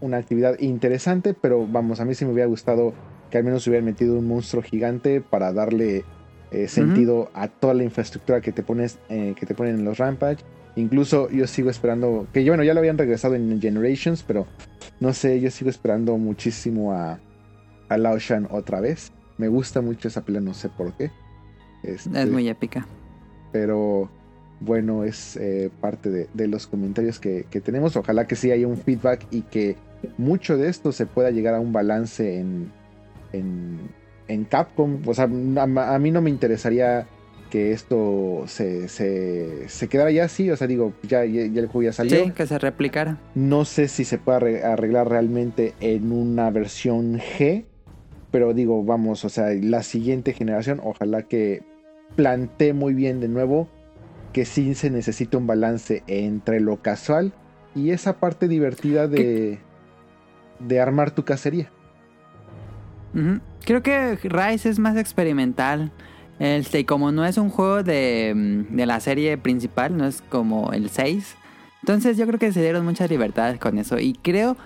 una actividad interesante, pero vamos, a mí sí me hubiera gustado que al menos hubieran metido un monstruo gigante para darle eh, sentido a toda la infraestructura que te pones, eh, que te ponen en los Rampage. Incluso yo sigo esperando, que bueno, ya lo habían regresado en Generations, pero no sé, yo sigo esperando muchísimo a, a Lao Shan otra vez. Me gusta mucho esa pelea, no sé por qué. Este, Es muy épica. pero bueno, es eh, parte de, de los comentarios que, que tenemos. Ojalá que sí haya un feedback y que mucho de esto se pueda llegar a un balance en, en, en Capcom. O sea, a, a mí no me interesaría que esto se, se, se quedara ya así. O sea, digo, ya, ya, ya el juego ya salió. Sí, que se replicara. No sé si se puede arre- arreglar realmente en una versión G. Pero digo, vamos, o sea, la siguiente generación, ojalá que plantee muy bien de nuevo que sí se necesita un balance entre lo casual y esa parte divertida de, de armar tu cacería. Creo que Rise es más experimental. Este, y como no es un juego de, mm, de la serie principal, no es como el 6. Entonces yo creo que se dieron muchas libertades con eso. Y creo,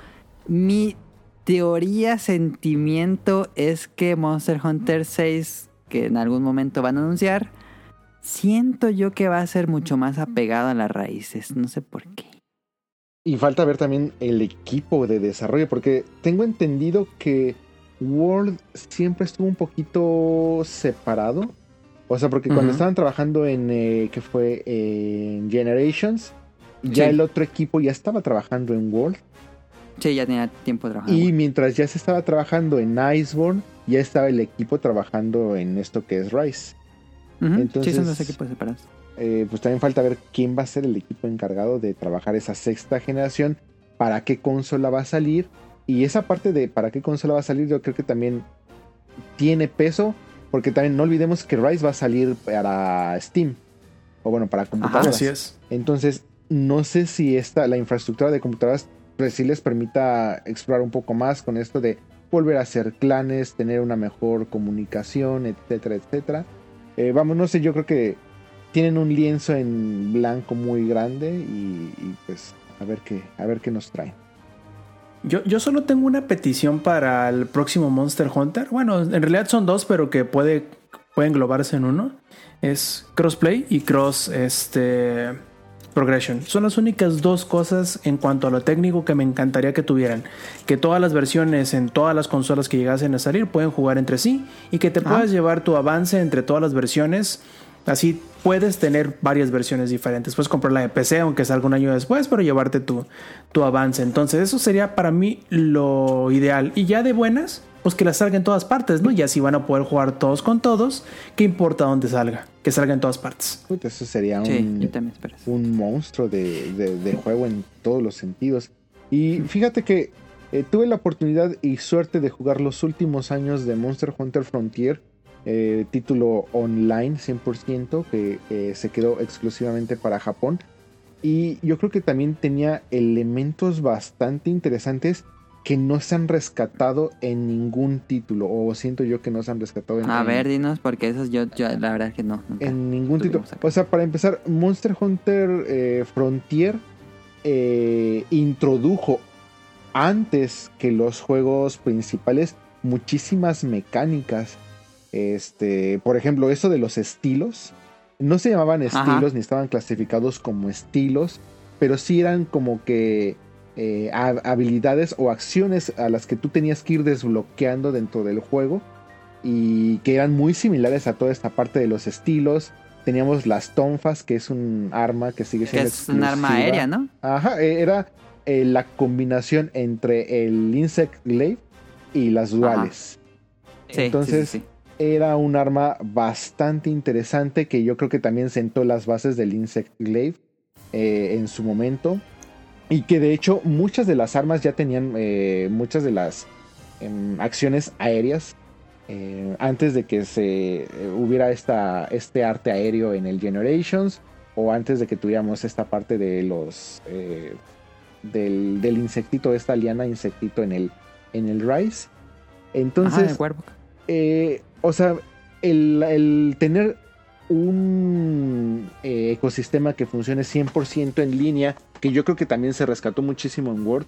mi teoría, sentimiento es que Monster Hunter 6, que en algún momento van a anunciar, siento yo que va a ser mucho más apegado a las raíces. No sé por qué. Y falta ver también el equipo de desarrollo, porque tengo entendido que World siempre estuvo un poquito separado. O sea, porque cuando estaban trabajando en, eh, que fue en Generations, ya Sí. el otro equipo ya estaba trabajando en World. Sí, ya tenía tiempo trabajando. Y mientras ya se estaba trabajando en Iceborne, ya estaba el equipo trabajando en esto que es Rise. Ujú, entonces- Sí, son dos equipos separados. Eh, pues también falta ver quién va a ser el equipo encargado de trabajar esa sexta generación, para qué consola va a salir. Y esa parte de para qué consola va a salir, yo creo que también tiene peso, porque también no olvidemos que Rise va a salir para Steam, o bueno, para computadoras. Así es. Entonces, no sé si esta, la infraestructura de computadoras pues, sí les permita explorar un poco más con esto de volver a hacer clanes, tener una mejor comunicación, etcétera, etcétera. Eh, vamos, no sé, yo creo que tienen un lienzo en blanco muy grande y, y, pues a ver qué, a ver qué nos traen. Yo, yo solo tengo una petición para el próximo Monster Hunter. Bueno, en realidad son dos, pero que puede, puede englobarse en uno. Es crossplay y cross este, progression. Son las únicas dos cosas en cuanto a lo técnico que me encantaría que tuvieran. Que todas las versiones en todas las consolas que llegasen a salir pueden jugar entre sí y que te puedas llevar tu avance entre todas las versiones. Así puedes tener varias versiones diferentes. Puedes comprar la de PC, aunque salga un año después, pero llevarte tu, tu avance. Entonces, eso sería para mí lo ideal. Y ya de buenas, pues que la salga en todas partes, ¿no? Y así van a poder jugar todos con todos. ¿Qué importa dónde salga? Que salga en todas partes. Puta, eso sería un, un monstruo de, de- de juego en todos los sentidos. Y fíjate que eh, tuve la oportunidad y suerte de jugar los últimos años de Monster Hunter Frontier, eh, título online 100%, que eh, se quedó exclusivamente para Japón. Y yo creo que también tenía elementos bastante interesantes que no se han rescatado en ningún título, o siento yo que no se han rescatado en A ver, dinos, porque esos yo, yo la verdad es que no. en ningún título. acá. O sea, para empezar, Monster Hunter eh, Frontier eh, introdujo antes que los juegos principales muchísimas mecánicas. Este, por ejemplo, eso de los estilos. No se llamaban Ajá. estilos ni estaban clasificados como estilos, pero sí eran como que eh, ha- habilidades o acciones a las que tú tenías que ir desbloqueando dentro del juego y que eran muy similares a toda esta parte de los estilos. Teníamos las tonfas, que es un arma que sigue siendo es un arma exclusiva. aérea, ¿no? Ajá, eh, era eh, la combinación entre el Insect Glaive y las duales. Sí, Entonces, sí, sí, sí. Era un arma bastante interesante que yo creo que también sentó las bases del Insect Glaive eh, en su momento. Y que de hecho muchas de las armas ya tenían eh, muchas de las em, acciones aéreas. eh, antes de que se hubiera esta, este arte aéreo en el Generations. O antes de que tuviéramos esta parte de los... del, del insectito, esta liana insectito en el, en el Rise. Entonces... El. Eh, o sea, el, tener un eh, ecosistema que funcione 100% en línea, que yo creo que también se rescató muchísimo en Word,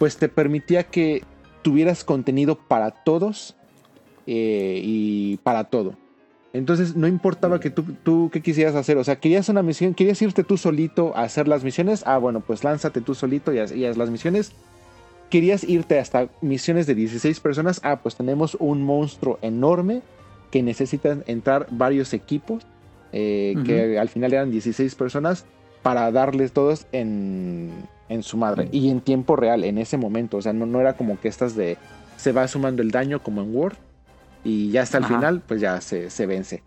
pues te permitía que tuvieras contenido para todos eh, y para todo. Entonces no importaba que tú, tú qué quisieras hacer, o sea, querías una misión, querías irte tú solito a hacer las misiones, ah bueno, pues lánzate tú solito y y haz las misiones. Querías irte hasta misiones de 16 personas, ah pues tenemos un monstruo enorme que necesitan entrar varios equipos, eh, que al final eran 16 personas, para darles todos en, en su madre y en tiempo real, en ese momento, o sea, no, no era como que estas de se va sumando el daño como en Word y ya hasta el Ajá. final pues ya se, se vence.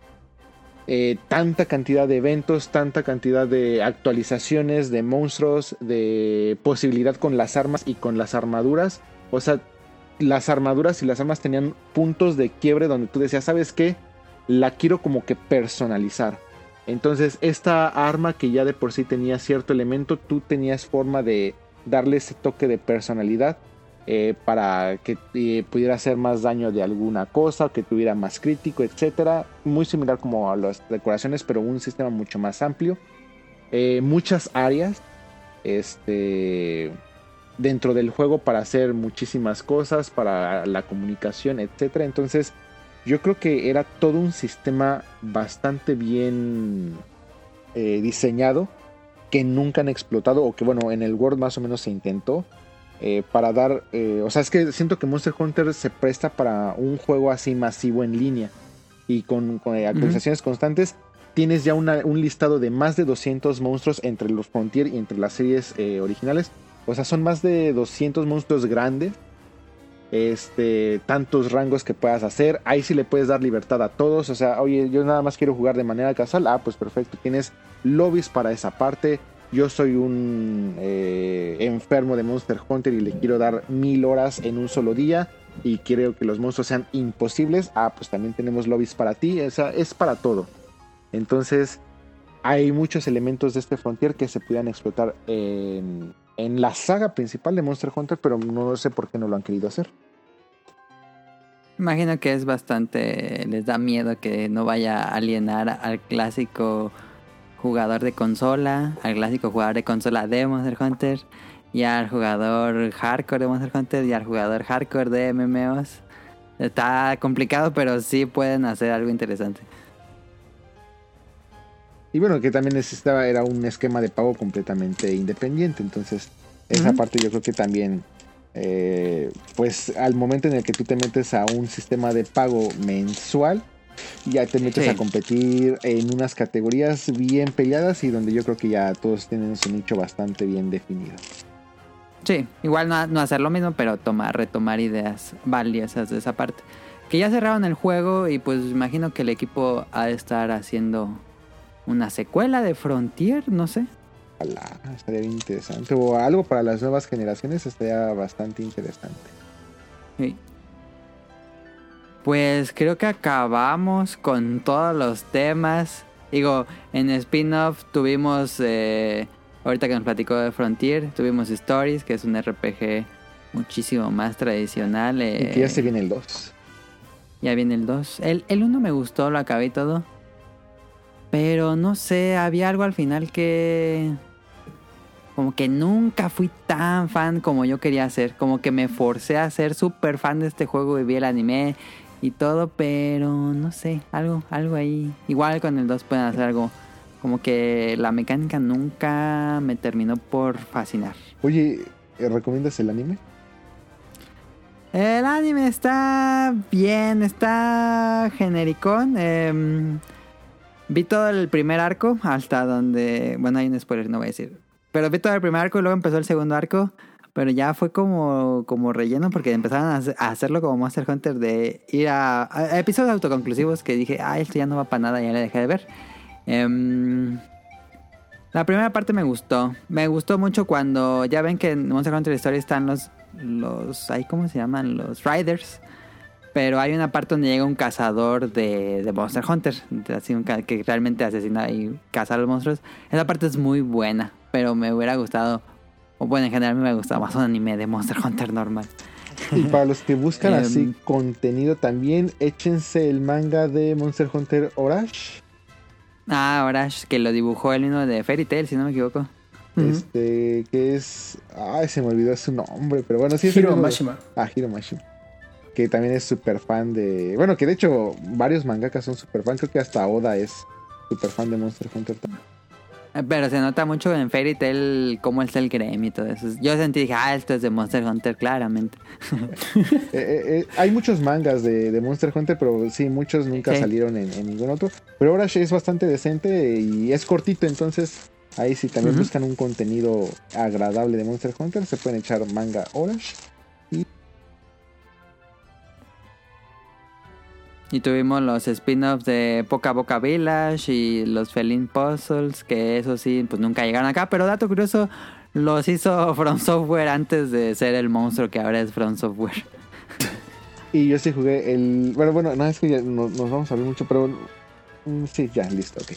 Eh, tanta cantidad de eventos, tanta cantidad de actualizaciones, de monstruos, de posibilidad con las armas y con las armaduras. O sea, las armaduras y las armas tenían puntos de quiebre donde tú decías, ¿sabes qué? La quiero como que personalizar. Entonces, esta arma que ya de por sí tenía cierto elemento, tú tenías forma de darle ese toque de personalidad eh, para que eh, pudiera hacer más daño de alguna cosa, que tuviera más crítico, etcétera. Muy similar como a las decoraciones, pero un sistema mucho más amplio. Eh, muchas áreas este, dentro del juego para hacer muchísimas cosas, para la comunicación, etcétera. Entonces, yo creo que era todo un sistema bastante bien diseñado que nunca han explotado o que bueno en el World más o menos se intentó eh, para dar eh, o sea es que siento que Monster Hunter se presta para un juego así masivo en línea y con, eh, actualizaciones constantes tienes ya un listado de más de 200 monstruos entre los Frontier y entre las series originales o sea son más de 200 monstruos grandes este, tantos rangos que puedas hacer. Ahí sí le puedes dar libertad a todos. O sea, oye, yo nada más quiero jugar de manera casual. Ah, pues perfecto. Tienes lobbies para esa parte. Yo soy un eh, enfermo de Monster Hunter y le quiero dar mil horas en un solo día. Y quiero que los monstruos sean imposibles. Ah, pues también tenemos lobbies para ti. O sea, es para todo. Entonces, hay muchos elementos de este Frontier que se pudieran explotar en, en la saga principal de Monster Hunter, pero no sé por qué no lo han querido hacer. Imagino que es bastante. Les da miedo que no vaya a alienar al clásico jugador de consola, al clásico jugador de consola de Monster Hunter. y al jugador hardcore de Monster Hunter y al jugador hardcore de MMOs. Está complicado, pero sí pueden hacer algo interesante. Y bueno, que también necesitaba, era un esquema de pago completamente independiente. Entonces, esa parte yo creo que también, eh, pues al momento en el que tú te metes a un sistema de pago mensual, ya te metes Sí. a competir en unas categorías bien peleadas y donde yo creo que ya todos tienen su nicho bastante bien definido. Sí, igual no, no hacer lo mismo, pero tomar, retomar ideas valiosas de esa parte. Que ya cerraron el juego y pues imagino que el equipo ha de estar haciendo una secuela de Frontier, no sé. Ojalá, estaría bien interesante. O algo para las nuevas generaciones estaría bastante interesante. Sí. Pues creo que acabamos con todos los temas. Digo, en spin-off tuvimos, eh, ahorita que nos platicó de Frontier, tuvimos Stories, que es un RPG muchísimo más tradicional. Y eh, que ya se viene el 2. Ya viene el 2. El, el 1 me gustó, lo acabé y todo. Pero no sé, había algo al final que... Como que nunca fui tan fan como yo quería ser. Como que me forcé a ser súper fan de este juego y vi el anime y todo. Pero no sé, algo, algo ahí. Igual con el 2 pueden hacer algo. Como que la mecánica nunca me terminó por fascinar. Oye, ¿eh, ¿recomiendas el anime? El anime está bien, está genericón. em, vi todo el primer arco hasta donde... Bueno, hay un spoiler, no voy a decir. Pero vi todo el primer arco y luego empezó el segundo arco. Pero ya fue como, como relleno porque empezaron a, hacer- a hacerlo como Monster Hunter de ir a, episodios autoconclusivos que dije, ah, esto ya no va para nada, ya le dejé de ver. Em, la primera parte me gustó. Me gustó mucho cuando ya ven que en Monster Hunter Story están los los cómo se llaman los riders. Pero hay una parte donde llega un cazador de, de Monster Hunter, así un que realmente asesina y caza a los monstruos. Esa parte es muy buena, pero me hubiera gustado, o bueno, en general me gusta más un anime de Monster Hunter normal. Y para los que buscan Em. así contenido también, échense el manga de Monster Hunter Orash. Ah, es que lo dibujó el mismo de Fairy Tail, si no me equivoco. Este, que es. Ay, se me olvidó su nombre, pero bueno, sí es Hiro Mashima. Ah, Hiro Mashima. Que también es súper fan de. Bueno, que de hecho varios mangakas son súper fan. Creo que hasta Oda es súper fan de Monster Hunter. también. Pero se nota mucho en Fairy Tail cómo es el gremio y todo eso. Yo sentí, dije, ah, esto es de Monster Hunter, claramente. Eh, eh, eh, hay muchos mangas de, de Monster Hunter, pero sí, muchos nunca Sí. salieron en, en ningún otro. Pero Orash es bastante decente y es cortito, entonces ahí sí también buscan un contenido agradable de Monster Hunter, se pueden echar manga Orash. Y tuvimos los spin-offs de Poca Boca Village y los Feline Puzzles, que eso sí, pues nunca llegaron acá. Pero dato curioso, los hizo From Software antes de ser el monstruo que ahora es From Software. Y yo sí jugué el. Bueno, bueno, no es que ya no- nos vamos a ver mucho, pero. mm, Sí, ya, listo, ok.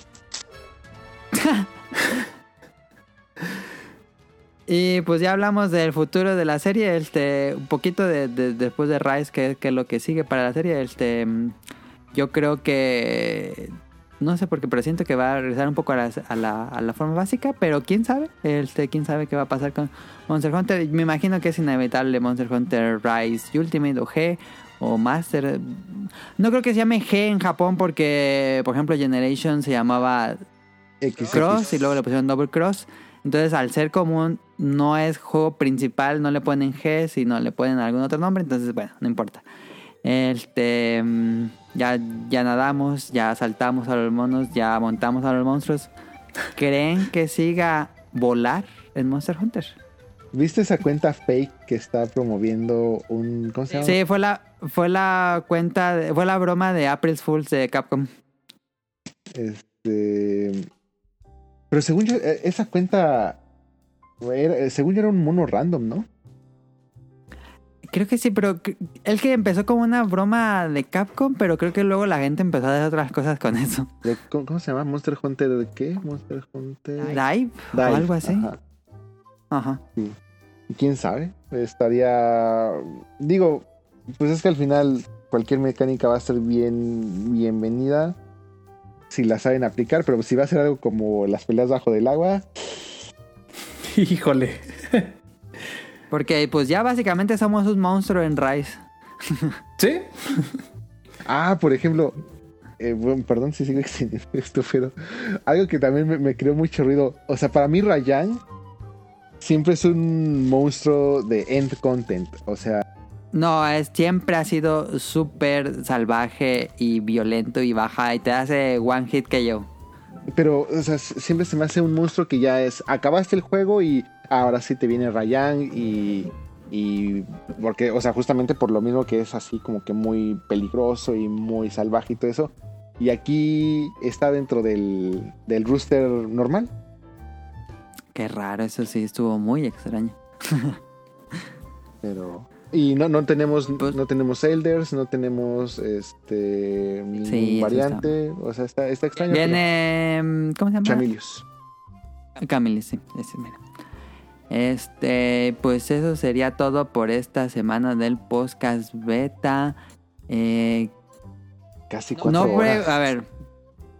Y pues ya hablamos del futuro de la serie, este, un poquito de, de- después de Rise, que, que es lo que sigue para la serie, este, yo creo que, no sé por qué, pero siento que va a regresar un poco a la, a la, a la forma básica, pero quién sabe, este, quién sabe qué va a pasar con Monster Hunter, me imagino que es inevitable Monster Hunter Rise Ultimate o G o Master, no creo que se llame G en Japón porque, por ejemplo, Generation se llamaba. Cross y luego le pusieron Double Cross. Entonces, al ser común, no es juego principal, no le ponen G, sino le ponen algún otro nombre. Entonces, bueno, no importa. Este, mm, ya, ya nadamos, ya saltamos a los monos, ya montamos a los monstruos. ¿Creen que siga volar en Monster Hunter? ¿Viste esa cuenta fake que está promoviendo un. ¿Cómo se llama? Sí, fue la, fue la cuenta, de- fue la broma de April's Fools de Capcom. Este. Pero según yo, eh, esa cuenta. era- eh, según yo era un mono random, ¿no? Creo que sí, pero él que empezó como una broma de Capcom, pero creo que luego la gente empezó a hacer otras cosas con eso. ¿Cómo, cómo se llama? ¿Monster Hunter de qué? Monster Hunter. Dive o algo así. ajá. Ajá. ¿Quién sabe? Estaría. Digo, pues es que al final cualquier mecánica va a ser bien bienvenida si la saben aplicar, pero si va a ser algo como las peleas bajo del agua, Híjole. Porque pues ya básicamente somos un monstruo en Rise. ¿Sí? Ah, por ejemplo, eh, bueno, perdón si sigo extendiendo esto, pero algo que también me, me creó mucho ruido. O sea, para mí Rayan siempre es un monstruo de end content. O sea, No, es, siempre ha sido súper salvaje y violento y baja y te hace one hit que yo. pero o sea, siempre se me hace un monstruo que ya es, acabaste el juego y ahora sí te viene Rayan y... Y porque, o sea, justamente por lo mismo que es así como que muy peligroso y muy salvaje y todo eso. Y aquí está dentro del, del rooster normal. Qué raro, eso sí estuvo muy extraño. Pero. Y no, no tenemos, Pues- no tenemos elders, no tenemos este ningún Sí, eso variante. O sea, está, está extraño. Viene. mm, ¿Cómo se llama? Chamilius. Camille, sí, ese. Este, pues eso sería todo por esta semana del podcast beta. Eh, Casi cuatro no horas. a ver,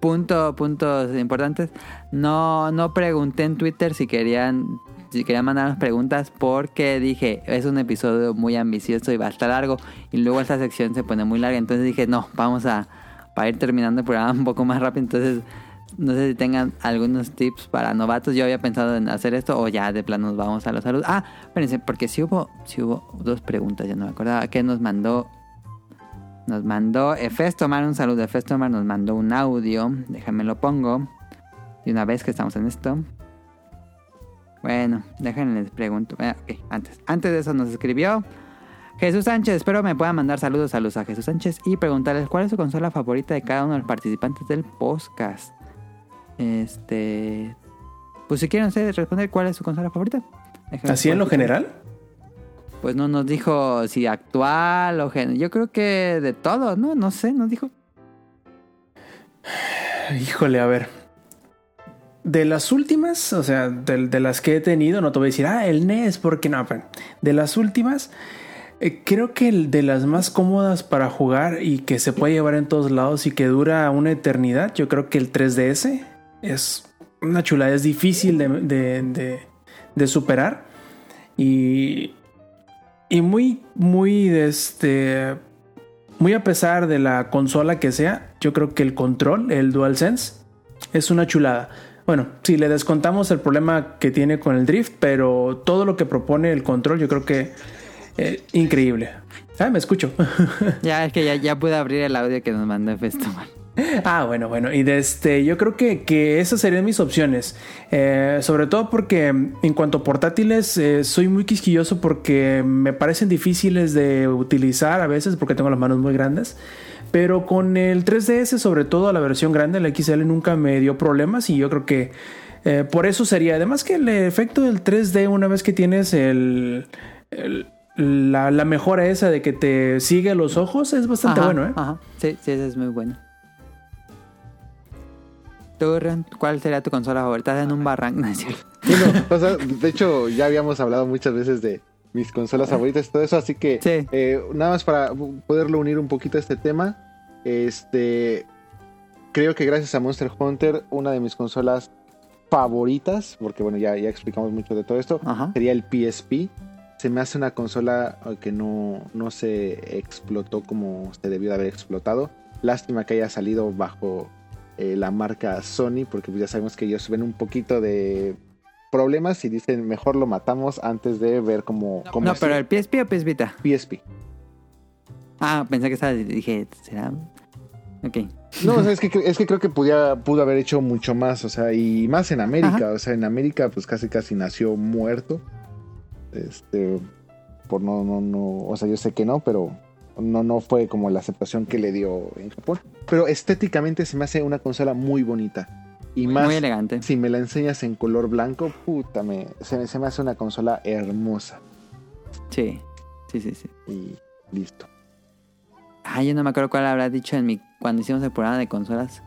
punto, puntos importantes. No, no pregunté en Twitter si querían, si querían mandarnos preguntas porque dije es un episodio muy ambicioso y va a estar largo y luego esta sección se pone muy larga, entonces dije no, vamos a ir terminando el programa un poco más rápido, entonces no sé si tengan algunos tips para novatos. Yo había pensado en hacer esto o ya de plano nos vamos a los saludos. Ah, espérense, porque si hubo, si hubo dos preguntas, ya no me acordaba. que nos mandó? Nos mandó Efestomar, un saludo. Efestomar nos mandó un audio. Déjame lo pongo. Y una vez que estamos en esto. Bueno, déjenme les pregunto. Ok, antes. Antes de eso nos escribió Jesús Sánchez. Espero me puedan mandar saludos, saludos a Jesús Sánchez y preguntarles cuál es su consola favorita de cada uno de los participantes del podcast. Este. Pues si quieren ustedes responder cuál es su consola favorita. Déjenme ¿Así en lo general? Pues no nos dijo si actual o gen. Yo creo que de todo, ¿no? No sé, nos dijo. Híjole, a ver. De las últimas, o sea, de, las que he tenido, no te voy a decir, ah, el NES, porque no, de las últimas, eh, creo que el de las más cómodas para jugar y que se puede llevar en todos lados y que dura una eternidad, yo creo que el 3DS es una chulada, es difícil de, de- de- superar y, y muy, muy, este, muy a pesar de la consola que sea, yo creo que el control, el DualSense, es una chulada. Bueno, si le descontamos el problema que tiene con el drift, pero todo lo que propone el control, yo creo que eh, increíble. Ah, me escucho. Ya, es que ya, ya pude abrir el audio que nos mandó Festoman. Ah, bueno, bueno. Y de este, yo creo que, que esas serían mis opciones. Eh, sobre todo porque en cuanto a portátiles, eh, soy muy quisquilloso porque me parecen difíciles de utilizar a veces porque tengo las manos muy grandes. Pero con el 3DS, sobre todo la versión grande, la XL nunca me dio problemas y yo creo que eh, por eso sería. Además que el efecto del 3D, una vez que tienes el... el- la, la mejora esa de que te sigue los ojos es bastante Ajá, bueno, ¿eh? Ajá, sí, sí, eso es muy bueno. ¿Tú, Ren, cuál sería tu consola favorita? Estás en un barranco, no es cierto. Sí, no, o sea, de hecho, ya habíamos hablado muchas veces de mis consolas favoritas y todo eso, así que Sí. eh, nada más para poderlo unir un poquito a este tema, este creo que gracias a Monster Hunter, una de mis consolas favoritas, porque bueno, ya, ya explicamos mucho de todo esto, Ajá. sería el PSP. Se me hace una consola eh, que no, no se explotó como se debió de haber explotado. Lástima que haya salido bajo eh, la marca Sony, porque pues ya sabemos que ellos ven un poquito de problemas y dicen mejor lo matamos antes de ver cómo... cómo No, es pero el PSP o PS Vita. PSP. Ah, pensé que estaba. Dije, ¿será? Ok. No, o sea, es que, es que creo que podía, pudo haber hecho mucho más, o sea, y más en América, Ajá. o sea, en América pues casi casi nació muerto. Este, por no, no, no, o sea, yo sé que no, pero no, no fue como la aceptación que le dio en Japón. Pero estéticamente se me hace una consola muy bonita. Y más, Muy elegante. si me la enseñas en color blanco, puta, me, se, se me hace una consola hermosa. Sí. Sí, sí, sí. Y listo. Ah, yo no me acuerdo cuál habrá dicho en mi cuando hicimos el programa de consolas.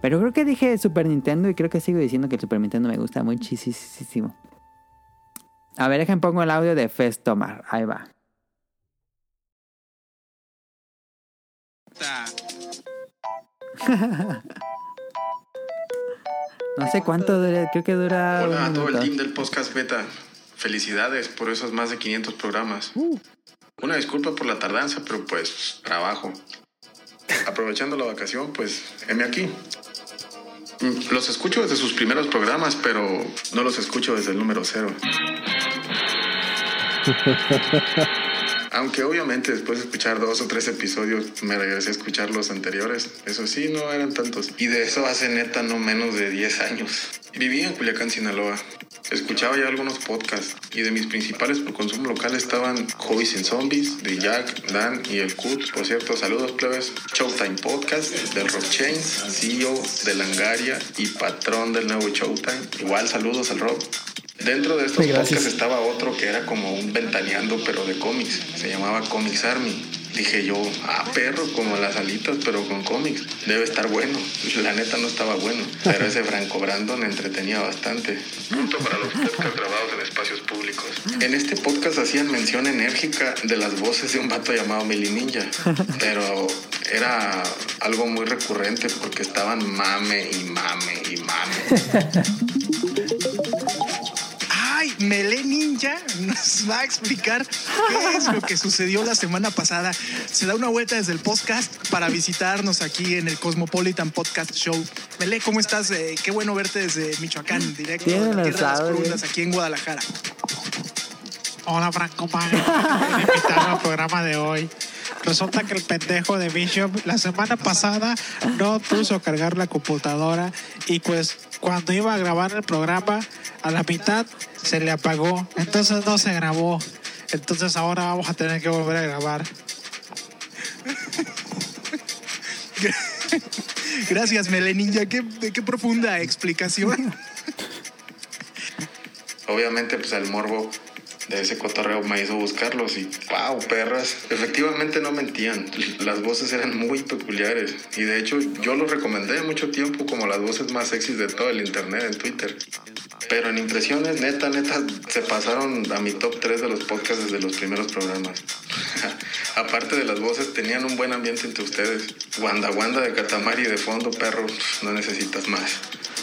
Pero creo que dije Super Nintendo y creo que sigo diciendo que el Super Nintendo me gusta muchísimo. A ver, dejen pongo el audio de Festomar. Ahí va. No sé cuánto dura, creo que dura un Hola a todo el team del podcast beta. Felicidades por esos más de 500 programas. Una disculpa por la tardanza, pero pues trabajo. Aprovechando la vacación, pues heme aquí. Mm, Los escucho desde sus primeros programas, pero no los escucho desde el número cero. Aunque obviamente después de escuchar dos o tres episodios me regresé a escuchar los anteriores. Eso sí, no eran tantos. Y de eso hace neta no menos de 10 años. Viví en Culiacán, Sinaloa. Escuchaba ya algunos podcasts y de mis principales por consumo local estaban Hobbies en Zombies, de Jack, Dan y el Cut. Por cierto, saludos plebes. Showtime Podcast, del Rock Chains, CEO de Langaria y patrón del nuevo Showtime. Igual saludos al Rob. Dentro de estos gracias. podcasts estaba otro que era como un ventaneando, pero de cómics. Se llamaba Comics Army. Dije yo, ah, perro, como las alitas, pero con cómics. Debe estar bueno. La neta no estaba bueno. Pero ese Franco Brandon entretenía bastante. Punto para los podcasts grabados en espacios públicos. En este podcast hacían mención enérgica de las voces de un vato llamado Meli Ninja. Pero era algo muy recurrente porque estaban mame y mame y mame. Ay, Mele Ninja nos va a explicar qué es lo que sucedió la semana pasada. Se da una vuelta desde el podcast para visitarnos aquí en el Cosmopolitan Podcast Show. Mele, ¿cómo estás? Eh, qué bueno verte desde Michoacán, directo Tiene de la tierra de las columnas, aquí en Guadalajara. Hola Franco invitaron al programa de hoy. Resulta que el pendejo de Bishop la semana pasada no puso cargar la computadora y pues cuando iba a grabar el programa a la mitad se le apagó, entonces no se grabó. Entonces ahora vamos a tener que volver a grabar. Gracias, Mele Ninja. Qué, qué profunda explicación. Obviamente, pues el morbo de ese cotorreo me hizo buscarlos y wow, perras. Efectivamente no mentían. Las voces eran muy peculiares. Y de hecho, yo los recomendé mucho tiempo como las voces más sexys de todo el internet en Twitter. Pero en impresiones, neta, neta, se pasaron a mi top 3 de los podcasts desde los primeros programas. Aparte de las voces, tenían un buen ambiente entre ustedes. Wanda Wanda de Katamari de fondo, perro, no necesitas más.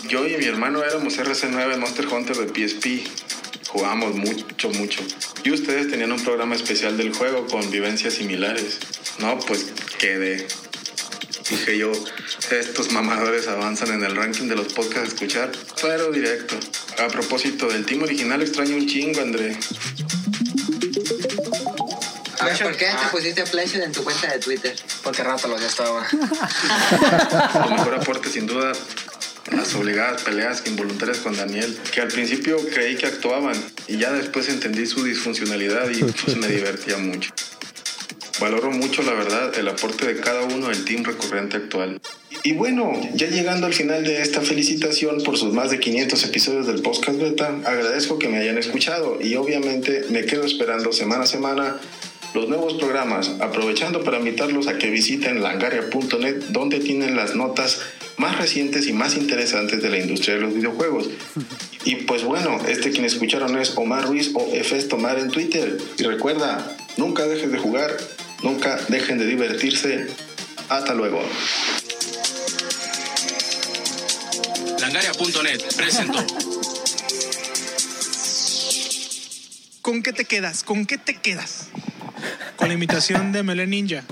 Yo y mi hermano éramos RC9 Monster Hunter de PSP. Jugábamos mucho, mucho. Y ustedes tenían un programa especial del juego con vivencias similares. No, pues quedé. Dije yo, estos mamadores avanzan en el ranking de los podcasts a escuchar, pero directo. A propósito del team original, extraño un chingo, André. A ver, ¿por qué te pusiste Pleasure en tu cuenta de Twitter? Porque rato lo ya estaba. Tu mejor aporte, sin duda, las obligadas peleas involuntarias con Daniel, que al principio creí que actuaban y ya después entendí su disfuncionalidad y pues me divertía mucho. Valoro mucho, la verdad, el aporte de cada uno del team recurrente actual. Y bueno, ya llegando al final de esta felicitación por sus más de 500 episodios del podcast beta, agradezco que me hayan escuchado y obviamente me quedo esperando semana a semana los nuevos programas, aprovechando para invitarlos a que visiten langaria.net donde tienen las notas más recientes y más interesantes de la industria de los videojuegos. Y pues bueno, este quien escucharon es Omar Ruiz o Efes Tomar en Twitter. Y recuerda, nunca dejes de jugar, nunca dejen de divertirse. Hasta luego. Langaria.net presentó. ¿Con qué te quedas? ¿Con qué te quedas? Con la imitación de Mele Ninja.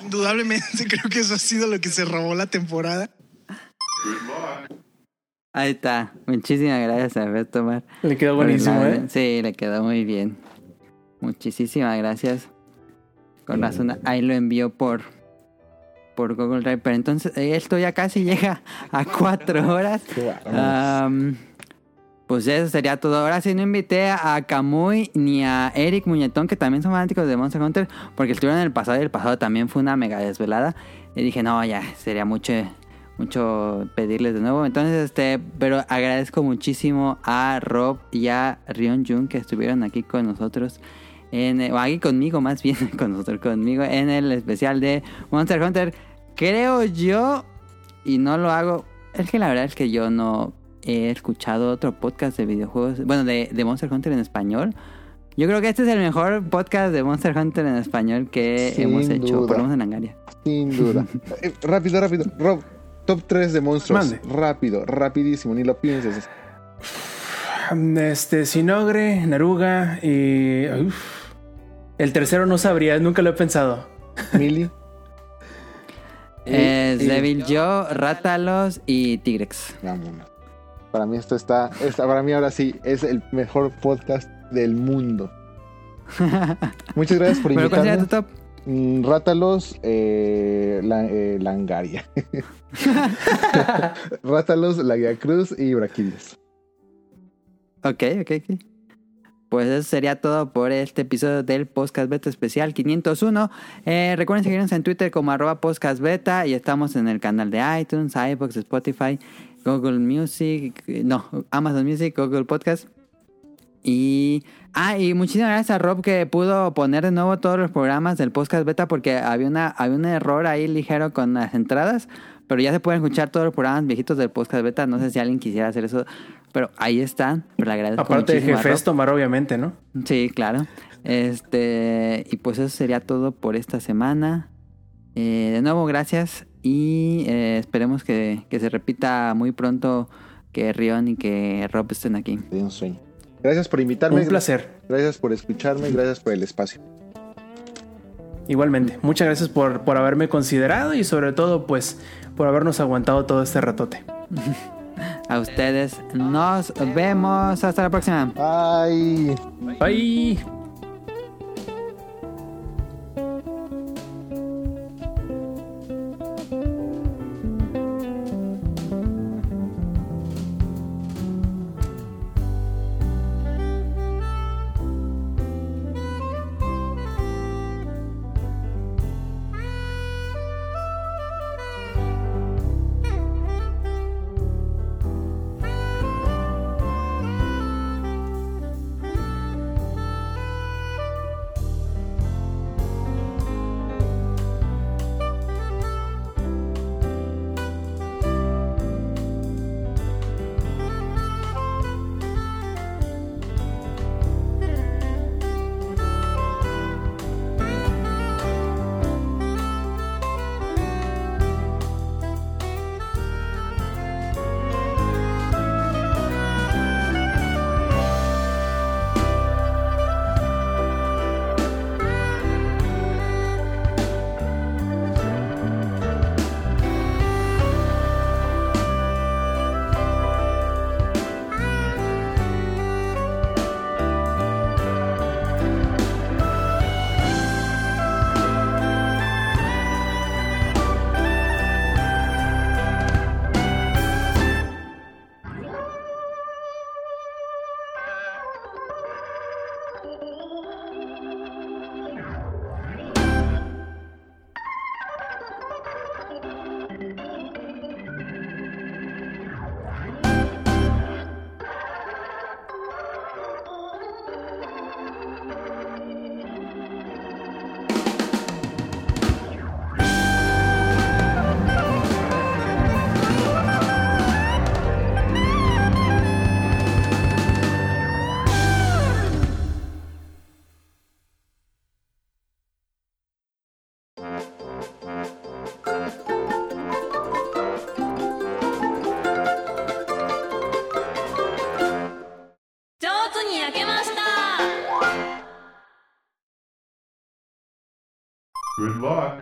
Indudablemente creo que eso ha sido lo que se robó la temporada. Ahí está. Muchísimas gracias a ver tomar. Le quedó buenísimo, ¿eh? Sí, le quedó muy bien. Muchísimas gracias. Con razón, ahí lo envió por por Google Drive. Pero entonces, eh, esto ya casi llega a cuatro horas. Pues eso sería todo. Ahora sí no invité a Kamui ni a Eric Muñetón, que también son fanáticos de Monster Hunter, porque estuvieron en el pasado y el pasado también fue una mega desvelada. Y dije, no, ya, sería mucho, mucho pedirles de nuevo. Entonces, este, pero agradezco muchísimo a Rob y a Rion Jun que estuvieron aquí con nosotros. En, o aquí conmigo, más bien, con nosotros, conmigo, en el especial de Monster Hunter. Creo yo, y no lo hago, es que la verdad es que yo no he escuchado otro podcast de videojuegos, bueno, de, de Monster Hunter en español. Yo creo que este es el mejor podcast de Monster Hunter en español que Sin hemos hecho, duda. por lo menos en Langaria. Sin duda. Eh, rápido, rápido. Rob, top 3 de monstruos. Mande. Rápido, rapidísimo, ni lo pienses. Este, Sinogre, Naruga y. uf. El tercero no sabría, nunca lo he pensado. Mili. Es Y- Devil Joe, Rátalos y Tigrex. Vámonos. Para mí esto está, para mí ahora sí es el mejor podcast del mundo. Muchas gracias por ¿Pero cuál sería tu invitarme. top? Mm, Rátalos, eh, la- eh, Langaria. Rátalos, la Guía Cruz y Braquidias. Ok, ok, ok. Pues eso sería todo por este episodio del Podcast Beta Especial 501. Eh, recuerden seguirnos en Twitter como arroba Podcast Beta y estamos en el canal de iTunes, iBox, Spotify, Google Music, no, Amazon Music, Google Podcast. Y, ah, y muchísimas gracias a Rob que pudo poner de nuevo todos los programas del Podcast Beta porque había, una, había un error ahí ligero con las entradas. Pero ya se pueden escuchar todos los programas viejitos del Podcast Beta. No sé si alguien quisiera hacer eso. Pero ahí están. Pero le agradezco Aparte de. Jefes, tomar obviamente, ¿no? Sí, claro. Este, y pues eso sería todo por esta semana. Eh, de nuevo, gracias. Y eh, esperemos que, que se repita muy pronto que Rion y que Rob estén aquí. Un sueño. Gracias por invitarme. Un placer. Gracias por escucharme. Gracias por el espacio. Igualmente. Muchas gracias por, por haberme considerado y sobre todo, pues, por habernos aguantado todo este ratote. A ustedes nos vemos. Hasta la próxima. Bye. Bye. Ló?